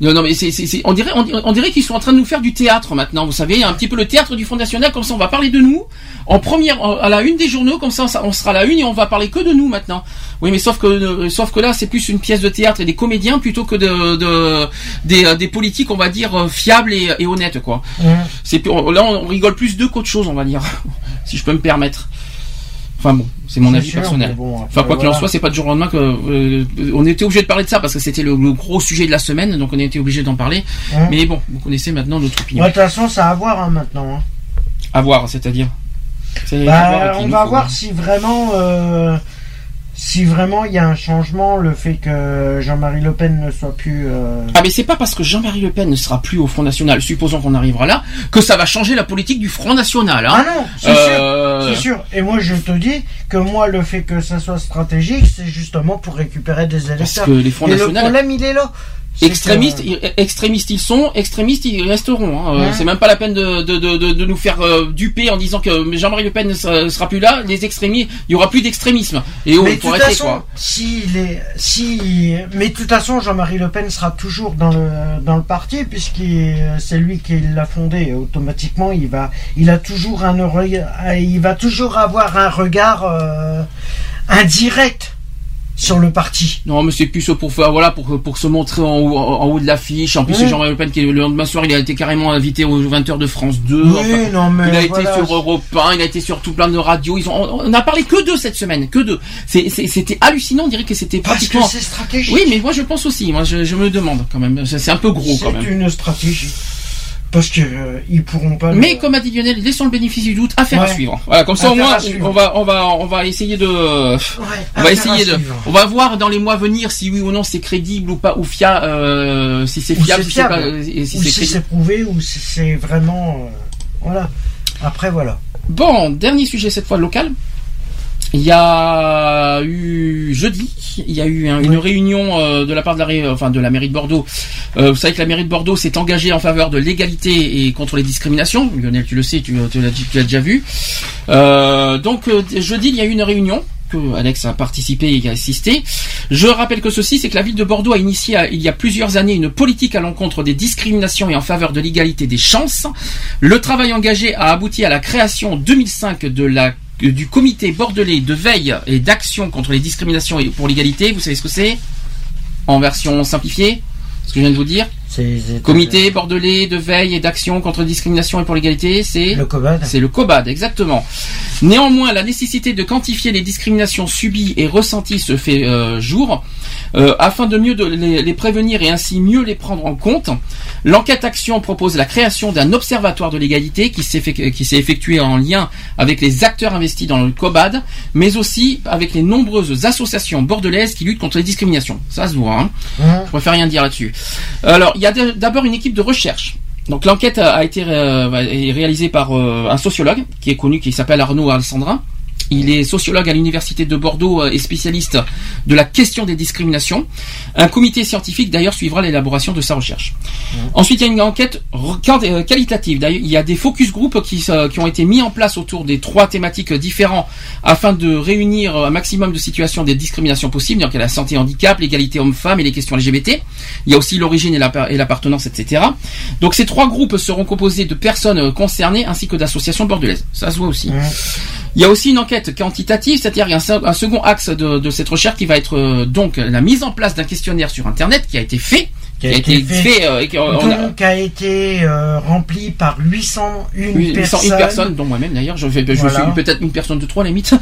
Non, non, mais c'est, on dirait, on, dirait- on dirait qu'ils sont en train de nous faire du théâtre maintenant. Vous savez, un petit peu le théâtre du National. Comme ça, on va parler de nous en première, en- à la une des journaux. Comme ça, on sera à la une et on va parler que de nous maintenant. Oui, mais sauf que, euh, sauf que là, c'est plus une pièce de théâtre et des comédiens plutôt que de, de des, euh, des politiques, on va dire euh, fiables et, et honnêtes, quoi. Ouais. C'est là, on rigole plus d'eux qu'autre chose, on va dire, si je peux me permettre. Enfin bon, c'est mon avis sûr, personnel. bon, Enfin, quoi qu'il en soit, c'est pas du jour au lendemain que euh, on était obligé de parler de ça parce que c'était le, le gros sujet de la semaine, donc on été obligé d'en parler. Mais bon, vous connaissez maintenant notre opinion. De toute façon, ça a à voir hein, maintenant. hein. À voir, c'est-à-dire. C'est- Bah, on va voir si vraiment, euh, si vraiment il y a un changement, le fait que Jean-Marie Le Pen ne soit plus. euh, Ah mais c'est pas parce que Jean-Marie Le Pen ne sera plus au Front National, supposons qu'on arrivera là, que ça va changer la politique du Front National. Ah Hein. non, c'est Euh, sûr, c'est sûr. Et moi, je te dis que moi, le fait que ça soit stratégique, c'est justement pour récupérer des Parce électeurs. que les Fronts Et le National, problème, il est là. Extrémistes, ils- extrémistes ils sont, extrémistes ils resteront. Hein. Euh, Ouais. C'est même pas la peine de, de, de, de, de nous faire euh, duper en disant que Jean-Marie Le Pen ne sera, sera plus là. Les extrémistes, il y aura plus d'extrémisme. Et oh, mais toute façon, quoi. si les, si, mais de toute façon, Jean-Marie Le Pen sera toujours dans le dans le parti puisqu'il c'est lui qui l'a fondé. Automatiquement, il va, il a toujours un il va toujours avoir un regard euh, indirect sur le parti. Non, mais c'est plus pour faire, voilà, pour, pour se montrer en haut, en haut de l'affiche. En plus, c'est Jean-Marie Le Pen qui, le lendemain soir, il a été carrément invité aux 20h de France 2. Oui, Enfin, non mais il a voilà. été sur Europe 1, il a été sur tout plein de radios. Ils ont, on a parlé que d'eux cette semaine, que d'eux. C'est- c'est- C'était hallucinant, on dirait que c'était parce que pratiquement. c'est stratégique. Oui, mais moi je pense aussi. Moi, je, je me demande quand même. C'est c'est un peu gros quand c'est même. une stratégie. Parce que euh, ils pourront pas. le- Mais comme a dit Lionel, laissons le bénéfice du doute. Affaire à Ouais. suivre. Voilà, comme ça au moins, à on va, on va, on va essayer de. Ouais, On va essayer à de, suivre. on va voir dans les mois à venir si oui ou non c'est crédible ou pas ou fiable, euh, si c'est Ou fiable, si c'est fiable. pas, si c'est prouvé ou si c'est vraiment. euh, voilà. Après voilà. Bon, dernier sujet cette fois local. Il y a eu jeudi, il y a eu un- une réunion euh, de la part de la, ré- enfin de la mairie de Bordeaux. Euh, vous savez que la mairie de Bordeaux s'est engagée en faveur de l'égalité et contre les discriminations. Lionel, tu le sais, tu, tu l'as déjà vu. Euh, donc jeudi, il y a eu une réunion que Alex a participé et a assisté. Je rappelle que ceci, c'est que la ville de Bordeaux a initié il y a plusieurs années une politique à l'encontre des discriminations et en faveur de l'égalité des chances. Le travail engagé a abouti à la création en 2005 de la du comité bordelais de veille et d'action contre les discriminations et pour l'égalité. Vous savez ce que c'est? En version simplifiée Ce que je viens de vous dire C'est Comité bordelais de veille et d'action contre les discriminations et pour l'égalité, c'est le COBAD. c'est le COBAD, exactement. Néanmoins, la nécessité de quantifier les discriminations subies et ressenties se fait euh, jour. Euh, afin de mieux de les, les prévenir et ainsi mieux les prendre en compte, l'enquête action propose la création d'un observatoire de l'égalité qui s'est fait- qui s'est effectué en lien avec les acteurs investis dans le COBAD, mais aussi avec les nombreuses associations bordelaises qui luttent contre les discriminations. Ça se voit. Hein Hein je préfère rien dire là-dessus. Alors, il y a d'abord une équipe de recherche. Donc l'enquête a été euh, réalisée par euh, un sociologue qui est connu, qui s'appelle Arnaud Alessandrin. Il est sociologue à l'université de Bordeaux euh, et spécialiste de la question des discriminations. Un comité scientifique d'ailleurs suivra l'élaboration de sa recherche. Ensuite, il y a une enquête euh, qualitative. D'ailleurs, il y a des focus groups qui, ont été mis en place autour des trois thématiques différentes afin de réunir un maximum de situations des discriminations possibles. Donc, il y a la santé handicap, l'égalité homme-femme et les questions LGBT. Il y a aussi l'origine et l'appar- et l'appartenance, etc. Donc, ces trois groupes seront composés de personnes concernées ainsi que d'associations bordelaises. Ça se voit aussi. Il y a aussi une enquête quantitative, c'est-à-dire un second axe de, de cette recherche qui va être euh, donc la mise en place d'un questionnaire sur Internet qui a été fait, qui a, été, fait, euh, et qui- on Donc a été euh, rempli par 801 Oui, 801 personnes. personnes, dont moi-même d'ailleurs, je, je Voilà. suis peut-être une personne de trois limite.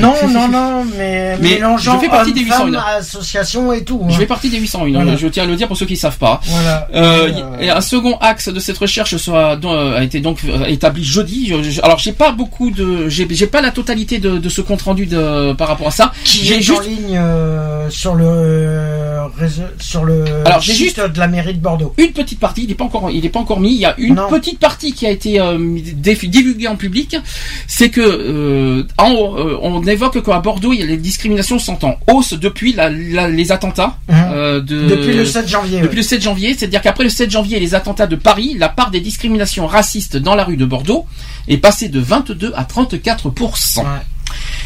Non, non, non, mais, Mais mélangeant je fais partie des hommes, femmes, 801. associations et tout. Je hein. fais partie des 801, Voilà. je tiens à le dire pour ceux qui ne savent pas. Voilà. Euh, Et, euh, et un second axe de cette recherche sera, euh, a été donc euh, établi jeudi. Je- je- alors j'ai pas beaucoup de, j'ai j'ai pas la totalité de, de ce compte rendu de par rapport à ça. qui est juste en ligne euh, sur le euh, sur le Alors, j'ai juste- de la mairie de Bordeaux. une petite partie, il n'est pas encore, il est pas encore mis. Il y a une Non. petite partie qui a été euh, divulguée en public. C'est que euh, en- euh, on évoque qu'à Bordeaux, il y a les discriminations sont en hausse depuis la- la- les attentats euh, de Depuis le 7 janvier. Depuis ouais. le 7 janvier, c'est-à-dire qu'après le 7 janvier et les attentats de Paris, la part des discriminations racistes dans la rue de Bordeaux est passée de 22 à 34 Ouais.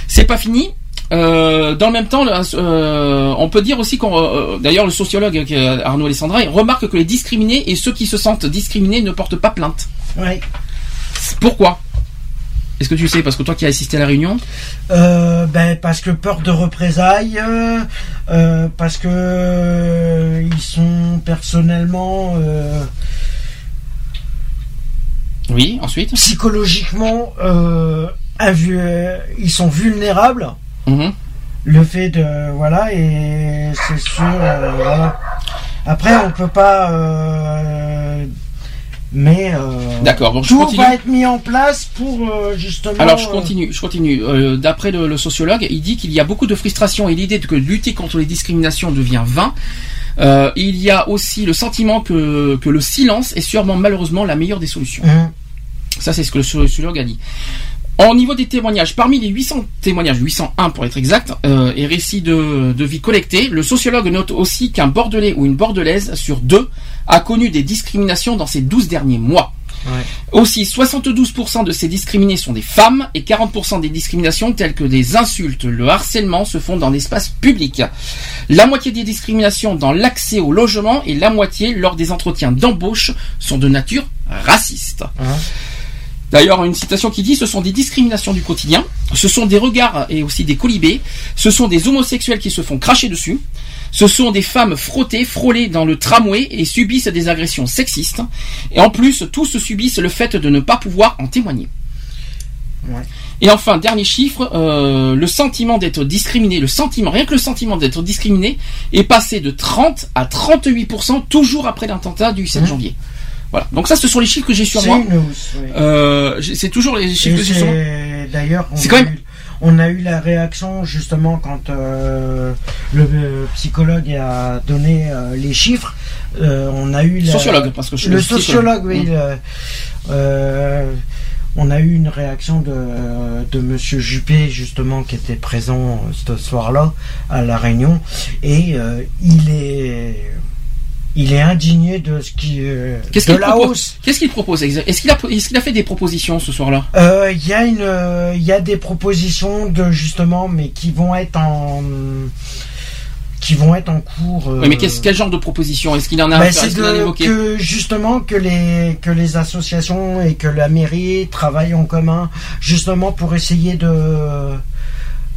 C'est pas fini. Euh, dans le même temps, le- euh, on peut dire aussi qu'on, euh, d'ailleurs, le sociologue est Arnaud Alessandra il remarque que les discriminés et ceux qui se sentent discriminés ne portent pas plainte. Ouais. Pourquoi? Est-ce que tu sais? Parce que toi qui as assisté à la réunion, Euh, ben parce que peur de représailles, euh, euh, parce que euh, ils sont personnellement, euh, oui. Ensuite, psychologiquement, euh, euh, ils sont vulnérables. Mhm. Le fait de voilà et c'est sûr euh, voilà. Après on peut pas, euh, mais euh, d'accord. Donc tout va être mis en place pour euh, justement. Alors je continue, je continue. Euh, D'après le, le sociologue, il dit qu'il y a beaucoup de frustration et l'idée de que lutter contre les discriminations devient vain. Il y a aussi le sentiment que, que le silence est sûrement malheureusement la meilleure des solutions. Hum, Ça c'est ce que le sociologue a dit. Au niveau des témoignages, parmi les 800 témoignages, 801 pour être exact, euh, et récits de, de vie collectés, le sociologue note aussi qu'un Bordelais ou une Bordelaise sur deux a connu des discriminations dans ces 12 derniers mois. Ouais. Aussi, 72% de ces discriminés sont des femmes et 40% des discriminations telles que des insultes, le harcèlement se font dans l'espace public. La moitié des discriminations dans l'accès au logement et la moitié lors des entretiens d'embauche sont de nature raciste. Hein. D'ailleurs, une citation qui dit ce sont des discriminations du quotidien, ce sont des regards et aussi des colibés, ce sont des homosexuels qui se font cracher dessus, ce sont des femmes frottées, frôlées dans le tramway et subissent des agressions sexistes, et en plus, tous subissent le fait de ne pas pouvoir en témoigner. Ouais. Et enfin, dernier chiffre, euh, le sentiment d'être discriminé, le sentiment, rien que le sentiment d'être discriminé, est passé de 30 à 38% toujours après l'attentat du 7 Mmh. janvier. Voilà. Donc ça, ce sont les chiffres que j'ai sur c'est moi. oui. Euh, c'est toujours les Et chiffres que j'ai sur moi. c'est- D'ailleurs, on, C'est a quand même- eu- on a eu la réaction justement quand euh, le euh, psychologue a donné euh, les chiffres. on a eu la- Sociologue, parce que je suis le sociologue, oui. Mm. le- euh, on a eu une réaction de, de Monsieur Juppé justement qui était présent ce soir-là à la réunion et il est il est indigné de ce qui euh, de la propose hausse. Qu'est-ce qu'il propose Est-ce qu'il a, fait des propositions ce soir-là? Euh, Il y a une, euh, il y a des propositions de justement, mais qui vont être en, qui vont être en cours. Oui, mais quel genre de propositions Est-ce qu'il en a, bah, en a évoqué que justement que les que les associations et que la mairie travaillent en commun justement pour essayer de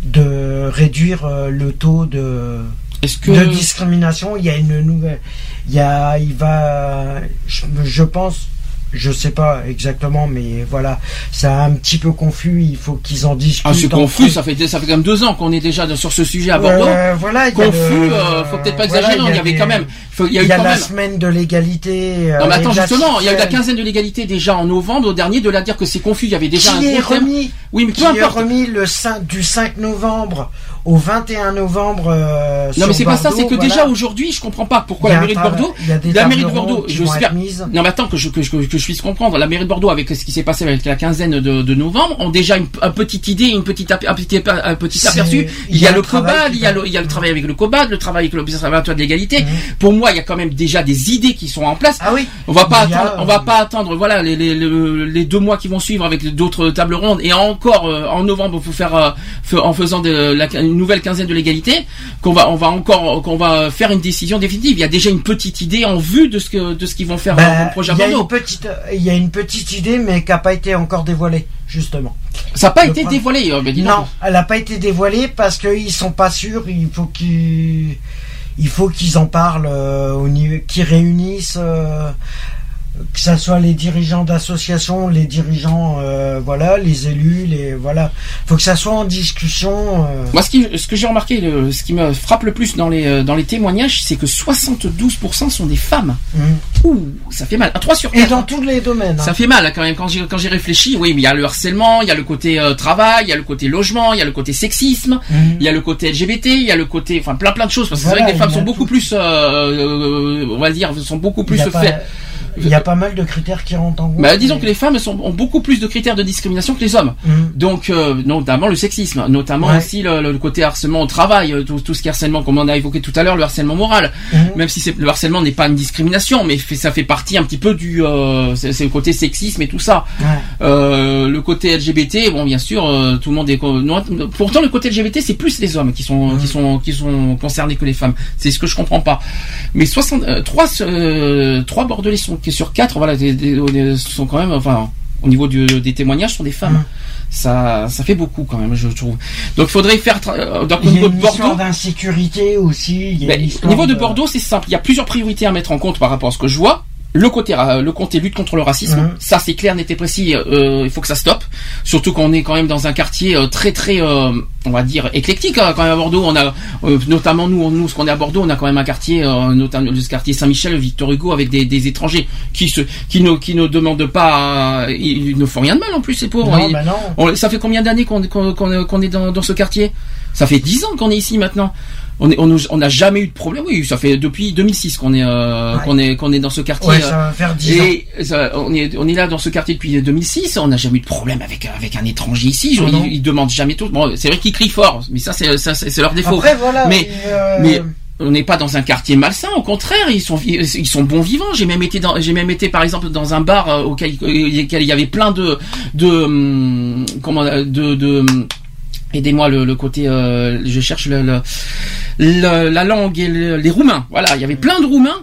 de réduire le taux de Est-ce que de discrimination. Il y a une nouvelle, il y a, il va, je, je pense, je sais pas exactement, mais voilà, c'est un petit peu confus. Il faut qu'ils en discutent. ah, c'est confus. Ça fait ça fait quand même deux ans qu'on est déjà sur ce sujet à Bordeaux. Euh, voilà, il y a confus. le- euh, faut peut-être pas voilà, exagérer. non, il y avait des- quand même. faut- il y a eu y a quand la même. semaine de l'égalité. Non mais euh, attends justement, il y a eu la quinzaine de l'égalité déjà en novembre dernier. De la dire que c'est confus, il y avait déjà qui un est remis, Oui, mais qui peu est importe. remis le 5, du 5 novembre au 21 novembre. euh, Non mais c'est pas ça, c'est que voilà. déjà aujourd'hui, je comprends pas pourquoi la mairie de Bordeaux, la mairie de Bordeaux, je non mais attends que je, que, je, que je puisse comprendre, la mairie de Bordeaux avec ce qui s'est passé avec la quinzaine de, de novembre ont déjà une, une petite idée, une petite un petit, un petit aperçu. il y a, le COBAD, il y a le, il y a le travail avec le COBAD, le travail avec l'Observatoire de l'égalité. Mhm. Pour moi, il y a quand même déjà des idées qui sont en place. Ah oui. On va pas a, on va euh, pas attendre, voilà, les, les, le- les deux mois qui vont suivre avec d'autres tables rondes et encore euh, en novembre pour faire, euh, en faisant de, la, une nouvelle quinzaine de l'égalité, qu'on va, on va encore, qu'on va faire une décision définitive. Il y a déjà une petite idée en vue de ce que, de ce qu'ils vont faire Bah, dans le projet il y a une petite, il y a une petite idée, mais qui n'a pas été encore dévoilée, justement. Ça n'a pas Le été problème- dévoilé. euh. Non, elle n'a pas été dévoilée parce qu'ils sont pas sûrs. Il faut qu'ils, il faut qu'ils en parlent euh, au niveau, qu'ils réunissent, euh, que ça soit les dirigeants d'associations, les dirigeants, euh, voilà, les élus, les voilà. Faut que ça soit en discussion. euh. Moi, ce, qui, ce que j'ai remarqué, le- ce qui me frappe le plus dans les, euh, dans les témoignages, c'est que 72% sont des femmes. Mm. Ouh, ça fait mal. À 3 sur Et 4. dans tous les domaines. hein. Ça fait mal hein, quand même quand j'ai quand j'ai réfléchi. Oui, mais il y a le harcèlement, il y a le côté euh, travail, il y a le côté logement, il y a le côté sexisme, Mm. il y a le côté LGBT, il y a le côté enfin plein plein de choses parce que Voilà, c'est vrai que les femmes sont beaucoup tout. plus on va dire sont beaucoup plus faits. Il y a pas mal de critères qui rentrent en compte. Bah, disons mais- que les femmes sont, ont beaucoup plus de critères de discrimination que les hommes. Mm. Donc, euh, notamment le sexisme, notamment Ouais. aussi le, le côté harcèlement au travail, euh, tout, tout ce qui est harcèlement, comme on a évoqué tout à l'heure, le harcèlement moral. Mhm. Même si le harcèlement n'est pas une discrimination, mais fait- ça fait partie un petit peu du, euh, c'est, le côté sexisme et tout ça. Ouais. Euh, le côté LGBT, bon, bien sûr, euh, tout le monde est. non, pourtant, le côté LGBT, c'est plus les hommes qui sont, qui sont, qui sont concernés que les femmes. C'est ce que je comprends pas. Mais 60, euh, 3, euh, 3 Bordelais sont, sur 4, voilà, des- des- des- sont quand même, enfin, au niveau du- des témoignages, sont des femmes. Mhm. Ça, ça fait beaucoup quand même, je trouve. Donc, il faudrait faire, euh, donc, au Il y a niveau de Bordeaux. d'insécurité aussi. il y a Ben, une au histoire niveau de Bordeaux, c'est simple. Il y a plusieurs priorités à mettre en compte par rapport à ce que je vois. Le côté, le côté lutte contre le racisme, Mhm. ça c'est clair, net et précis. euh, il faut que ça stoppe. Surtout qu'on est quand même dans un quartier euh, très très, euh, on va dire éclectique hein, quand même à Bordeaux. On a euh, notamment nous, nous ce qu'on est à Bordeaux, on a quand même un quartier, euh, notamment le quartier Saint-Michel, Victor Hugo, avec des, des étrangers qui se, qui ne, qui ne demandent pas, ils, ne font rien de mal en plus ces pauvres. Non, Ils- bah non. on- ça fait combien d'années qu'on qu'on- qu'on- qu'on est dans, dans ce quartier? Ça fait 10 ans qu'on est ici maintenant. On n'a jamais eu de problème. Oui, ça fait depuis 2006 qu'on est, euh, Ouais. qu'on est, qu'on est dans ce quartier. Ouais, ça va faire 10 ans. et ça, on est, on est là dans ce quartier depuis 2006. On n'a jamais eu de problème avec, avec un étranger ici. Oh ils, ils demandent jamais tout. Bon, c'est vrai qu'ils crient fort, mais ça, c'est, ça, c'est leur défaut. Après, voilà. Mais- euh, mais- on n'est pas dans un quartier malsain, au contraire, ils sont ils sont bons vivants. J'ai même été dans j'ai même été par exemple dans un bar euh, auquel, auquel il y avait plein de de hum, comment de de hum, Aidez-moi le, le côté, euh, je cherche le, le- le- la langue et le- les Roumains. Voilà, il y avait plein de Roumains.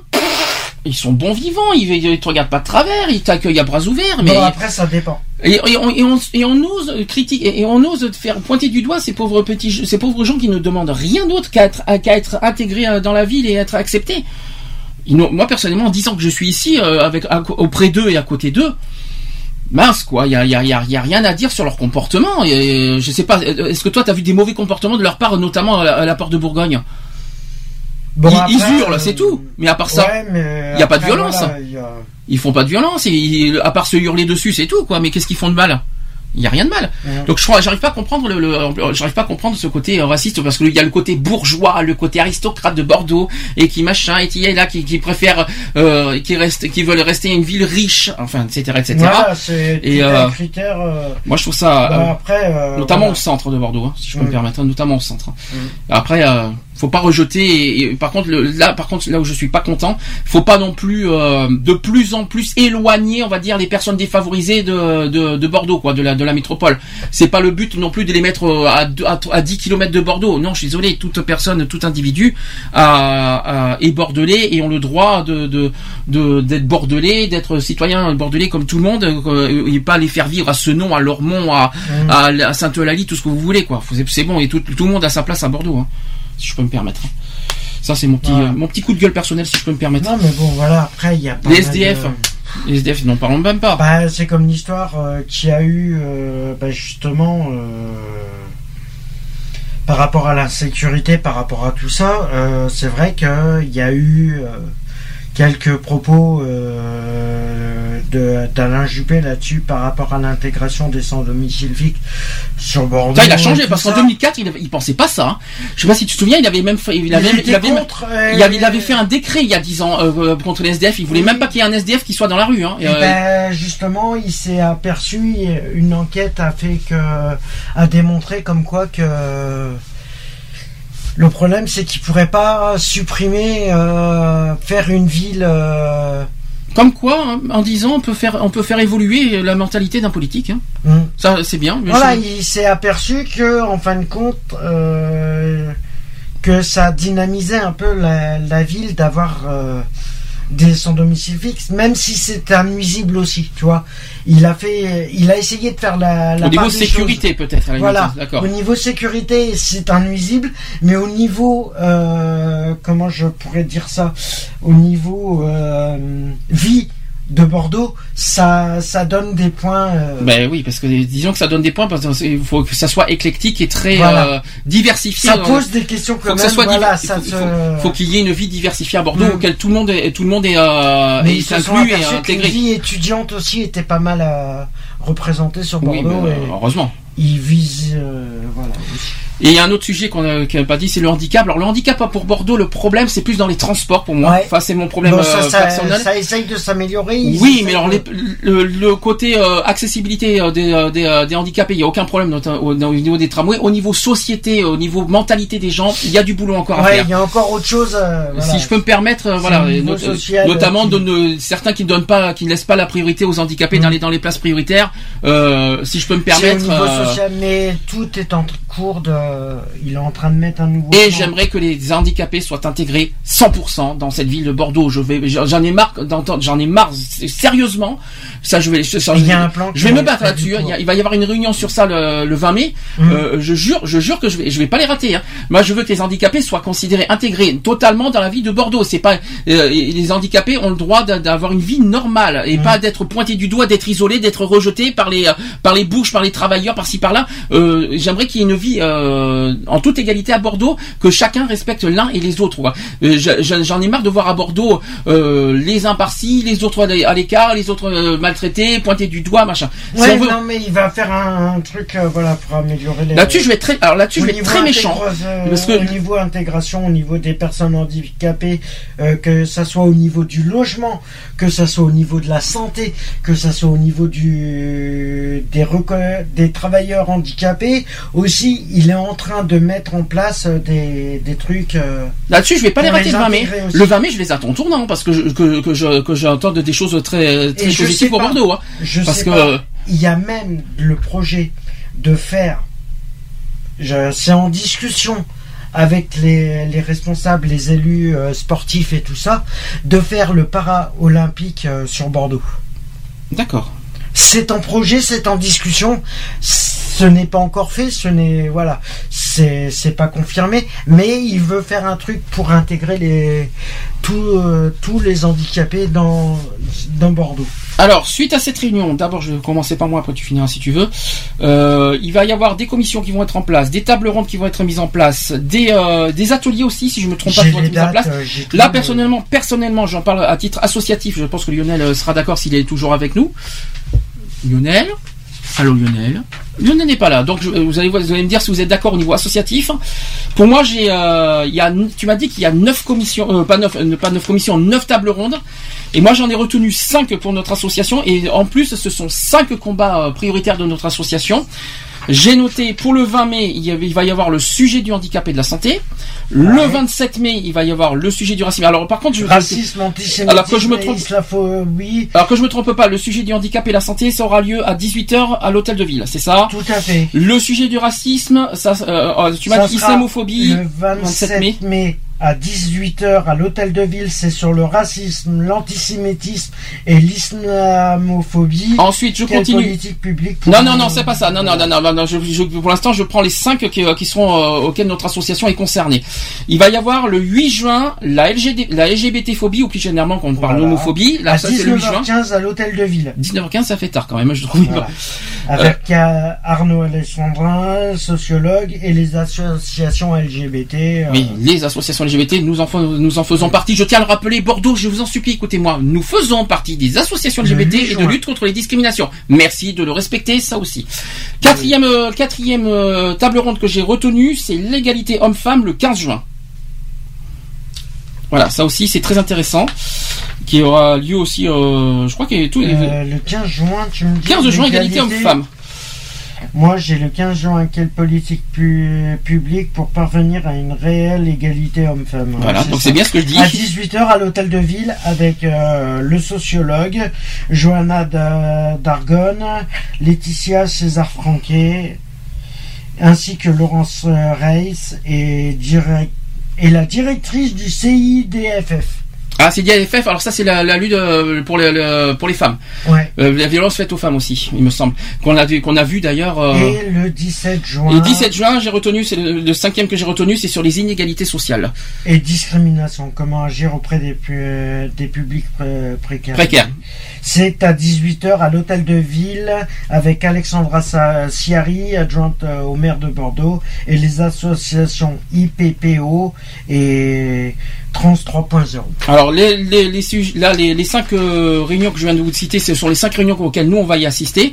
Ils sont bons vivants, ils, ils te regardent pas de travers, ils t'accueillent à bras ouverts. Mais Bon, après, ça dépend. et, et on, et on- et on ose critiquer et on ose faire pointer du doigt ces pauvres petits, ces pauvres gens qui ne demandent rien d'autre qu'à être, être intégrés euh, dans la ville et être acceptés. Ils moi personnellement, en disant que je suis ici euh, avec à- auprès d'eux et à côté d'eux, mince quoi, il y a, y, a, y a- il y a rien à dire sur leur comportement. Et, je sais pas, est-ce que toi tu as vu des mauvais comportements de leur part, notamment à la, à la porte de Bourgogne? Bon, Ils- après, ils hurlent, euh, c'est tout. Mais à part ça, ouais, il y a pas de violence. voilà, ils font pas de violence, et, à part se hurler dessus, c'est tout quoi. Mais qu'est-ce qu'ils font de mal? Il y a rien de mal. Donc je j'arrive pas à comprendre le, le- j'arrive pas à comprendre ce côté euh, raciste parce qu'il y a le côté bourgeois, le côté aristocrate de Bordeaux et qui machin et qui est là, qui, qui préfère, euh, qui reste, qui veulent rester une ville riche, enfin etc etc. Voilà, Et, euh, critère. euh, Moi je trouve ça, euh, après, euh, notamment voilà. au centre de Bordeaux, hein, si je peux me permettre, hein, notamment au centre. Mm. Après, euh, faut pas rejeter. Et, et par contre, le, là, par contre, là où je suis pas content, faut pas non plus euh, de plus en plus éloigner, on va dire, les personnes défavorisées de, de, de Bordeaux, quoi, de la de la métropole. C'est pas le but non plus de les mettre euh, à, à, à 10 km de Bordeaux. Non, je suis désolé, toute personne, tout individu a- est bordelais et ont le droit de de de- d'être bordelais, d'être citoyen bordelais comme tout le monde, euh, et pas les faire vivre à ce nom, à Lormont, à, Mm. à, à Sainte-Eulalie, tout ce que vous voulez, quoi. C'est- C'est bon, et tout, tout le monde a sa place à Bordeaux, hein, si je peux me permettre. Ça, c'est mon petit, euh, mon petit coup de gueule personnel, si je peux me permettre. Non, mais bon, voilà, après, il y a pas Les SDF, de- les SDF, n'en parlons même pas. Bah, c'est comme l'histoire euh, qu'il y a eu, euh, bah, justement, par rapport à la sécurité, par rapport à tout ça. c'est vrai qu'il y a eu quelques propos euh, d'Alain Juppé là-dessus par rapport à l'intégration des sans domicile fixe sur Bordeaux. Il a changé parce qu'en ça. 2004, il, il pensait pas ça. hein. Je sais pas si tu te souviens, il avait même fait, il avait, Il était il avait, contre, euh, il avait, il avait fait un décret il y a 10 ans euh, contre les SDF. Il voulait Oui. même pas qu'il y ait un SDF qui soit dans la rue. Hein. Et, Eh euh, ben, justement, il s'est aperçu, une enquête a fait que, a démontré comme quoi que le problème c'est qu'il pourrait pas supprimer, euh, faire une ville. euh, Comme quoi, hein, en 10 ans, on peut faire, on peut faire évoluer la mentalité d'un politique. Hein. hmm. Ça, c'est bien. Voilà, il s'est aperçu que, en fin de compte, euh, que ça dynamisait un peu la, la ville d'avoir des sans domicile fixe, même si c'est un nuisible aussi, tu vois. Il a fait, il a essayé de faire la, la Au niveau des sécurité, peut-être. Voilà. D'accord. Au niveau sécurité, c'est un nuisible, mais au niveau, euh, comment je pourrais dire ça, au niveau euh, vie de Bordeaux, ça, ça donne des points. euh, Ben oui, parce que disons que ça donne des points parce qu'il faut que ça soit éclectique et très Voilà. euh, diversifié. ça pose des questions faut quand que même. ça soit voilà, ça faut, se- faut- faut qu'il y ait une vie diversifiée à Bordeaux Mm. auquel tout le monde est tout le monde est, euh, Mais est ils se sont inclus et intégré. vie étudiante aussi était pas mal représentée sur Oui, Bordeaux. ben, et heureusement. ils visent, euh, voilà. Et il y a un autre sujet qu'on n'a pas dit, c'est le handicap. Alors le handicap pour Bordeaux, le problème c'est plus dans les transports pour moi. Ouais. Enfin c'est mon problème Bon, ça, euh, ça, personnel. ça essaye de s'améliorer. Oui, mais alors de- les- le, le côté euh, accessibilité euh, des, euh, des, des handicapés, il n'y a aucun problème au, au niveau des tramways. Au niveau société, au niveau mentalité des gens, il y a du boulot encore à Ouais, faire. il y a encore autre chose. euh, voilà. Si je peux me permettre, voilà, not- social, notamment qui- de ne- certains qui ne donnent pas, qui ne laissent pas la priorité aux handicapés Mm. dans les dans les places prioritaires. Euh, si je peux me C'est au permettre. niveau social, mais tout est en cours de. Il est en train de mettre un nouveau. Et j'aimerais que les handicapés soient intégrés 100% dans cette ville de Bordeaux. Je vais, j'en ai marre d'entendre, j'en ai marre sérieusement. Ça, je vais, ça, Il y a un plan je vais me battre là-dessus. hein. Il, va y avoir une réunion sur ça le, le 20 mai. Mhm. Euh, je jure, je jure que je vais, je vais pas les rater. hein. Moi, je veux que les handicapés soient considérés intégrés totalement dans la vie de Bordeaux. C'est pas euh, les handicapés ont le droit d'a- d'avoir une vie normale et Mhm. pas d'être pointés du doigt, d'être isolés, d'être rejetés par les euh, par les bouches, par les travailleurs, par-ci par-là. Euh, J'aimerais qu'il y ait une vie euh, en toute égalité à Bordeaux, que chacun respecte l'un et les autres. Euh, je- je- J'en ai marre de voir à Bordeaux euh, les uns par-ci, les autres à l'é- à l'écart, les autres maltraités, pointés du doigt, machin. Si Ouais, on veut- non, mais il va faire un, un truc, euh, voilà, pour améliorer les. Là-dessus, je vais être très, alors là-dessus, je vais être très méchant. parce que- Au niveau intégration, au niveau des personnes handicapées, que ça soit au niveau du logement, que ça soit au niveau de la santé, que ça soit au niveau du des reco- des travailleurs handicapés, aussi, il est en train de mettre en place euh, des, des trucs. euh, Là-dessus, je vais pas les rater le 20 mai. aussi. Le 20 mai, je les attends tournant parce que je, que, que je, que j'entends des choses très, très positives pour pas. Bordeaux. Hein. Je Parce sais que- pas. Il y a même le projet de faire. C'est en discussion avec les, les responsables, les élus euh, sportifs et tout ça, de faire le para-olympique euh, sur Bordeaux. D'accord. C'est en projet, c'est en discussion. Ce n'est pas encore fait, ce n'est voilà, c'est c'est pas confirmé, mais il veut faire un truc pour intégrer les tous euh, tous les handicapés dans dans Bordeaux. Alors, suite à cette réunion, d'abord, je vais commencer par moi, après tu finiras si tu veux. Euh, il va y avoir des commissions qui vont être en place, des tables rondes qui vont être mises en place, des, euh, des ateliers aussi, si je me trompe pas, qui vont être mis en place. Là, personnellement, personnellement, j'en parle à titre associatif. Je pense que Lionel sera d'accord s'il est toujours avec nous. Lionel Allô Lionel Lionel n'est pas là, donc je- vous, allez, vous allez me dire si vous êtes d'accord au niveau associatif. Pour moi, euh, il y a, tu m'as dit qu'il y a neuf commissions, euh, pas neuf, euh, pas neuf commissions, neuf tables rondes. Et moi, j'en ai retenu cinq pour notre association. Et en plus, ce sont cinq combats euh, prioritaires de notre association. J'ai noté pour le 20 mai, il, y avait- il va y avoir le sujet du handicap et de la santé. Le Ouais. 27 mai, il va y avoir le sujet du racisme. Alors par contre, je, Racisme, antisémitisme, Alors que je me trompe- alors que je me trompe pas, le sujet du handicap et la santé, ça aura lieu à 18h à l'hôtel de ville, c'est ça tout à fait. Le sujet du racisme, ça, euh, euh, tu m'as dit islamophobie. Le 27 27 mai. mai. À 18h à l'hôtel de ville, c'est sur le racisme, l'antisémitisme et l'islamophobie. Ensuite, je Quelle continue. politique publique pour- Non, non, non, c'est pas ça. Non, non, non, non, non, non, je- je- pour l'instant, je prends les cinq qui, euh, qui seront euh, auxquels notre association est concernée. Il va y avoir le 8 juin la, LGD, la LGBT-phobie, ou plus généralement, quand on parle Voilà. d'homophobie. Là, à ça, c'est le 8 juin. 19h15 à l'hôtel de ville. 19h15, ça fait tard quand même, je trouve. Voilà. Avec euh, Arnaud Alessandrin, sociologue, et les associations LGBT. euh, Mais les associations LGBT, nous en, nous en faisons partie. Je tiens à le rappeler, Bordeaux, je vous en supplie, écoutez-moi, nous faisons partie des associations LGBT 8 et de lutte contre les discriminations. Merci de le respecter, ça aussi. Quatrième, euh, quatrième euh, table ronde que j'ai retenue, c'est l'égalité homme-femme le 15 juin. Voilà, ça aussi c'est très intéressant, qui aura lieu aussi, euh, je crois qu'il y a tout. Le 15 juin, tu me dis. 15 juin, égalité homme-femme. Moi, j'ai le 15 juin. Quelle politique pu- publique pour parvenir à une réelle égalité homme-femme? Voilà, donc c'est bien ce que je dis. À 18h à l'hôtel de ville avec euh, le sociologue Johanna Da- Dargon, Laetitia César Franquet, ainsi que Laurence Reis et, direct- et la directrice du CIDFF. Ah, c'est DFF. Alors ça, c'est la, la lutte euh, pour les, le- pour les femmes. Ouais. Euh, la violence faite aux femmes aussi, il me semble. Qu'on a, qu'on a vu d'ailleurs. euh, Et le 17 juin. Et 17 juin, j'ai retenu, c'est le, le cinquième que j'ai retenu, c'est sur les inégalités sociales. Et discrimination, comment agir auprès des, pu- des publics pré- précaires. Précaires. C'est à 18h à l'hôtel de ville avec Alexandra Siari, adjointe au maire de Bordeaux, et les associations IPPO et Trans 3.0. Alors les, les, les cinq euh, réunions que je viens de vous citer, ce sont les cinq réunions auxquelles nous on va y assister.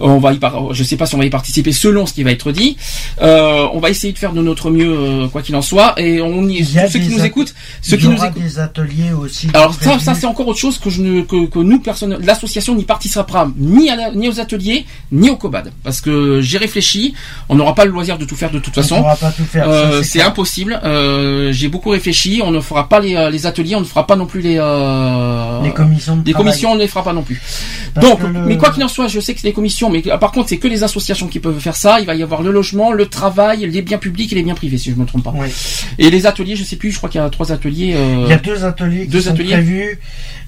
On va y par... je sais pas si on va y participer selon ce qui va être dit. Euh, on va essayer de faire de notre mieux euh, quoi qu'il en soit et on y y a ceux qui nous écoutent, ceux qui nous écoutent. des ateliers aussi. Alors ça, ça c'est encore autre chose que je ne que, que nous personne l'association n'y participera ni à la- ni aux ateliers ni au COBAD parce que j'ai réfléchi, on n'aura pas le loisir de tout faire de toute On façon. pourra pas tout faire. ça, Euh, c'est impossible. Euh, J'ai beaucoup réfléchi. On ne fera pas les, euh, les ateliers, on ne fera pas non plus les euh, Les commissions de les travail. commissions, on ne les fera pas non plus. Parce Donc, le- mais quoi qu'il en soit, je sais que c'est des mais euh, par contre, c'est que les associations qui peuvent faire ça. Il va y avoir le logement, le travail, les biens publics et les biens privés, si je me trompe pas. Et les ateliers, je sais plus. Je crois qu'il y a trois ateliers. euh, Il y a deux ateliers qui sont prévus.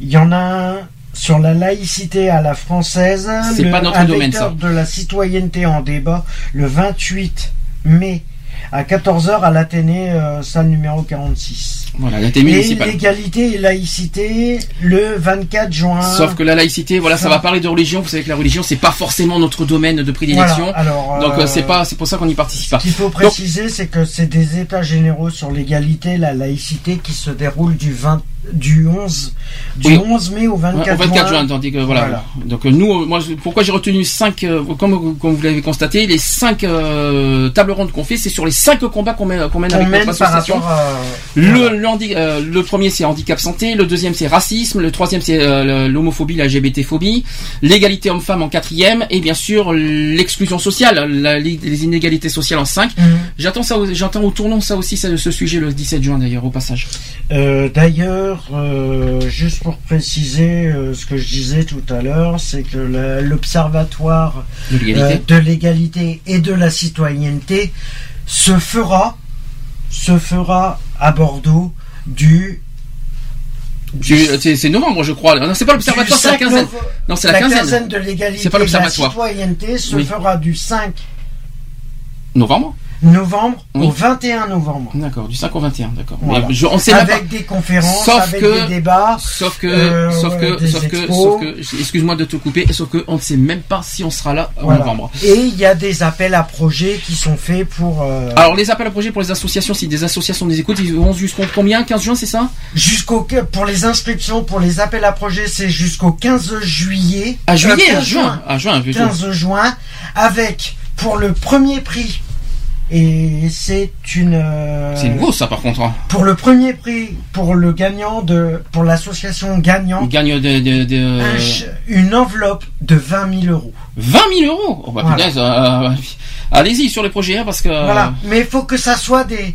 Il y en a un sur la laïcité à la française. C'est le- pas notre un domaine, ça. de la citoyenneté en débat le 28 mai à 14h à l'Athénée, euh, salle numéro 46. Voilà, Et l'égalité et laïcité le 24 juin. Sauf que la laïcité, voilà, ça va parler de religion. Vous savez que la religion, c'est pas forcément notre domaine de prédilection. Voilà, alors, Donc euh, euh, c'est pas, c'est pour ça qu'on n'y participe pas. Ce qu'il faut préciser, c'est que c'est des états généraux sur l'égalité, la laïcité qui se déroulent du 20, du 11, du Oui. 11 mai au 24, Ouais, au 24 juin, tandis que voilà. Voilà. Donc euh, nous, euh, moi, pourquoi j'ai retenu cinq, euh, comme, comme vous l'avez constaté, les cinq euh, tables rondes qu'on fait, c'est sur les cinq combats qu'on mène, qu'on mène On avec mène notre par association. rapport à... Le, le, euh, le premier c'est handicap santé, le deuxième c'est racisme, le troisième c'est euh, l'homophobie, la LGBT-phobie, l'égalité homme-femme en quatrième et bien sûr l'exclusion sociale, la- les, inégalités sociales en cinq. Mhm. J'attends ça, j'attends au tournant ça aussi, ça- ce sujet le 17 juin d'ailleurs au passage. Euh, D'ailleurs, juste pour préciser ce que je disais tout à l'heure, c'est que l'Observatoire De l'égalité. de l'égalité et de la citoyenneté se fera, se fera à Bordeaux du Du- C'est novembre je crois. Non c'est pas l'observatoire, c'est la 5 quinzaine. Non c'est la quinzaine. de l'égalité C'est pas et de la l'observatoire. citoyenneté se Oui. fera du 5 Novembre? Novembre Oui. au 21 novembre. D'accord, du 5 au 21, d'accord. Voilà. On sait Avec des conférences, Sauf avec que- des débats. Sauf que, Euh, sauf que, des sauf que, sauf que, excuse-moi de te couper, sauf que on ne sait même pas si on sera là en Voilà. novembre. Et il y a des appels à projets qui sont faits pour euh, Alors les appels à projets pour les associations, si des associations nous écoutent, ils vont jusqu'au combien? 15 juin, c'est ça? jusqu'au pour les inscriptions pour les appels à projets, c'est jusqu'au 15 juillet. À juillet, Euh, à 15 juin, à juin plutôt. 15 juin avec pour le premier prix et c'est une euh, C'est nouveau ça par contre. hein. pour le premier prix pour le gagnant de pour l'association On gagnante gagne de, une enveloppe de 20 000 euros. 20 000 euros. Oh bah Voilà. punaise, euh, allez-y sur les projets hein, parce que. Voilà, mais il faut que ça soit des.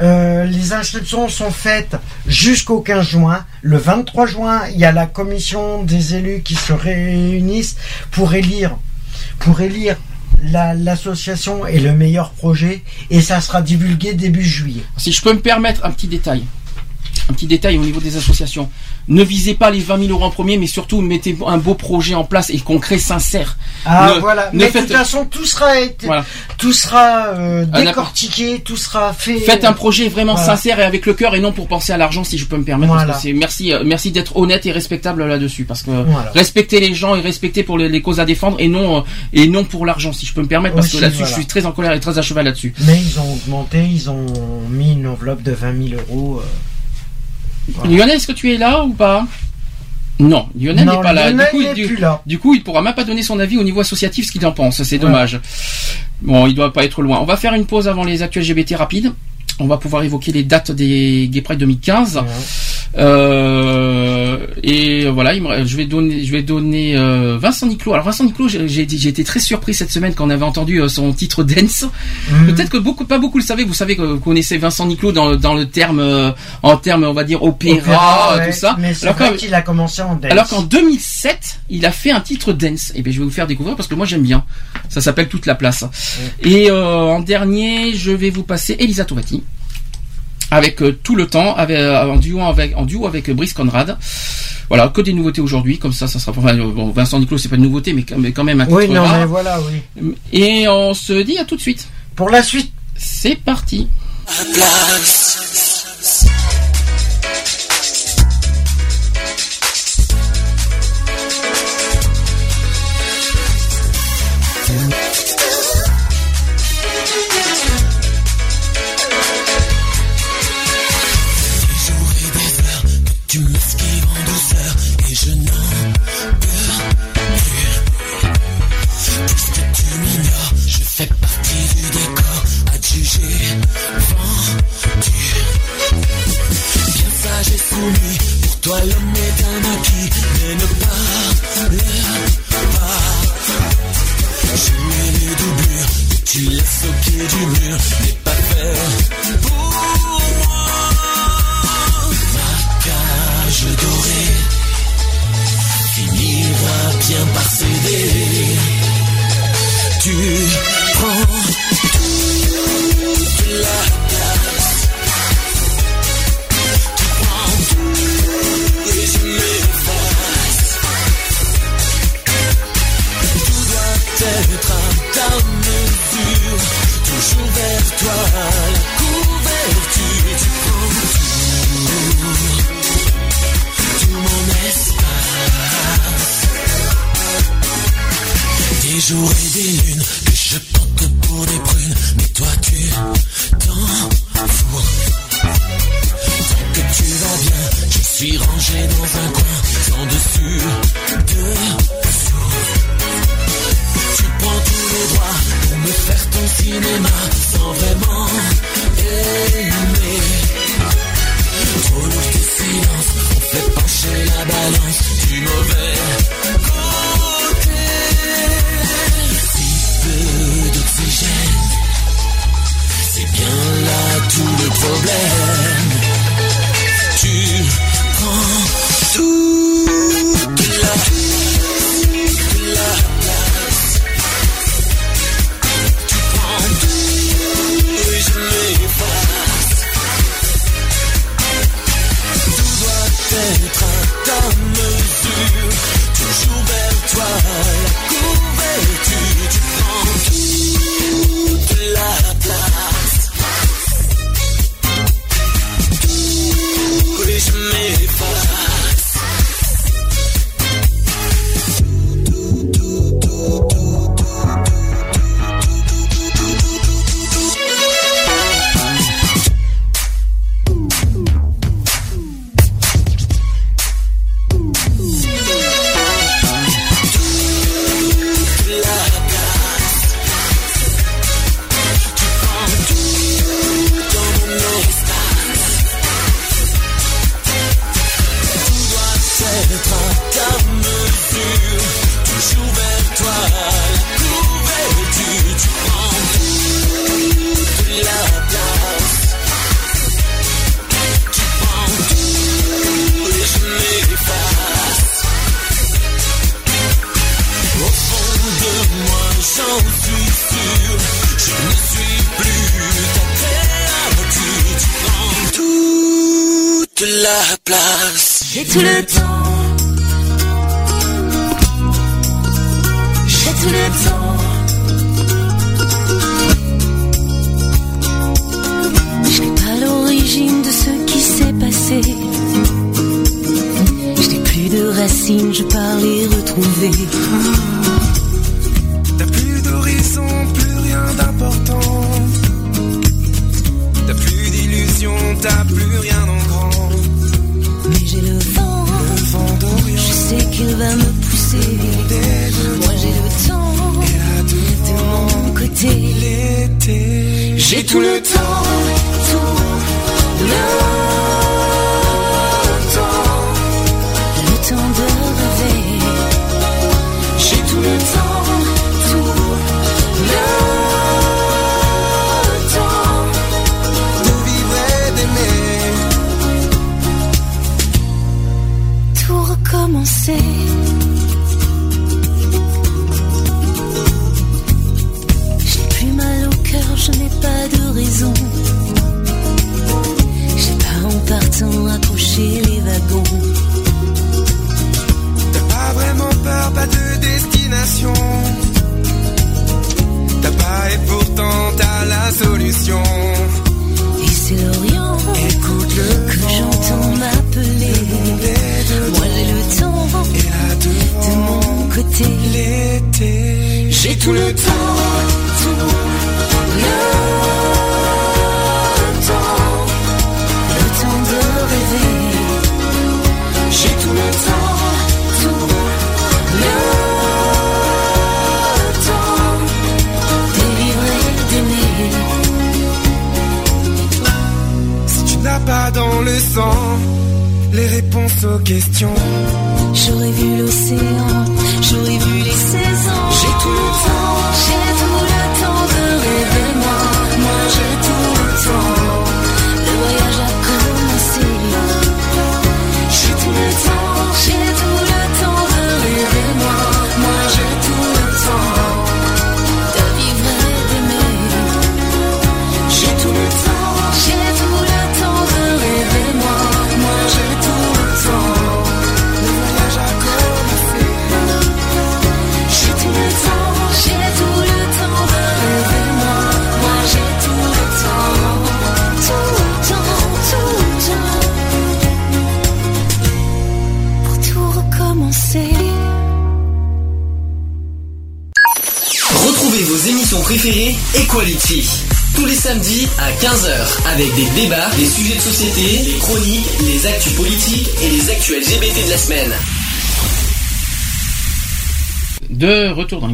euh, les inscriptions sont faites jusqu'au 15 juin. Le 23 juin, il y a la commission des élus qui se réunissent pour élire, pour élire la- l'association et le meilleur projet, et ça sera divulgué début juillet. Si je peux me permettre un petit détail. un petit détail au niveau des associations. Ne visez pas les 20 000 euros en premier, mais surtout mettez un beau projet en place et concret, sincère. Ah Ne- voilà, ne mais de toute façon tout sera été- Voilà. tout sera euh, décortiqué, tout sera fait. Faites un projet vraiment Voilà. sincère et avec le cœur et non pour penser à l'argent si je peux me permettre. Voilà. Parce que c'est merci, euh, merci d'être honnête et respectable là-dessus parce que respecter les gens et respecter pour les, les causes à défendre et non euh, et non pour l'argent si je peux me permettre parce Aussi, que là-dessus je suis très en colère et très à cheval là-dessus. Mais ils ont augmenté, ils ont mis une enveloppe de 20 000 euros. euh, voilà. Lionel, est-ce que tu es là ou pas Non, Lionel n'est pas là. Du coup, il, plus du, là. du coup, il pourra même pas donner son avis au niveau associatif ce qu'il en pense. C'est Ouais. dommage. Bon, il doit pas être loin. On va faire une pause avant les actuels LGBT rapides. On va pouvoir évoquer les dates des Gay Pride 2015. Euh, et voilà, il me- je vais donner, je vais donner euh, Vincent Niclot. Alors Vincent Niclot, j'ai été très surpris cette semaine quand on avait entendu euh, son titre Dance. Mhm. Peut-être que beaucoup, pas beaucoup le savaient. Vous savez que vous connaissez Vincent Niclot dans, dans le terme, euh, en terme, on va dire opéra, Opéra, ouais, tout ça. Mais c'est Alors qu'il a commencé en dance. alors qu'en 2007, il a fait un titre dance. Et bien, je vais vous faire découvrir parce que moi j'aime bien. Ça s'appelle Toute la place. Et euh, en dernier, je vais vous passer Elisa Tovati avec euh, tout le temps, avec, euh, en duo avec en duo avec euh, Brice Conrad. Voilà, que des nouveautés aujourd'hui. Comme ça, ça sera. Enfin, euh, bon, Vincent Niclot, c'est pas une nouveauté, mais, mais quand même un titre Oui, non, rare. mais voilà, oui. Et on se dit à tout de suite. Pour la suite. C'est parti. Je fais partie du décor adjugé, vendu. Bien sage et soumis, pour toi l'homme est un acquis, mais ne parle pas. Je mets les doublures que tu laisses au pied du mur, n'est pas fait pour moi. Ma cage dorée finira bien par céder. Prends la être à ta mesure. Toujours vers toi Des jours et des lunes que je porte pour des prunes, mais toi tu t'en fous. Tant que tu vas bien, je suis rangé dans un coin, sans dessus, dessous. Tu prends tous les droits pour me faire ton cinéma, sans vraiment aimer. Trop lourd tes silences, on fait pencher la balance du mauvais là tout le problème. Tu prends toute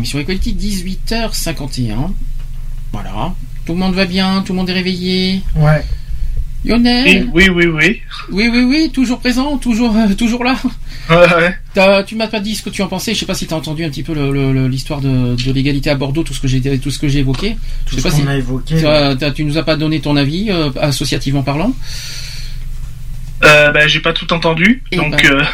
L'émission Equality, 18h51. Voilà. Tout le monde va bien, tout le monde est réveillé. Ouais. Lionel Oui, oui, oui. Oui, oui, oui, toujours présent, toujours, euh, toujours là. Ouais, ouais. T'as- tu m'as pas dit ce que tu en pensais. Je sais pas si tu as entendu un petit peu l'histoire de, de l'égalité à Bordeaux, tout ce que j'ai, tout ce que j'ai évoqué. Tout je sais ce pas qu'on si a évoqué. tu nous as pas donné ton avis euh, associativement parlant. Euh, bah, j'ai pas tout entendu, Et donc ben.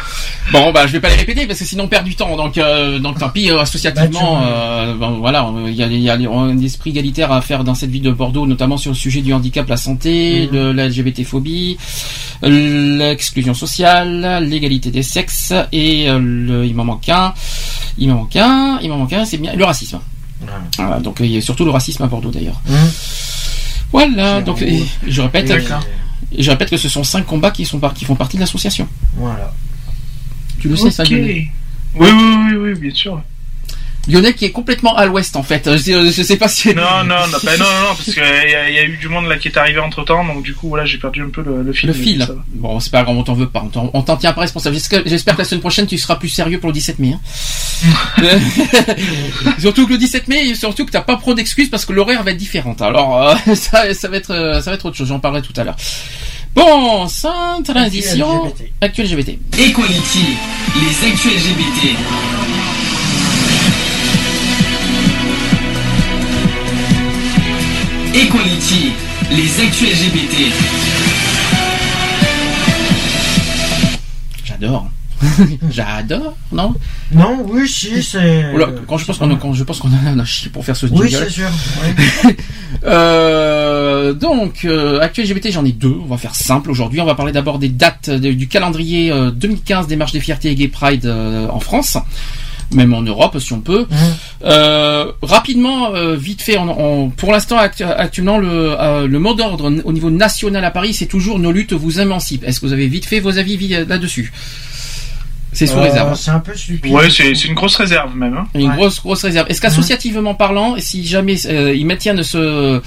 Bon, bah, je vais pas les répéter parce que sinon on perd du temps. Donc, euh, donc tant pis, euh, associativement, Bah, euh, ben, voilà, il y a, y a un esprit égalitaire à faire dans cette ville de Bordeaux, notamment sur le sujet du handicap, la santé, Mhm. de la LGBT-phobie, l'exclusion sociale, l'égalité des sexes et euh, le, il m'en manque un, il m'en manque un, il m'en manque un, c'est bien le racisme. Voilà, donc il y a surtout le racisme à Bordeaux d'ailleurs. Hum. Voilà, donc et- je répète, et je répète que ce sont cinq combats qui sont par- qui font partie de l'association. Voilà. Tu le sais, ça, Oui, oui, oui, oui, bien sûr. Lionel qui est complètement à l'ouest en fait. Je, sais- je sais pas si. Non, non, non, bah, non, non, parce qu'il y, a- y a eu du monde là qui est arrivé entre temps, donc du coup, voilà, j'ai perdu un peu le, le fil. Le fil. Bon, c'est pas grave, on t'en veut pas. On t'en- tient pas responsable. J'espère que la semaine prochaine, tu seras plus sérieux pour le 17 mai. hein. surtout que le 17 mai, et surtout que t'as pas trop d'excuses parce que l'horaire va être différente. Alors, euh, ça, ça va être, euh, ça va être autre chose. J'en parlerai tout à l'heure. Bon, sans transition. LGBT. Actuel LGBT. Equality, les actus LGBT. Equality, les actus LGBT. J'adore. J'adore, non? Non, oui, si, c'est. Oula, quand je pense qu'on a, quand je pense qu'on a un chier pour faire ce jingle. Oui, c'est sûr. Euh, donc, euh, actuel LGBT, j'en ai deux. On va faire simple aujourd'hui. On va parler d'abord des dates de- du calendrier euh, 2015 des marches des fiertés et Gay Pride euh, en France, même en Europe si on peut. Euh, rapidement, euh, vite fait, on, on- pour l'instant, actu- actuellement, le, euh, le mot d'ordre au niveau national à Paris, c'est toujours nos luttes vous émancipent. Est-ce que vous avez vite fait vos avis vi- là-dessus? C'est sous Euh, réserve. C'est un peu stupide. Ouais, c'est une grosse réserve même. Hein. Une Ouais. grosse grosse réserve. Est-ce qu'associativement parlant, si jamais euh, ils maintiennent ce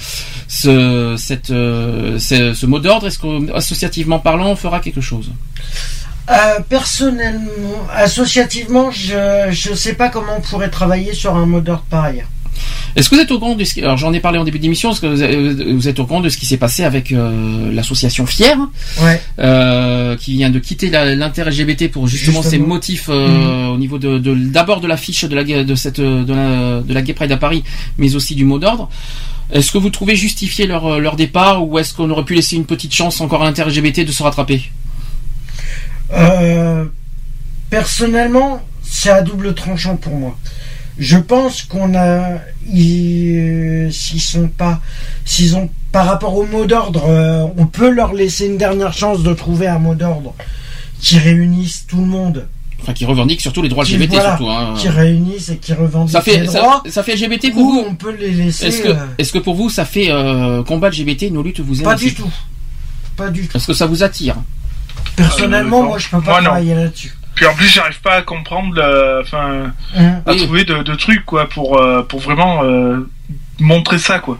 ce cette euh, ce, ce mot d'ordre, est-ce qu'associativement parlant, on fera quelque chose? Euh, personnellement, associativement, je je sais pas comment on pourrait travailler sur un mot d'ordre pareil. Est-ce que vous êtes au courant de ce qui... Alors j'en ai parlé en début d'émission, est-ce que vous êtes, au courant de ce qui s'est passé avec euh, l'association Fier, Ouais. euh, qui vient de quitter l'inter-LGBT pour justement, Justement. ses motifs euh, au niveau de, d'abord de l'affiche de la de cette de la de la Gay Pride à Paris, mais aussi du mot d'ordre. Est-ce que vous trouvez justifié leur leur départ ou est-ce qu'on aurait pu laisser une petite chance encore à l'inter-LGBT de se rattraper? Personnellement, c'est à double tranchant pour moi. Je pense qu'on a, ils- s'ils sont pas, s'ils ont, par rapport au mot d'ordre, euh, on peut leur laisser une dernière chance de trouver un mot d'ordre qui réunisse tout le monde, Enfin, qui revendiquent surtout les droits Qui- LGBT voilà, surtout. Hein. qui réunisse et qui revendique Ça fait les ça, droits. ça fait LGBT pour Ou vous on peut les laisser. Est-ce que, euh, est-ce que pour vous ça fait euh, combat LGBT, nos luttes vous pas du tout. Pas du tout. Est-ce que ça vous attire Personnellement, Euh, moi, je peux pas Moi, travailler là-dessus. Puis en plus, j'arrive pas à comprendre, enfin, à Oui. trouver de, de trucs quoi pour euh, pour vraiment euh, montrer ça quoi.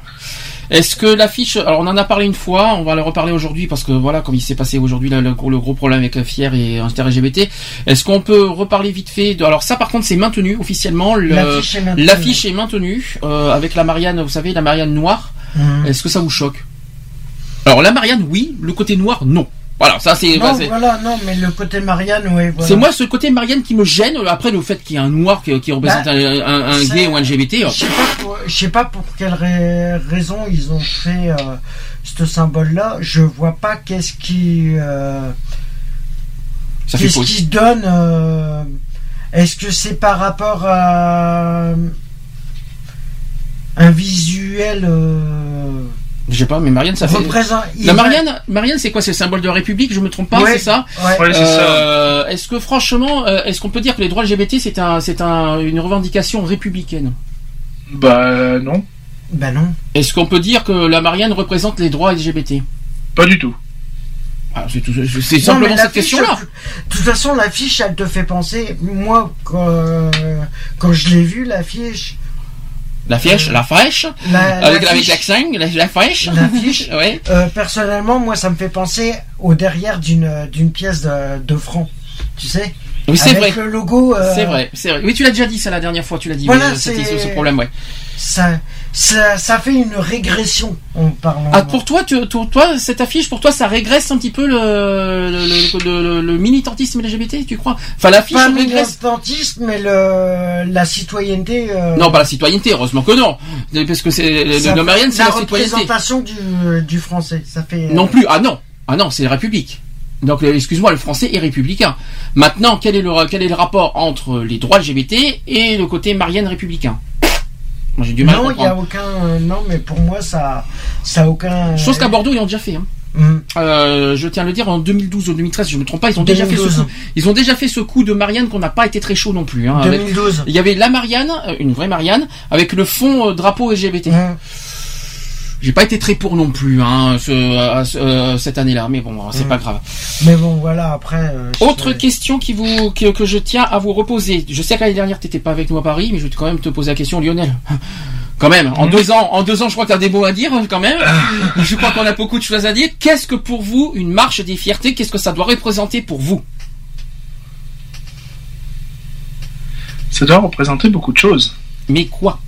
Est-ce que l'affiche, alors on en a parlé une fois, on va le reparler aujourd'hui parce que voilà, comme il s'est passé aujourd'hui là, le, gros- le gros problème avec Fier et Inter LGBT, est-ce qu'on peut reparler vite fait de, alors ça par contre c'est maintenu officiellement, le- L'affiche est maintenue. l'affiche est maintenue euh, avec la Marianne, vous savez, la Marianne noire. Mhm. Est-ce que ça vous choque? Alors la Marianne, oui, le côté noir, non. Voilà, ça c'est. Non, bah, voilà, non, mais le côté Marianne, oui, voilà. C'est moi ce côté Marianne qui me gêne. Après le fait qu'il y ait un noir qui, qui représente Bah, un, un- un c'est- gay ou un LGBT. Je sais pas pour, je sais pas pour quelle ra- raison ils ont fait euh, ce symbole-là. Je vois pas qu'est-ce qui, euh, qu'est-ce qui donne. euh, Est-ce que c'est par rapport à un visuel euh, Je sais pas, mais Marianne ça fait. représent- La Marianne, Marianne, c'est quoi C'est le symbole de la République, je me trompe pas, Ouais, c'est ça ouais. Ouais. Euh, Est-ce que franchement, euh, est-ce qu'on peut dire que les droits LGBT c'est un, c'est un, une revendication républicaine? Bah euh, non, Ben non. Est-ce qu'on peut dire que la Marianne représente les droits LGBT? Pas du tout. Ah, C'est tout- c'est Non, simplement cette question-là. De toute façon, l'affiche, elle te fait penser. Moi, quand, quand je l'ai vue, l'affiche. La fiche, la fraîche, La, avec, avec l'affiche- l'accent, la, la fraîche. L'affiche. ouais. Euh, personnellement, moi, ça me fait penser au derrière d'une d'une pièce de, de franc. Tu sais Oui, c'est vrai. Avec le logo. euh, C'est vrai, c'est vrai. Oui, tu l'as déjà dit ça la dernière fois, tu l'as dit. Voilà, oui, c'était c'est- ce, ce problème, ouais. Ça, ça, ça fait une régression en parlant. Ah, pour toi, tu, pour toi, cette affiche, pour toi, ça régresse un petit peu le, le, le, militantisme LGBT, tu crois? Enfin, l'affiche pas le régresse. militantisme, mais le, la citoyenneté. euh, Non, pas la citoyenneté, heureusement que non. Parce que c'est, le, c'est la, représentation du, du français. Ça fait. euh, Non plus, ah non, ah non, c'est la République. Donc, excuse-moi, le français est républicain. Maintenant, quel est le, quel est le rapport entre les droits LGBT et le côté Marianne républicain? Moi, j'ai du mal à Non, il n'y a aucun. euh, Non, mais pour moi, ça, ça a aucun. Chose qu'à Bordeaux, ils ont déjà fait. Hein. Hum. Euh, je tiens à le dire en 2012 ou 2013, je me trompe pas, ils ont déjà fait 2012. ce coup. Ils ont déjà fait ce coup de Marianne qu'on n'a pas été très chaud non plus. Hein, avec- 2012. Il y avait la Marianne, euh, une vraie Marianne, avec le fond euh, drapeau LGBT. Hum. J'ai pas été très pour non plus hein, ce- euh, ce- cette année-là, mais bon, c'est Mm. pas grave. Mais bon, voilà, après. euh, Autre c'est- question qui vous que, que je tiens à vous reposer. Je sais que l'année dernière t'étais pas avec nous à Paris, mais je vais quand même te poser la question, Lionel. Quand même, en deux ans, en deux ans, je crois que t'as des mots à dire, quand même. je crois qu'on a beaucoup de choses à dire. Qu'est-ce que pour vous une marche des fiertés Qu'est-ce que ça doit représenter pour vous? Ça doit représenter beaucoup de choses. Mais quoi?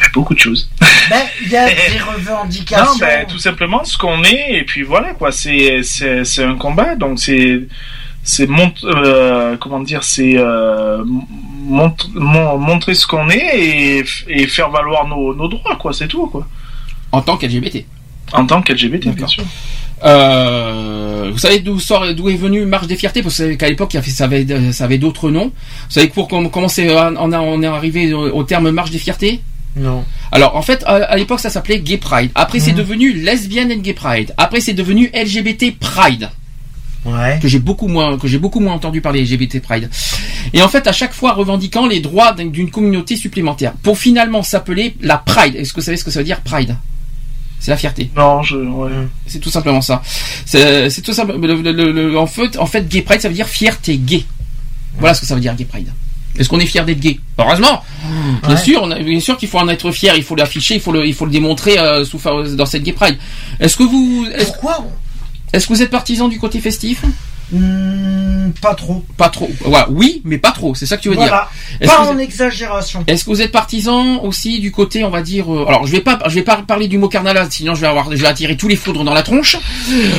Ben, beaucoup de choses. Ben, il y a des revendications. Non, ben, tout simplement ce qu'on est, et puis voilà, quoi. C'est, c'est, c'est un combat, donc c'est, c'est mont- euh, comment dire, c'est euh, mont- mon- montrer ce qu'on est et, et faire valoir nos, nos droits, quoi. C'est tout, quoi. En tant qu'LGBT. En tant qu'LGBT, bien sûr. Euh, vous savez d'où sort, d'où est venue Marche des Fiertés? Parce qu'à l'époque, il y avait- ça avait, ça avait d'autres noms. Vous savez pour com- comment c'est, on, on est arrivé au, au terme Marche des Fiertés? Non. Alors en fait, à, l'époque, ça s'appelait Gay Pride. Après, c'est Mhm. devenu Lesbian and Gay Pride. Après, c'est devenu LGBT Pride. Ouais. que j'ai beaucoup moins que j'ai beaucoup moins entendu parler LGBT Pride. Et en fait, à chaque fois revendiquant les droits d'une- communauté supplémentaire pour finalement s'appeler la Pride. Est-ce que vous savez ce que ça veut dire Pride? C'est la fierté. Non, je. Ouais. C'est tout simplement ça. C'est tout simple. le- le- le- le- en fait, en fait, Gay Pride, ça veut dire fierté gay. Voilà ce que ça veut dire Gay Pride. Est-ce qu'on est fier d'être gay Heureusement. Bien Ouais. sûr, on a- bien sûr qu'il faut en être fier. Il faut l'afficher, il faut le, il faut le démontrer euh, sous, dans cette Gay Pride. Est-ce que vous, est-ce, Pourquoi est-ce que vous êtes partisan du côté festif? Hmm, Pas trop. Pas trop. Ouais, oui, mais pas trop. C'est ça que tu veux dire. Voilà. Est-ce Pas en êtes- exagération. Est-ce que vous êtes partisan aussi du côté, on va dire, euh, alors je vais pas, je vais pas parler du mot carnaval, sinon je vais avoir, je vais attirer tous les foudres dans la tronche.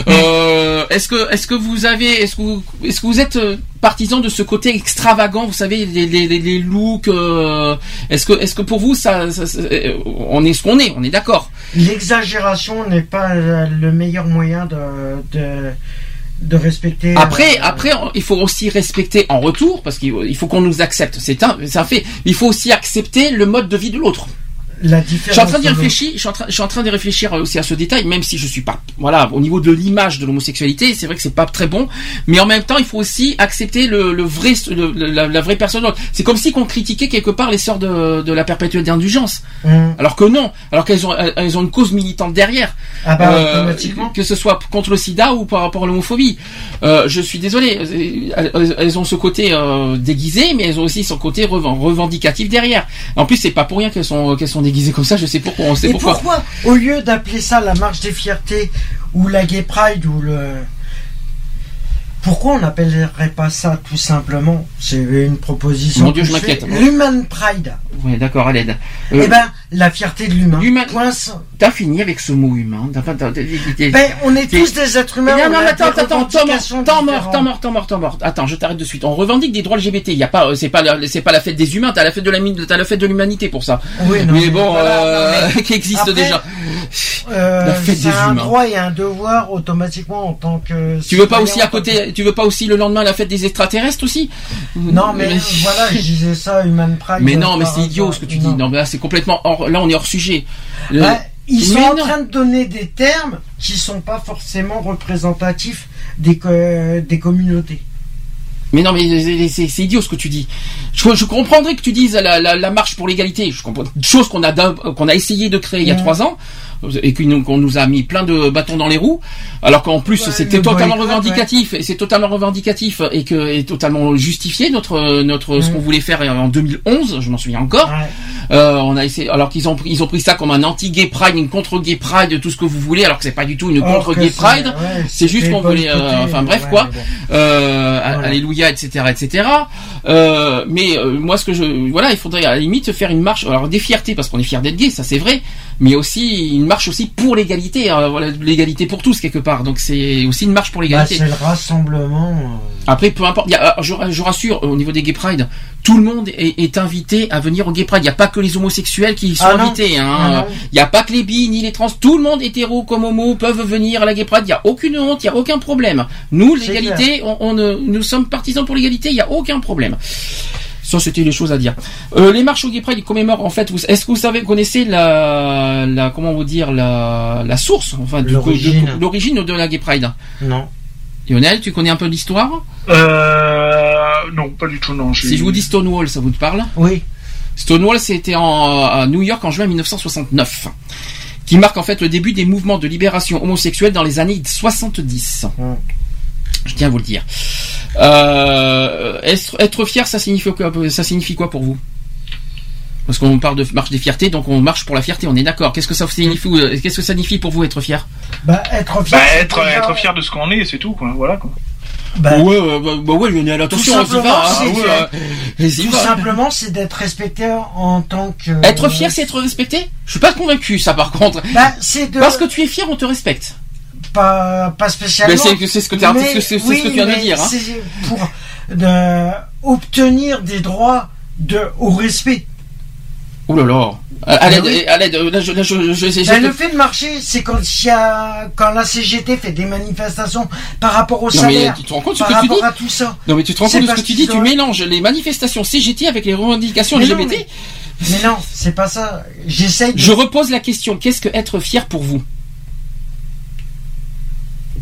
Euh, est-ce que, est-ce que vous avez, est-ce que vous, est-ce que vous êtes euh, partisan de ce côté extravagant, vous savez, les, les, les, les looks, euh, est-ce que, est-ce que pour vous ça, ça- ça- euh, on est ce qu'on est, on est d'accord. L'exagération n'est pas euh, le meilleur moyen de, de, de respecter. Après, euh, après, il faut aussi respecter en retour, parce qu'il il faut qu'on nous accepte. C'est un, c'est un fait. Il faut aussi accepter le mode de vie de l'autre. La Je différence. suis en train d'y de- réfléchir. Je suis en train, je suis en train de réfléchir aussi à ce détail, même si je suis pas, voilà, au niveau de l'image de l'homosexualité, c'est vrai que c'est pas très bon, mais en même temps, il faut aussi accepter le, le vrai, le- la, la vraie personne. C'est comme si qu'on critiquait quelque part les sœurs de, de la perpétuelle d'indulgence, Hum. alors que non, alors qu'elles ont, elles- ont une cause militante derrière. Ah bah, Euh, automatiquement. que ce soit contre le sida ou par rapport à l'homophobie. Euh, je suis désolé, elles, ont ce côté euh, déguisé, mais elles ont aussi son côté reven- revendicatif derrière. En plus, c'est pas pour rien qu'elles sont qu'elles sont déguisées comme ça. Je sais pourquoi. On sait Et pourquoi. pourquoi, au lieu d'appeler ça la marche des fiertés ou la gay pride ou le. Pourquoi on n'appellerait pas ça tout simplement? C'est une proposition. Mon Dieu, je m'inquiète. L'human pride. Ouais, d'accord, à l'aide. Euh, Eh ben, la fierté de l'humain. L'humain- T'as fini avec ce mot humain. T'as pas- t'as- t'as- t'as- Ben, on est tous des êtres humains. Non, on non, attends, attends, attends, temps mort, temps mort, temps mort, temps mort. Attends, je t'arrête de suite. On revendique des droits LGBT. Il y a pas, euh, c'est pas, la- c'est pas la fête des humains. T'as la fête de la, t'as la fête de l'humanité pour ça. Oui, non, mais bon, voilà, euh, non, mais qui existe après, déjà. Euh, La fête c'est des un humains. droit et un devoir automatiquement en tant que. Tu veux pas aussi à tant côté, tu veux pas aussi le lendemain la fête des extraterrestres aussi? Non, mais voilà, je disais ça, Human Pride. Mais non, mais par c'est idiot ce que tu dis. Non, mais là c'est complètement hors, là on est hors sujet. Le- Bah, ils sont Mais en non. train de donner des termes qui sont pas forcément représentatifs des, des communautés. Mais non, mais c'est- idiot ce que tu dis. Je, je comprendrais que tu dises la, la, la marche pour l'égalité. Je comprends. Chose qu'on a qu'on a essayé de créer il y a Mhm. trois ans et qu'on nous- a mis plein de bâtons dans les roues. Alors qu'en plus Ouais, c'était le totalement boycott, revendicatif et c'est totalement revendicatif et que et totalement justifié notre notre ce qu'on voulait faire en 2011. Je m'en souviens encore. Ouais. Euh, on a essayé, alors qu'ils ont pris, ils ont pris ça comme un anti-gay pride, une contre-gay pride, tout ce que vous voulez, alors que c'est pas du tout une que c'est- pride. c'est juste qu'on voulait, euh, enfin bref quoi. bon. Euh. Alléluia, etc., etc. Euh, mais euh, moi, ce que je, voilà, il faudrait à la limite faire une marche, alors des fiertés parce qu'on est fier d'être gay, ça c'est vrai, mais aussi une marche aussi pour l'égalité, hein, voilà, l'égalité pour tous quelque part. Donc c'est aussi une marche pour Bah, l'égalité. c'est le rassemblement. euh, Après, peu importe. il y a- je, je rassure, au niveau des Gay Pride, tout le monde est, est invité à venir au Gay Pride. Il n'y a pas que les homosexuels qui sont Ah invités. hein. Ah. Il n'y a pas que les bi ni les trans. Tout le monde, hétéro comme homo, peuvent venir à la Gay Pride. Il n'y a aucune honte, il n'y a aucun problème. Nous, l'égalité, on, on, nous sommes partisans pour l'égalité. Il n'y a aucun problème. Ça, c'était les choses à dire. Euh, les marches au Gay Pride, ils commémorent, en fait, vous- est-ce que vous savez, connaissez la, la, comment vous dire, la, la source, enfin, du- L'origine. de- l'origine de la Gay Pride? Non. Lionel, tu connais un peu l'histoire? Euh, non, pas du tout, non. Si je vous dis Stonewall, ça vous parle? Oui. Stonewall, c'était en, à New York en juin 1969, qui marque en fait le début des mouvements de libération homosexuelle dans les années 70. Mm. Je tiens à vous le dire. Euh, être, être fier, ça signifie quoi, ça signifie quoi pour vous? Parce qu'on parle de marche des fiertés, donc on marche pour la fierté, on est d'accord. Qu'est-ce que ça signifie euh, Qu'est-ce que ça signifie pour vous être fier? Bah, être fier. Bah, être, fier de ce qu'on est, c'est tout, quoi. Voilà, quoi. bah, Ouais, ouais, bah, bah ouais, Lionel, attention, on y simplement, va. hein. c'est Ouais, que- euh, vas-y, Tout simplement, c'est d'être respecté en tant que. Être fier, c'est être respecté? Je suis pas convaincu, ça, par contre. Bah, c'est de. Parce que tu es fier, on te respecte. Pas, pas spécialement. Mais c'est- ce que Mais- c'est ce que- oui, tu viens de mais dire, hein. C'est pour de, obtenir des droits de, au respect. Ouh là là. À l'aide, à l'aide, là, je, là, je, je- je- Ben, le fait de marcher, c'est quand, il y a, quand la CGT fait des manifestations par rapport au Non, mais salaire, tu te rends compte de ce par que tu dis à tout ça. Non mais tu te rends compte de ce que tu dis, qu'ils tu ont- mélanges les manifestations CGT avec les revendications Mais non, LGBT. mais- Mais non, c'est pas ça. J'essaye de... Je repose la question, qu'est-ce que être fier pour vous?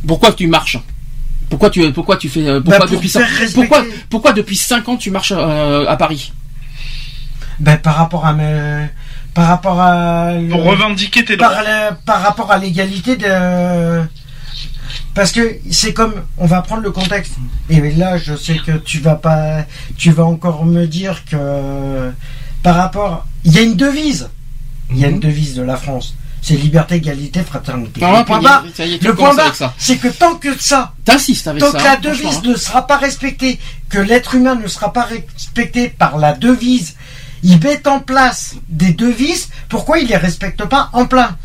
Pourquoi tu marches pourquoi tu, pourquoi tu fais, euh, pourquoi Bah, pour depuis faire cin- respecter- pourquoi, pourquoi depuis 5 ans tu marches euh, à Paris Ben, par rapport à mes... Par rapport à... le- Pour revendiquer tes par, droits. la- par rapport à l'égalité de... Parce que c'est comme... On va prendre le contexte. Et là, je sais que tu vas pas... Tu vas encore me dire que... Par rapport... Il y a une devise. Il y a une devise de la France. C'est liberté, égalité, fraternité. Le point bas, le point c'est que tant que ça, avec tant ça. que la hein, devise franchement, ne sera pas respectée, que l'être humain ne sera pas respecté par la devise, ils mettent en place des devises, pourquoi ils les respectent pas en plein?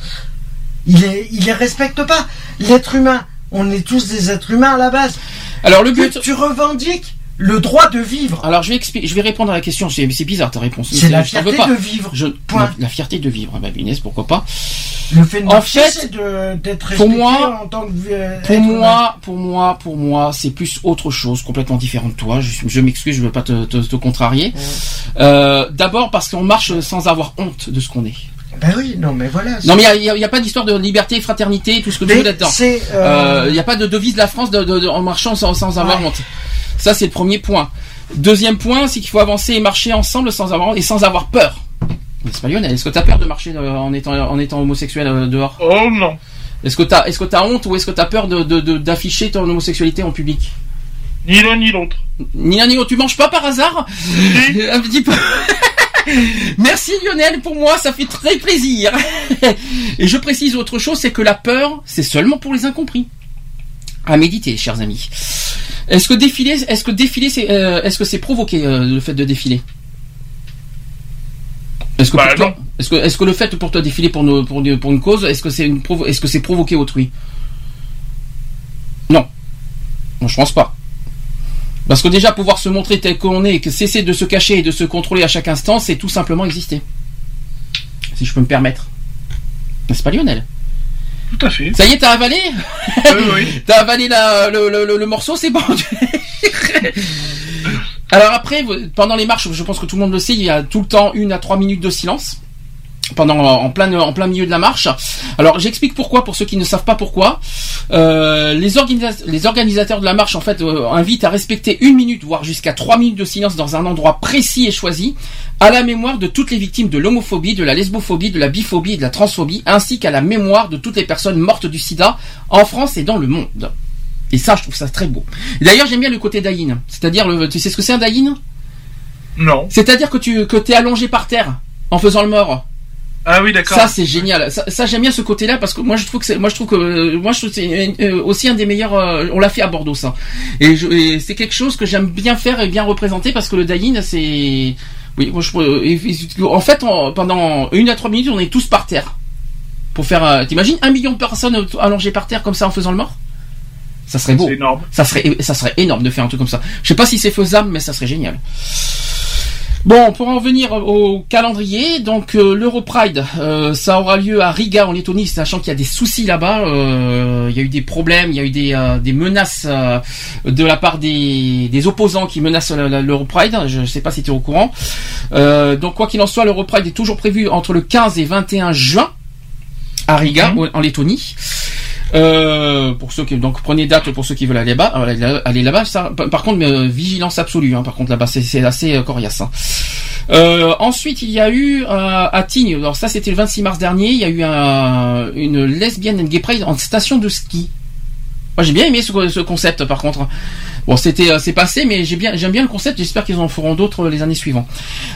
Ils les, les respectent pas. L'être humain, on est tous des êtres humains à la base. Alors le Que but. tu revendiques le droit de vivre. Alors je vais expli- je vais répondre à la question. C'est bizarre ta réponse. C'est la fierté de vivre. Je- Point. La, la fierté de vivre. Bah, Inès, pourquoi pas Le fait de En fait, d'être pour moi- en tant que euh, Pour moi, pour moi, pour moi, c'est plus autre chose, complètement différent de toi. Je, je m'excuse, je veux pas te, te- te contrarier. Euh, D'abord parce qu'on marche sans avoir honte de ce qu'on est. Ben oui, non mais voilà. Non mais il n'y a, pas d'histoire de liberté, fraternité, tout ce que tu Mais veux là-dedans. euh, Il n'y a pas de devise de la France de, de- de- en marchant sans, sans avoir Ouais. honte. Ça c'est le premier point. Deuxième point, c'est qu'il faut avancer et marcher ensemble sans avoir et sans avoir peur. C'est pas Lionel? Est-ce que tu as peur de marcher euh, en étant en étant homosexuel euh, dehors? Oh non. Est-ce que tu as que honte ou est-ce que tu as peur de de- de- d'afficher ton homosexualité en public? Ni l'un ni l'autre. Ni l'un ni l'autre. Tu manges pas par hasard? Un petit peu. Merci Lionel, pour moi ça fait très plaisir. Et je précise autre chose, c'est que la peur, c'est seulement pour les incompris. À méditer, chers amis. Est-ce que défiler, est-ce que défiler, c'est, euh, est-ce que c'est provoqué euh, le fait de défiler? Est-ce que, Bah, pour toi- non. est-ce que, est-ce que le fait pour toi de défiler pour, une- pour, une- pour une cause, est-ce que c'est une provo- est-ce que c'est provoqué autrui? Non, non, je pense pas. Parce que déjà pouvoir se montrer tel qu'on est, et que cesser de se cacher et de se contrôler à chaque instant, c'est tout simplement exister. Si je peux me permettre. N'est-ce pas Lionel? Tout à fait. Ça y est, t'as avalé Oui, oui. T'as avalé la- le, le- le- le morceau, c'est bon. Alors après, pendant les marches, je pense que tout le monde le sait, il y a tout le temps une à trois minutes de silence. Pendant en plein en plein milieu de la marche. Alors j'explique pourquoi pour ceux qui ne savent pas pourquoi. Euh, les, organisa- les organisateurs de la marche en fait euh, invitent à respecter une minute voire jusqu'à trois minutes de silence dans un endroit précis et choisi à la mémoire de toutes les victimes de l'homophobie, de la lesbophobie, de la biphobie et de la transphobie, ainsi qu'à la mémoire de toutes les personnes mortes du sida en France et dans le monde. Et ça, je trouve ça très beau. D'ailleurs, j'aime bien le côté daïn. C'est-à-dire, le, tu sais ce que c'est un daïn Non. C'est-à-dire que tu que es allongé par terre en faisant le mort. Ah oui, d'accord. Ça, c'est génial. Ça, ça, j'aime bien ce côté-là parce que moi, je trouve que c'est, moi, je trouve que, euh, moi, je trouve que c'est euh, aussi un des meilleurs. euh, on l'a fait à Bordeaux, ça. Et, je- et c'est quelque chose que j'aime bien faire et bien représenter parce que le daïn, c'est, oui, moi, je, en fait, on- pendant une à trois minutes, on est tous par terre pour faire. euh, T'imagines un million de personnes allongées par terre comme ça en faisant le mort? Ça serait beau. Énorme. Ça serait, ça serait énorme de faire un truc comme ça. Je sais pas si c'est faisable, mais ça serait génial. Bon, pour en venir au calendrier, donc euh, l'Europride, euh, ça aura lieu à Riga en Lettonie, sachant qu'il y a des soucis là-bas. euh, il y a eu des problèmes, il y a eu des, euh, des menaces euh, de la part des, des opposants qui menacent l'Europride. Je ne sais pas si tu es au courant. Euh, donc quoi qu'il en soit, l'Europride est toujours prévu entre le 15 et 21 juin à Riga, au- en Lettonie. Euh, pour ceux qui donc prenez date pour ceux qui veulent aller là-bas, aller là- aller là-bas. Par contre, euh, vigilance absolue. Hein, par contre, là-bas, c'est assez euh, coriace. hein. Euh, ensuite, il y a eu à Tignes. Alors ça, c'était le 26 mars dernier. Il y a eu un- une lesbienne and gay pride en station de ski. Moi, j'ai bien aimé ce, ce concept. Par contre, bon, c'était euh, c'est passé, mais j'ai bien j'aime bien le concept. J'espère qu'ils en feront d'autres euh, les années suivantes.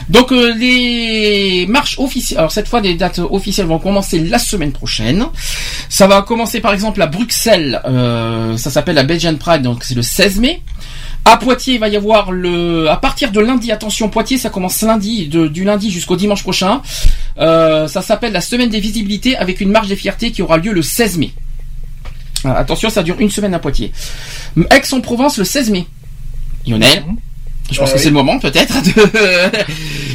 Donc euh, les marches officielles. Alors cette fois, les dates officielles vont commencer la semaine prochaine. Ça va commencer par exemple à Bruxelles. euh, ça s'appelle la Belgian Pride, donc c'est le 16 mai. À Poitiers, il va y avoir le, à partir de lundi, attention, Poitiers, ça commence lundi, du lundi jusqu'au dimanche prochain. Euh, ça s'appelle la semaine des visibilités avec une marche des fiertés qui aura lieu le 16 mai. Attention, ça dure une semaine à Poitiers. Aix-en-Provence le 16 mai. Lionel. Je pense Ah que oui. c'est le moment, peut-être. de-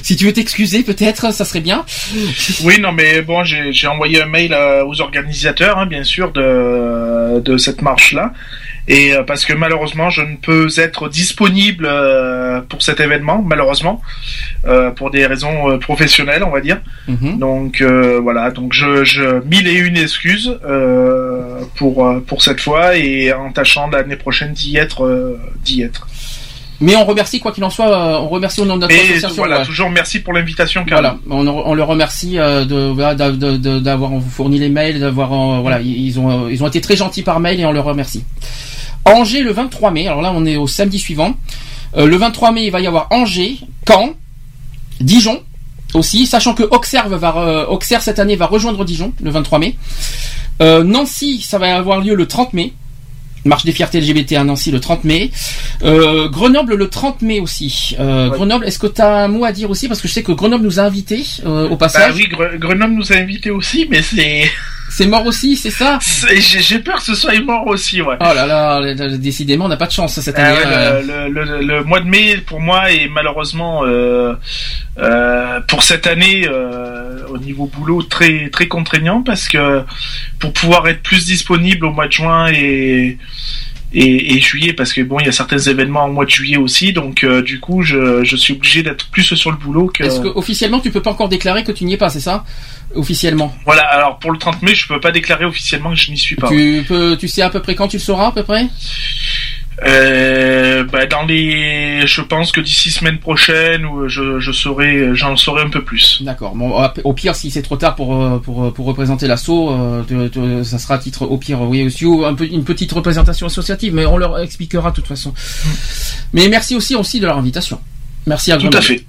si tu veux t'excuser, peut-être, ça serait bien. Oui, non, mais bon, j'ai envoyé un mail euh, aux organisateurs, hein, bien sûr, de, de cette marche-là. Et euh, parce que malheureusement, je ne peux être disponible euh, pour cet événement, malheureusement, euh, pour des raisons euh, professionnelles, on va dire. Mhm. Donc euh, voilà, donc je, je mille et une excuses euh, pour pour cette fois et en tâchant l'année prochaine d'y être euh, d'y être. Mais on remercie, quoi qu'il en soit, euh, on remercie au nom de notre Mais association. voilà, ouais. toujours merci pour l'invitation. Voilà, on, on le remercie euh, de voilà, d'a- de- de- d'avoir fourni les mails, d'avoir euh, voilà, ils ont ils ont été très gentils par mail et on leur remercie. Angers le 23 mai. Alors là, on est au samedi suivant. Euh, le 23 mai, il va y avoir Angers, Caen, Dijon aussi, sachant que Auxerre va re- Auxerre cette année va rejoindre Dijon le 23 mai. Euh, Nancy, ça va avoir lieu le 30 mai. Marche des fiertés LGBT à Nancy le 30 mai. Euh, Grenoble le 30 mai aussi. Euh, Grenoble, est-ce que tu as un mot à dire aussi? Parce que je sais que Grenoble nous a invités euh, au Bah passage. oui, Gre- Grenoble nous a invités aussi, mais c'est C'est mort aussi, c'est ça j'ai peur que ce soit mort aussi, ouais. Oh là là, décidément, on n'a pas de chance cette Ah année. ouais, euh. le, le- le- le mois de mai pour moi est malheureusement euh, euh, pour cette année euh, au niveau boulot très très contraignant parce que pour pouvoir être plus disponible au mois de juin et et, et juillet parce que bon il y a certains événements au mois de juillet aussi donc euh, du coup je, je suis obligé d'être plus sur le boulot que Est-ce que officiellement tu peux pas encore déclarer que tu n'y es pas, c'est ça? Officiellement. voilà alors pour le 30 mai je peux pas déclarer officiellement que je n'y suis pas. Tu peux, tu sais à peu près quand tu le sauras à peu près? Euh, bah, dans les, je pense que d'ici semaine prochaine, ou je, je saurai, j'en saurai un peu plus. D'accord. Bon, au pire, si c'est trop tard pour euh, pour pour représenter l'assaut, euh, ça sera à titre au pire, oui aussi ou un peu une petite représentation associative, mais on leur expliquera de toute façon. Mais merci aussi aussi de leur invitation. Merci à Tout Grenoble. à fait.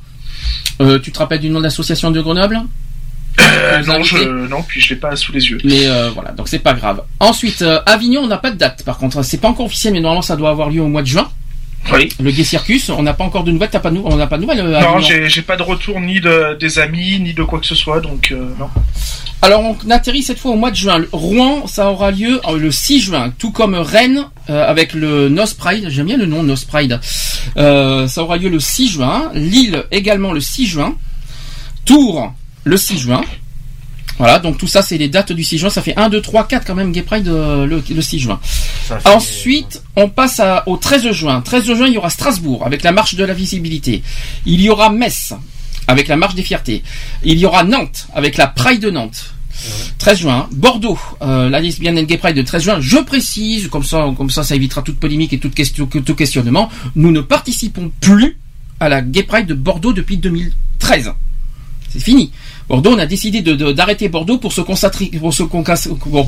Euh, tu te rappelles du nom de l'association de Grenoble? Euh, non, je, non, puis je l'ai pas sous les yeux. Mais euh, voilà, donc c'est pas grave. Ensuite, euh, Avignon, on n'a pas de date. Par contre, c'est pas encore officiel, mais normalement ça doit avoir lieu au mois de juin. Oui. Le Gay Circus, on n'a pas encore de nouvelles. T'as pas de on n'a pas de nouvelles. euh, Non, j'ai, pas de retour ni de, des amis, ni de quoi que ce soit, donc euh, non. Alors on atterrit cette fois au mois de juin. Le- Rouen, ça aura lieu euh, le 6 juin, tout comme Rennes euh, avec le Nos Pride. J'aime bien le nom Nos Pride. Euh, ça aura lieu le 6 juin. Lille également le 6 juin. Tours le 6 juin. Voilà, donc tout ça c'est les dates du 6 juin. Ça fait 1, 2, 3, 4 quand même Gay Pride euh, le, le 6 juin. Ensuite, on passe à- au 13 juin. 13 juin, il y aura Strasbourg avec la marche de la visibilité. Il y aura Metz avec la marche des fiertés. Il y aura Nantes avec la Pride de Nantes. 13 juin, Bordeaux, euh, la lesbienne and gay pride de 13 juin. Je précise, comme ça, comme ça, ça évitera toute polémique et toute question, tout questionnement. Nous ne participons plus à la gay pride de Bordeaux depuis 2013. C'est fini. Bordeaux, on a décidé de- de- d'arrêter Bordeaux pour se concentrer, pour se concasser, pour-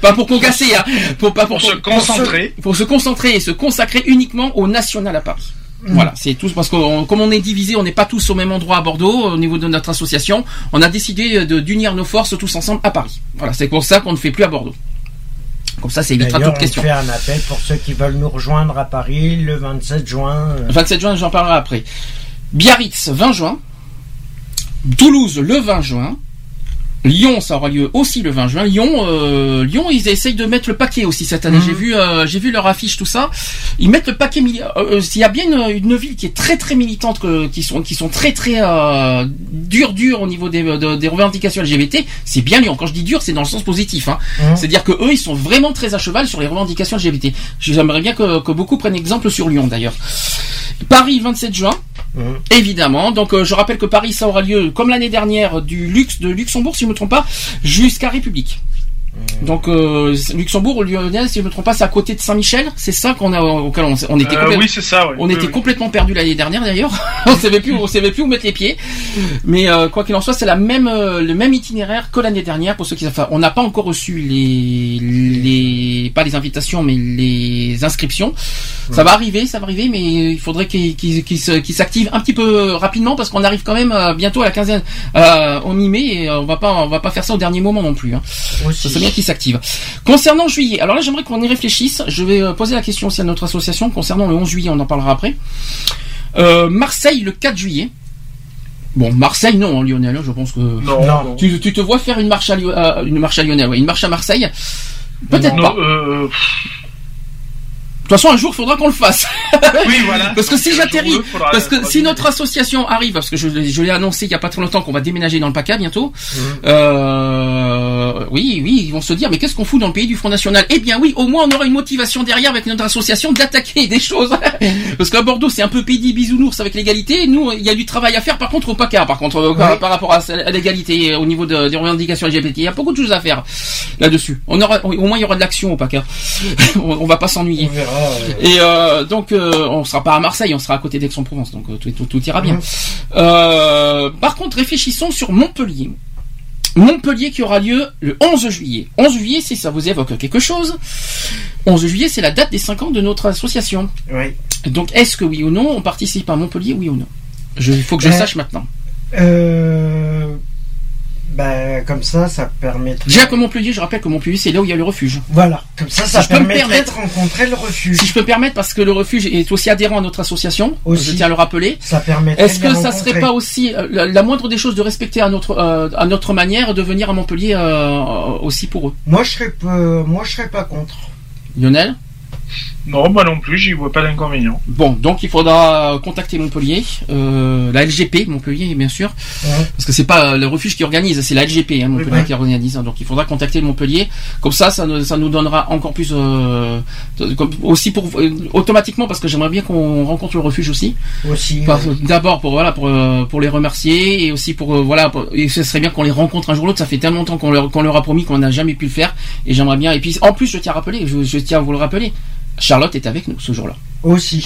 pas pour concasser, hein, pour pas Pour se concentrer. pour se concentrer et se consacrer uniquement au national à Paris. Voilà, c'est tout parce que on- comme on est divisé, on n'est pas tous au même endroit à Bordeaux au niveau de notre association. On a décidé de- d'unir nos forces tous ensemble à Paris. Voilà, c'est pour ça qu'on ne fait plus à Bordeaux. Comme ça, ça évitera D'ailleurs, toute on question. fait un appel pour ceux qui veulent nous rejoindre à Paris le 27 juin. euh, 27 juin, j'en parlerai après. Biarritz, 20 juin. Toulouse, le 20 juin. Lyon, ça aura lieu aussi le 20 juin. Lyon, euh, Lyon, ils essayent de mettre le paquet aussi cette année. J'ai vu, euh, j'ai vu leur affiche, tout ça. Ils mettent le paquet. euh, euh, S'il y a bien une, une ville qui est très très militante, que- qui sont qui sont très très euh, dur dur au niveau des, de- des revendications LGBT, c'est bien Lyon. Quand je dis dur, c'est dans le sens positif. Hein. Mhm. C'est-à-dire que eux, ils sont vraiment très à cheval sur les revendications LGBT. J'aimerais bien que, que beaucoup prennent exemple sur Lyon d'ailleurs. Paris, 27 juin. Mhm. Évidemment. Donc euh, je rappelle que Paris, ça aura lieu comme l'année dernière du luxe de Luxembourg, si je ne me trompe pas, jusqu'à République. Donc euh, Luxembourg, Lyonnais, si je ne me trompe pas, c'est à côté de Saint-Michel. C'est ça qu'on a auquel on, on était Euh, complètement- oui, c'est ça. ouais. on Oui, était oui. complètement perdu l'année dernière d'ailleurs. on savait plus, on savait plus où mettre les pieds. Mais euh, quoi qu'il en soit, c'est la même, euh, le même itinéraire que l'année dernière pour ceux qui savent. Enfin, on n'a pas encore reçu les, les, pas les invitations, mais les inscriptions. Ça va arriver, ça va arriver, mais il faudrait qu'ils qu'ils- qu'ils se- qu'ils s'activent un petit peu rapidement parce qu'on arrive quand même euh, bientôt à la quinzaine, euh, au mi-mai et euh, on va pas, on va pas faire ça au dernier moment non plus. Hein. Ça qu'ils s'activent. Concernant juillet, alors là j'aimerais qu'on y réfléchisse. Je vais euh, poser la question aussi à notre association concernant le 11 juillet, on en parlera après. Euh, Marseille le 4 juillet. Bon, Marseille non, hein, Lionel, hein, je pense que Non, Non. non. tu, tu te vois faire une marche à, Lio- euh, une marche à Lionel, ouais, une marche à Marseille. Peut-être Non, pas. euh, toute façon, un jour, il faudra qu'on le fasse. Oui, voilà. Parce que si j'atterris, parce que si notre association arrive, parce que je, je l'ai annoncé il y a pas très longtemps qu'on va déménager dans le PACA bientôt, Mmh. euh, oui, oui, ils vont se dire, mais qu'est-ce qu'on fout dans le pays du Front National? Eh bien oui, au moins on aura une motivation derrière avec notre association d'attaquer des choses. parce qu'à Bordeaux, c'est un peu pays bisounours avec l'égalité. Nous, il y a du travail à faire par contre au PACA, par contre, euh, par, par rapport à, à l'égalité, au niveau de- des revendications LGBT. Il y a beaucoup de choses à faire là-dessus. On aura, au moins il y aura de l'action au PACA. on, on va pas s'ennuyer. On verra. Et euh, donc, euh, on sera pas à Marseille, on sera à côté d'Aix-en-Provence, donc euh, tout, tout, tout ira bien. Euh, par contre, réfléchissons sur Montpellier. Montpellier qui aura lieu le 11 juillet. 11 juillet, si ça vous évoque quelque chose. 11 juillet, c'est la date des 5 ans de notre association. Oui. Donc, est-ce que oui ou non, on participe à Montpellier, oui ou non? Il faut que je Euh, sache maintenant. Euh, ben, comme ça, ça permettrait. Déjà que Montpellier, je rappelle que Montpellier, c'est là où il y a le refuge. Voilà. Comme ça, Si ça je peux me permettrait de rencontrer le refuge. Si je peux me permettre, parce que le refuge est aussi adhérent à notre association, Aussi. je tiens à le rappeler. Ça permettrait Est-ce que ça serait pas aussi euh, la, la moindre des choses de respecter à notre euh, à notre manière de venir à Montpellier euh, aussi pour eux? Moi, je serais moi, je serais pas contre. Lionel? Non, moi non plus, j'y vois pas d'inconvénient. Bon, donc il faudra contacter Montpellier, euh, la LGP Montpellier bien sûr, Ouais. parce que c'est pas le refuge qui organise, c'est la LGP hein, Montpellier Oui, qui organise. hein. donc il faudra contacter Montpellier. Comme ça, ça, nous- ça nous donnera encore plus euh, comme- aussi pour euh, automatiquement parce que j'aimerais bien qu'on rencontre le refuge aussi. Aussi. D'abord pour voilà pour pour les remercier et aussi pour voilà pour- et ce serait bien qu'on les rencontre un jour ou l'autre. Ça fait tellement longtemps qu'on leur qu'on leur a promis qu'on n'a jamais pu le faire et j'aimerais bien. Et puis en plus je tiens à rappeler, je, je tiens à vous le rappeler, Charlotte est avec nous ce jour-là. Aussi.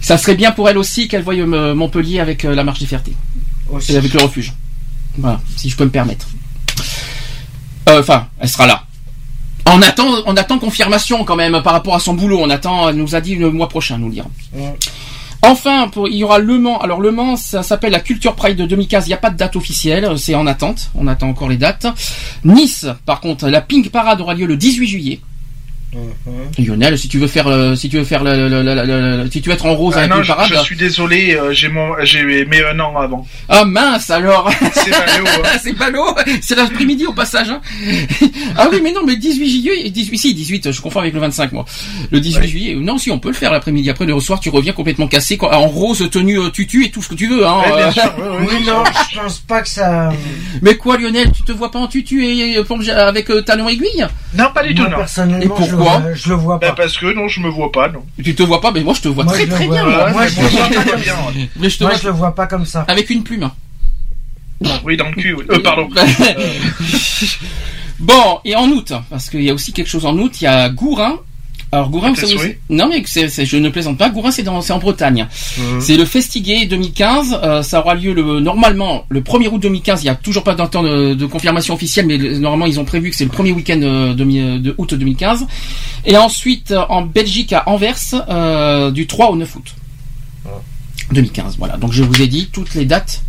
Ça serait bien pour elle aussi qu'elle voie euh, Montpellier avec euh, la marche des fiertés Aussi. et avec le refuge. Voilà, si je peux me permettre. Euh, Enfin, elle sera là. On attend, on attend confirmation quand même par rapport à son boulot. On attend, elle nous a dit le mois prochain, nous. Ouais. Enfin, pour, il y aura Le Mans. Alors Le Mans, ça s'appelle la Culture Pride de 2015. Il n'y a pas de date officielle, c'est en attente. On attend encore les dates. Nice, par contre, la Pink Parade aura lieu le 18 juillet. Mhm. Lionel, si tu veux faire, le- si tu veux faire, le, le- le- le- le- si tu veux être en rose Ah avec non, une parade. je suis désolé, euh, j'ai mon, j'ai mis un an avant. Ah mince alors. C'est ballot, hein. c'est ballot. C'est l'après-midi au passage. hein. ah oui, mais non, mais 18 juillet, 18, si 18, je confonds avec le 25 moi. Le 18 Ouais. juillet, non, si on peut le faire l'après-midi. Après le soir, tu reviens complètement cassé, quoi, en rose, tenue euh, tutu et tout ce que tu veux. Hein, Ouais, bien euh. sûr, ouais, ouais, Oui, non, je pense pas que ça. Mais quoi, Lionel, tu te vois pas en tutu et euh, plonge- avec euh, talon aiguille? Non, pas du tout, Moi, non. personnellement, Et pourquoi je, le- je le vois Bah, pas. parce que non, je me vois pas, non. Tu te vois pas, mais moi je te vois Moi, très très bien. moi. Je vois pas bien. Mais je te Moi, vois je le vois pas comme ça. avec une plume. Oui, dans le cul. oui. Euh, pardon. bon, et en août, parce qu'il y a aussi quelque chose en août, il y a Gourin. Alors Gourin, vous savez, non mais je ne plaisante pas. Gourin, c'est, en Bretagne. C'est le Festigué 2015. euh, ça aura lieu le, normalement le 1er août 2015. Il n'y a toujours pas d'un temps de, de confirmation officielle, mais le- normalement ils ont prévu que c'est le premier week-end euh, de, mi- de août 2015. Et ensuite euh, en Belgique à Anvers euh, du 3 au 9 août 2015. Voilà. Donc je vous ai dit toutes les dates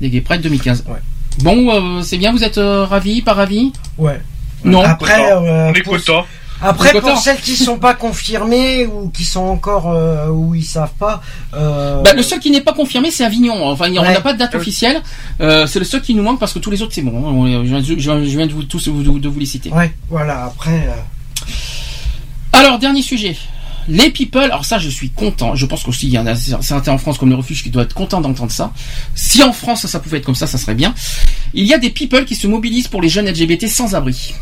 des Gay Pride 2015. Ouais. Bon, euh, c'est bien. Vous êtes euh, ravis, pas ravis? Ouais. Non. Après, euh, On est pour, content. Après content. pour celles qui sont pas confirmées ou qui sont encore euh, où ils savent pas. Euh, Bah, le seul qui n'est pas confirmé, c'est Avignon. Enfin, on n'a pas de date officielle. Euh, c'est le seul qui nous manque parce que tous les autres, c'est bon. hein. Je viens, je viens- je viens de vous tous vous- de vous les citer. Ouais, voilà. Après, euh, Alors, dernier sujet. Les people, alors ça je suis content, je pense qu'aussi il y en a certains en France comme le refuge qui doivent être contents d'entendre ça. Si en France ça pouvait être comme ça, ça serait bien. Il y a des people qui se mobilisent pour les jeunes LGBT sans abri.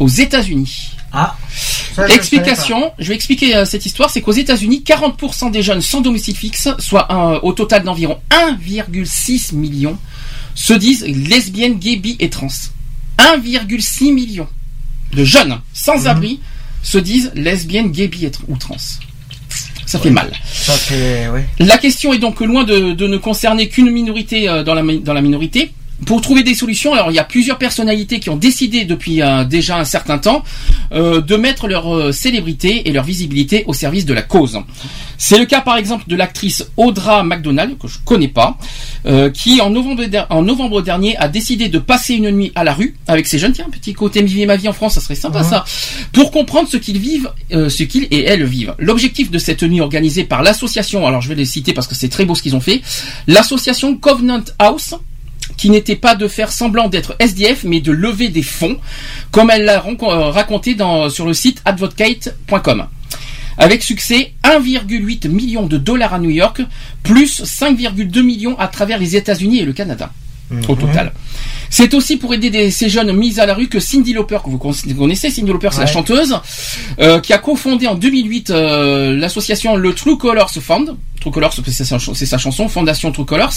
Aux États-Unis. ah. ça, je Explication, je vais expliquer euh, cette histoire, c'est qu'aux États-Unis, 40% des jeunes sans domicile fixe, soit un- au total d'environ 1,6 million, se disent lesbiennes, gays, bi et trans. 1,6 million de jeunes sans abri se disent lesbiennes, gays, bi et ou trans. Ça fait mal. Ça fait, ouais. La question est donc loin de, de ne concerner qu'une minorité euh, dans, la, dans la minorité. Pour trouver des solutions, alors il y a plusieurs personnalités qui ont décidé depuis euh, déjà un certain temps euh, de mettre leur euh, célébrité et leur visibilité au service de la cause. C'est le cas par exemple de l'actrice Audra McDonald, que je connais pas, euh, qui en novembre, der- en novembre dernier a décidé de passer une nuit à la rue avec ses jeunes. Tiens, petit côté vivre ma vie en France, ça serait sympa Mhm. ça. Pour comprendre ce qu'ils vivent, euh, ce qu'ils et elles vivent. L'objectif de cette nuit organisée par l'association, alors je vais les citer parce que c'est très beau ce qu'ils ont fait, l'association Covenant House, qui n'était pas de faire semblant d'être SDF, mais de lever des fonds, comme elle l'a euh, raconté dans, sur le site advocate.com. Avec succès, 1,8 million de dollars à New York, plus 5,2 millions à travers les États-Unis et le Canada. Au total. C'est aussi pour aider des- ces jeunes mis à la rue que Cindy Lauper, que vous con- connaissez, Cindy Lauper, c'est la chanteuse, euh, qui a cofondé en 2008 euh, l'association le True Colors Fund. True Colors, c'est sa, chanson, Fondation True Colors.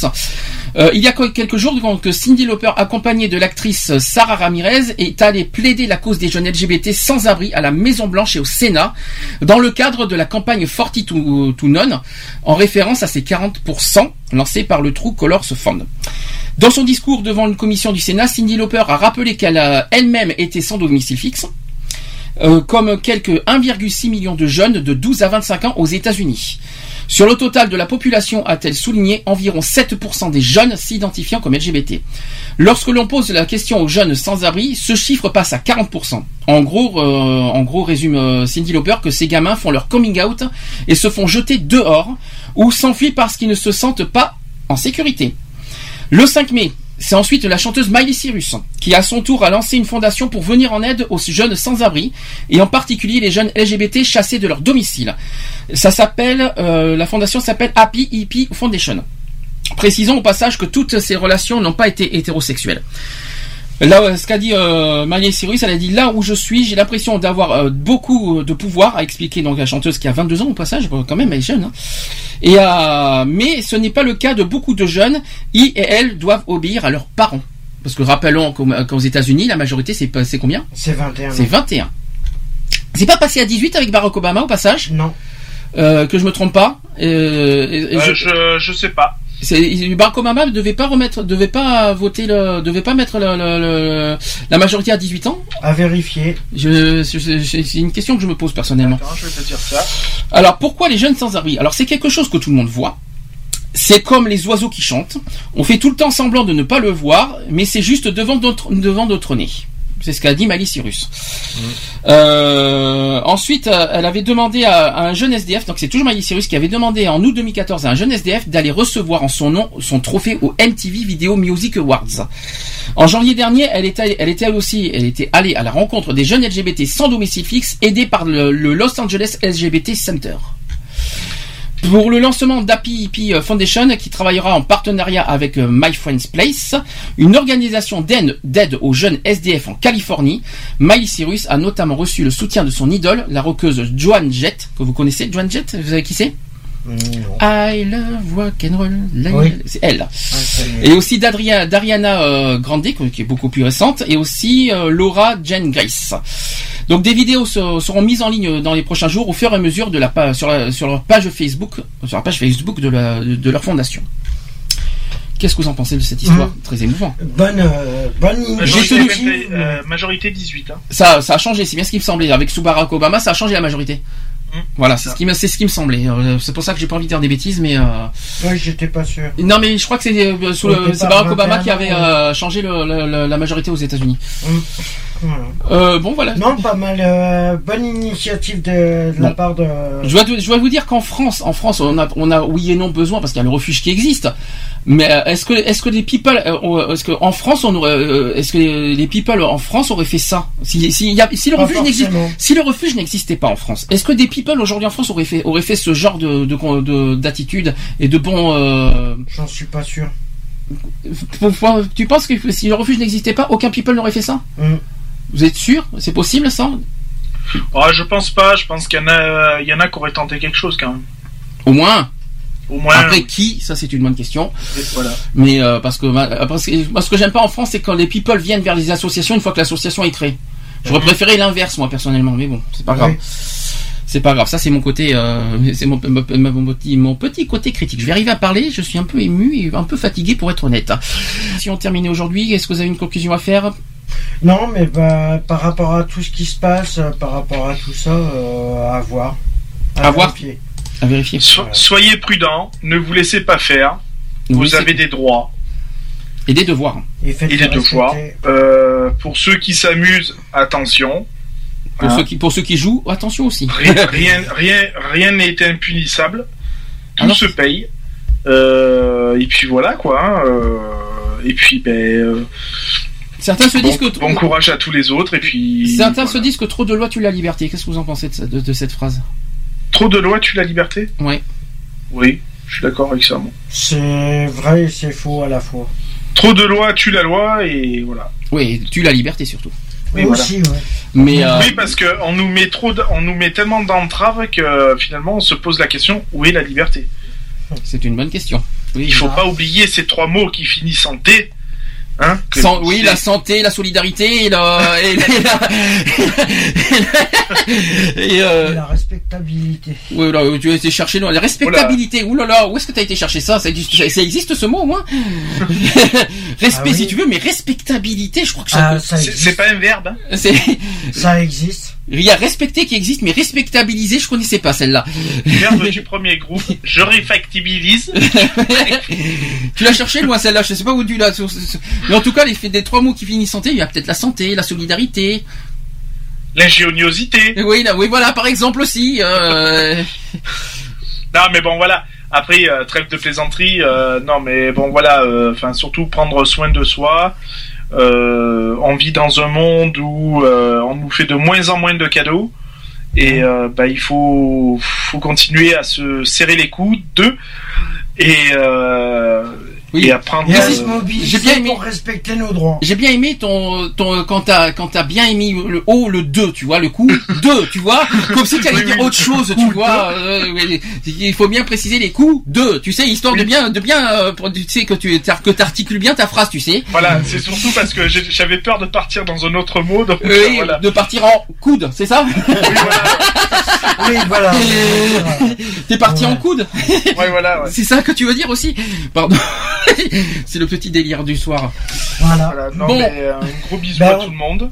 Euh, il y a que- quelques jours, donc, que Cindy Lauper, accompagnée de l'actrice Sarah Ramirez, est allée plaider la cause des jeunes LGBT sans abri à la Maison Blanche et au Sénat, dans le cadre de la campagne Forty to, to None, en référence à ces 40% lancés par le True Colors Fund. Dans son discours devant une commission du Cindy Lauper a rappelé qu'elle a elle-même été sans domicile fixe, euh, comme quelques 1,6 million de jeunes de 12 à 25 ans aux États-Unis. Sur le total de la population, a-t-elle souligné, environ 7% des jeunes s'identifiant comme LGBT. Lorsque l'on pose la question aux jeunes sans-abri, ce chiffre passe à 40%. En gros, euh, en gros résume euh, Cindy Lauper que ces gamins font leur coming out et se font jeter dehors ou s'enfuient parce qu'ils ne se sentent pas en sécurité. Le 5 mai, c'est ensuite la chanteuse Miley Cyrus qui à son tour a lancé une fondation pour venir en aide aux jeunes sans-abri et en particulier les jeunes LGBT chassés de leur domicile. Ça s'appelle, euh, la fondation s'appelle Happy Hippie Foundation. Précisons au passage que toutes ces relations n'ont pas été hétérosexuelles. Là, euh, ce qu'a dit euh, Miley Cyrus, elle a dit là où je suis, j'ai l'impression d'avoir euh, beaucoup de pouvoir, a expliqué donc la chanteuse qui a 22 ans au passage, quand même elle est jeune. hein. Et euh, mais ce n'est pas le cas de beaucoup de jeunes. Ils et elles doivent obéir à leurs parents. Parce que rappelons qu'aux États-Unis, la majorité c'est pas- c'est combien? C'est 21. C'est 21. C'est pas passé à 18 avec Barack Obama au passage? Non. Euh, que je me trompe pas? Euh, Euh, je- je, je sais pas. Barack Obama ne devait pas remettre, devait pas voter le, devait pas mettre le- le- le- la majorité à 18 ans. À vérifier. Je, je- je- c'est une question que je me pose personnellement. Attends, je vais te dire ça. Alors pourquoi les jeunes sans abri Alors c'est quelque chose que tout le monde voit. C'est comme les oiseaux qui chantent. On fait tout le temps semblant de ne pas le voir, mais c'est juste devant notre, devant notre nez. C'est ce qu'a dit Miley Cyrus. Euh, ensuite, euh, elle avait demandé à, à un jeune SDF, donc c'est toujours Miley Cyrus qui avait demandé en août 2014 à un jeune SDF d'aller recevoir en son nom son trophée au MTV Video Music Awards. En janvier dernier, elle était, elle était elle aussi, elle était allée à la rencontre des jeunes LGBT sans domicile fixe, aidés par le, le Los Angeles LGBT Center. Pour le lancement d'Happy Hippie Foundation, qui travaillera en partenariat avec euh, My Friend's Place, une organisation d'aide aux jeunes SDF en Californie, Miley Cyrus a notamment reçu le soutien de son idole, la rockeuse Joan Jett, que vous connaissez. Joan Jett, vous savez qui c'est? I love rock and roll. La- Oui. C'est elle. Ah, ça y est. Et aussi d'Ariana euh, Grande, qui est beaucoup plus récente, et aussi euh, Laura Jane Grace. Donc des vidéos se- seront mises en ligne dans les prochains jours au fur et à mesure de la sur, la- sur leur page Facebook, sur la page Facebook de, la, de, de leur fondation. Qu'est-ce que vous en pensez de cette histoire? Très émouvant. Bonne, euh, bonne Majorité, euh, majorité 18. Hein. Ça, ça a changé, c'est bien ce qui me semblait. Avec sous Barack Obama, ça a changé la majorité. Voilà, c'est ce qui me, c'est ce qui me semblait. Euh, C'est pour ça que j'ai pas envie de dire des bêtises, mais. Euh... Ouais, j'étais pas sûr. Non, mais je crois que c'est euh, sous Au le, départ, c'est Barack Obama 21 qui avait euh, changé le- le- le- la majorité aux États-Unis. Voilà. Euh, bon, voilà. Non, pas mal. euh, bonne initiative de, de la part de. Je dois, je dois vous dire qu'en France, en France, on a, on a oui et non besoin parce qu'il y a le refuge qui existe. Mais euh, est-ce que, est-ce que les people, est-ce que en France, on aurait, est-ce que les, people en France auraient fait ça? Si, si, il y a- si le refuge n'existe, forcément. si le refuge n'existait pas en France, est-ce que des people aujourd'hui en France auraient fait, auraient fait ce genre de, de, de- d'attitude et de bon, euh, J'en suis pas sûr. tu penses que si le refuge n'existait pas, aucun people n'aurait fait ça? Mm. Vous êtes sûr? C'est possible ça? Ah, je pense pas. Je pense qu'il y en a, il y en a qui auraient tenté quelque chose quand même. Au moins? Au moins. Après qui? Ça c'est une bonne question. Voilà. Mais euh, parce que ma- parce que moi, ce que j'aime pas en France, c'est quand les people viennent vers les associations une fois que l'association est créée. J'aurais préféré l'inverse moi personnellement, mais bon, c'est pas grave. Oui. C'est pas grave, ça c'est mon côté, euh, c'est mon, mon- mon petit, mon petit côté critique. Je vais arriver à parler, je suis un peu ému et un peu fatigué pour être honnête. Si on terminait aujourd'hui, est-ce que vous avez une conclusion à faire? Non, mais bah, par rapport à tout ce qui se passe, euh, par rapport à tout ça, euh, à voir. À voir. vérifier. À vérifier. So- soyez prudents. Ne vous laissez pas faire. Vous avez des droits Et des devoirs. Et, des devoirs. Euh, pour ceux qui s'amusent, attention. Pour Hein. ceux qui, pour ceux qui jouent, attention aussi. Rien, rien, rien, rien n'est impunissable. Tout Alors- se paye. Euh, et puis voilà quoi. hein, euh, et puis ben. euh, Certains se bon, disent que bon courage à tous les autres. Et puis. certains voilà. se disent que trop de lois tue la liberté. Qu'est-ce que vous en pensez de, de- de cette phrase? Trop de lois tue la liberté? Ouais. Oui, je suis d'accord avec ça. moi. C'est vrai et c'est faux à la fois. Trop de lois tue la loi et voilà. Oui, tue la liberté surtout. Oui, voilà. Aussi, ouais. Mais euh, Oui, parce que on nous met trop, de- on nous met tellement d'entraves que finalement on se pose la question où est la liberté? C'est une bonne question. Oui, Il faut Ah. pas oublier ces trois mots qui finissent en T. Hein, Sans- oui, la santé, la solidarité et la. Et, la- et, euh, Et la respectabilité. ouais, là, tu as été chercher loin. La respectabilité. Ouh là là, où est-ce que tu as été chercher ça? Ça existe, ça- ça existe ce mot au moins? Respect Ah oui. si tu veux, mais respectabilité, je crois que ça. Ah, ça c'est existe. c'est pas un verbe. hein? Ça existe. Il y a respecter qui existe, mais respectabiliser, je connaissais pas celle-là. Verbe du premier groupe. Je réfactibilise. tu l'as cherché loin celle-là, je sais pas où tu l'as. Mais en tout cas, les des trois mots qui finissent en T, il y a peut-être la santé, la solidarité. L'ingéniosité. Oui, là, oui, voilà, par exemple aussi. euh, Non, mais bon, voilà. Après, euh, trêve de plaisanterie. euh, non, mais bon, voilà. euh, Enfin, surtout prendre soin de soi. Euh, on vit dans un monde où euh, on nous fait de moins en moins de cadeaux. Et euh, bah, il faut, faut continuer à se serrer les coudes et, euh, Oui. et apprendre. J'ai bien aimé- pour respecter nos droits. J'ai bien aimé ton, ton quand t'as quand t'as bien aimé le haut le 2, tu vois le coup 2, tu vois comme si tu allais dire autre chose, tu vois. euh, il faut bien préciser les coups 2, tu sais, histoire de bien de bien euh, pour- tu sais que tu que t'articules bien ta phrase, tu sais. Voilà, c'est surtout parce que j'avais peur de partir dans un autre mot. Donc, euh, Oui, voilà. de partir en coude, c'est ça? Oui, voilà. Oui, voilà. T'es parti Ouais. en coude? Ouais, voilà, ouais. C'est ça que tu veux dire aussi? Pardon. c'est le petit délire du soir. Voilà. Voilà, non, Bon. mais, euh, un gros bisou Ben, à tout le monde.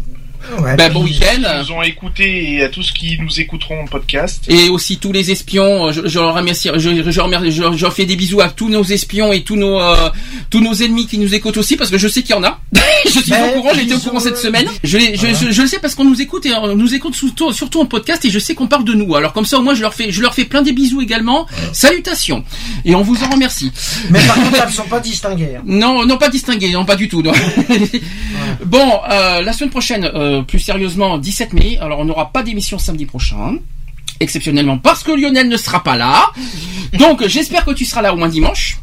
Ouais, Bah, bon qui week-end. nous ont écoutés et à tous qui nous écouteront en podcast. Et aussi tous les espions, je, je leur remercie, je, je, remercie- je, je fais des bisous à tous nos espions et tous nos euh, tous nos ennemis qui nous écoutent aussi parce que je sais qu'il y en a. je suis Ben, au courant, j'ai été au courant cette semaine. Je, l'ai- je, je, je le sais parce qu'on nous écoute et on nous écoute surtout, surtout en podcast et je sais qu'on parle de nous. Alors comme ça au moins je leur fais je leur fais plein des bisous également. Salutations et on vous en remercie. Mais par contre, elles sont pas distinguées. hein. Non, non pas distingué, non pas du tout. non. bon, euh, la semaine prochaine, euh, plus sérieusement, 17 mai. Alors on n'aura pas d'émission samedi prochain, exceptionnellement parce que Lionel ne sera pas là. Donc j'espère que tu seras là au moins dimanche.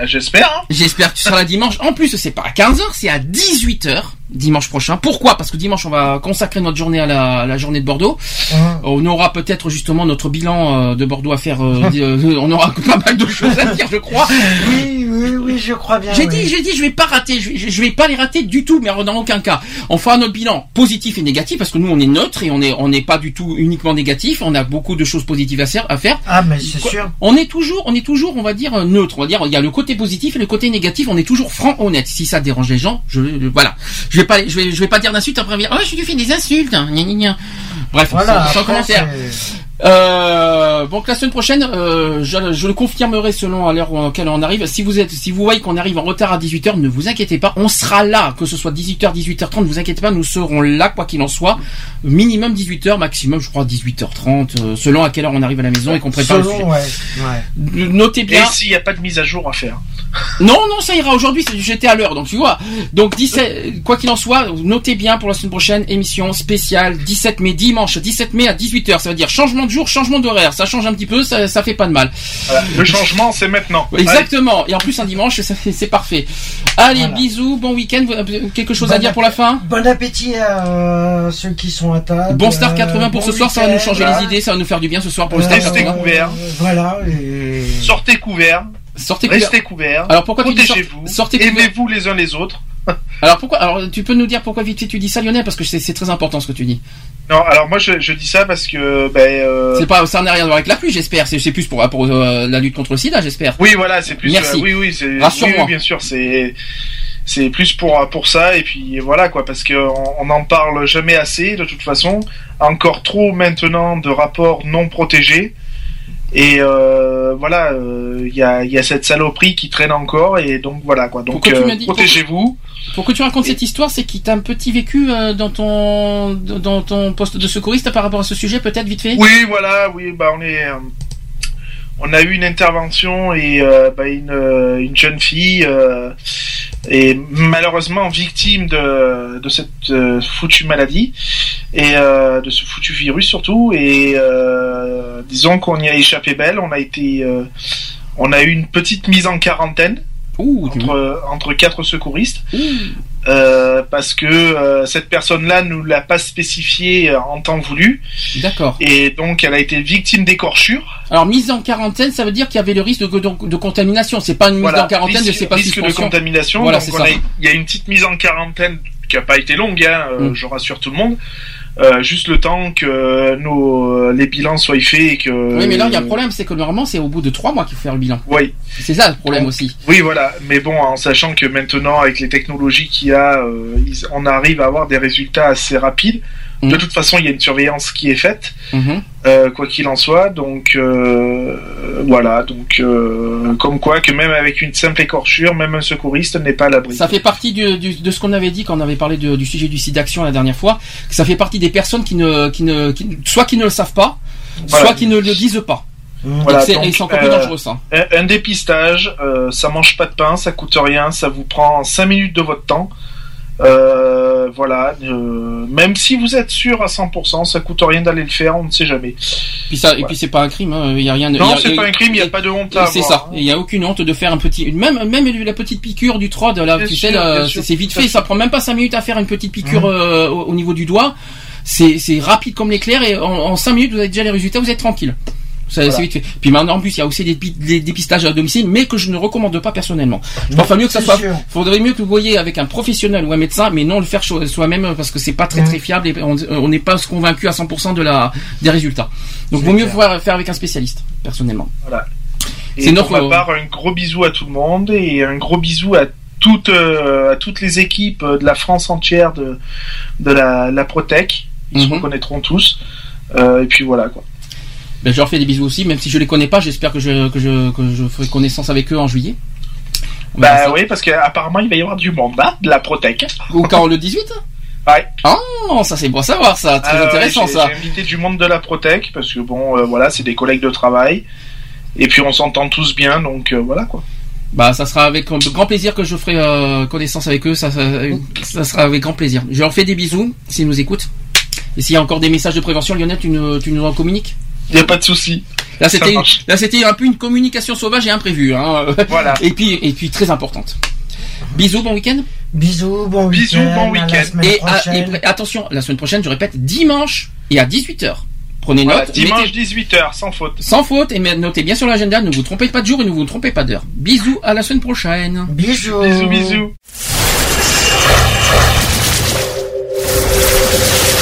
Euh, J'espère. hein. J'espère que tu seras là dimanche. En plus, c'est pas à 15h, c'est à 18h dimanche prochain. Pourquoi? Parce que dimanche, on va consacrer notre journée à la, à la journée de Bordeaux. Hein. On aura peut-être justement notre bilan euh, de Bordeaux à faire. euh, euh, on aura pas mal de choses à dire, je crois. Oui, oui, oui, je crois bien. J'ai oui. dit, j'ai dit, je vais pas rater, je vais, je vais pas les rater du tout, mais dans aucun cas. On fera notre bilan positif et négatif parce que nous on est neutre et on est, on n'est pas du tout uniquement négatif. On a beaucoup de choses positives à faire. À faire. Ah, mais c'est sûr. On est toujours, on est toujours, on va dire euh, neutre. On va dire, il y a le côté positif et le côté négatif. On est toujours franc, honnête. Si ça dérange les gens, je, je- voilà. Je vais pas, je vais, je vais pas dire d'insultes après dire, oh, je lui fais des insultes. gna, gna, gna. Bref, Voilà. sans, sans commentaire. Euh, donc la semaine prochaine, euh, je, je le confirmerai selon à l'heure laquelle on arrive. Si vous êtes, si vous voyez qu'on arrive en retard à 18h, ne vous inquiétez pas, on sera là, que ce soit 18h, 18h30, ne vous inquiétez pas, nous serons là quoi qu'il en soit. Minimum 18h, maximum je crois 18h30, euh, selon à quelle heure on arrive à la maison et qu'on prépare le sujet. Selon, ouais. ouais. Notez Et bien. s'il n'y a pas de mise à jour à faire? Non, non, ça ira. Aujourd'hui, j'étais à l'heure, donc tu vois. Donc 17, quoi qu'il en soit, notez bien pour la semaine prochaine, émission spéciale 17 mai, dimanche 17 mai à 18h. Ça veut dire changement changement d'horaire. Ça change un petit peu, ça, ça fait pas de mal. Voilà. Le changement, c'est maintenant. Exactement. Et en plus un dimanche, c'est parfait. Allez, Voilà. bisous, bon week-end. Vous Quelque chose à Bon dire pour la fin Bon appétit à euh, ceux qui sont à table. Bon Star Euh, 80 pour bon ce soir, ça va nous changer voilà. les idées, ça va nous faire du bien ce soir pour le Euh, Star Restez 80. couverts. Voilà. Et... Allez. Sortez couverts. Sortez couverts. Restez couverts. Alors pourquoi Protégez-vous. sortez couverts Aimez-vous les uns les autres. Alors pourquoi Alors tu peux nous dire pourquoi vite fait tu dis ça Lionel parce que c'est très important ce que tu dis. Non, alors moi je, je dis ça parce que ben euh, C'est pas ça n'a rien à voir avec la pluie, j'espère. C'est c'est plus pour pour euh, la lutte contre le sida, j'espère. oui voilà c'est plus Merci. euh, oui oui c'est oui, oui, bien sûr c'est c'est plus pour pour ça et puis voilà quoi parce que on on n'en parle jamais assez de toute façon encore trop maintenant de rapports non protégés et euh, voilà euh, il y a il y a cette saloperie qui traîne encore et donc voilà quoi. Donc euh, protégez-vous. Pour que tu racontes cette histoire, c'est qu'il t'a un petit vécu euh, dans ton dans ton poste de secouriste par rapport à ce sujet, peut-être vite fait? Oui, voilà, oui, bah on est, on a eu une intervention et bah, une, une jeune fille est malheureusement victime de, de cette foutue maladie et euh, de ce foutu virus surtout. Et euh, disons qu'on y a échappé belle. On a été, euh, on a eu une petite mise en quarantaine entre, entre quatre secouristes. Parce que cette personne-là nous l'a pas spécifié en temps voulu. D'accord. Et donc elle a été victime d'écorchures. Alors mise en quarantaine, ça veut dire qu'il y avait le risque de, de, de contamination. C'est pas une mise Voilà, en quarantaine, risque, je sais pas risque de contamination. Voilà, donc il y a une petite mise en quarantaine qui a pas été longue, hein, Mm. je rassure tout le monde. Euh, juste le temps que nos euh, les bilans soient faits et que. Oui, mais là il y a un problème, c'est que normalement c'est au bout de trois mois qu'il faut faire le bilan. Oui. C'est ça le problème aussi. Oui, voilà. Mais bon, en sachant que maintenant, avec les technologies qu'il y a, euh, on arrive à avoir des résultats assez rapides. De toute façon, il y a une surveillance qui est faite, Mhm. euh, quoi qu'il en soit. Donc euh, voilà. Donc euh, comme quoi que même avec une simple écorchure, même un secouriste n'est pas à l'abri. Ça fait partie du, du- de ce qu'on avait dit quand on avait parlé de- du sujet du site d'action la dernière fois, que ça fait partie des personnes qui ne, qui ne, qui soit qui ne le savent pas, Voilà. soit qui ne le disent pas. Voilà, Donc c'est- donc, et c'est encore plus dangereux ça. Un, un dépistage, ça mange pas de pain, ça coûte rien, ça vous prend 5 minutes de votre temps. Euh, voilà, euh, même si vous êtes sûr à 100%, ça coûte rien d'aller le faire, on ne sait jamais. Puis ça, et puis c'est pas un crime, hein, il y a rien de. Non, c'est pas un crime, il n'y a pas de honte à C'est ça. hein. Il y a aucune honte de faire un petit, même même la petite piqûre du trod là, Bien tu sûr, sais, c'est vite fait. Ça prend même pas cinq minutes à faire une petite piqûre Mhm. euh, au, au niveau du doigt. C'est c'est rapide comme l'éclair et en, en cinq minutes vous avez déjà les résultats, vous êtes tranquille. Ça, Voilà. C'est vite fait. Puis maintenant en plus il y a aussi des, pi- des dépistages à domicile, mais que je ne recommande pas personnellement. Je pense mieux que ça soit. sûr. Faudrait mieux que vous voyez avec un professionnel ou un médecin, mais non le faire soi-même parce que c'est pas très Mhm. très fiable et on n'est pas convaincu à 100% de la des résultats. Donc vaut mieux clair. faire, faire avec un spécialiste personnellement. Voilà. C'est Et pour ma part, un gros bisou à tout le monde et un gros bisou à toutes, euh, à toutes les équipes de la France entière de, de la, la Protec. Ils se Mhm. reconnaîtront tous. Euh, et puis voilà quoi. Ben, je leur fais des bisous aussi, même si je les connais pas. J'espère que je, que je, que je ferai connaissance avec eux en juillet. Bah oui, parce qu'apparemment il va y avoir du monde là, de la Protec. Ou quand le 18 Ouais. Oh, ça c'est bon à savoir, ça. Très Ah intéressant, ça. J'ai invité du monde de la Protec parce que bon, euh, voilà, c'est des collègues de travail. Et puis on s'entend tous bien, donc euh, voilà quoi. Bah, ça sera avec grand plaisir que je ferai euh, connaissance avec eux. Ça, ça, ça sera avec grand plaisir. Je leur fais des bisous s'ils nous écoutent. Et s'il y a encore des messages de prévention, Lionel, tu tu nous en communiques? Il y a pas de souci. Là, Ça c'était, marche. là, c'était un peu une communication sauvage et imprévue. Hein. Voilà. Et puis, et puis très importante. Bisous, bon week-end. Bisous, bon Bisous, week-end. bon à la week-end. Et, à- prochaine. et pr- attention, la semaine prochaine, je répète, dimanche et à 18h. Prenez Voilà, note. dimanche mettez- 18h, sans faute. sans faute et notez bien sur l'agenda, ne vous trompez pas de jour et ne vous trompez pas d'heure. Bisous, à la semaine prochaine. Bisous. Bisous, bisous.